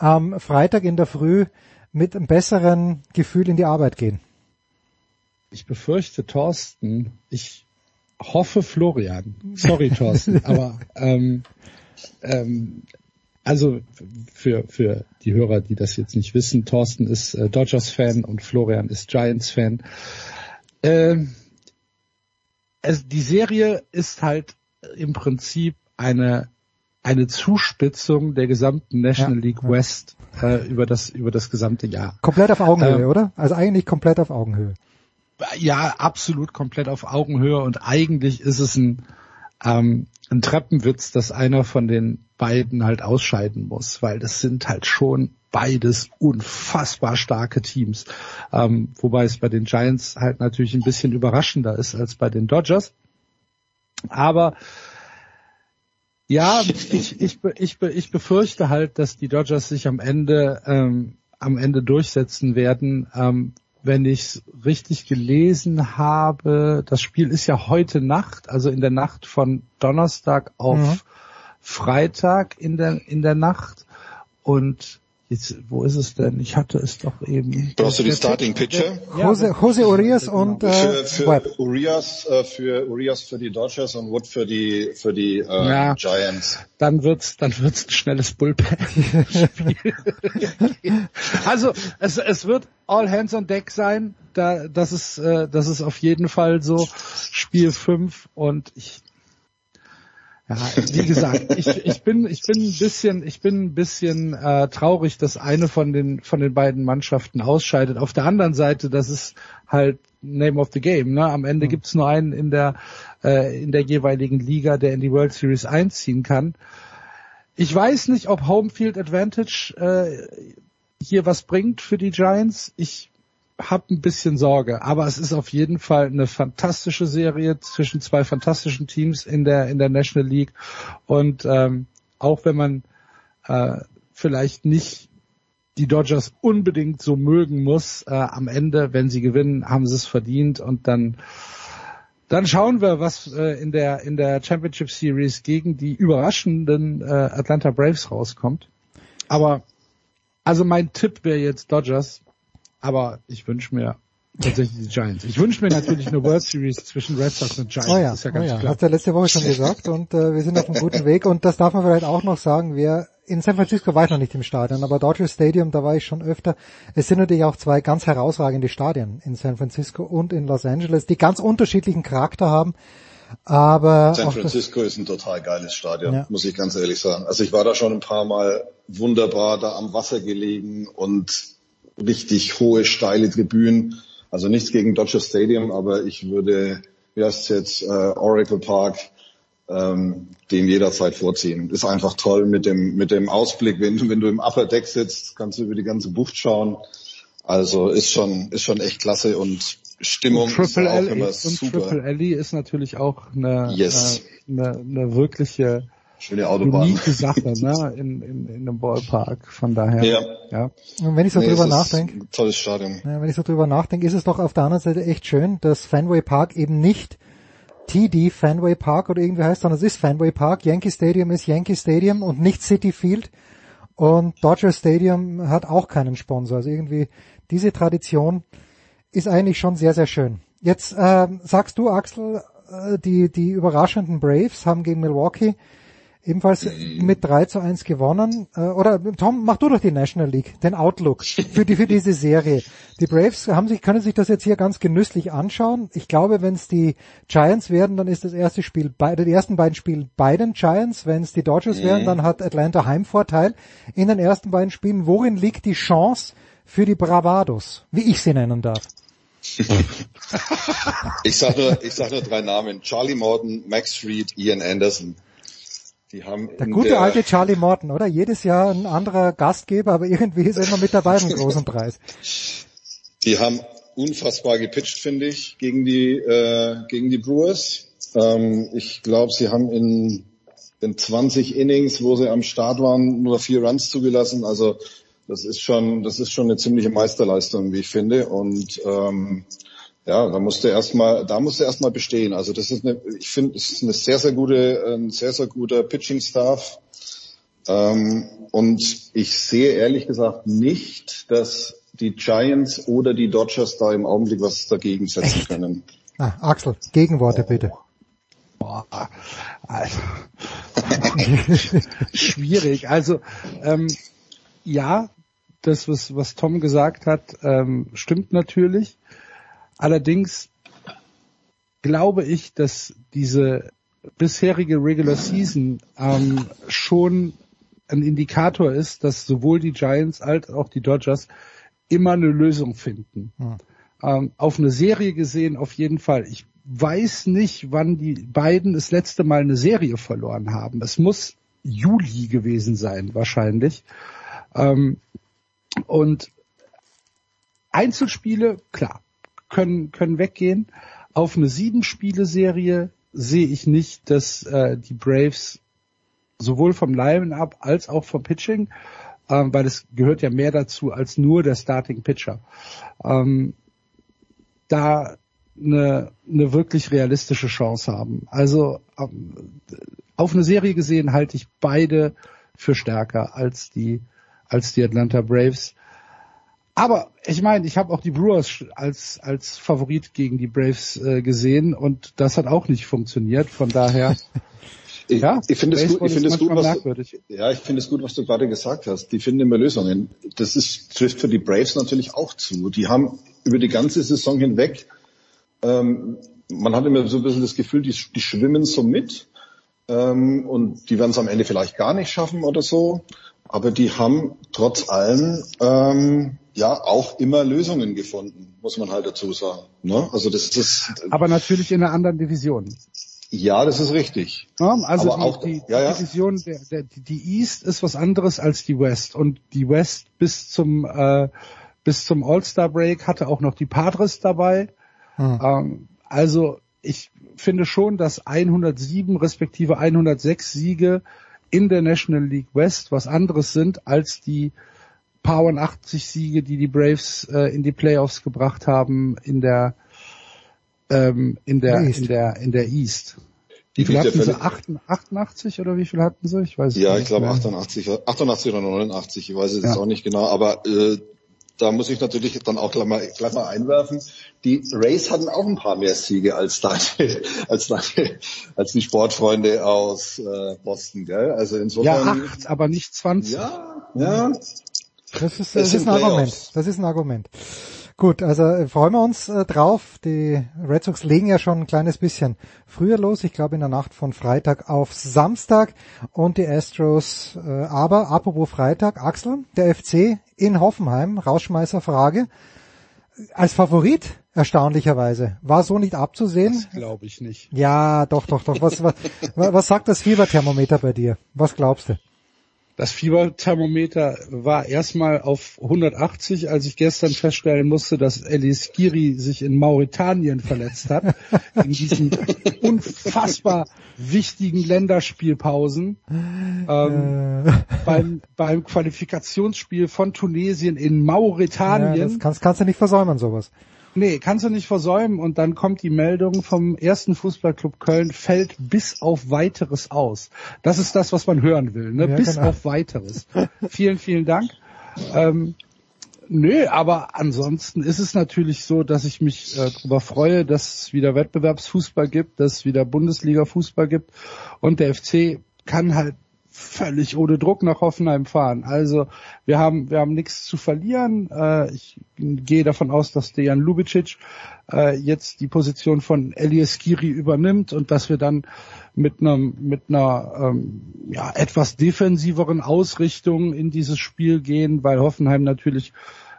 am Freitag in der Früh mit einem besseren Gefühl in die Arbeit gehen? Ich befürchte Thorsten. Ich hoffe Florian. Sorry Thorsten, aber ähm, ähm, also für für die Hörer, die das jetzt nicht wissen, Thorsten ist äh, Dodgers-Fan und Florian ist Giants-Fan. Ähm, es, die Serie ist halt im Prinzip eine eine Zuspitzung der gesamten National Ja, League ja. West äh, über das über das gesamte Jahr. Komplett auf Augenhöhe, Ähm, oder? Also eigentlich komplett auf Augenhöhe. ja, absolut komplett auf Augenhöhe und eigentlich ist es ein, ähm, ein Treppenwitz, dass einer von den beiden halt ausscheiden muss, weil das sind halt schon beides unfassbar starke Teams. Ähm, wobei es bei den Giants halt natürlich ein bisschen überraschender ist als bei den Dodgers. Aber ja, ich, ich, ich, ich befürchte halt, dass die Dodgers sich am Ende ähm, am Ende durchsetzen werden. Ähm, wenn ich es richtig gelesen habe, das Spiel ist ja heute Nacht, also in der Nacht von Donnerstag auf Mhm. Freitag in der in der Nacht. Und jetzt, wo ist es denn? Ich hatte es doch eben. Brauchst du die Starting Pitcher? Jose, Jose Urias und äh, für, für Webb. Urias, äh, für Urias für die Dodgers und Wood für die für die äh, Ja. Giants. dann wird's, dann wird's ein schnelles Bullpen-Spiel. also es, es wird all hands on deck sein. Da, das ist, äh, das ist auf jeden Fall so. Spiel 5 und ich, ja, wie gesagt, ich, ich bin, ich bin ein bisschen, ich bin ein bisschen äh, traurig, dass eine von den von den beiden Mannschaften ausscheidet. Auf der anderen Seite, das ist halt Name of the Game. Ne? Am Ende gibt's nur einen in der äh, in der jeweiligen Liga, der in die World Series einziehen kann. Ich weiß nicht, ob Homefield Advantage äh, hier was bringt für die Giants. Ich habe ein bisschen Sorge, aber es ist auf jeden Fall eine fantastische Serie zwischen zwei fantastischen Teams in der in der National League. Und ähm, auch wenn man äh, vielleicht nicht die Dodgers unbedingt so mögen muss, äh, am Ende, wenn sie gewinnen, haben sie es verdient. Und dann dann schauen wir, was äh, in der in der Championship Series gegen die überraschenden äh, Atlanta Braves rauskommt. Aber also mein Tipp wäre jetzt Dodgers, aber ich wünsche mir tatsächlich die Giants. Ich wünsche mir natürlich eine World Series zwischen Red Sox und Giants. Oh ja, ist ja oh ganz ja. klar. hat er letzte Woche schon gesagt und äh, wir sind auf einem guten Weg und das darf man vielleicht auch noch sagen, wer in San Francisco war ich noch nicht im Stadion, aber Dodger Stadium, da war ich schon öfter. Es sind natürlich auch zwei ganz herausragende Stadien in San Francisco und in Los Angeles, die ganz unterschiedlichen Charakter haben. Aber San das- Francisco ist ein total geiles Stadion, Ja. muss ich ganz ehrlich sagen. Also ich war da schon ein paar Mal wunderbar da am Wasser gelegen und richtig hohe, steile Tribünen. Also nichts gegen Dodger Stadium, aber ich würde, wie heißt es jetzt, äh, Oracle Park, ähm, dem jederzeit vorziehen. Ist einfach toll mit dem, mit dem Ausblick. Wenn, du- wenn du im Upper Deck sitzt, kannst du über die ganze Bucht schauen. Also ist schon, ist schon echt klasse und Stimmung Und ist Triple auch L immer und super. Triple Alley ist natürlich auch eine, Yes. äh, eine, eine wirkliche Schöne Autobahn. unique Sache, ne, in, in, in einem Ballpark. Von daher, Ja. ja. Und wenn ich so Nee, drüber nachdenke, Tolles Stadion. Ja, wenn ich so drüber nachdenke, ist es doch auf der anderen Seite echt schön, dass Fenway Park eben nicht TD Fenway Park oder irgendwie heißt, sondern es ist Fenway Park. Yankee Stadium ist Yankee Stadium und nicht City Field. Und Dodger Stadium hat auch keinen Sponsor. Also irgendwie diese Tradition ist eigentlich schon sehr, sehr schön. Jetzt äh, sagst du, Axel, äh, die, die überraschenden Braves haben gegen Milwaukee ebenfalls mit 3 zu 1 gewonnen. Äh, oder Tom, mach du doch die National League, den Outlook für, die, für diese Serie. Die Braves haben sich, können sich das jetzt hier ganz genüsslich anschauen. Ich glaube, wenn es die Giants werden, dann ist das erste Spiel, bei, die ersten beiden Spiele bei den Giants. Wenn es die Dodgers Mhm. werden, dann hat Atlanta Heimvorteil in den ersten beiden Spielen. Worin liegt die Chance für die Bravados, wie ich sie nennen darf? Ich sag nur, ich sag nur drei Namen. Charlie Morton, Max Fried, Ian Anderson. Die haben Der in gute der, alte Charlie Morton, oder? Jedes Jahr ein anderer Gastgeber, aber irgendwie ist er immer mit dabei beim großen Preis. die haben unfassbar gepitcht, finde ich, gegen die, äh, gegen die Brewers. Ähm, ich glaube, sie haben in den 20 Innings, wo sie am Start waren, nur vier Runs zugelassen. Also das ist schon, das ist schon eine ziemliche Meisterleistung, wie ich finde. Und ähm, ja, da musste erstmal, da musste erstmal bestehen. Also das ist eine, ich finde, es ist eine sehr, sehr gute, ein sehr, sehr guter Pitching-Staff. Ähm, und ich sehe ehrlich gesagt nicht, dass die Giants oder die Dodgers da im Augenblick was dagegen setzen können. Ah, Axel, Gegenworte bitte. Boah, also, schwierig. Also ähm, ja, das was was Tom gesagt hat, ähm, stimmt natürlich. Allerdings glaube ich, dass diese bisherige Regular Season ähm, schon ein Indikator ist, dass sowohl die Giants als auch die Dodgers immer eine Lösung finden. Ähm, auf eine Serie gesehen auf jeden Fall. Ich weiß nicht, wann die beiden das letzte Mal eine Serie verloren haben. Es muss Juli gewesen sein, wahrscheinlich. Ähm, und Einzelspiele, klar, können, können weggehen. Auf eine Sieben-Spiele-Serie sehe ich nicht, dass äh, die Braves sowohl vom Line-Up als auch vom Pitching, ähm, weil es gehört ja mehr dazu als nur der Starting Pitcher, ähm, da eine, eine wirklich realistische Chance haben. Also ähm, auf eine Serie gesehen halte ich beide für stärker als die als die Atlanta Braves. Aber ich meine, ich habe auch die Brewers als als Favorit gegen die Braves äh, gesehen und das hat auch nicht funktioniert. Von daher, Ich, ja, ich finde es gut, ich finde es gut, was du, ja, ich finde es gut, was du gerade gesagt hast. Die finden immer Lösungen. Das ist, trifft für die Braves natürlich auch zu. Die haben über die ganze Saison hinweg, ähm, man hat immer so ein bisschen das Gefühl, die, die schwimmen so mit, ähm, und die werden es am Ende vielleicht gar nicht schaffen oder so. Aber die haben trotz allem, ähm, ja, auch immer Lösungen gefunden, muss man halt dazu sagen. Ne? Also das ist, Aber natürlich in einer anderen Division. ja, das ist richtig. Ja, also Aber die, auch- die, ja, ja. Division, der, der, die East ist was anderes als die West und die West bis zum äh, bis zum All-Star Break hatte auch noch die Padres dabei. Hm. Ähm, also ich finde schon, dass 107 respektive 106 Siege in der National League West was anderes sind als die paar 80 Siege, die die Braves äh, in die Playoffs gebracht haben in der ähm, in der East. in der in der East. Die Wie viel ja hatten sie? völlig- 88 88 oder wie viel hatten sie? Ich weiß es Ja, nicht ich glaube mehr. 88, 88 oder 89, ich weiß es Ja. jetzt auch nicht genau, aber äh, da muss ich natürlich dann auch gleich mal, gleich mal einwerfen. Die Rays hatten auch ein paar mehr Siege als deine, als deine, als die Sportfreunde aus äh, Boston, gell? Also insofern. Ja, acht, aber nicht 20. Ja, ja. Das ist, das ist ein Argument. Das ist ein Argument. Gut, also äh, freuen wir uns äh, drauf. Die Red Sox legen ja schon ein kleines bisschen früher los. Ich glaube in der Nacht von Freitag auf Samstag und die Astros. Äh, aber apropos Freitag, Axel, der FC in Hoffenheim, Rausschmeißerfrage. Als Favorit, erstaunlicherweise. War so nicht abzusehen. Das glaube ich nicht. Ja, doch, doch, doch. Was, was, was sagt das Fieberthermometer bei dir? Was glaubst du? Das Fieberthermometer war erstmal auf 180, als ich gestern feststellen musste, dass Elis Giri sich in Mauretanien verletzt hat. in diesen unfassbar wichtigen Länderspielpausen. Ähm, äh. beim, beim Qualifikationsspiel von Tunesien in Mauretanien. Ja, das kannst, kannst du nicht versäumen, sowas. Nee, kannst du nicht versäumen und dann kommt die Meldung vom ersten Fußballclub Köln, fällt bis auf weiteres aus. Das ist das, was man hören will, ne? Ja, bis genau. auf weiteres. vielen, vielen Dank. Ähm, nö, aber ansonsten ist es natürlich so, dass ich mich äh, darüber freue, dass es wieder Wettbewerbsfußball gibt, dass es wieder Bundesliga-Fußball gibt und der FC kann halt völlig ohne Druck nach Hoffenheim fahren. Also wir haben wir haben nichts zu verlieren. Äh, ich gehe davon aus, dass Dejan Lubicic äh, jetzt die Position von Elias Kiri übernimmt und dass wir dann mit einer mit einer ähm, ja, etwas defensiveren Ausrichtung in dieses Spiel gehen, weil Hoffenheim natürlich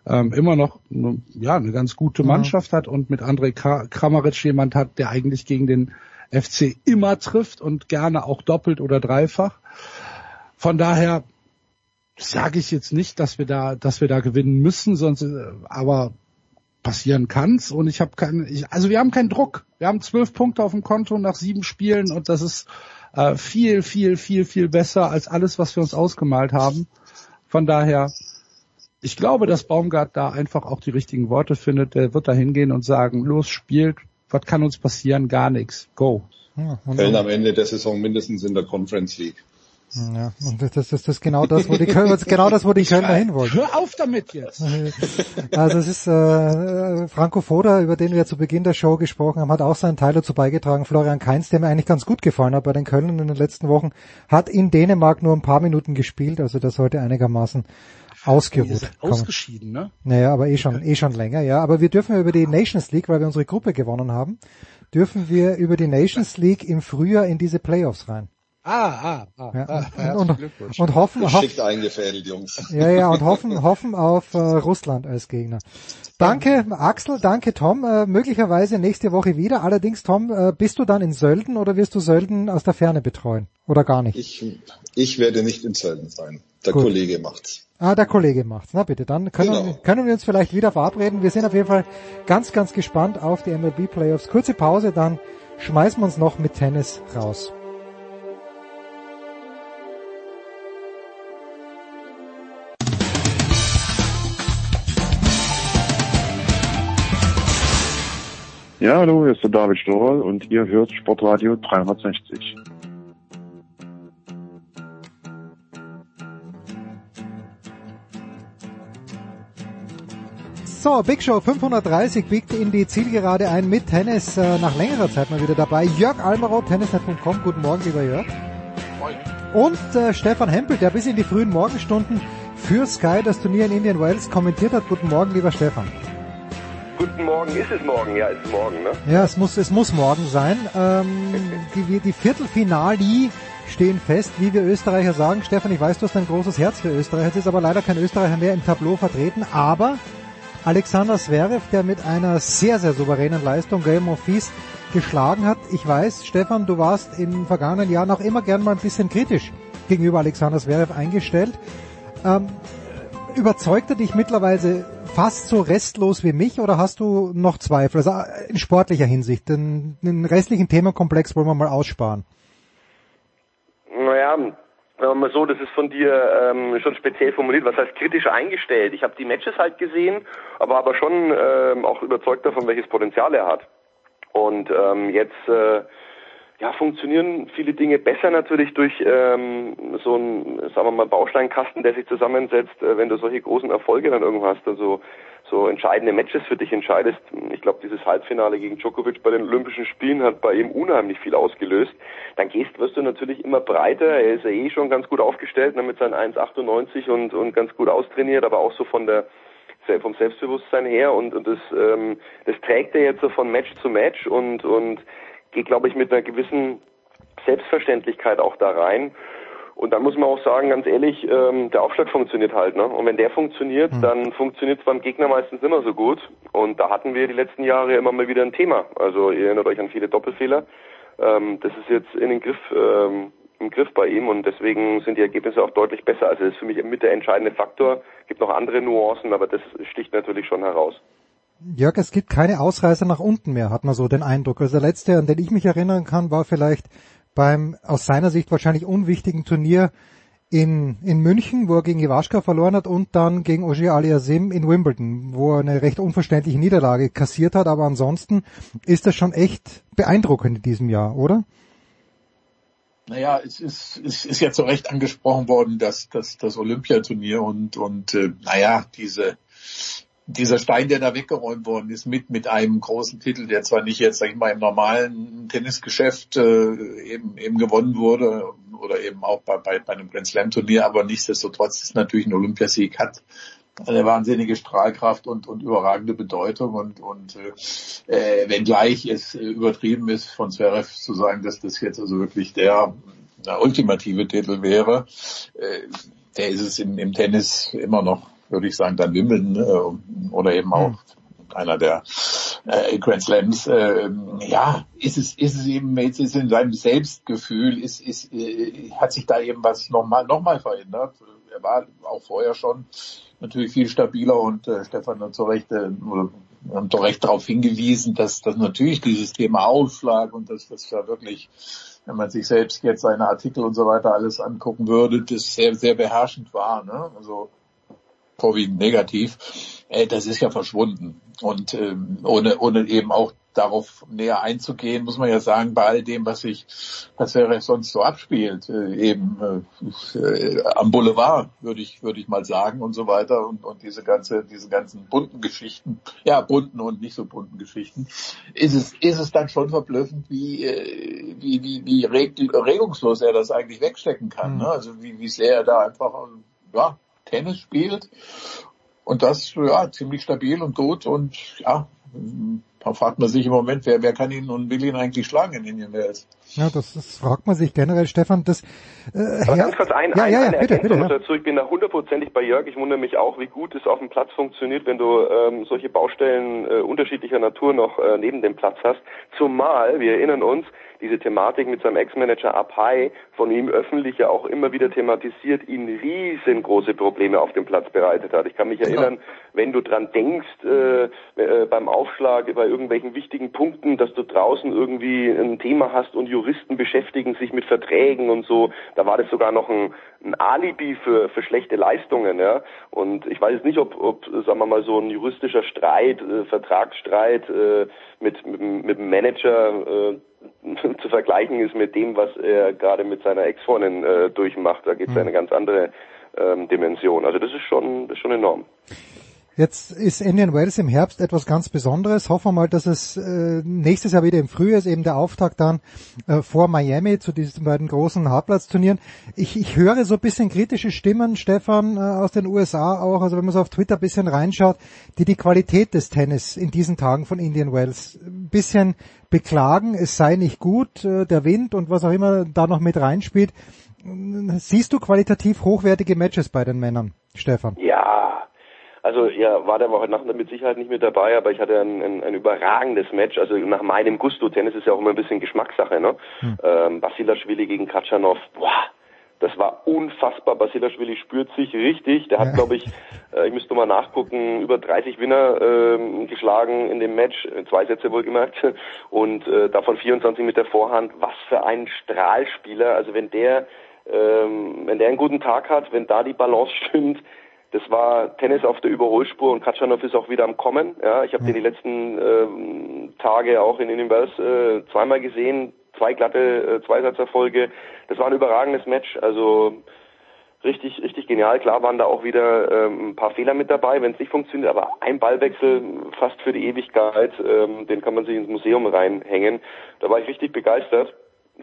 ähm, immer noch eine, ja eine ganz gute Mannschaft ja. hat und mit André Kramaric jemand hat, der eigentlich gegen den FC immer trifft und gerne auch doppelt oder dreifach. Von daher sage ich jetzt nicht, dass wir da, dass wir da gewinnen müssen, sonst, aber passieren kann's und ich habe keinen, ich, also wir haben keinen Druck. Wir haben zwölf Punkte auf dem Konto nach sieben Spielen und das ist äh, viel, viel, viel, viel besser als alles, was wir uns ausgemalt haben. Von daher, ich glaube, dass Baumgart da einfach auch die richtigen Worte findet. Der wird da hingehen und sagen, los, spielt, was kann uns passieren? Gar nichts. Go. Ja, Köln am Ende der Saison mindestens in der Conference League. Ja, und das, das, das ist genau das, wo die Köln, genau das, wo die Kölner hin wollen. Hör auf damit jetzt! Also es ist äh, Franco Foda, über den wir zu Beginn der Show gesprochen haben, hat auch seinen Teil dazu beigetragen. Florian Kainz, der mir eigentlich ganz gut gefallen hat bei den Kölnern in den letzten Wochen, hat in Dänemark nur ein paar Minuten gespielt, also das sollte einigermaßen ausgeruht. Ausgeschieden, ne? Naja, aber eh schon, eh schon länger, ja. Aber wir dürfen über die Nations League, weil wir unsere Gruppe gewonnen haben, dürfen wir über die Nations League im Frühjahr in diese Playoffs rein. Ah, ah, ah. Ja, ah und, und, und hoffen, Geschickt eingefädelt, Jungs. Ja, ja, und hoffen, hoffen auf äh, Russland als Gegner. Danke, Axel, danke, Tom. Äh, möglicherweise nächste Woche wieder. Allerdings, Tom, äh, bist du dann in Sölden oder wirst du Sölden aus der Ferne betreuen? Oder gar nicht? Ich, ich werde nicht in Sölden sein. Der Gut. Kollege macht's. Ah, der Kollege macht's. Na bitte, dann können, genau. wir, können wir uns vielleicht wieder verabreden. Wir sind auf jeden Fall ganz, ganz gespannt auf die MLB Playoffs. Kurze Pause, dann schmeißen wir uns noch mit Tennis raus. Ja, hallo, hier ist der David Storl und ihr hört Sportradio 360. So, Big Show 530 biegt in die Zielgerade ein mit Tennis äh, nach längerer Zeit mal wieder dabei. Jörg Almaroth, tennisnet.com. Guten Morgen, lieber Jörg. Moin. Und äh, Stefan Hempel, der bis in die frühen Morgenstunden für Sky das Turnier in Indian Wells kommentiert hat. Guten Morgen, lieber Stefan. Guten Morgen, ist es morgen? Ja, ist morgen, ne? Ja, es muss, es muss morgen sein. Ähm, die, die Viertelfinali stehen fest, wie wir Österreicher sagen. Stefan, ich weiß, du hast ein großes Herz für Österreich. Jetzt ist aber leider kein Österreicher mehr im Tableau vertreten. Aber Alexander Zverev, der mit einer sehr, sehr souveränen Leistung Game of Fees geschlagen hat. Ich weiß, Stefan, du warst in vergangenen Jahren auch immer gern mal ein bisschen kritisch gegenüber Alexander Zverev eingestellt. Ähm, überzeugt er dich mittlerweile fast so restlos wie mich oder hast du noch Zweifel? Also äh, in sportlicher Hinsicht. Den, den restlichen Themenkomplex wollen wir mal aussparen. Naja, sagen wir mal so, das ist von dir ähm, schon speziell formuliert. Was heißt kritisch eingestellt? Ich habe die Matches halt gesehen, aber aber schon ähm, auch überzeugt davon, welches Potenzial er hat. Und ähm, jetzt äh, ja, funktionieren viele Dinge besser natürlich durch ähm, so einen, sagen wir mal, Bausteinkasten, der sich zusammensetzt, äh, wenn du solche großen Erfolge dann irgendwo hast, also so entscheidende Matches für dich entscheidest. Ich glaube, dieses Halbfinale gegen Djokovic bei den Olympischen Spielen hat bei ihm unheimlich viel ausgelöst. Dann gehst, wirst du natürlich immer breiter. Er ist ja eh schon ganz gut aufgestellt ne, mit seinen 1,98 und, und ganz gut austrainiert, aber auch so von der vom Selbstbewusstsein her und, und das, ähm, das trägt er jetzt so von Match zu Match und, und geht, glaube ich, mit einer gewissen Selbstverständlichkeit auch da rein. Und dann muss man auch sagen, ganz ehrlich, ähm, der Aufschlag funktioniert halt. Ne? Und wenn der funktioniert, mhm. dann funktioniert es beim Gegner meistens immer so gut. Und da hatten wir die letzten Jahre immer mal wieder ein Thema. Also ihr erinnert euch an viele Doppelfehler. Ähm, das ist jetzt in den Griff, ähm, im Griff bei ihm und deswegen sind die Ergebnisse auch deutlich besser. Also das ist für mich mit der entscheidende Faktor. Es gibt noch andere Nuancen, aber das sticht natürlich schon heraus. Jörg, es gibt keine Ausreißer nach unten mehr, hat man so den Eindruck. Also der letzte, an den ich mich erinnern kann, war vielleicht beim aus seiner Sicht wahrscheinlich unwichtigen Turnier in, in München, wo er gegen Iwaschka verloren hat und dann gegen Ogier Aliasim in Wimbledon, wo er eine recht unverständliche Niederlage kassiert hat. Aber ansonsten ist das schon echt beeindruckend in diesem Jahr, oder? Naja, es ist, es ist ja zu Recht angesprochen worden, dass, dass das Olympiaturnier und, und äh, naja, diese dieser Stein, der da weggeräumt worden ist, mit mit einem großen Titel, der zwar nicht jetzt, sag ich mal, im normalen Tennisgeschäft äh, eben eben gewonnen wurde oder eben auch bei, bei, bei einem Grand Slam Turnier, aber nichtsdestotrotz ist natürlich ein Olympiasieg hat eine wahnsinnige Strahlkraft und, und überragende Bedeutung und, und äh, wenngleich es übertrieben ist, von Zverev zu sagen, dass das jetzt also wirklich der, der ultimative Titel wäre, äh, der ist es im, im Tennis immer noch würde ich sagen, dann Wimbledon äh, oder eben auch einer der äh, Grand Slams. Äh, ja, ist es, ist es eben jetzt ist in seinem Selbstgefühl, ist, ist, äh, hat sich da eben was nochmal noch mal verändert. Er war auch vorher schon natürlich viel stabiler und äh, Stefan hat zu Recht, äh, haben zu Recht darauf hingewiesen, dass, dass natürlich dieses Thema Ausschlag und dass das ja wirklich wenn man sich selbst jetzt seine Artikel und so weiter alles angucken würde, das sehr, sehr beherrschend war. Ne? Also vorwiegend negativ, äh, das ist ja verschwunden. Und ähm, ohne, ohne eben auch darauf näher einzugehen, muss man ja sagen, bei all dem, was sich, was wäre sonst so abspielt, äh, eben äh, äh, am Boulevard, würde ich, würde ich mal sagen und so weiter und, und diese ganze, diese ganzen bunten Geschichten, ja, bunten und nicht so bunten Geschichten, ist es, ist es dann schon verblüffend, wie, äh, wie, wie, wie reg, regungslos er das eigentlich wegstecken kann, mhm. ne? also wie, wie sehr er da einfach, ja, Tennis spielt. Und das, ja, ziemlich stabil und gut und ja, da fragt man sich im Moment, wer, wer kann ihn und will ihn eigentlich schlagen in Indian Wells? Ja, das, das fragt man sich generell, Stefan. Das, äh, Aber ganz kurz ein, ja, ein, ja, ja, bitte, bitte, ja. dazu. Ich bin da hundertprozentig bei Jörg. Ich wundere mich auch, wie gut es auf dem Platz funktioniert, wenn du ähm, solche Baustellen äh, unterschiedlicher Natur noch äh, neben dem Platz hast. Zumal, wir erinnern uns, diese Thematik mit seinem Ex-Manager Apai von ihm öffentlich ja auch immer wieder thematisiert, ihn riesengroße Probleme auf dem Platz bereitet hat. Ich kann mich erinnern, wenn du dran denkst, äh, äh, beim Aufschlag bei irgendwelchen wichtigen Punkten, dass du draußen irgendwie ein Thema hast und Juristen beschäftigen sich mit Verträgen und so, da war das sogar noch ein, ein Alibi für, für schlechte Leistungen, ja. Und ich weiß nicht, ob, ob, sagen wir mal, so ein juristischer Streit, äh, Vertragsstreit äh, mit, mit, mit dem Manager äh, zu vergleichen ist mit dem, was er gerade mit seiner Ex-Freundin äh, durchmacht. Da geht es mhm. eine ganz andere ähm, Dimension. Also das ist schon, das ist schon enorm. Jetzt ist Indian Wells im Herbst etwas ganz Besonderes. Hoffen wir mal, dass es äh, nächstes Jahr wieder im Frühjahr ist, eben der Auftakt dann äh, vor Miami zu diesen beiden großen Hartplatzturnieren. Ich, ich höre so ein bisschen kritische Stimmen, Stefan, äh, aus den USA auch, also wenn man so auf Twitter ein bisschen reinschaut, die die Qualität des Tennis in diesen Tagen von Indian Wells ein bisschen beklagen, es sei nicht gut, äh, der Wind und was auch immer da noch mit reinspielt. Siehst du qualitativ hochwertige Matches bei den Männern, Stefan? Ja, also ja, war der war heute Nacht mit Sicherheit nicht mit dabei, aber ich hatte ein, ein, ein überragendes Match. Also nach meinem Gusto, Tennis ist ja auch immer ein bisschen Geschmackssache, ne? Hm. Ähm, Basilashvili gegen Katschanov, boah, das war unfassbar. Basilashvili spürt sich richtig. Der hat, ja. glaube ich, äh, ich müsste mal nachgucken, über 30 Winner ähm, geschlagen in dem Match, zwei Sätze wohlgemerkt, und äh, davon 24 mit der Vorhand. Was für ein Strahlspieler. Also wenn der, ähm, wenn der einen guten Tag hat, wenn da die Balance stimmt, das war Tennis auf der Überholspur und Katschanov ist auch wieder am Kommen. Ja, ich habe den die letzten ähm, Tage auch in Universe äh, zweimal gesehen, zwei glatte äh, Zweisatzerfolge. Das war ein überragendes Match. Also richtig, richtig genial. Klar waren da auch wieder ähm, ein paar Fehler mit dabei, wenn es nicht funktioniert, aber ein Ballwechsel fast für die Ewigkeit, ähm, den kann man sich ins Museum reinhängen. Da war ich richtig begeistert.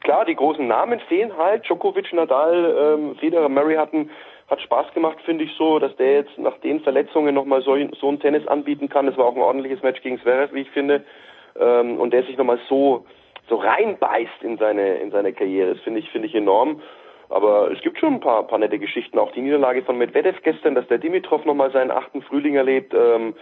Klar, die großen Namen fehlen halt. Djokovic, Nadal, ähm, Federer, Murray hatten hat Spaß gemacht, finde ich so, dass der jetzt nach den Verletzungen nochmal so, so ein Tennis anbieten kann. Das war auch ein ordentliches Match gegen Zverev, wie ich finde. Ähm, und der sich nochmal so so reinbeißt in seine in seine Karriere. Das finde ich finde ich enorm. Aber es gibt schon ein paar, paar nette Geschichten. Auch die Niederlage von Medvedev gestern, dass der Dimitrov nochmal seinen achten Frühling erlebt. Ähm,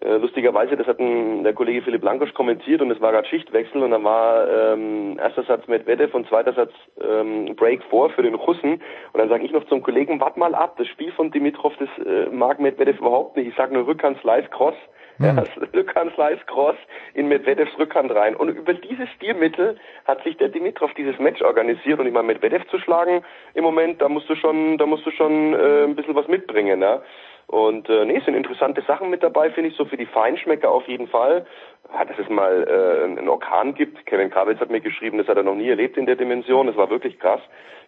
äh, lustigerweise, das hat ein, der Kollege Philipp Lankosch kommentiert und es war gerade Schichtwechsel und dann war ähm, erster Satz Medvedev und zweiter Satz ähm, Break vor für den Russen. Und dann sage ich noch zum Kollegen, wart mal ab, das Spiel von Dimitrov, das äh, mag Medvedev überhaupt nicht. Ich sage nur Rückhand Slice Cross. Hm. Ja, Rückhand Slice Cross in Medvedevs Rückhand rein. Und über dieses Stilmittel hat sich der Dimitrov dieses Match organisiert. Und ich meine, Medvedev zu schlagen im Moment, da musst du schon, da musst du schon äh, ein bisschen was mitbringen. Ja? Und äh, nee, es sind interessante Sachen mit dabei, finde ich, so für die Feinschmecker auf jeden Fall. Ja, dass es mal äh, einen Orkan gibt. Kevin Krawitz hat mir geschrieben, das hat er noch nie erlebt in der Dimension. Das war wirklich krass.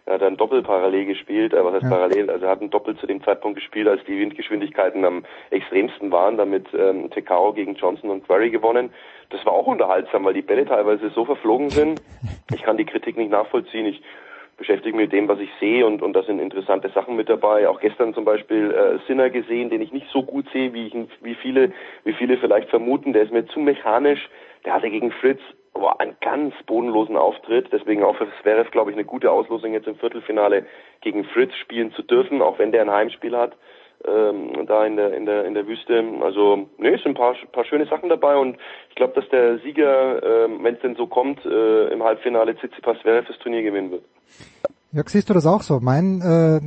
Er hat dann doppelt parallel gespielt, äh, was heißt ja. parallel? Also er hat ein Doppel zu dem Zeitpunkt gespielt, als die Windgeschwindigkeiten am extremsten waren, damit ähm, Tekao gegen Johnson und Query gewonnen. Das war auch unterhaltsam, weil die Bälle teilweise so verflogen sind. Ich kann die Kritik nicht nachvollziehen. Ich beschäftige mich mit dem, was ich sehe und, und da sind interessante Sachen mit dabei. Auch gestern zum Beispiel äh, Sinner gesehen, den ich nicht so gut sehe, wie, ich, wie, viele, wie viele vielleicht vermuten. Der ist mir zu mechanisch. Der hatte gegen Fritz boah, einen ganz bodenlosen Auftritt. Deswegen auch für Zverev, glaube ich, eine gute Auslosung jetzt im Viertelfinale gegen Fritz spielen zu dürfen, auch wenn der ein Heimspiel hat ähm, da in der in der in der Wüste. Also nee, sind ein paar, paar schöne Sachen dabei und ich glaube, dass der Sieger, äh, wenn es denn so kommt, äh, im Halbfinale Tsitsipas Zverev das Turnier gewinnen wird. Jörg, siehst du das auch so? Mein äh,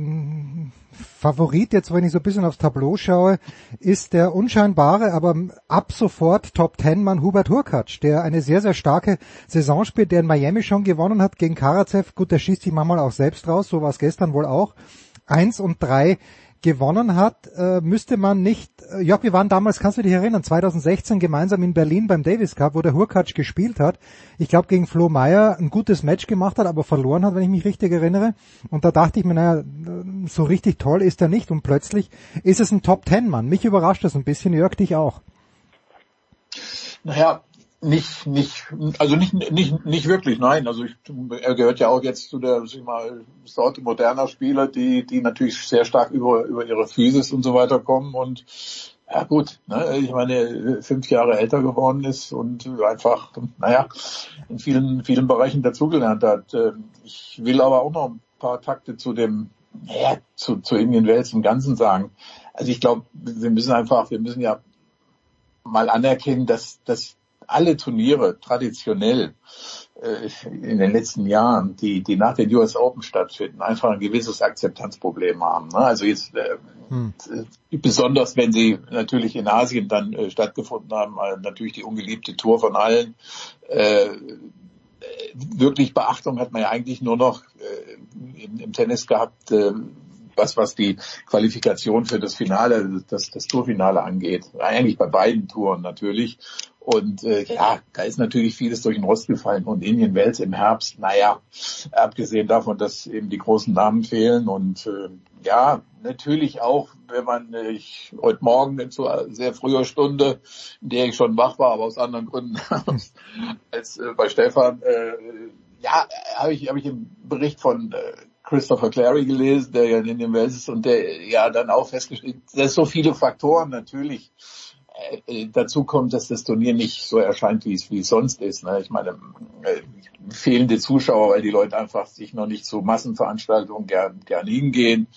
Favorit, jetzt wenn ich so ein bisschen aufs Tableau schaue, ist der unscheinbare, aber ab sofort Top Ten Mann Hubert Hurkacz, der eine sehr, sehr starke Saison spielt, der in Miami schon gewonnen hat gegen Karatsev. Gut, der schießt sich manchmal auch selbst raus, so war es gestern wohl auch. Eins und drei gewonnen hat, äh, müsste man nicht, äh, Jörg, wir waren damals, kannst du dich erinnern, 2016 gemeinsam in Berlin beim Davis Cup, wo der Hurkacz gespielt hat. Ich glaube, gegen Flo Meyer ein gutes Match gemacht hat, aber verloren hat, wenn ich mich richtig erinnere. Und da dachte ich mir, naja, so richtig toll ist er nicht. Und plötzlich ist es ein Top-Ten-Mann. Mich überrascht das ein bisschen, Jörg, dich auch. Naja, nicht, nicht, also nicht, nicht, nicht wirklich, nein. Also ich, er gehört ja auch jetzt zu der, sag ich mal, Sorte moderner Spieler, die, die natürlich sehr stark über, über ihre Physis und so weiter kommen und ja gut, ne, ich meine, fünf Jahre älter geworden ist und einfach, naja, in vielen, vielen Bereichen dazugelernt hat. Ich will aber auch noch ein paar Takte zu dem, naja, zu, zu Indian Wales im Ganzen sagen. Also ich glaube, wir müssen einfach, wir müssen ja mal anerkennen, dass, dass alle Turniere traditionell äh, in den letzten Jahren, die, die nach den US Open stattfinden, einfach ein gewisses Akzeptanzproblem haben. Ne? Also jetzt äh, hm. besonders wenn sie natürlich in Asien dann äh, stattgefunden haben, äh, natürlich die ungeliebte Tour von allen. Äh, wirklich Beachtung hat man ja eigentlich nur noch äh, im, Tennis gehabt, äh, was, was die Qualifikation für das Finale, das, das Tourfinale angeht. Eigentlich bei beiden Touren natürlich. Und äh, ja, da ist natürlich vieles durch den Rost gefallen. Und Indian Wells im Herbst, naja, abgesehen davon, dass eben die großen Namen fehlen. Und äh, ja, natürlich auch, wenn man, äh, ich heute Morgen zu sehr früher Stunde, in der ich schon wach war, aber aus anderen Gründen als äh, bei Stefan, äh, ja, habe ich, hab ich im Bericht von äh, Christopher Clary gelesen, der ja in Indian Wells ist und der ja dann auch festgestellt, dass so viele Faktoren natürlich dazu kommt, dass das Turnier nicht so erscheint, wie es, wie sonst ist. Ne? Ich meine, äh, fehlende Zuschauer, weil die Leute einfach sich noch nicht zu Massenveranstaltungen gern, gern hingehen.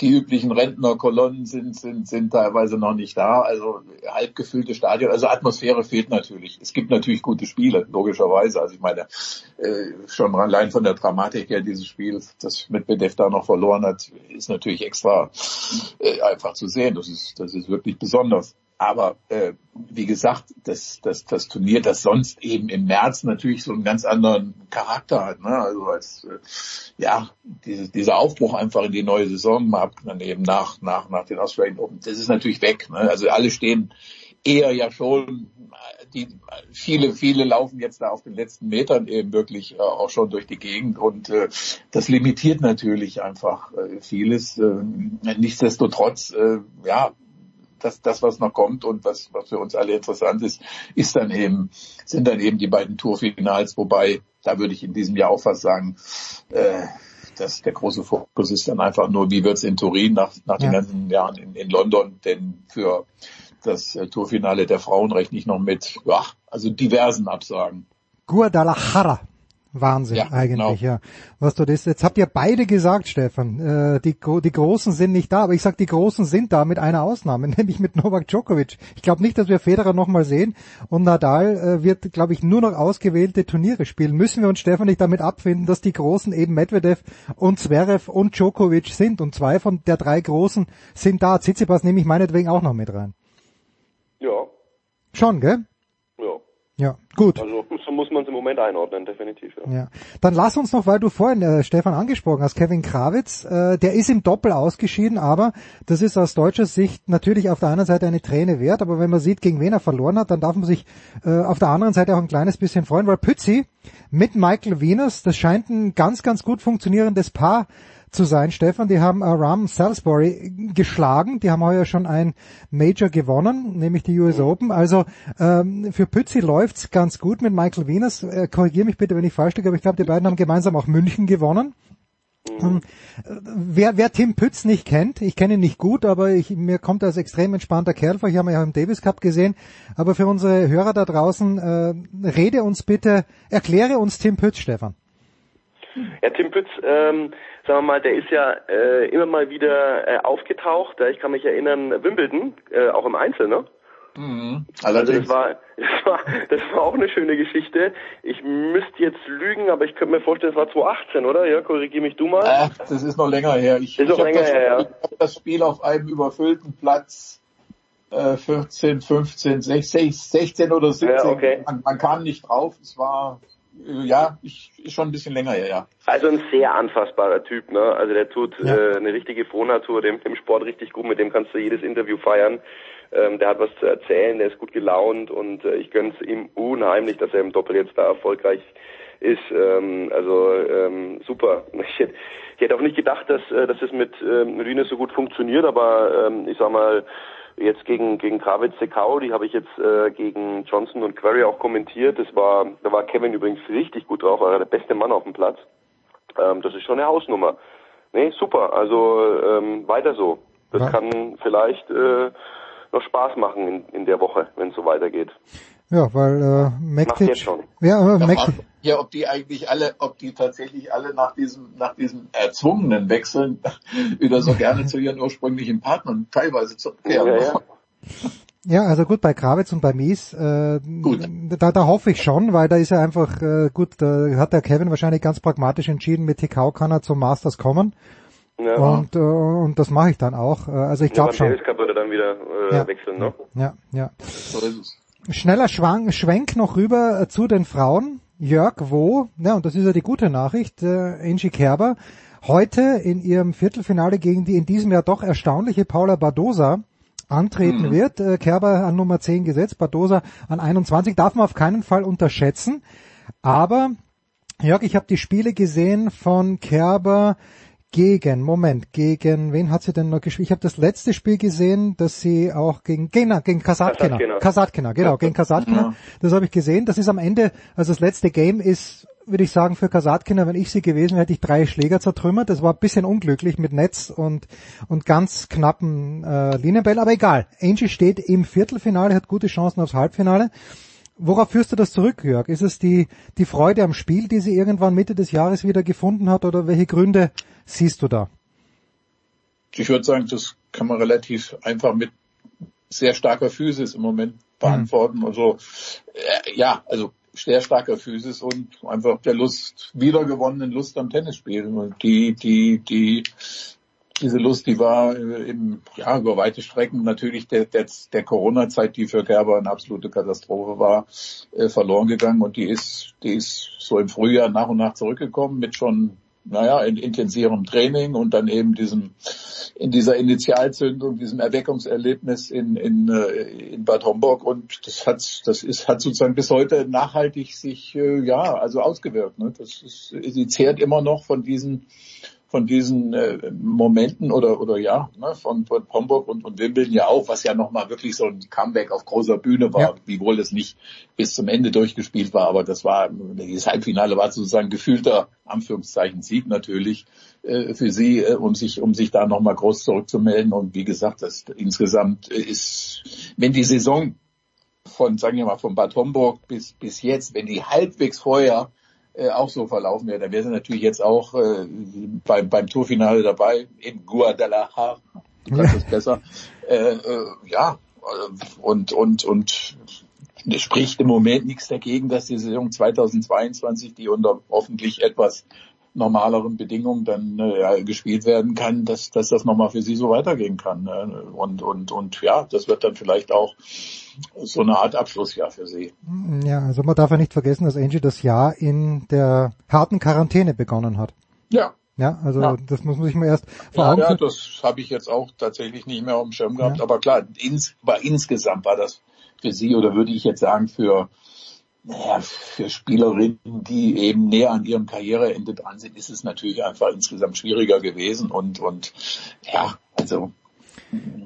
Die üblichen Rentnerkolonnen sind, sind, sind teilweise noch nicht da. Also halb gefüllte Stadion. Also Atmosphäre fehlt natürlich. Es gibt natürlich gute Spiele, logischerweise. Also ich meine, äh, schon allein von der Dramatik her dieses Spiels, das mit Medvedev da noch verloren hat, ist natürlich extra äh, einfach zu sehen. Das ist, das ist wirklich besonders. Aber äh, wie gesagt, das, das, das Turnier, das sonst eben im März natürlich so einen ganz anderen Charakter hat, ne? Also als äh, ja diese, dieser Aufbruch einfach in die neue Saison mal dann eben nach nach nach den Australian Open, das ist natürlich weg. Ne? Also alle stehen eher ja schon die viele viele laufen jetzt da auf den letzten Metern eben wirklich äh, auch schon durch die Gegend und äh, das limitiert natürlich einfach äh, vieles. Äh, nichtsdestotrotz, äh, ja, das, das, was noch kommt und was, was für uns alle interessant ist, ist dann eben, sind dann eben die beiden Tourfinals, wobei, da würde ich in diesem Jahr auch fast sagen, äh, dass der große Fokus ist dann einfach nur, wie wird's in Turin nach, nach ja. den ganzen Jahren in, in London, denn für das äh, Tourfinale der Frauen rechne ich noch mit, ja, also diversen Absagen. Guadalajara Wahnsinn ja, eigentlich, genau. ja. Was du das, jetzt habt ihr beide gesagt, Stefan, äh, die, die Großen sind nicht da, aber ich sag, die Großen sind da mit einer Ausnahme, nämlich mit Novak Djokovic. Ich glaube nicht, dass wir Federer nochmal sehen und Nadal äh, wird, glaube ich, nur noch ausgewählte Turniere spielen. Müssen wir uns, Stefan, nicht damit abfinden, dass die Großen eben Medvedev und Zverev und Djokovic sind und zwei von der drei Großen sind da. Tsitsipas nehme ich meinetwegen auch noch mit rein. Ja. Schon, gell? Ja. Gut. Also so muss man es im Moment einordnen, definitiv. Ja. ja. Dann lass uns noch, weil du vorhin äh, Stefan angesprochen hast, Kevin Krawitz, äh, der ist im Doppel ausgeschieden, aber das ist aus deutscher Sicht natürlich auf der einen Seite eine Träne wert, aber wenn man sieht, gegen wen er verloren hat, dann darf man sich äh, auf der anderen Seite auch ein kleines bisschen freuen, weil Pützi mit Michael Venus, das scheint ein ganz, ganz gut funktionierendes Paar zu sein, Stefan. Die haben Ram Salisbury geschlagen. Die haben heuer schon ein Major gewonnen, nämlich die US Open. Also ähm, für Pützi läuft's ganz gut mit Michael Venus. Äh, Korrigiere mich bitte, wenn ich falsch liege, aber ich glaube, die beiden haben gemeinsam auch München gewonnen. Mhm. Wer, wer Tim Pütz nicht kennt, ich kenne ihn nicht gut, aber ich, mir kommt er als extrem entspannter Kerl vor. Ich habe ihn ja im Davis Cup gesehen. Aber für unsere Hörer da draußen, äh, rede uns bitte, erkläre uns Tim Pütz, Stefan. Ja, Tim Pütz, ähm, sagen wir mal, der ist ja äh, immer mal wieder äh, aufgetaucht. Ich kann mich erinnern, Wimbledon, äh, auch im Einzel, ne? Mhm. Also das war, das war, das war auch eine schöne Geschichte. Ich müsste jetzt lügen, aber ich könnte mir vorstellen, es war 2018, oder? Ja, korrigiere mich du mal. Ach, das ist noch länger her. Ich, ist ich länger das, her, ja. Ich habe das Spiel auf einem überfüllten Platz äh, 14, 15, 16, 16 oder 17. Ja, okay. man, man kam nicht drauf. Es war ja, ich, ist schon ein bisschen länger her, ja. Also ein sehr anfassbarer Typ, ne? Also der tut ja. äh, eine richtige Frohnatur, dem im Sport richtig gut, mit dem kannst du jedes Interview feiern. Ähm, der hat was zu erzählen, der ist gut gelaunt und äh, ich gönn's ihm unheimlich, dass er im Doppel jetzt da erfolgreich ist. Ähm, also ähm, super. Ich hätte, ich hätte auch nicht gedacht, dass, äh, dass es mit ähm, Rine so gut funktioniert, aber ähm, ich sag mal, jetzt gegen gegen Kravitz Sekau, die habe ich jetzt äh, gegen Johnson und Query auch kommentiert. Das war, da war Kevin übrigens richtig gut drauf, war der beste Mann auf dem Platz. Ähm, das ist schon eine Hausnummer. Nee, super. Also ähm, weiter so. Das ja. kann vielleicht äh, noch Spaß machen in, in der Woche, wenn es so weitergeht. Ja, weil äh, Mektic, schon. ja, äh, Mektic, ja, ob die eigentlich alle, ob die tatsächlich alle nach diesem, nach diesem erzwungenen Wechseln wieder so gerne zu ihren ursprünglichen Partnern teilweise zurückkehren. Ja, ja. Ja, also gut, bei Krawitz und bei Mies, äh, gut. Da, da hoffe ich schon, weil da ist er einfach, äh, gut, da hat der Kevin wahrscheinlich ganz pragmatisch entschieden, mit TK kann er zum Masters kommen. Ja. Und, äh, und das mache ich dann auch. Äh, also ich glaube ja, schon. Davis Cup würde dann wieder äh, ja. wechseln, ne? Ja, ja. So ist es. Schneller Schwank, Schwenk noch rüber äh, zu den Frauen. Jörg Wo, ja, und das ist ja die gute Nachricht, äh, Angie Kerber, heute in ihrem Viertelfinale gegen die in diesem Jahr doch erstaunliche Paula Badosa antreten mhm. wird. Äh, Kerber an Nummer 10 gesetzt, Badosa an 21, darf man auf keinen Fall unterschätzen. Aber, Jörg, ich habe die Spiele gesehen von Kerber gegen, Moment, gegen, wen hat sie denn noch gespielt? Ich habe das letzte Spiel gesehen, dass sie auch gegen, gegen, gegen Kasatkina, Kasatkina, genau, gegen Kasatkina, das habe ich gesehen. Das ist am Ende, also das letzte Game ist, würde ich sagen, für Kasatkina, wenn ich sie gewesen wäre, hätte ich drei Schläger zertrümmert. Das war ein bisschen unglücklich mit Netz und, und ganz knappen äh, Linienbällen, aber egal. Angie steht im Viertelfinale, hat gute Chancen aufs Halbfinale. Worauf führst du das zurück, Jörg? Ist es die, die Freude am Spiel, die sie irgendwann Mitte des Jahres wieder gefunden hat oder welche Gründe siehst du da? Ich würde sagen, das kann man relativ einfach mit sehr starker Physis im Moment beantworten. Mhm. Also äh, ja, also sehr starker Physis und einfach der Lust, wiedergewonnenen Lust am Tennisspielen. Und die, die, die, diese Lust, die war eben, ja, über weite Strecken natürlich der, der, der Corona-Zeit, die für Gerber eine absolute Katastrophe war, äh, verloren gegangen und die ist, die ist so im Frühjahr nach und nach zurückgekommen mit schon naja, in intensivem Training und dann eben diesem, in dieser Initialzündung, diesem Erweckungserlebnis in, in, äh, in Bad Homburg und das hat, das ist, hat sozusagen bis heute nachhaltig sich, äh, ja, also ausgewirkt. Ne? Das ist, sie zehrt immer noch von diesen von diesen äh, Momenten oder oder ja ne, von, von Homburg und, und Wimbledon ja auch, was ja nochmal wirklich so ein Comeback auf großer Bühne war, ja. wiewohl es nicht bis zum Ende durchgespielt war, aber das war das Halbfinale war sozusagen gefühlter Anführungszeichen Sieg natürlich äh, für sie, äh, um sich um sich da nochmal groß zurückzumelden und wie gesagt, das insgesamt ist, wenn die Saison von sagen wir mal von Bad Homburg bis bis jetzt, wenn die halbwegs vorher äh, auch so verlaufen wäre, dann wäre sie natürlich jetzt auch äh, beim, beim Tourfinale dabei in Guadalajara. Du kannst es besser. Äh, äh, ja, und, und, und es spricht im Moment nichts dagegen, dass die Saison 2022, die unter hoffentlich etwas normaleren Bedingungen dann äh, gespielt werden kann, dass, dass das nochmal für sie so weitergehen kann. Ne? Und, und, und ja, das wird dann vielleicht auch so eine Art Abschlussjahr für sie. Ja, also man darf ja nicht vergessen, dass Angie das Jahr in der harten Quarantäne begonnen hat. Ja. Ja, also ja. das muss man sich mal erst vor Augen ja, ja, das habe ich jetzt auch tatsächlich nicht mehr auf dem Schirm gehabt. Ja. Aber klar, ins, aber insgesamt war das für sie oder würde ich jetzt sagen für naja, für Spielerinnen, die eben näher an ihrem Karriereende dran sind, ist es natürlich einfach insgesamt schwieriger gewesen und, und, ja, also,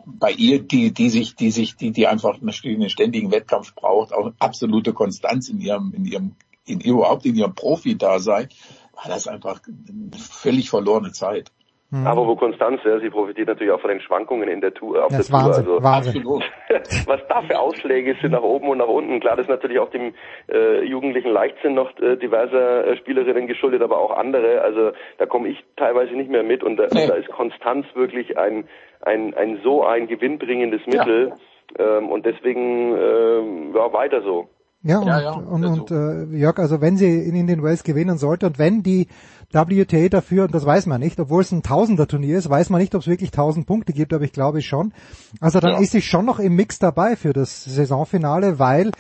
bei ihr, die, die sich, die sich, die, die einfach einen ständigen Wettkampf braucht, auch absolute Konstanz in ihrem, in ihrem, in überhaupt in ihrem Profi-Dasein, war das einfach eine völlig verlorene Zeit. Mhm. Aber wo Konstanz, ja, sie profitiert natürlich auch von den Schwankungen in der Tour, auf das der Wahnsinn, Tour. Also, Wahnsinn. was da für Ausschläge sind nach oben und nach unten. Klar, das ist natürlich auch dem äh, jugendlichen Leichtsinn noch äh, diverser äh, Spielerinnen geschuldet, aber auch andere. Also da komme ich teilweise nicht mehr mit und da, nee. da ist Konstanz wirklich ein, ein, ein so ein gewinnbringendes Mittel. Ja. Ähm, und deswegen ähm, ja, weiter so. Ja, und, ja, ja, und, und äh, Jörg, also wenn sie in Indian Wells gewinnen sollte und wenn die WTA dafür, und das weiß man nicht, obwohl es ein Tausender-Turnier ist, weiß man nicht, ob es wirklich tausend Punkte gibt, aber ich glaube schon. Also dann ja. ist sie schon noch im Mix dabei für das Saisonfinale, weil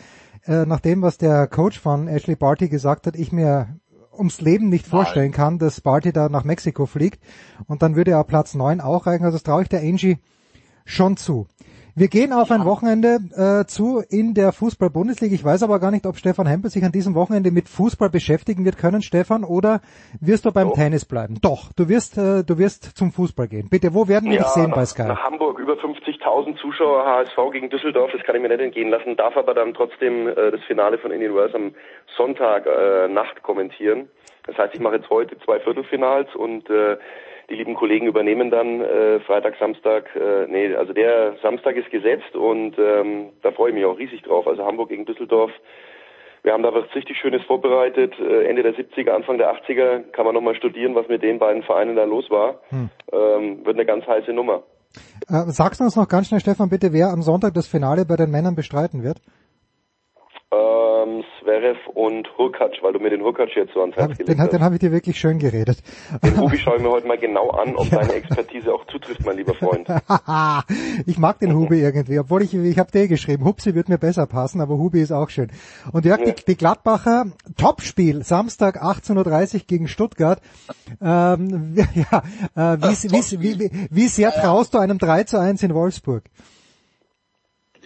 äh, nach dem, was der Coach von Ashley Barty gesagt hat, ich mir ums Leben nicht vorstellen Nein. kann, dass Barty da nach Mexiko fliegt und dann würde er Platz neun auch reichen. Also das traue ich der Angie schon zu. Wir gehen auf ein Wochenende äh, zu in der Fußball-Bundesliga. Ich weiß aber gar nicht, ob Stefan Hempel sich an diesem Wochenende mit Fußball beschäftigen wird können, Stefan, oder wirst du beim Doch. Tennis bleiben? Doch, du wirst, äh, du wirst zum Fußball gehen. Bitte, wo werden wir ja, dich sehen nach, bei Sky? Nach Hamburg über 50.000 Zuschauer HSV gegen Düsseldorf, das kann ich mir nicht entgehen lassen, darf aber dann trotzdem äh, das Finale von Indian Wells am Sonntag äh, Nacht kommentieren. Das heißt, ich mache jetzt heute zwei Viertelfinals und äh, die lieben Kollegen übernehmen dann äh, Freitag, Samstag, äh, nee, also der Samstag ist gesetzt und ähm, da freue ich mich auch riesig drauf. Also Hamburg gegen Düsseldorf. Wir haben da was richtig Schönes vorbereitet. Äh, Ende der 70er, Anfang der 80er kann man nochmal studieren, was mit den beiden Vereinen da los war. Hm. Ähm, wird eine ganz heiße Nummer. Äh, sagst du uns noch ganz schnell, Stefan, bitte, wer am Sonntag das Finale bei den Männern bestreiten wird? Ähm, Zverev und Hurkacz, weil du mir den Hurkacz jetzt so ans Herz gelegt den, hast. Den habe ich dir wirklich schön geredet. Den Hubi schaue ich mir heute mal genau an, ob ja. deine Expertise auch zutrifft, mein lieber Freund. ich mag den Hubi irgendwie, obwohl ich, ich habe dir geschrieben, Hupsi wird mir besser passen, aber Hubi ist auch schön. Und Jörg, ja. die, die Gladbacher, Topspiel, Samstag 18.30 Uhr gegen Stuttgart. Ähm, ja, äh, wie, wie, wie, wie sehr traust du einem 3 zu 1 in Wolfsburg?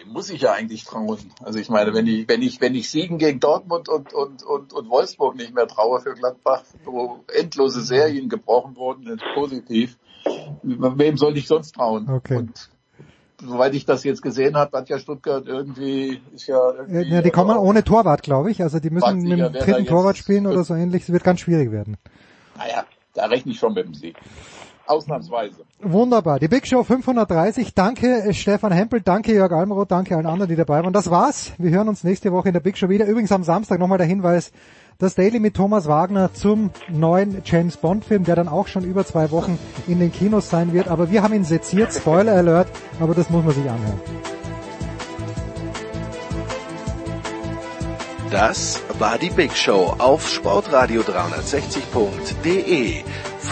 Muss ich ja eigentlich trauen. Also ich meine, wenn ich, wenn ich, wenn ich Siegen gegen Dortmund und, und, und, und Wolfsburg nicht mehr traue für Gladbach, wo endlose Serien gebrochen wurden, ist positiv. Wem soll ich sonst trauen? Okay. Und soweit ich das jetzt gesehen habe, hat ja Stuttgart irgendwie, ist ja irgendwie. Ja, die kommen ohne Torwart, glaube ich. Also die müssen mit dem dritten Torwart spielen oder so ähnlich. Es wird ganz schwierig werden. Naja, da rechne ich schon mit dem Sieg. Ausnahmsweise. Wunderbar. Die Big Show 530. Danke äh, Stefan Hempel, danke Jörg Almeroth, danke allen anderen, die dabei waren. Das war's. Wir hören uns nächste Woche in der Big Show wieder. Übrigens am Samstag nochmal der Hinweis, das Daily mit Thomas Wagner zum neuen James Bond Film, der dann auch schon über zwei Wochen in den Kinos sein wird. Aber wir haben ihn seziert, Spoiler Alert, aber das muss man sich anhören. Das war die Big Show auf sportradio360.de.